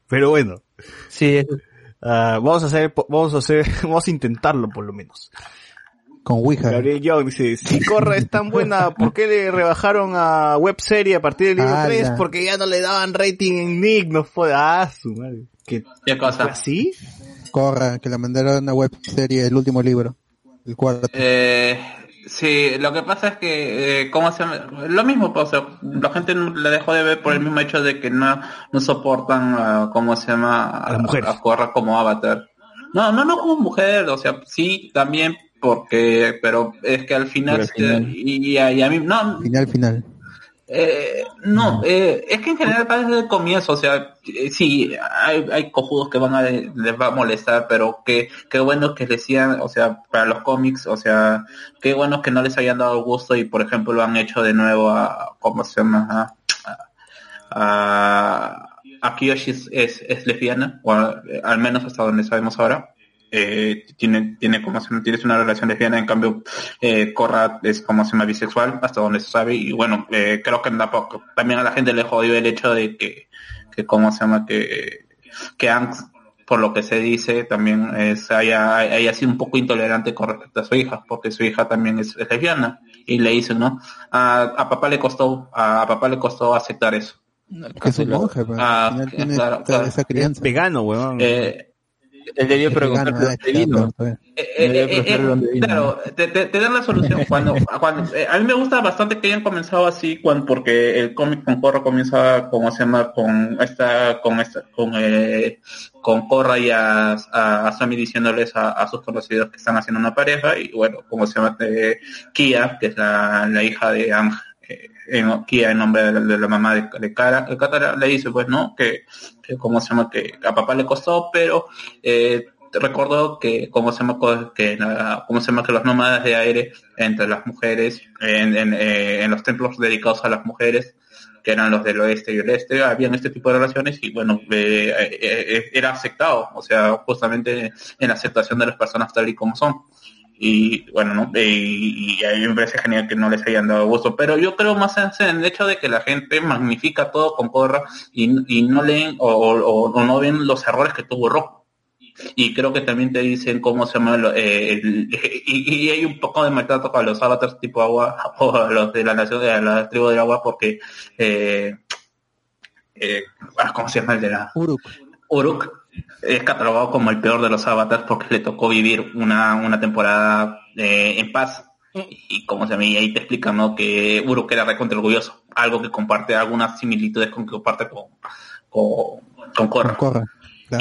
Pero bueno. Sí, Ah, vamos a hacer, vamos a hacer, vamos a intentarlo por lo menos. Con Ouija. Gabriel Young dice, si Corra es tan buena, ¿por qué le rebajaron a web serie a partir del libro Ah, 3? ya. Porque ya no le daban rating en Nick, no fue, ah, su madre. ¿Qué, ¿Qué cosa? ¿Así? Corra, que la mandaron a web serie, el último libro. El cuarto. Eh, sí, lo que pasa es que, eh, ¿cómo se llama? Lo mismo, pues, o sea, la gente no la dejó de ver por el mismo hecho de que no, no soportan, a, ¿cómo se llama? A, a Korra como avatar. No, no, no como mujer, o sea, sí, también porque, pero es que al final, y, a, y a mí, no, Final, final. eh, no, eh, es que en general para desde el comienzo, o sea, eh, sí, hay, hay cojudos que van a, les va a molestar, pero que, qué bueno que les sigan, o sea, para los cómics, o sea, qué bueno que no les hayan dado gusto y por ejemplo lo han hecho de nuevo a, ¿cómo se llama? A, a, a Kiyoshi es, es, es lesbiana, o al menos hasta donde sabemos ahora. Eh, tiene, tiene como se tienes una relación lesbiana, en cambio, eh, Korra es como se llama bisexual, hasta donde se sabe, y bueno, eh, creo que tampoco, también a la gente le jodió el hecho de que, que como se llama, que, que Ang, por lo que se dice, también es, haya, haya sido un poco intolerante con respecto a su hija, porque su hija también es, es lesbiana, y le dice, ¿no? A, a papá le costó, a, a papá le costó aceptar eso. Que es un monje, pero Ah, al final tiene claro, esa- claro. esa crianza. Vegano, weón. Eh, Él debió preguntar Vegano, de dónde vino. está bien. Eh, eh, eh, claro, te, te- te dan la solución cuando, cuando eh, a mí me gusta bastante que hayan comenzado así cuando porque el cómic con Corra comienza como se llama con esta con esta con eh, con Corra y a, a, a Sammy diciéndoles a, a sus conocidos que están haciendo una pareja y bueno como se llama eh, Kia que es la, la hija de Ang eh, en- Kia en nombre de la, de la mamá de, Cara de Katara, le dice pues no que, que como se llama que a papá le costó pero eh, recordó que como se llama co- que cómo se llama que los nómadas de aire entre las mujeres en, eh, en los templos dedicados a las mujeres que eran los del oeste y el este habían este tipo de relaciones y bueno eh, eh, era aceptado o sea justamente en la aceptación de las personas tal y como son y bueno no Eh, y, y a mí me parece genial que no les hayan dado gusto. Pero yo creo más en, el hecho de que la gente magnifica todo con Corra y, y no leen o, o- o no ven los errores que tuvo Rojo. Y creo que también te dicen cómo se llama eh, el- y, y hay un poco de maltrato para los avatars tipo agua o a los de la nación de la tribu del agua porque eh, eh, ah, cómo se llama el de la Uruk. Uruk es catalogado como el peor de los avatars porque le tocó vivir una, una temporada eh, en paz y como se y ahí te explican ¿no? que Uruk era recontra orgulloso algo que comparte algunas similitudes con que comparte con con, con Korra. Claro.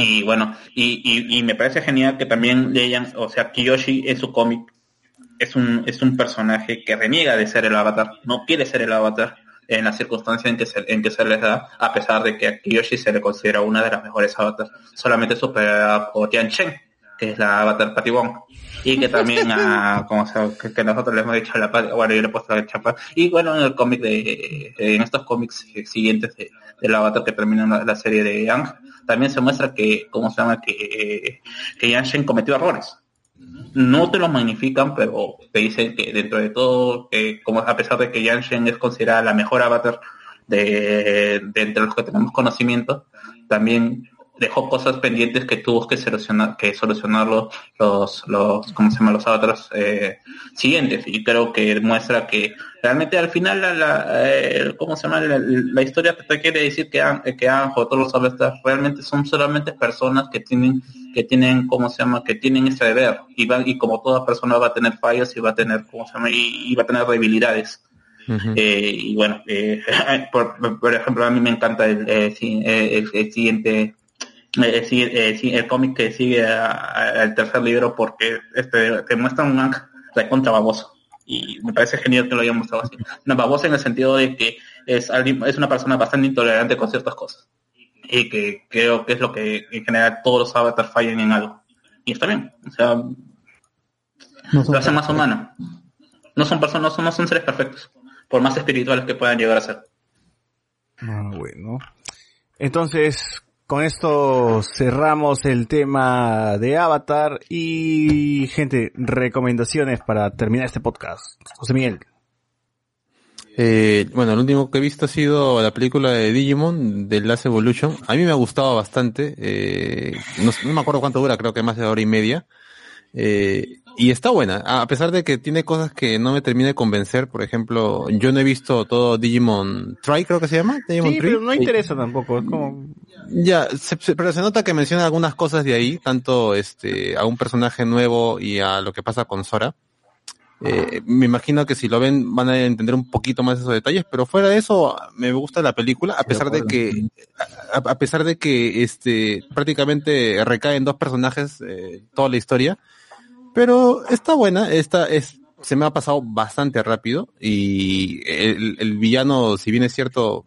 Y bueno, y, y, y me parece genial que también leyan, o sea, Kiyoshi en su cómic es un, es un personaje que reniega de ser el avatar, no quiere ser el avatar en la circunstancia en que se, en que se les da, a pesar de que a Kiyoshi se le considera una de las mejores avatars, solamente superada por Tian Chen, que es la avatar Patibón. Y que también a, como se, que, que nosotros le hemos dicho la bueno yo le he puesto la chapa, y bueno en el cómic de, en estos cómics siguientes de, del avatar que termina la, serie de Yang, también se muestra que, ¿cómo se llama? Que, eh, que Yanshin cometió errores. No te lo magnifican, pero te dicen que dentro de todo, que como a pesar de que Yanshin es considerada la mejor avatar de, de entre los que tenemos conocimiento, también dejó cosas pendientes que tuvo que solucionar, que solucionar los, los, los ¿cómo se llama? los avatars eh, siguientes. Y creo que muestra que realmente al final la, la eh, ¿cómo se llama? La, la historia que te quiere decir que han, que han todos los avatars realmente son solamente personas que tienen que tienen cómo se llama que tienen ese deber y van y como toda persona va a tener fallos y va a tener cómo se llama y, y va a tener debilidades eh, y bueno eh, por, por ejemplo a mí me encanta el, el siguiente eh, sí, eh, sí, el cómic que sigue al tercer libro porque este te muestra un Aang recontra baboso. Y me parece genial que lo hayan mostrado así. Una babosa en el sentido de que es alguien, es una persona bastante intolerante con ciertas cosas. Y que creo que es lo que en general todos los avatars fallan en algo. Y está bien o sea No lo hace más humano. no son personas no son, no son seres perfectos por más espirituales que puedan llegar a ser. Ah, bueno. Entonces, con esto cerramos el tema de Avatar y, gente, recomendaciones para terminar este podcast. José Miguel. Eh, bueno, lo último que he visto ha sido la película de Digimon, de Last Evolution. A mí me ha gustado bastante. eh, no, no me acuerdo cuánto dura, creo que más de hora y media. Eh, y está buena, a pesar de que tiene cosas que no me termina de convencer. Por ejemplo, yo no he visto todo Digimon Try, creo que se llama. Digimon Sí, Tree. pero no interesa tampoco. Es como... Ya, se- se- pero se nota que menciona algunas cosas de ahí, tanto este a un personaje nuevo y a lo que pasa con Sora. Eh, me imagino que si lo ven van a entender un poquito más esos detalles, pero fuera de eso me gusta la película, a pesar de que a, a pesar de que este prácticamente recae en dos personajes eh, toda la historia, pero está buena, esta es se me ha pasado bastante rápido y el, el villano, si bien es cierto,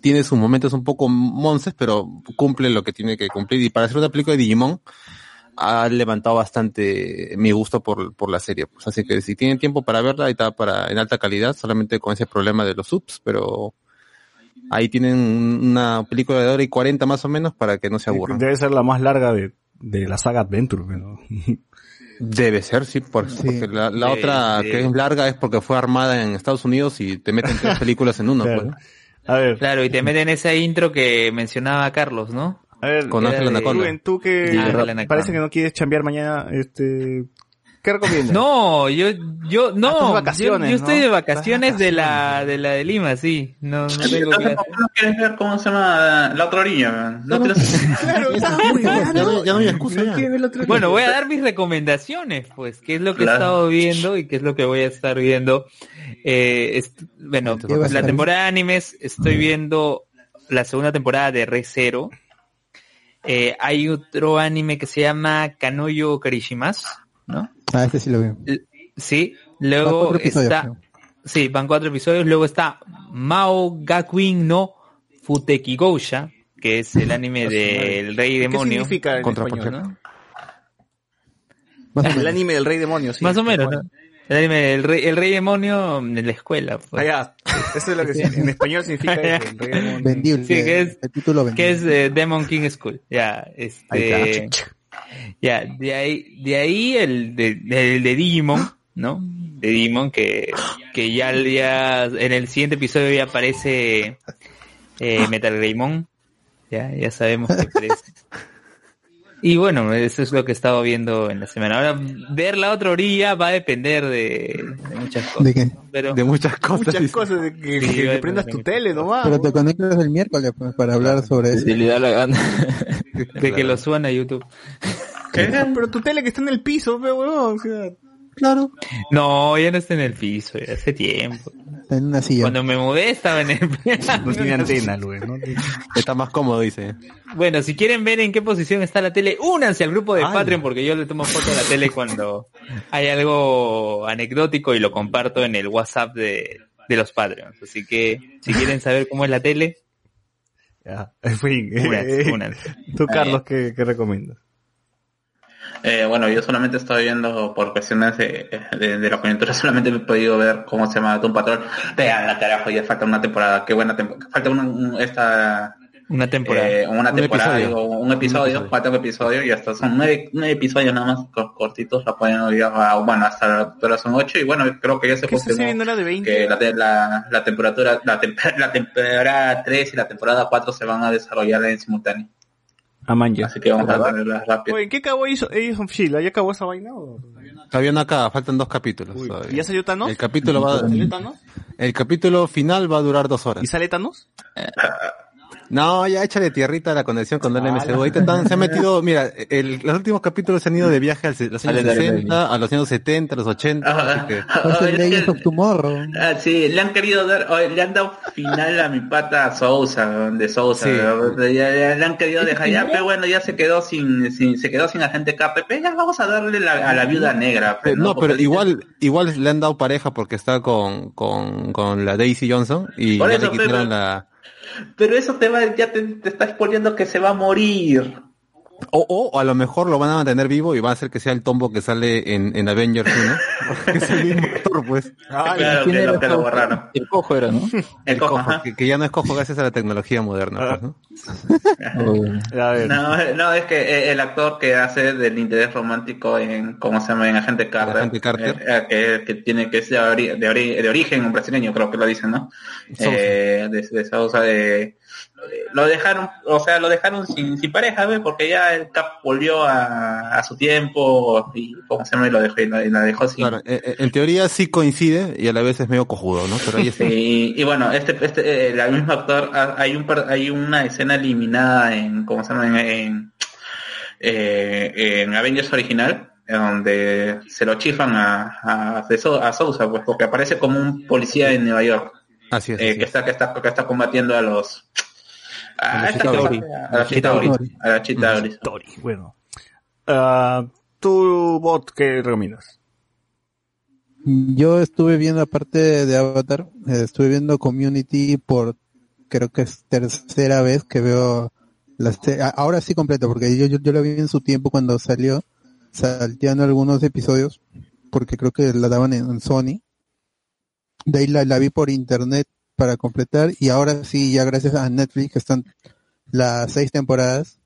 tiene sus momentos un poco monces, pero cumple lo que tiene que cumplir. Y para hacer una película de Digimon, ha levantado bastante mi gusto por, por la serie. Pues así que si tienen tiempo para verla, ahí está para, en alta calidad, solamente con ese problema de los subs, pero ahí tienen una película de hora y 40 más o menos para que no se aburran. Debe ser la más larga de, de la saga Adventure. ¿no? Debe ser, sí, por- porque la, la De- otra de- que es larga es porque fue armada en Estados Unidos y te meten tres películas en uno. Claro. pues. A ver. Claro, y te meten esa intro que mencionaba Carlos, ¿no? A ver, Con Era Ángel de- Anaconda. Tú que Sí, parece que no quieres chambear mañana, este, ¿Qué recomiendas? No, yo, yo, Ah, estás no, de vacaciones, yo, yo estoy ¿no? de vacaciones de la, de la de Lima, sí. No, no tengo Entonces, clase. ¿por qué no quieres ver cómo se llama la otra orilla? No quieres- Ya no, ya no hay excusa ya. Bueno, voy a dar mis recomendaciones, pues, qué es lo que he Claro. estado viendo y qué es lo que voy a estar viendo. Eh, est- bueno, ¿Qué vas a la temporada de animes, estoy viendo la segunda temporada de Re Zero. Eh, hay otro anime que se llama Kanoyo Karishimas, ¿no? Ah, este sí lo vi. L- Sí, luego está, creo. sí, van cuatro episodios, luego está Mao Gakuin no Futekigousha, que es el anime del Rey ¿Qué Demonio. significa en Contra español? ¿no? El anime del rey demonio, sí. Más o menos. ¿no? El anime del rey, el rey demonio en la escuela. pues. Ah, ya. Eso es lo que en español significa eso, el rey demonio. Vendible. Sí, que es- el título vendible. que es eh, Demon King School. Ya, Ahí este, está. Ya, de ahí, de ahí el de, el de Digimon, ¿no? De Digimon que, que ya, ya en el siguiente episodio ya aparece eh, Metal Greymon. Ya, ya sabemos que aparece. Y bueno, eso es lo que he estado viendo en la semana. Ahora, ver la otra orilla va a depender de, de muchas cosas. ¿De qué? Pero, De muchas cosas. Muchas dice. cosas de que, Sí, que bueno, prendas tu tele nomás. Pero te conectas el miércoles pues, para hablar sobre eso. Si le da la gana. de que lo suban a YouTube. Pero tu tele que está en el piso, pe, huevón. o sea, Claro. No, ya no está en el piso, ya hace tiempo. Está en una silla. Cuando me mudé estaba en el no tiene antena, güey, ¿no? Está más cómodo, dice. Bueno, si quieren ver en qué posición está la tele, únanse al grupo de Ay. Patreon porque yo le tomo foto a la tele cuando hay algo anecdótico y lo comparto en el WhatsApp de, de los Patreons. Así que si quieren saber cómo es la tele, Ya, en fin. únanse, únanse. Tú, Carlos, ¿qué, qué recomiendas? Eh, bueno, yo solamente estoy viendo por cuestiones de, de, de la coyuntura, solamente he podido ver cómo se llama un patrón. Vean la carajo, ya falta una temporada, qué buena temporada. Falta una, un- esta, Una temporada. eh, una Un temporada, episodio. digo, un episodio, falta un episodio y hasta son nueve, nueve episodios nada más cor- cortitos, la pueden oír, a- bueno, hasta ahora son ocho y bueno, creo que ya se ¿Qué esta serie confirmó era de 20? que la, te- la, la temperatura, la, tem- la temporada 3 y la temporada 4 se van a desarrollar en simultáneo. A manja. Así que vamos a tenerlas rápido. Oye, ¿en qué acabó of Shield? ¿Ya acabó esa vaina? o? Todavía no acaba, faltan dos capítulos. Uy. ¿Y ya salió Thanos? El capítulo va, ¿Salió Thanos? el capítulo final va a durar dos horas. ¿Y sale Thanos? No, ya échale tierrita a la conexión con el MCU. Ahorita están- se han metido, mira, el- los últimos capítulos se han ido de viaje a los años Sale Daredevil. 60, a los años 70, a los 80. Ah. Ah, sí, le han querido dar, le han dado final a mi pata Sousa, de Sousa, Sí. ya, ya le han querido dejar, ya, pero bueno, ya se quedó sin, sin se quedó sin agente KPP, ya vamos a darle la- a la viuda negra. Eh, no, pero igual, igual le han dado pareja porque está con, con, con la Daisy Johnson y Por ya eso, le quitaron pero- la... Pero eso te va, ya te, te está exponiendo que se va a morir. O, o a lo mejor lo van a mantener vivo y va a hacer que sea el tombo que sale en, en Avengers 1. Porque es el mismo actor, pues. claro, que ¿Quién era lo, que lo Cojo? borraron. El cojo era, ¿no? El cojo, Cojo, ajá. que, que ya no es cojo gracias a la tecnología moderna, pues, ¿no? No, no, es que eh, el actor que hace del interés romántico en, ¿cómo se llama? En Agente Carter. Agente Carter. eh, eh, que, que tiene que ser de, ori- de, ori- de origen brasileño, creo que lo dicen, ¿no? Sousa. Eh, de, de Sousa, de, eh, lo dejaron, o sea, lo dejaron sin, sin pareja, ¿ve? Porque ya el Cap volvió a, a su tiempo y, ¿cómo se? Y lo dejó, y la, y la dejó sin, Claro, eh, eh, en teoría sí coincide y a la vez es medio cojudo, ¿no? Pero ahí está. y, y bueno, este, este, eh, el mismo actor, ha- hay un, par- hay una escena eliminada en, ¿cómo se llama? En, en, eh, en Avengers original, donde se lo chifan a, a, a Sousa, pues, porque aparece como un policía en Nueva York, Así es. eh, así que es. está, que está, que está combatiendo a los, a, A Chitauri. cosa, a los Chitauri, a los Chitauri. Story, bueno. Ah, ¿Tú, bot, qué recomiendas? Yo estuve viendo, aparte de Avatar, estuve viendo Community por, creo que es tercera vez que veo las ahora sí completo, porque yo, yo, yo la vi en su tiempo cuando salió, salteando algunos episodios, porque creo que la daban en, en Sony. De ahí la, la vi por internet para completar, y ahora sí, ya gracias a Netflix están las seis temporadas,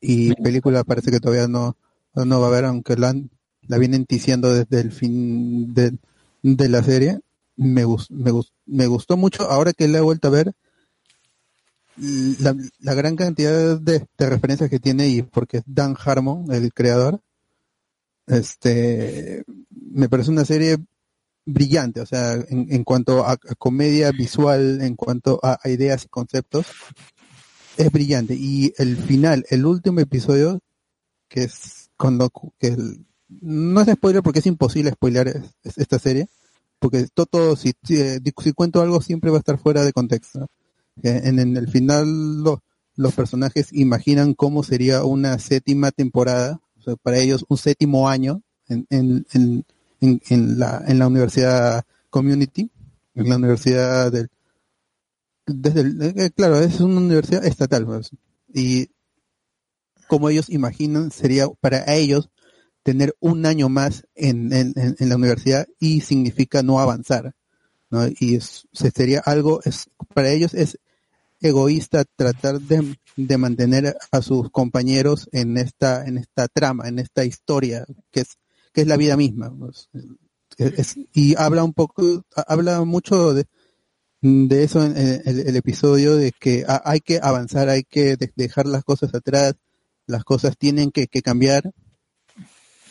y película parece que todavía no, no va a haber, aunque la, han- la vienen ticiando desde el fin de, de la serie. Me, gus- me, gus- me gustó mucho, ahora que la he vuelto a ver, la, la gran cantidad de, de referencias que tiene y porque Dan Harmon, el creador, este, me parece una serie brillante, o sea, en, en cuanto a, a comedia visual, en cuanto a, a ideas y conceptos, es brillante. Y el final, el último episodio, que es cuando, que el- no es spoiler porque es imposible spoiler es- es- esta serie, porque todo, todo si, si, eh, si cuento algo siempre va a estar fuera de contexto. En, en el final lo- los personajes imaginan cómo sería una séptima temporada, o sea, para ellos un séptimo año en, en, en, en, en la, en la universidad community, en la universidad del, desde el- eh, claro, es una universidad estatal, pues, y como ellos imaginan sería para ellos tener un año más en, en, la universidad y significa no avanzar, ¿no? Y es- se- sería algo, es, para ellos es egoísta tratar de, de mantener a sus compañeros en esta, en esta trama, en esta historia, que es, que es la vida misma. Es- y habla un poco, ha- habla mucho de, de eso en el, episodio, de que ha- hay que avanzar, hay que de- dejar las cosas atrás, las cosas tienen que, que cambiar.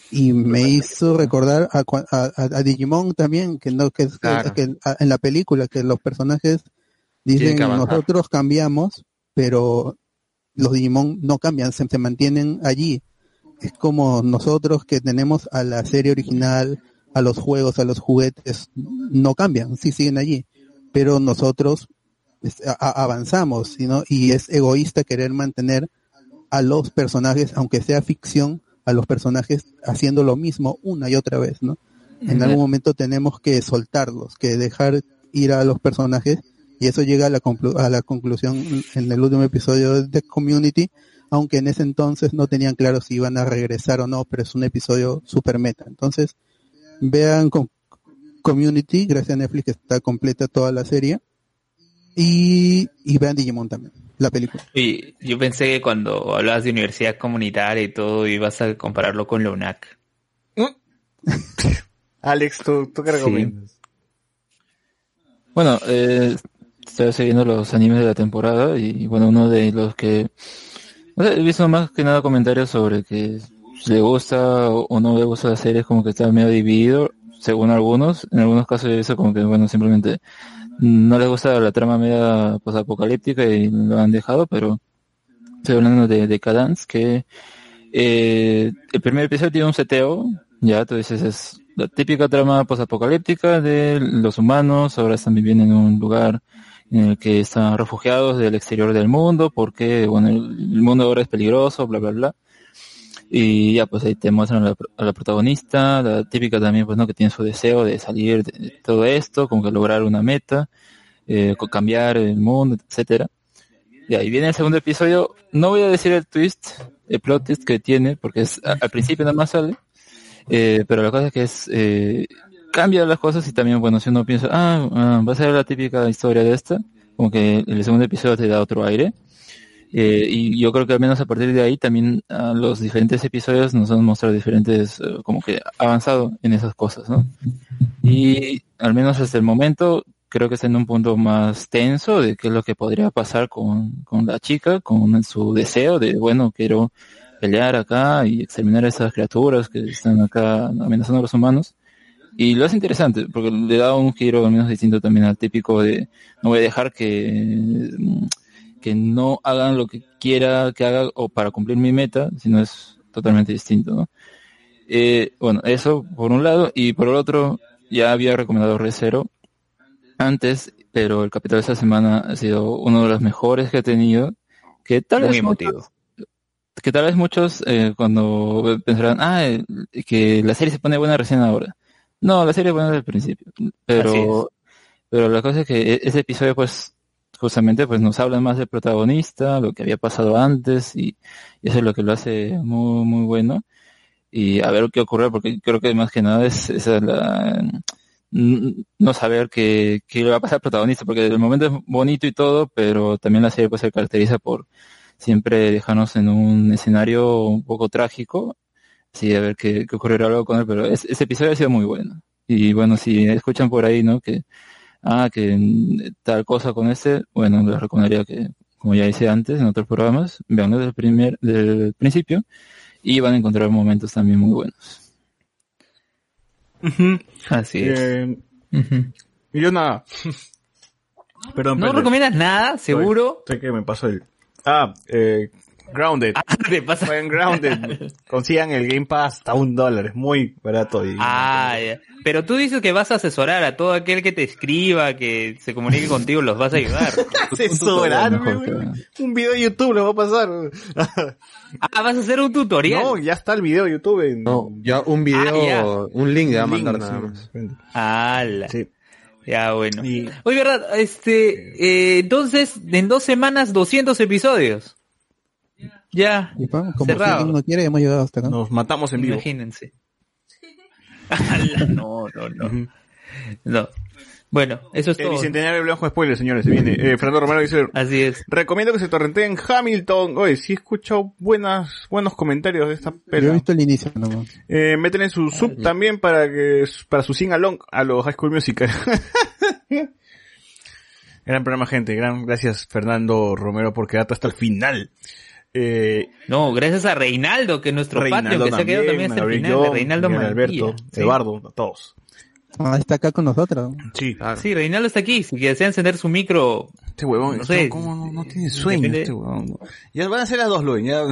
Y me hizo recordar a, a, Digimon también, que no que, es- que- Claro. que a- en la película, que los personajes dicen nosotros cambiamos, pero los Digimon no cambian, se, se mantienen allí. Es como nosotros que tenemos a la serie original, a los juegos, a los juguetes, no cambian, sí siguen allí. Pero nosotros es- a- a- avanzamos, y es egoísta querer mantener a los personajes, aunque sea ficción, a los personajes haciendo lo mismo una y otra vez, ¿no? En algún momento tenemos que soltarlos, que dejar ir a los personajes y eso llega a la, conclu- a la conclusión en el último episodio de Community, aunque en ese entonces no tenían claro si iban a regresar o no, pero es un episodio super meta. Entonces, vean con Community, gracias a Netflix que está completa toda la serie, y, y vean Digimon también, la película. Y yo pensé que cuando hablabas de universidad comunitaria y todo, ibas a compararlo con la UNAC. Alex, ¿tú, tú qué Sí. recomiendas? Bueno, eh, estoy siguiendo los animes de la temporada y bueno, uno de los que no sé, he visto más que nada comentarios sobre que le gusta o o no le gusta la serie, como que está medio dividido, según algunos. En algunos casos visto como que, bueno, simplemente no les gusta la trama media posapocalíptica y lo han dejado, pero estoy hablando de, de Cadence, que eh, el primer episodio tiene un seteo, ya tú dices, es la típica trama posapocalíptica de los humanos, ahora están viviendo en un lugar el que están refugiados del exterior del mundo, porque bueno, el, mundo ahora es peligroso, bla, bla, bla. Y ya, pues ahí te muestran a la, a la protagonista, la típica también, pues no, que tiene su deseo de salir de, todo esto, como que lograr una meta, eh, cambiar el mundo, etcétera. Y ahí viene el segundo episodio. No voy a decir el twist, el plot twist que tiene, porque es al principio nada más sale. Eh, pero la cosa es que es, eh, cambia las cosas y también, bueno, si uno piensa, ah, ah, va a ser la típica historia de esta, como que el segundo episodio te da otro aire. Eh, y yo creo que al menos a partir de ahí también ah, los diferentes episodios nos han mostrado diferentes, eh, como que avanzado en esas cosas, ¿no? Y al menos hasta el momento creo que está en un punto más tenso de qué es lo que podría pasar con, con la chica, con su deseo de, bueno, quiero pelear acá y exterminar a esas criaturas que están acá amenazando a los humanos. Y lo hace interesante, porque le da un giro al menos distinto también al típico de no voy a dejar que, que no hagan lo que quiera que haga o para cumplir mi meta, sino es totalmente distinto, ¿no? Eh, bueno, eso por un lado, y por el otro, ya había recomendado Recero antes, pero el capítulo de esta semana ha sido uno de los mejores que he tenido, que tal Muy vez emotivo. muchos- que tal vez muchos eh, cuando pensarán, ah, eh, que la serie se pone buena recién ahora. No, la serie es buena desde el principio, pero, pero la cosa es que e- ese episodio pues justamente pues nos habla más del protagonista, lo que había pasado antes y, y eso es lo que lo hace muy, muy bueno. Y a ver qué ocurre, porque creo que más que nada es esa es la, no saber qué, qué le va a pasar al protagonista, porque el momento es bonito y todo, pero también la serie pues se caracteriza por siempre dejarnos en un escenario un poco trágico, sí, a ver qué, qué ocurrirá luego con él, pero es- ese episodio ha sido muy bueno. Y bueno, si escuchan por ahí, ¿no? Que, ah, que tal cosa con este, bueno, les recomendaría que, como ya hice antes en otros programas, vean desde el primer, del principio, y van a encontrar momentos también muy buenos. Así es. Eh, Y yo nada. Perdón, ¿No recomiendas nada, seguro? Sé que me pasó el... Ah, eh, Grounded. Te pasa. Fue en Grounded. Consigan el Game Pass hasta un dólar. Es muy barato. Y... Ah, ya. pero tú dices que vas a asesorar a todo aquel que te escriba, que se comunique contigo, los vas a ayudar. Asesorarme, güey. Un video de YouTube le va a pasar. ah, vas a hacer un tutorial. No, ya está el video de YouTube. En... No, ya un video, Ah, ya. un link le va a mandar nada más. ¡Hala! Sí. Ya, bueno. Oye, ¿verdad? Este, eh, entonces, en dos semanas, 200 episodios. Ya, Y pa, como cerrado. si uno quiere, hemos llegado hasta acá. Nos matamos en vivo. Imagínense. No, no, no. No. Bueno, eso es El todo. bicentenario de Blanco Spoiler, señores, se viene. Eh, Fernando Romero dice... Así es. Recomiendo que se torrenteen Hamilton. Oye, sí he escuchado buenas, buenos comentarios de esta Yo he visto el inicio nomás. Eh, métele su sub también para que, para su sing along a los High School Musical. gran programa, gente. Gran, gracias Fernando Romero por quedarte hasta el final. Eh, No, gracias a Reinaldo, que es nuestro patio, que se ha quedado también hasta el final, de Reinaldo. Alberto, Sí. Eduardo, a todos. Ah, está acá con nosotros. Sí. Sí, Reinaldo está aquí. Si desean encender su micro, Este huevón, no sé. ¿cómo no, no tiene sueño depende- este huevón? Ya van a ser las dos. Ya.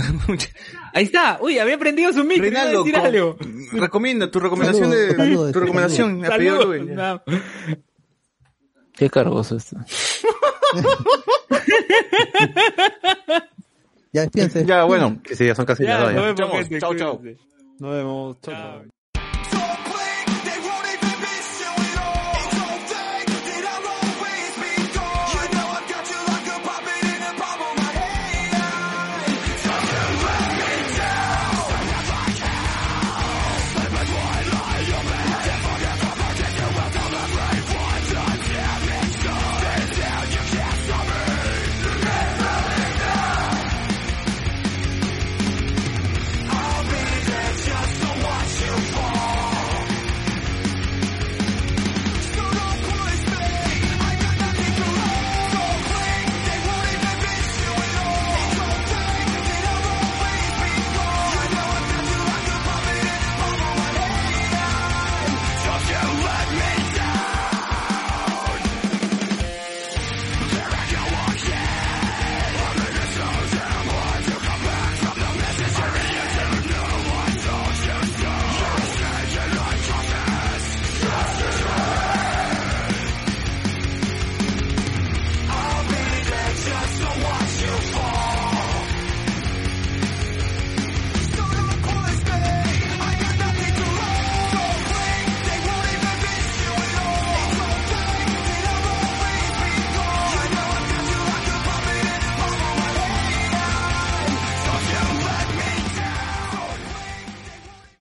Ahí está. Uy, había prendido su micro. a Reinaldo, decir con- algo. recomienda tu recomendación de, Saludos, tu recomendación. a pedido de Saludos. Ya. No. Qué cargoso esto. Ya despídense. Ya, bueno. Que sí, ya son casi Ya, las dos. ya. nos vemos, Chao, chao. Nos vemos. Chao, chao.